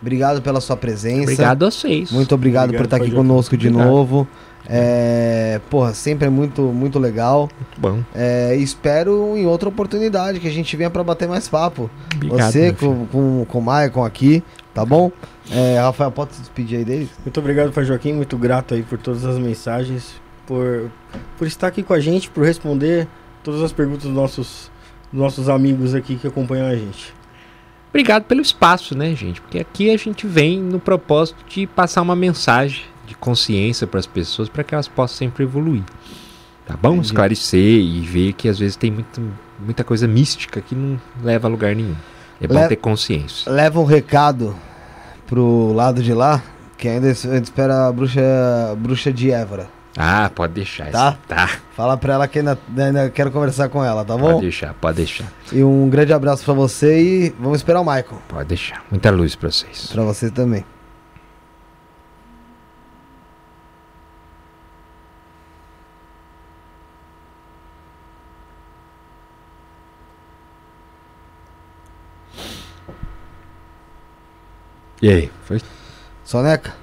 Speaker 1: obrigado pela sua presença.
Speaker 5: Obrigado a vocês.
Speaker 1: Muito obrigado,
Speaker 2: Obrigado,
Speaker 1: por estar aqui conosco de
Speaker 5: Obrigado.
Speaker 1: novo. É... Porra, sempre é muito, muito legal.
Speaker 5: Muito bom.
Speaker 1: É, espero em outra oportunidade que a gente venha pra bater mais papo.
Speaker 5: Obrigado.
Speaker 1: Você com, com, com o Maicon aqui, tá bom? É, Rafael, pode se despedir aí deles?
Speaker 2: Muito obrigado, Pai Joaquim. Muito grato aí por todas as mensagens, por, por estar aqui com a gente, por responder todas as perguntas dos nossos, dos nossos amigos aqui que acompanham a gente.
Speaker 5: Obrigado pelo espaço, né, gente? Porque aqui a gente vem no propósito de passar uma mensagem de consciência para as pessoas para que elas possam sempre evoluir. Tá bom?
Speaker 1: Entendi.
Speaker 5: Esclarecer e ver que às vezes tem muito, muita coisa mística que não leva a lugar nenhum. É bom
Speaker 1: Le-
Speaker 5: ter consciência.
Speaker 1: Leva um recado pro lado de lá, que ainda es- ainda espera a bruxa, bruxa de Évora.
Speaker 5: Ah, pode deixar.
Speaker 1: Tá?
Speaker 5: Tá.
Speaker 1: Fala pra ela que ainda, ainda quero conversar com ela, tá bom?
Speaker 5: Pode deixar, pode deixar.
Speaker 1: E um grande abraço pra você e vamos esperar o Michael.
Speaker 5: Pode deixar. Muita luz para vocês.
Speaker 1: Pra você também.
Speaker 5: E aí? Foi?
Speaker 1: Soneca?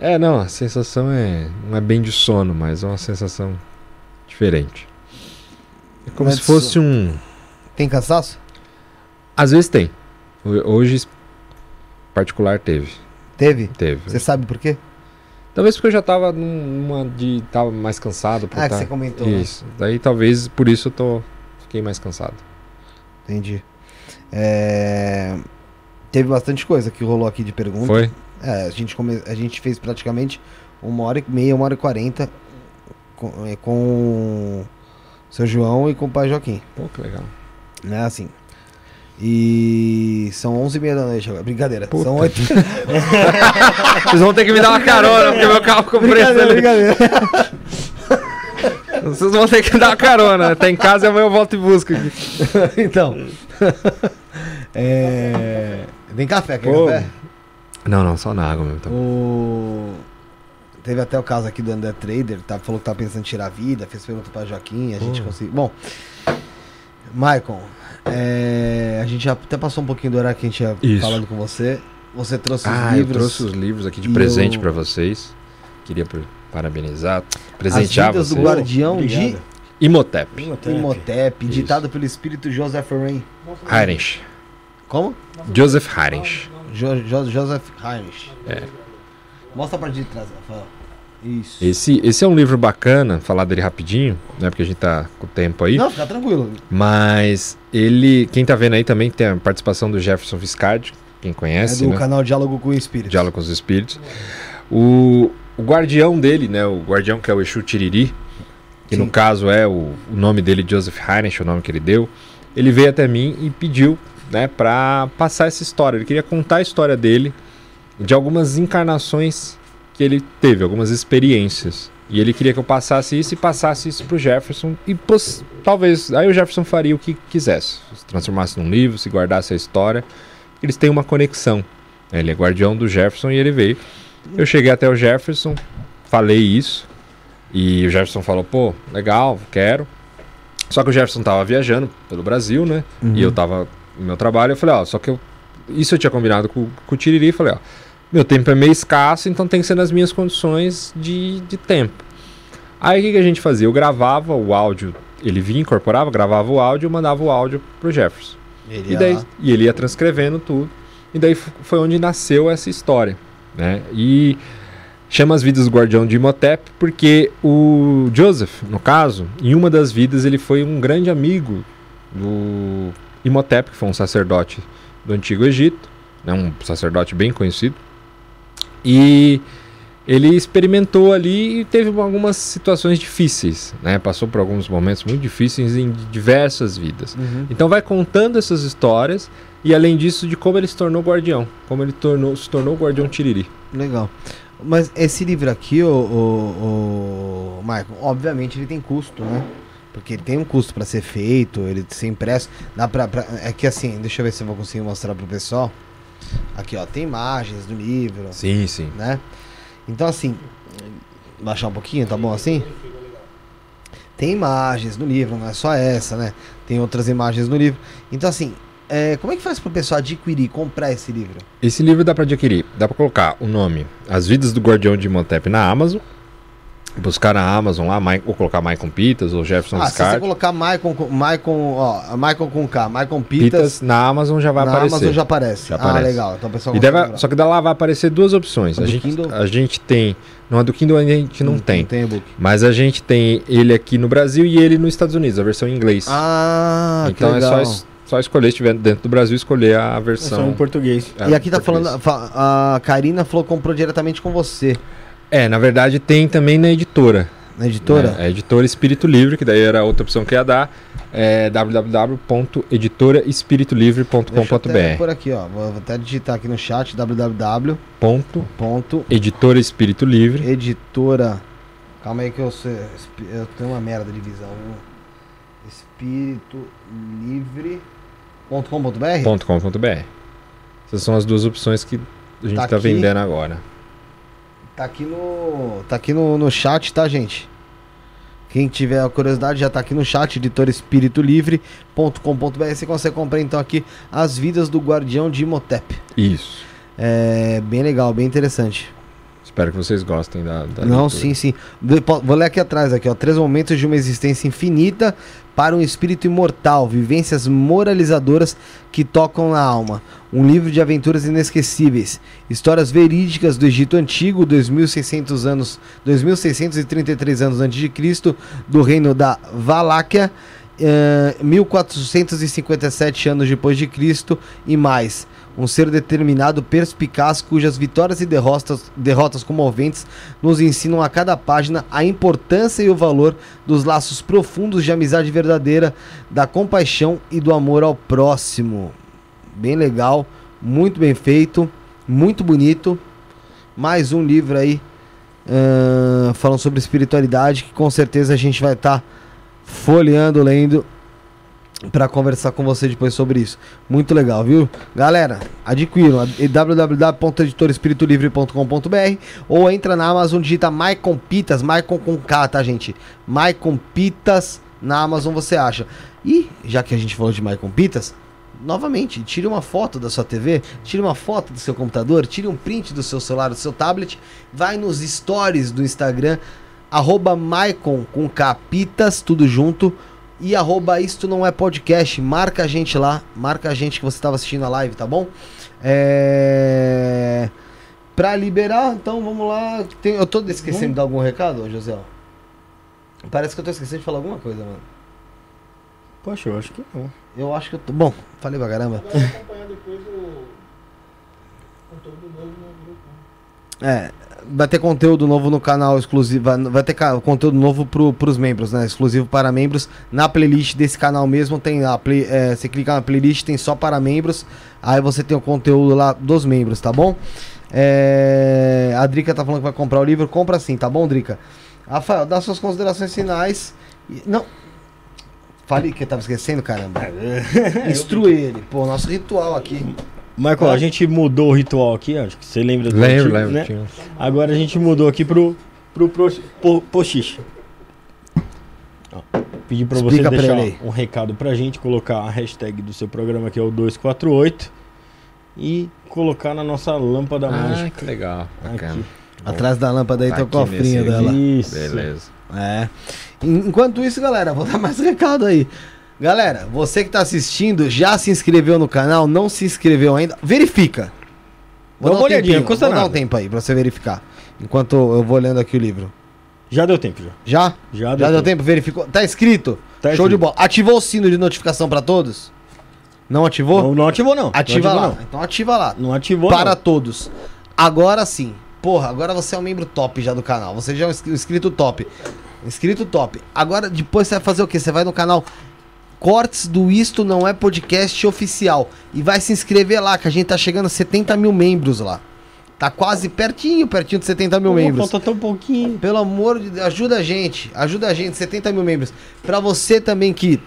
Speaker 3: É, não, a sensação é. Não é bem de sono, mas é uma sensação diferente. É como se fosse um.
Speaker 1: Tem cansaço?
Speaker 3: Às vezes tem. Ho- Hoje, particular, teve.
Speaker 1: Teve?
Speaker 3: Teve.
Speaker 1: Você sabe por quê?
Speaker 3: Talvez porque eu já tava numa de. tava mais cansado. por
Speaker 1: Ah, que
Speaker 3: tá-
Speaker 1: você comentou. né?
Speaker 3: Isso. Daí talvez por isso eu tô. Fiquei mais cansado.
Speaker 1: Entendi. É, Teve bastante coisa que rolou aqui de pergunta.
Speaker 3: Foi?
Speaker 1: É, a gente, come... a gente fez praticamente uma hora e meia, uma hora e quarenta com, é, com o seu João e com o pai Joaquim.
Speaker 3: Pô, que legal.
Speaker 1: Né, assim. E são onze e meia da noite agora. Brincadeira.
Speaker 3: Puta
Speaker 1: São oito.
Speaker 3: Vocês vão ter que me dar uma carona, porque meu carro ficou preso ali.
Speaker 1: brincadeira.
Speaker 3: Vocês vão ter que me dar uma carona. Tá em casa e amanhã eu volto e busco aqui.
Speaker 1: então. é... Tem café, quer
Speaker 3: Pô.
Speaker 1: café?
Speaker 3: Não, não, só na água mesmo. Tá.
Speaker 1: O... Teve até o caso aqui do André Trader, tá, falou que tá pensando em tirar a vida, fez pergunta pra Joaquim, a gente conseguiu. Bom, Maicon, é, a gente já até passou um pouquinho do horário que a gente ia
Speaker 3: Isso.
Speaker 1: falando com você. Você trouxe os
Speaker 3: Ah, eu
Speaker 1: livros.
Speaker 3: trouxe os livros aqui de presente
Speaker 1: eu-
Speaker 3: pra vocês. Queria parabenizar,
Speaker 1: As
Speaker 3: presentear
Speaker 1: Vidas do
Speaker 3: vocês.
Speaker 1: Guardião
Speaker 2: Obrigado.
Speaker 1: de
Speaker 3: Imhotep,
Speaker 1: Imhotep,
Speaker 3: Isso.
Speaker 1: ditado pelo espírito Joseph Rain.
Speaker 3: Heinrich.
Speaker 1: Como?
Speaker 3: Joseph Heinrich.
Speaker 1: Jo- Jo- Joseph Heinrich.
Speaker 3: É.
Speaker 1: Mostra a parte de trás, Rafael. Isso.
Speaker 3: Esse, esse é um livro bacana, falar dele rapidinho, né? Porque a gente tá com o tempo aí.
Speaker 1: Não, fica tranquilo.
Speaker 3: Mas ele, quem tá vendo aí também tem a participação do Jefferson Viscardi, quem
Speaker 1: É
Speaker 3: conhece,
Speaker 1: do
Speaker 3: né?
Speaker 1: canal Diálogo com o Espírito.
Speaker 3: Diálogo com os Espíritos. O, o guardião dele, né? O guardião que é o Exu Tiriri, que
Speaker 1: Sim.
Speaker 3: no caso é o, o nome dele, Joseph Heinrich, o nome que ele deu. Ele veio até mim e pediu, né, pra passar essa história. Ele queria contar a história dele, de algumas encarnações que ele teve, algumas experiências. E ele queria que eu passasse isso e passasse isso pro Jefferson. E poss- talvez aí o Jefferson faria o que quisesse. Se transformasse num livro, se guardasse a história. Eles têm uma conexão. Ele é guardião do Jefferson e ele veio. Eu cheguei até o Jefferson, falei isso. E o Jefferson falou: pô, legal, quero. Só que o Jefferson tava viajando pelo Brasil, né?
Speaker 1: Uhum.
Speaker 3: E eu tava no meu trabalho. Eu falei: ó, só que eu. Isso eu tinha combinado com, com o Tiriri. e Falei: ó, meu tempo é meio escasso, então tem que ser nas minhas condições de, de tempo. Aí o que, que a gente fazia? Eu gravava o áudio, ele vinha, incorporava, gravava o áudio e mandava o áudio pro Jefferson.
Speaker 1: Ele
Speaker 3: E, daí,
Speaker 1: lá.
Speaker 3: e ele ia transcrevendo tudo. E daí foi onde nasceu essa história. Né? E chama as vidas do guardião de Imhotep porque o Joseph, no caso, em uma das vidas ele foi um grande amigo do Imhotep, que foi um sacerdote do Antigo Egito, né? um sacerdote bem conhecido. E ele experimentou ali e teve algumas situações difíceis, né? Passou por alguns momentos muito difíceis em diversas vidas.
Speaker 1: Uhum.
Speaker 3: Então vai contando essas histórias e além disso de como ele se tornou guardião, como ele tornou, se tornou o guardião Tiriri.
Speaker 1: Legal. Mas esse livro aqui, o, o, o Michael, obviamente ele tem custo, né? Porque tem um custo pra ser feito, ele ser impresso. Dá pra, pra- é que assim, deixa eu ver se eu vou conseguir mostrar pro pessoal. Aqui, ó, tem imagens do livro,
Speaker 3: Sim, sim.
Speaker 1: né? Então assim, baixar um pouquinho, tá bom assim? Tem imagens no livro, não é só essa, né? Tem outras imagens no livro. Então assim, é, como é que faz pro pessoal adquirir, comprar esse livro?
Speaker 3: Esse livro dá pra adquirir, dá pra colocar o nome As Vidas do Guardião de Montep na Amazon. Buscar na Amazon lá, ou colocar Michael Pitas ou Jefferson
Speaker 1: Ah, se você colocar Maicon, com- Maicon, ó, Maicon com K, Maicon Pitas,
Speaker 3: Pitas na Amazon já vai
Speaker 1: na
Speaker 3: aparecer.
Speaker 1: Amazon já aparece.
Speaker 3: Já
Speaker 1: Ah,
Speaker 3: aparece.
Speaker 1: legal. Então pessoal
Speaker 3: E deve, só que da lá vai aparecer duas opções.
Speaker 1: A
Speaker 3: A gente,
Speaker 1: Kindle?
Speaker 3: a gente tem. Não, a do Kindle a gente não, tem.
Speaker 1: Não tem e-book.
Speaker 3: Mas a gente tem ele aqui no Brasil e ele nos Estados Unidos, a versão em inglês.
Speaker 1: Ah,
Speaker 3: então
Speaker 1: que
Speaker 3: é só, só escolher, se estiver dentro do Brasil, escolher a
Speaker 2: só
Speaker 3: versão.
Speaker 2: em português.
Speaker 3: é,
Speaker 1: e aqui tá
Speaker 3: português.
Speaker 1: falando, fa- a Karina falou que comprou diretamente com você,
Speaker 3: É, na verdade tem também na editora.
Speaker 1: na editora.
Speaker 3: É, a editora Espírito Livre, que daí era outra opção que ia dar. É www.editoraespiritovlivre.com.br
Speaker 1: por aqui, ó. Vou até digitar aqui no chat www.
Speaker 3: Ponto
Speaker 1: ponto
Speaker 3: Editora Espírito Livre.
Speaker 1: Editora. Calma aí que eu, sei- eu tenho uma merda de visão. viu? Espírito livre.com.br?
Speaker 3: ponto .com.br. Essas são as duas opções que a gente
Speaker 1: Tá
Speaker 3: está
Speaker 1: aqui.
Speaker 3: vendendo agora.
Speaker 1: Tá aqui no. Tá aqui no, no chat, tá, gente? Quem tiver a curiosidade já tá aqui no chat, editorespiritovlivre.com.br. Você consegue comprar então aqui as vidas do Guardião de Imhotep.
Speaker 3: Isso.
Speaker 1: É bem legal, bem interessante.
Speaker 3: Espero que vocês gostem da, da
Speaker 1: Não,
Speaker 3: leitura.
Speaker 1: sim, sim. Vou ler aqui atrás, aqui, ó. Três momentos de uma existência infinita para um espírito imortal, vivências moralizadoras que tocam na alma. Um livro de aventuras inesquecíveis, histórias verídicas do Egito Antigo, 2600 anos, 2633 anos antes de Cristo, do reino da Valáquia, eh, 1457 anos depois de Cristo e mais. Um ser determinado, perspicaz, cujas vitórias e derrotas, derrotas comoventes nos ensinam a cada página a importância e o valor dos laços profundos de amizade verdadeira, da compaixão e do amor ao próximo. Bem legal, muito bem feito, muito bonito. Mais um livro aí ahn, falando sobre espiritualidade que com certeza a gente vai estar folheando, lendo para conversar com você depois sobre isso. Muito legal, viu? Galera, adquiram www.editorespirituolivre.com.br ou entra na Amazon, digita Maicon Pitas, Maicon com K, tá, gente? Maicon Pitas na Amazon você acha. E, já que a gente falou de Maicon Pitas, novamente, tire uma foto da sua TV, tire uma foto do seu computador, tire um print do seu celular, do seu tablet, vai nos stories do Instagram, arroba Maicon com K, Pitas, tudo junto, e arroba isto não é podcast. Marca a gente lá, marca a gente que você estava assistindo a live, tá bom? É... Pra liberar, então vamos lá. Tem- Eu tô esquecendo de dar algum recado, José? Parece que eu tô esquecendo de falar alguma coisa, mano.
Speaker 2: Poxa, eu acho que não.
Speaker 1: Eu acho que eu tô. Bom, falei pra caramba.
Speaker 4: Vai acompanhar depois o conteúdo novo no grupo.
Speaker 1: É, vai ter conteúdo novo no canal exclusivo. Vai, ter conteúdo novo pro, pros membros, né? Exclusivo para membros. Na playlist desse canal mesmo tem a play, é, você clica na playlist, tem só para membros. Aí você tem o conteúdo lá dos membros, tá bom? É, a Drica tá falando que vai comprar o livro. Compra sim, tá bom, Drica? Rafael, dá suas considerações finais. Não. Falei que eu tava esquecendo, caramba. Instrui ele. Pô, nosso ritual aqui.
Speaker 2: Michael,
Speaker 1: Ah.
Speaker 2: a gente mudou o ritual aqui, acho que você lembra do
Speaker 3: Lembro,
Speaker 2: antigo,
Speaker 3: lembro.
Speaker 2: né?
Speaker 3: tinha-
Speaker 2: Agora a gente mudou aqui pro, pro, pro. Ó, Pedir pra você
Speaker 1: Explica
Speaker 2: deixar um recado pra gente, colocar a hashtag do seu programa que é o 248 e colocar na nossa lâmpada
Speaker 3: Ah,
Speaker 2: mágica.
Speaker 3: que legal. Bacana.
Speaker 2: Aqui.
Speaker 1: Atrás da lâmpada aí
Speaker 3: Tá
Speaker 1: tem o cofrinho dela.
Speaker 2: Isso.
Speaker 3: Beleza.
Speaker 1: É. En- Enquanto isso, galera, vou dar mais recado aí. Galera, você que tá assistindo, já se inscreveu no canal? Não se inscreveu ainda? Verifica.
Speaker 2: Dá uma
Speaker 1: um
Speaker 2: olhadinha,
Speaker 1: tempinho,
Speaker 2: custa
Speaker 1: vou dar um
Speaker 2: nada.
Speaker 1: tempo aí pra você verificar. Enquanto eu vou lendo aqui o livro.
Speaker 2: Já deu tempo, já.
Speaker 1: Já?
Speaker 2: Já
Speaker 1: Já
Speaker 2: deu,
Speaker 1: deu tempo? Verificou? Tá escrito?
Speaker 2: Tá
Speaker 1: Show de
Speaker 2: escrito.
Speaker 1: bola. Ativou o sino de notificação pra todos? Não ativou?
Speaker 2: Não, não ativou, não.
Speaker 1: ativa
Speaker 2: não
Speaker 1: lá.
Speaker 2: ativou,
Speaker 1: Então ativa lá.
Speaker 2: Não, não ativou,
Speaker 1: para
Speaker 2: não.
Speaker 1: todos. Agora sim. porra, agora você é um membro top já do canal. Você já é um inscri- inscrito top. Inscrito top. Agora, depois você vai fazer o quê? Você vai no canal Cortes do Isto Não É Podcast Oficial. E vai se inscrever lá, que a gente tá chegando a 70 mil membros lá. Tá quase pertinho, pertinho de 70 mil
Speaker 2: Pô,
Speaker 1: membros.
Speaker 2: Falta tão pouquinho.
Speaker 1: Pelo amor de Deus, ajuda a gente. Ajuda a gente, 70 mil membros. Pra você também que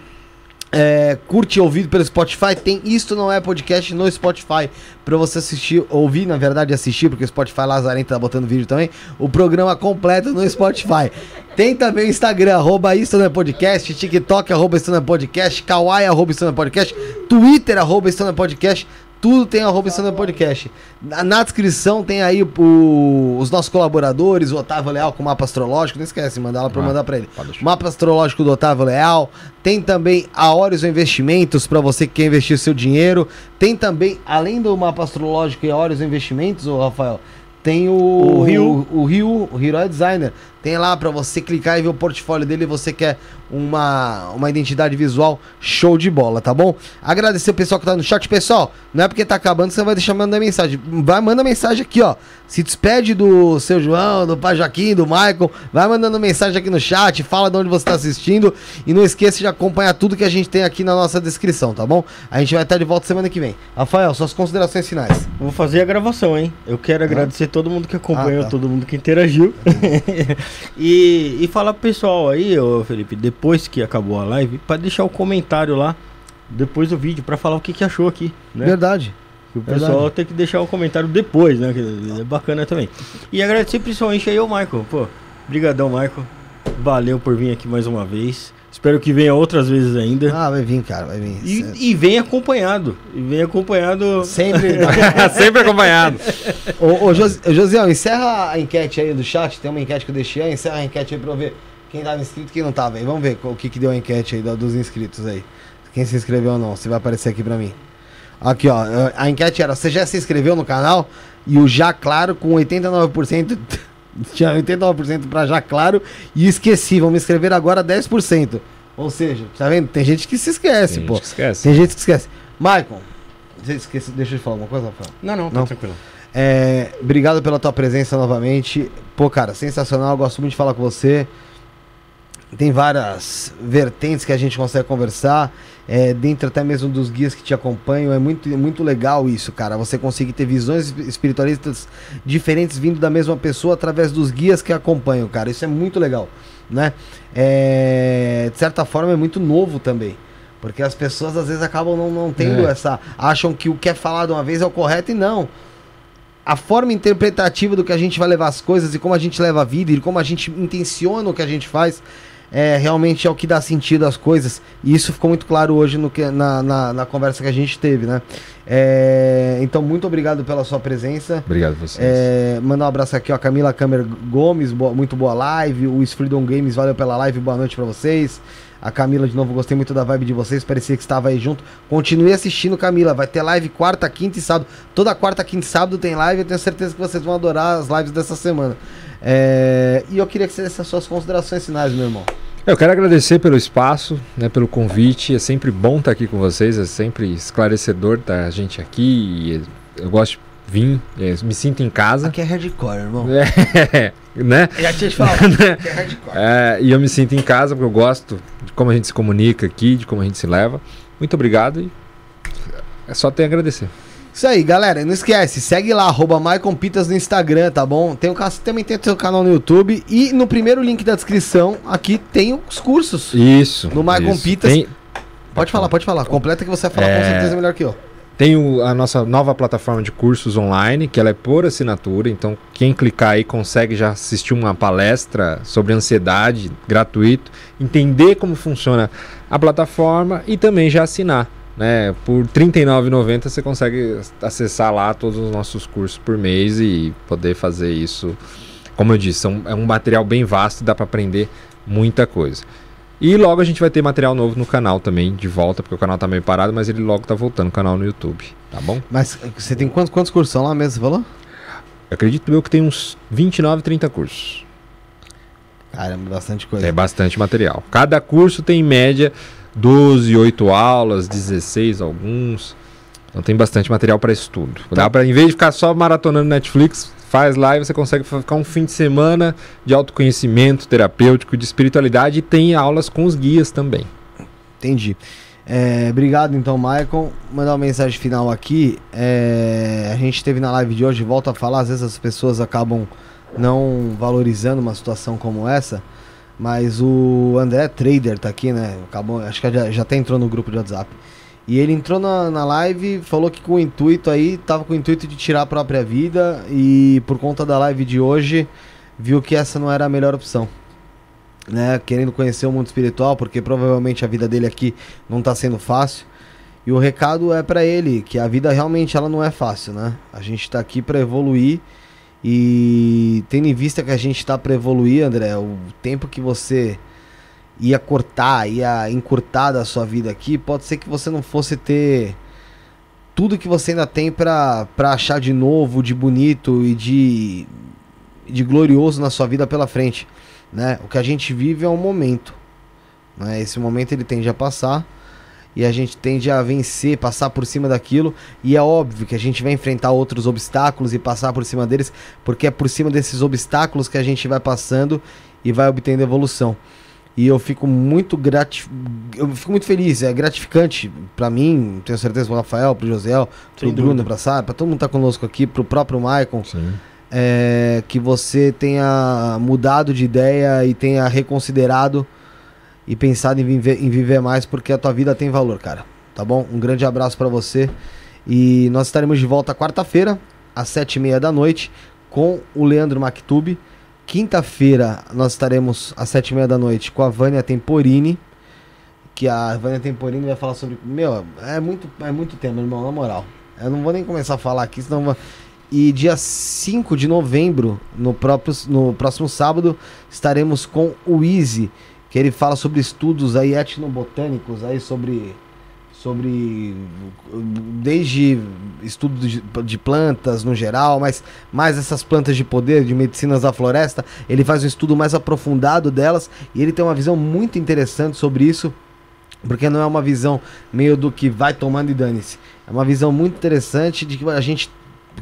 Speaker 1: é, curte ouvido pelo Spotify, tem Isto Não É Podcast no Spotify. Pra você assistir, ouvir, na verdade, assistir, porque o Spotify Lazarento tá botando vídeo também. O programa completo no Spotify. Tem também o Instagram, arroba Isto Não É Podcast, TikTok, arroba Isto Não É Podcast, Kawaii, arroba Isto Não É Podcast, Twitter, arroba Isto Não É Podcast. Tudo tem arroba É Podcast. Na, na descrição tem aí o- os nossos colaboradores, o Otávio Leal com o mapa astrológico. Não esquece, manda lá pra
Speaker 3: Ah,
Speaker 1: mandar pra ele. Mapa astrológico do Otávio Leal. Tem também a Horizon Investimentos para você que quer investir seu dinheiro. Tem também, além do mapa astrológico e a Horizon Investimentos, ô Rafael, tem o,
Speaker 2: O Rio.
Speaker 1: O, Rio, o Hero Designer. Tem lá para você clicar e ver o portfólio dele e você quer uma, uma identidade visual show de bola, tá bom? Agradecer o pessoal que tá no chat. Pessoal, não é porque tá acabando que você vai deixar mandar mensagem. Vai, manda mensagem aqui, ó. Se despede do seu João, do pai Joaquim, do Michael. Vai mandando mensagem aqui no chat, fala de onde você tá assistindo. E não esqueça de acompanhar tudo que a gente tem aqui na nossa descrição, tá bom? A gente vai estar de volta semana que vem. Rafael, suas considerações finais.
Speaker 2: Vou fazer a gravação, hein? Eu quero agradecer todo mundo que acompanhou,
Speaker 1: Ah, tá.
Speaker 2: todo mundo que interagiu. e, e falar pro pessoal aí, ô Felipe, depois que acabou a live, pra deixar o comentário lá, depois do vídeo, pra falar o que, que achou aqui, né?
Speaker 1: Verdade.
Speaker 2: O pessoal
Speaker 1: verdade.
Speaker 2: tem que deixar o comentário depois, né? Que é bacana também. E agradecer principalmente aí ao Michael. Pô, brigadão, Michael. Valeu por vir aqui mais uma vez. Espero que venha outras vezes ainda.
Speaker 1: Ah, vai vir, cara, vai vir.
Speaker 2: E, e vem acompanhado. E vem acompanhado.
Speaker 1: Sempre.
Speaker 3: Sempre acompanhado.
Speaker 1: ô, ô, Jos- ô, Josiel, encerra a enquete aí do chat. Tem uma enquete que eu deixei aí. Encerra a enquete aí pra eu ver quem tava inscrito e quem não tava aí. Vamos ver o que, que deu a enquete aí dos inscritos aí. Quem se inscreveu ou não. Se vai aparecer aqui pra mim. Aqui, ó. A enquete era: você já se inscreveu no canal? E o Já Claro com 89%. Tinha 89% pra Já Claro. E esqueci. Vamos inscrever agora 10%. Ou seja, tá vendo? Tem gente que se esquece,
Speaker 3: Tem
Speaker 1: pô.
Speaker 3: gente que esquece.
Speaker 1: Tem gente que esquece. Michael, você esquece, deixa eu te falar uma coisa, Rafael.
Speaker 2: Não, não, tá
Speaker 1: Não.
Speaker 2: tranquilo.
Speaker 1: É, obrigado pela tua presença novamente. Pô, cara, sensacional. Gosto muito de falar com você. Tem várias vertentes que a gente consegue conversar. É, dentro até mesmo dos guias que te acompanham. É muito, muito legal isso, cara. Você conseguir ter visões esp- espiritualistas diferentes vindo da mesma pessoa através dos guias que acompanham, cara. Isso é muito legal, né? É, de certa forma é muito novo também. Porque as pessoas às vezes acabam não, não tendo
Speaker 3: É.
Speaker 1: essa. acham que o que é falado uma vez é o correto e não a forma interpretativa do que a gente vai levar as coisas e como a gente leva a vida e como a gente intenciona o que a gente faz é realmente é o que dá sentido às coisas e isso ficou muito claro hoje no que, na, na, na conversa que a gente teve, né? É, então muito obrigado pela sua presença.
Speaker 3: Obrigado a vocês.
Speaker 1: É, mandar um abraço aqui, ó, Camila Câmara Gomes, boa- muito boa live. O Freedom Games, valeu pela live, boa noite pra vocês. A Camila, de novo, gostei muito da vibe de vocês, parecia que estava aí junto. Continue assistindo, Camila. Vai ter live quarta, quinta e sábado. Toda quarta, quinta e sábado tem live. Eu tenho certeza que vocês vão adorar as lives dessa semana. É, e eu queria que você desse as suas considerações finais, meu irmão.
Speaker 3: Eu quero agradecer pelo espaço, né, pelo convite. É sempre bom estar aqui com vocês, é sempre esclarecedor estar a gente aqui. e Eu gosto de vir, é, me sinto em casa.
Speaker 1: Aqui é hardcore, irmão.
Speaker 3: É, né?
Speaker 1: Já tinha te falado. Aqui é hardcore.
Speaker 3: É, e eu me sinto em casa porque eu gosto de como a gente se comunica aqui, de como a gente se leva. Muito obrigado e é só ter a agradecer.
Speaker 1: Isso aí, galera. Não esquece, segue lá, arroba Maicon Pitas no Instagram, tá bom? Tem o, também tem o seu canal no YouTube. E no primeiro link da descrição, aqui tem os cursos.
Speaker 3: Isso.
Speaker 1: No Maicon. Pitas-
Speaker 3: Tem,
Speaker 1: Pode falar, pode falar. Completa que você vai falar com
Speaker 3: É.
Speaker 1: certeza melhor que eu.
Speaker 3: tem o- a nossa nova plataforma de cursos online, que ela é por assinatura. Então, quem clicar aí consegue já assistir uma palestra sobre ansiedade, gratuito, entender como funciona a plataforma e também já assinar. Né? Por R$ 39,90 você consegue acessar lá todos os nossos cursos por mês e poder fazer isso. Como eu disse, são- é um material bem vasto e dá para aprender muita coisa. E logo a gente vai ter material novo no canal também, de volta, porque o canal tá meio parado, mas ele logo tá voltando o canal no YouTube, tá bom?
Speaker 1: Mas você tem quantos, quantos cursos são lá mesmo, você falou?
Speaker 3: Eu acredito eu que tem uns 29, 30 cursos.
Speaker 1: Caramba, bastante coisa.
Speaker 3: É bastante material. Cada curso tem em média 12, 8 aulas, 16 alguns. Então tem bastante material para estudo. Dá para em vez de ficar só maratonando Netflix, faz lá e você consegue ficar um fim de semana de autoconhecimento terapêutico, de espiritualidade e tem aulas com os guias também.
Speaker 1: Entendi. É, obrigado então, Michael. Mandar uma mensagem final aqui. É, a gente teve na live de hoje, volta a falar, às vezes as pessoas acabam não valorizando uma situação como essa. Mas o André Trader tá aqui, né? Acabou, acho que já, já até entrou no grupo de WhatsApp. E ele entrou na, na live, falou que com o intuito aí, tava com o intuito de tirar a própria vida e por conta da live de hoje, viu que essa não era a melhor opção. Né, querendo conhecer o mundo espiritual, porque provavelmente a vida dele aqui não tá sendo fácil. E o recado é para ele que a vida realmente ela não é fácil, né? A gente tá aqui para evoluir e tendo em vista que a gente tá para evoluir, André, o tempo que você ia cortar, ia encurtar da sua vida aqui, pode ser que você não fosse ter tudo que você ainda tem para achar de novo, de bonito e de, de glorioso na sua vida pela frente. Né? O que a gente vive é um momento. Né? Esse momento ele tende a passar e a gente tende a vencer, passar por cima daquilo. E é óbvio que a gente vai enfrentar outros obstáculos e passar por cima deles, porque é por cima desses obstáculos que a gente vai passando e vai obtendo evolução. E eu fico muito gratif... eu fico muito feliz, é gratificante para mim, tenho certeza pro Rafael, pro José, pro Bruno, pra Sara, pra todo mundo que tá conosco aqui, pro próprio Maicon. É, que você tenha mudado de ideia e tenha reconsiderado e pensado em viver, em viver mais, porque a tua vida tem valor, cara. Tá bom? Um grande abraço para você. E nós estaremos de volta quarta-feira, às sete e meia da noite, com o Leandro Mactube. Quinta-feira nós estaremos às sete e meia da noite com a Vânia Temporini. Que a Vânia Temporini vai falar sobre. Meu, é muito, é muito tema, irmão, na moral. Eu não vou nem começar a falar aqui, senão. E dia 5 de novembro, no, próprio, no próximo sábado, estaremos com o Easy, que ele fala sobre estudos aí etnobotânicos, aí sobre sobre desde estudo de, de, plantas no geral, mas mais essas plantas de poder, de medicinas da floresta, ele faz um estudo mais aprofundado delas e ele tem uma visão muito interessante sobre isso, porque não é uma visão meio do que vai tomando e dane-se. É uma visão muito interessante de que a gente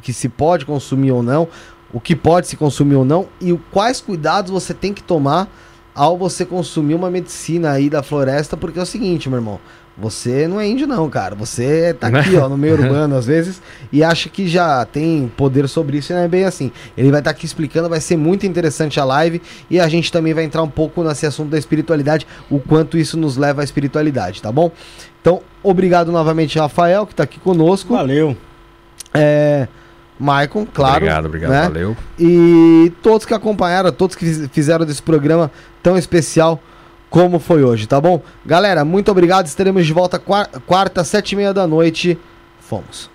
Speaker 1: que se pode consumir ou não, o que pode se consumir ou não e quais cuidados você tem que tomar ao você consumir uma medicina aí da floresta, porque é o seguinte, meu irmão, você não é índio, não, cara. Você tá aqui, ó, no meio urbano, às vezes, e acha que já tem poder sobre isso, e não é bem assim. Ele vai estar tá aqui explicando, vai ser muito interessante a live, e a gente também vai entrar um pouco nesse assunto da espiritualidade, o quanto isso nos leva à espiritualidade, tá bom? Então, obrigado novamente, Rafael, que tá aqui conosco.
Speaker 2: Valeu.
Speaker 1: É. Maicon, claro.
Speaker 3: Obrigado, obrigado,
Speaker 1: né?
Speaker 3: valeu.
Speaker 1: E todos que acompanharam, todos que fizeram desse programa tão especial como foi hoje, tá bom? Galera, muito obrigado. Estaremos de volta quarta, sete e meia da noite. Fomos.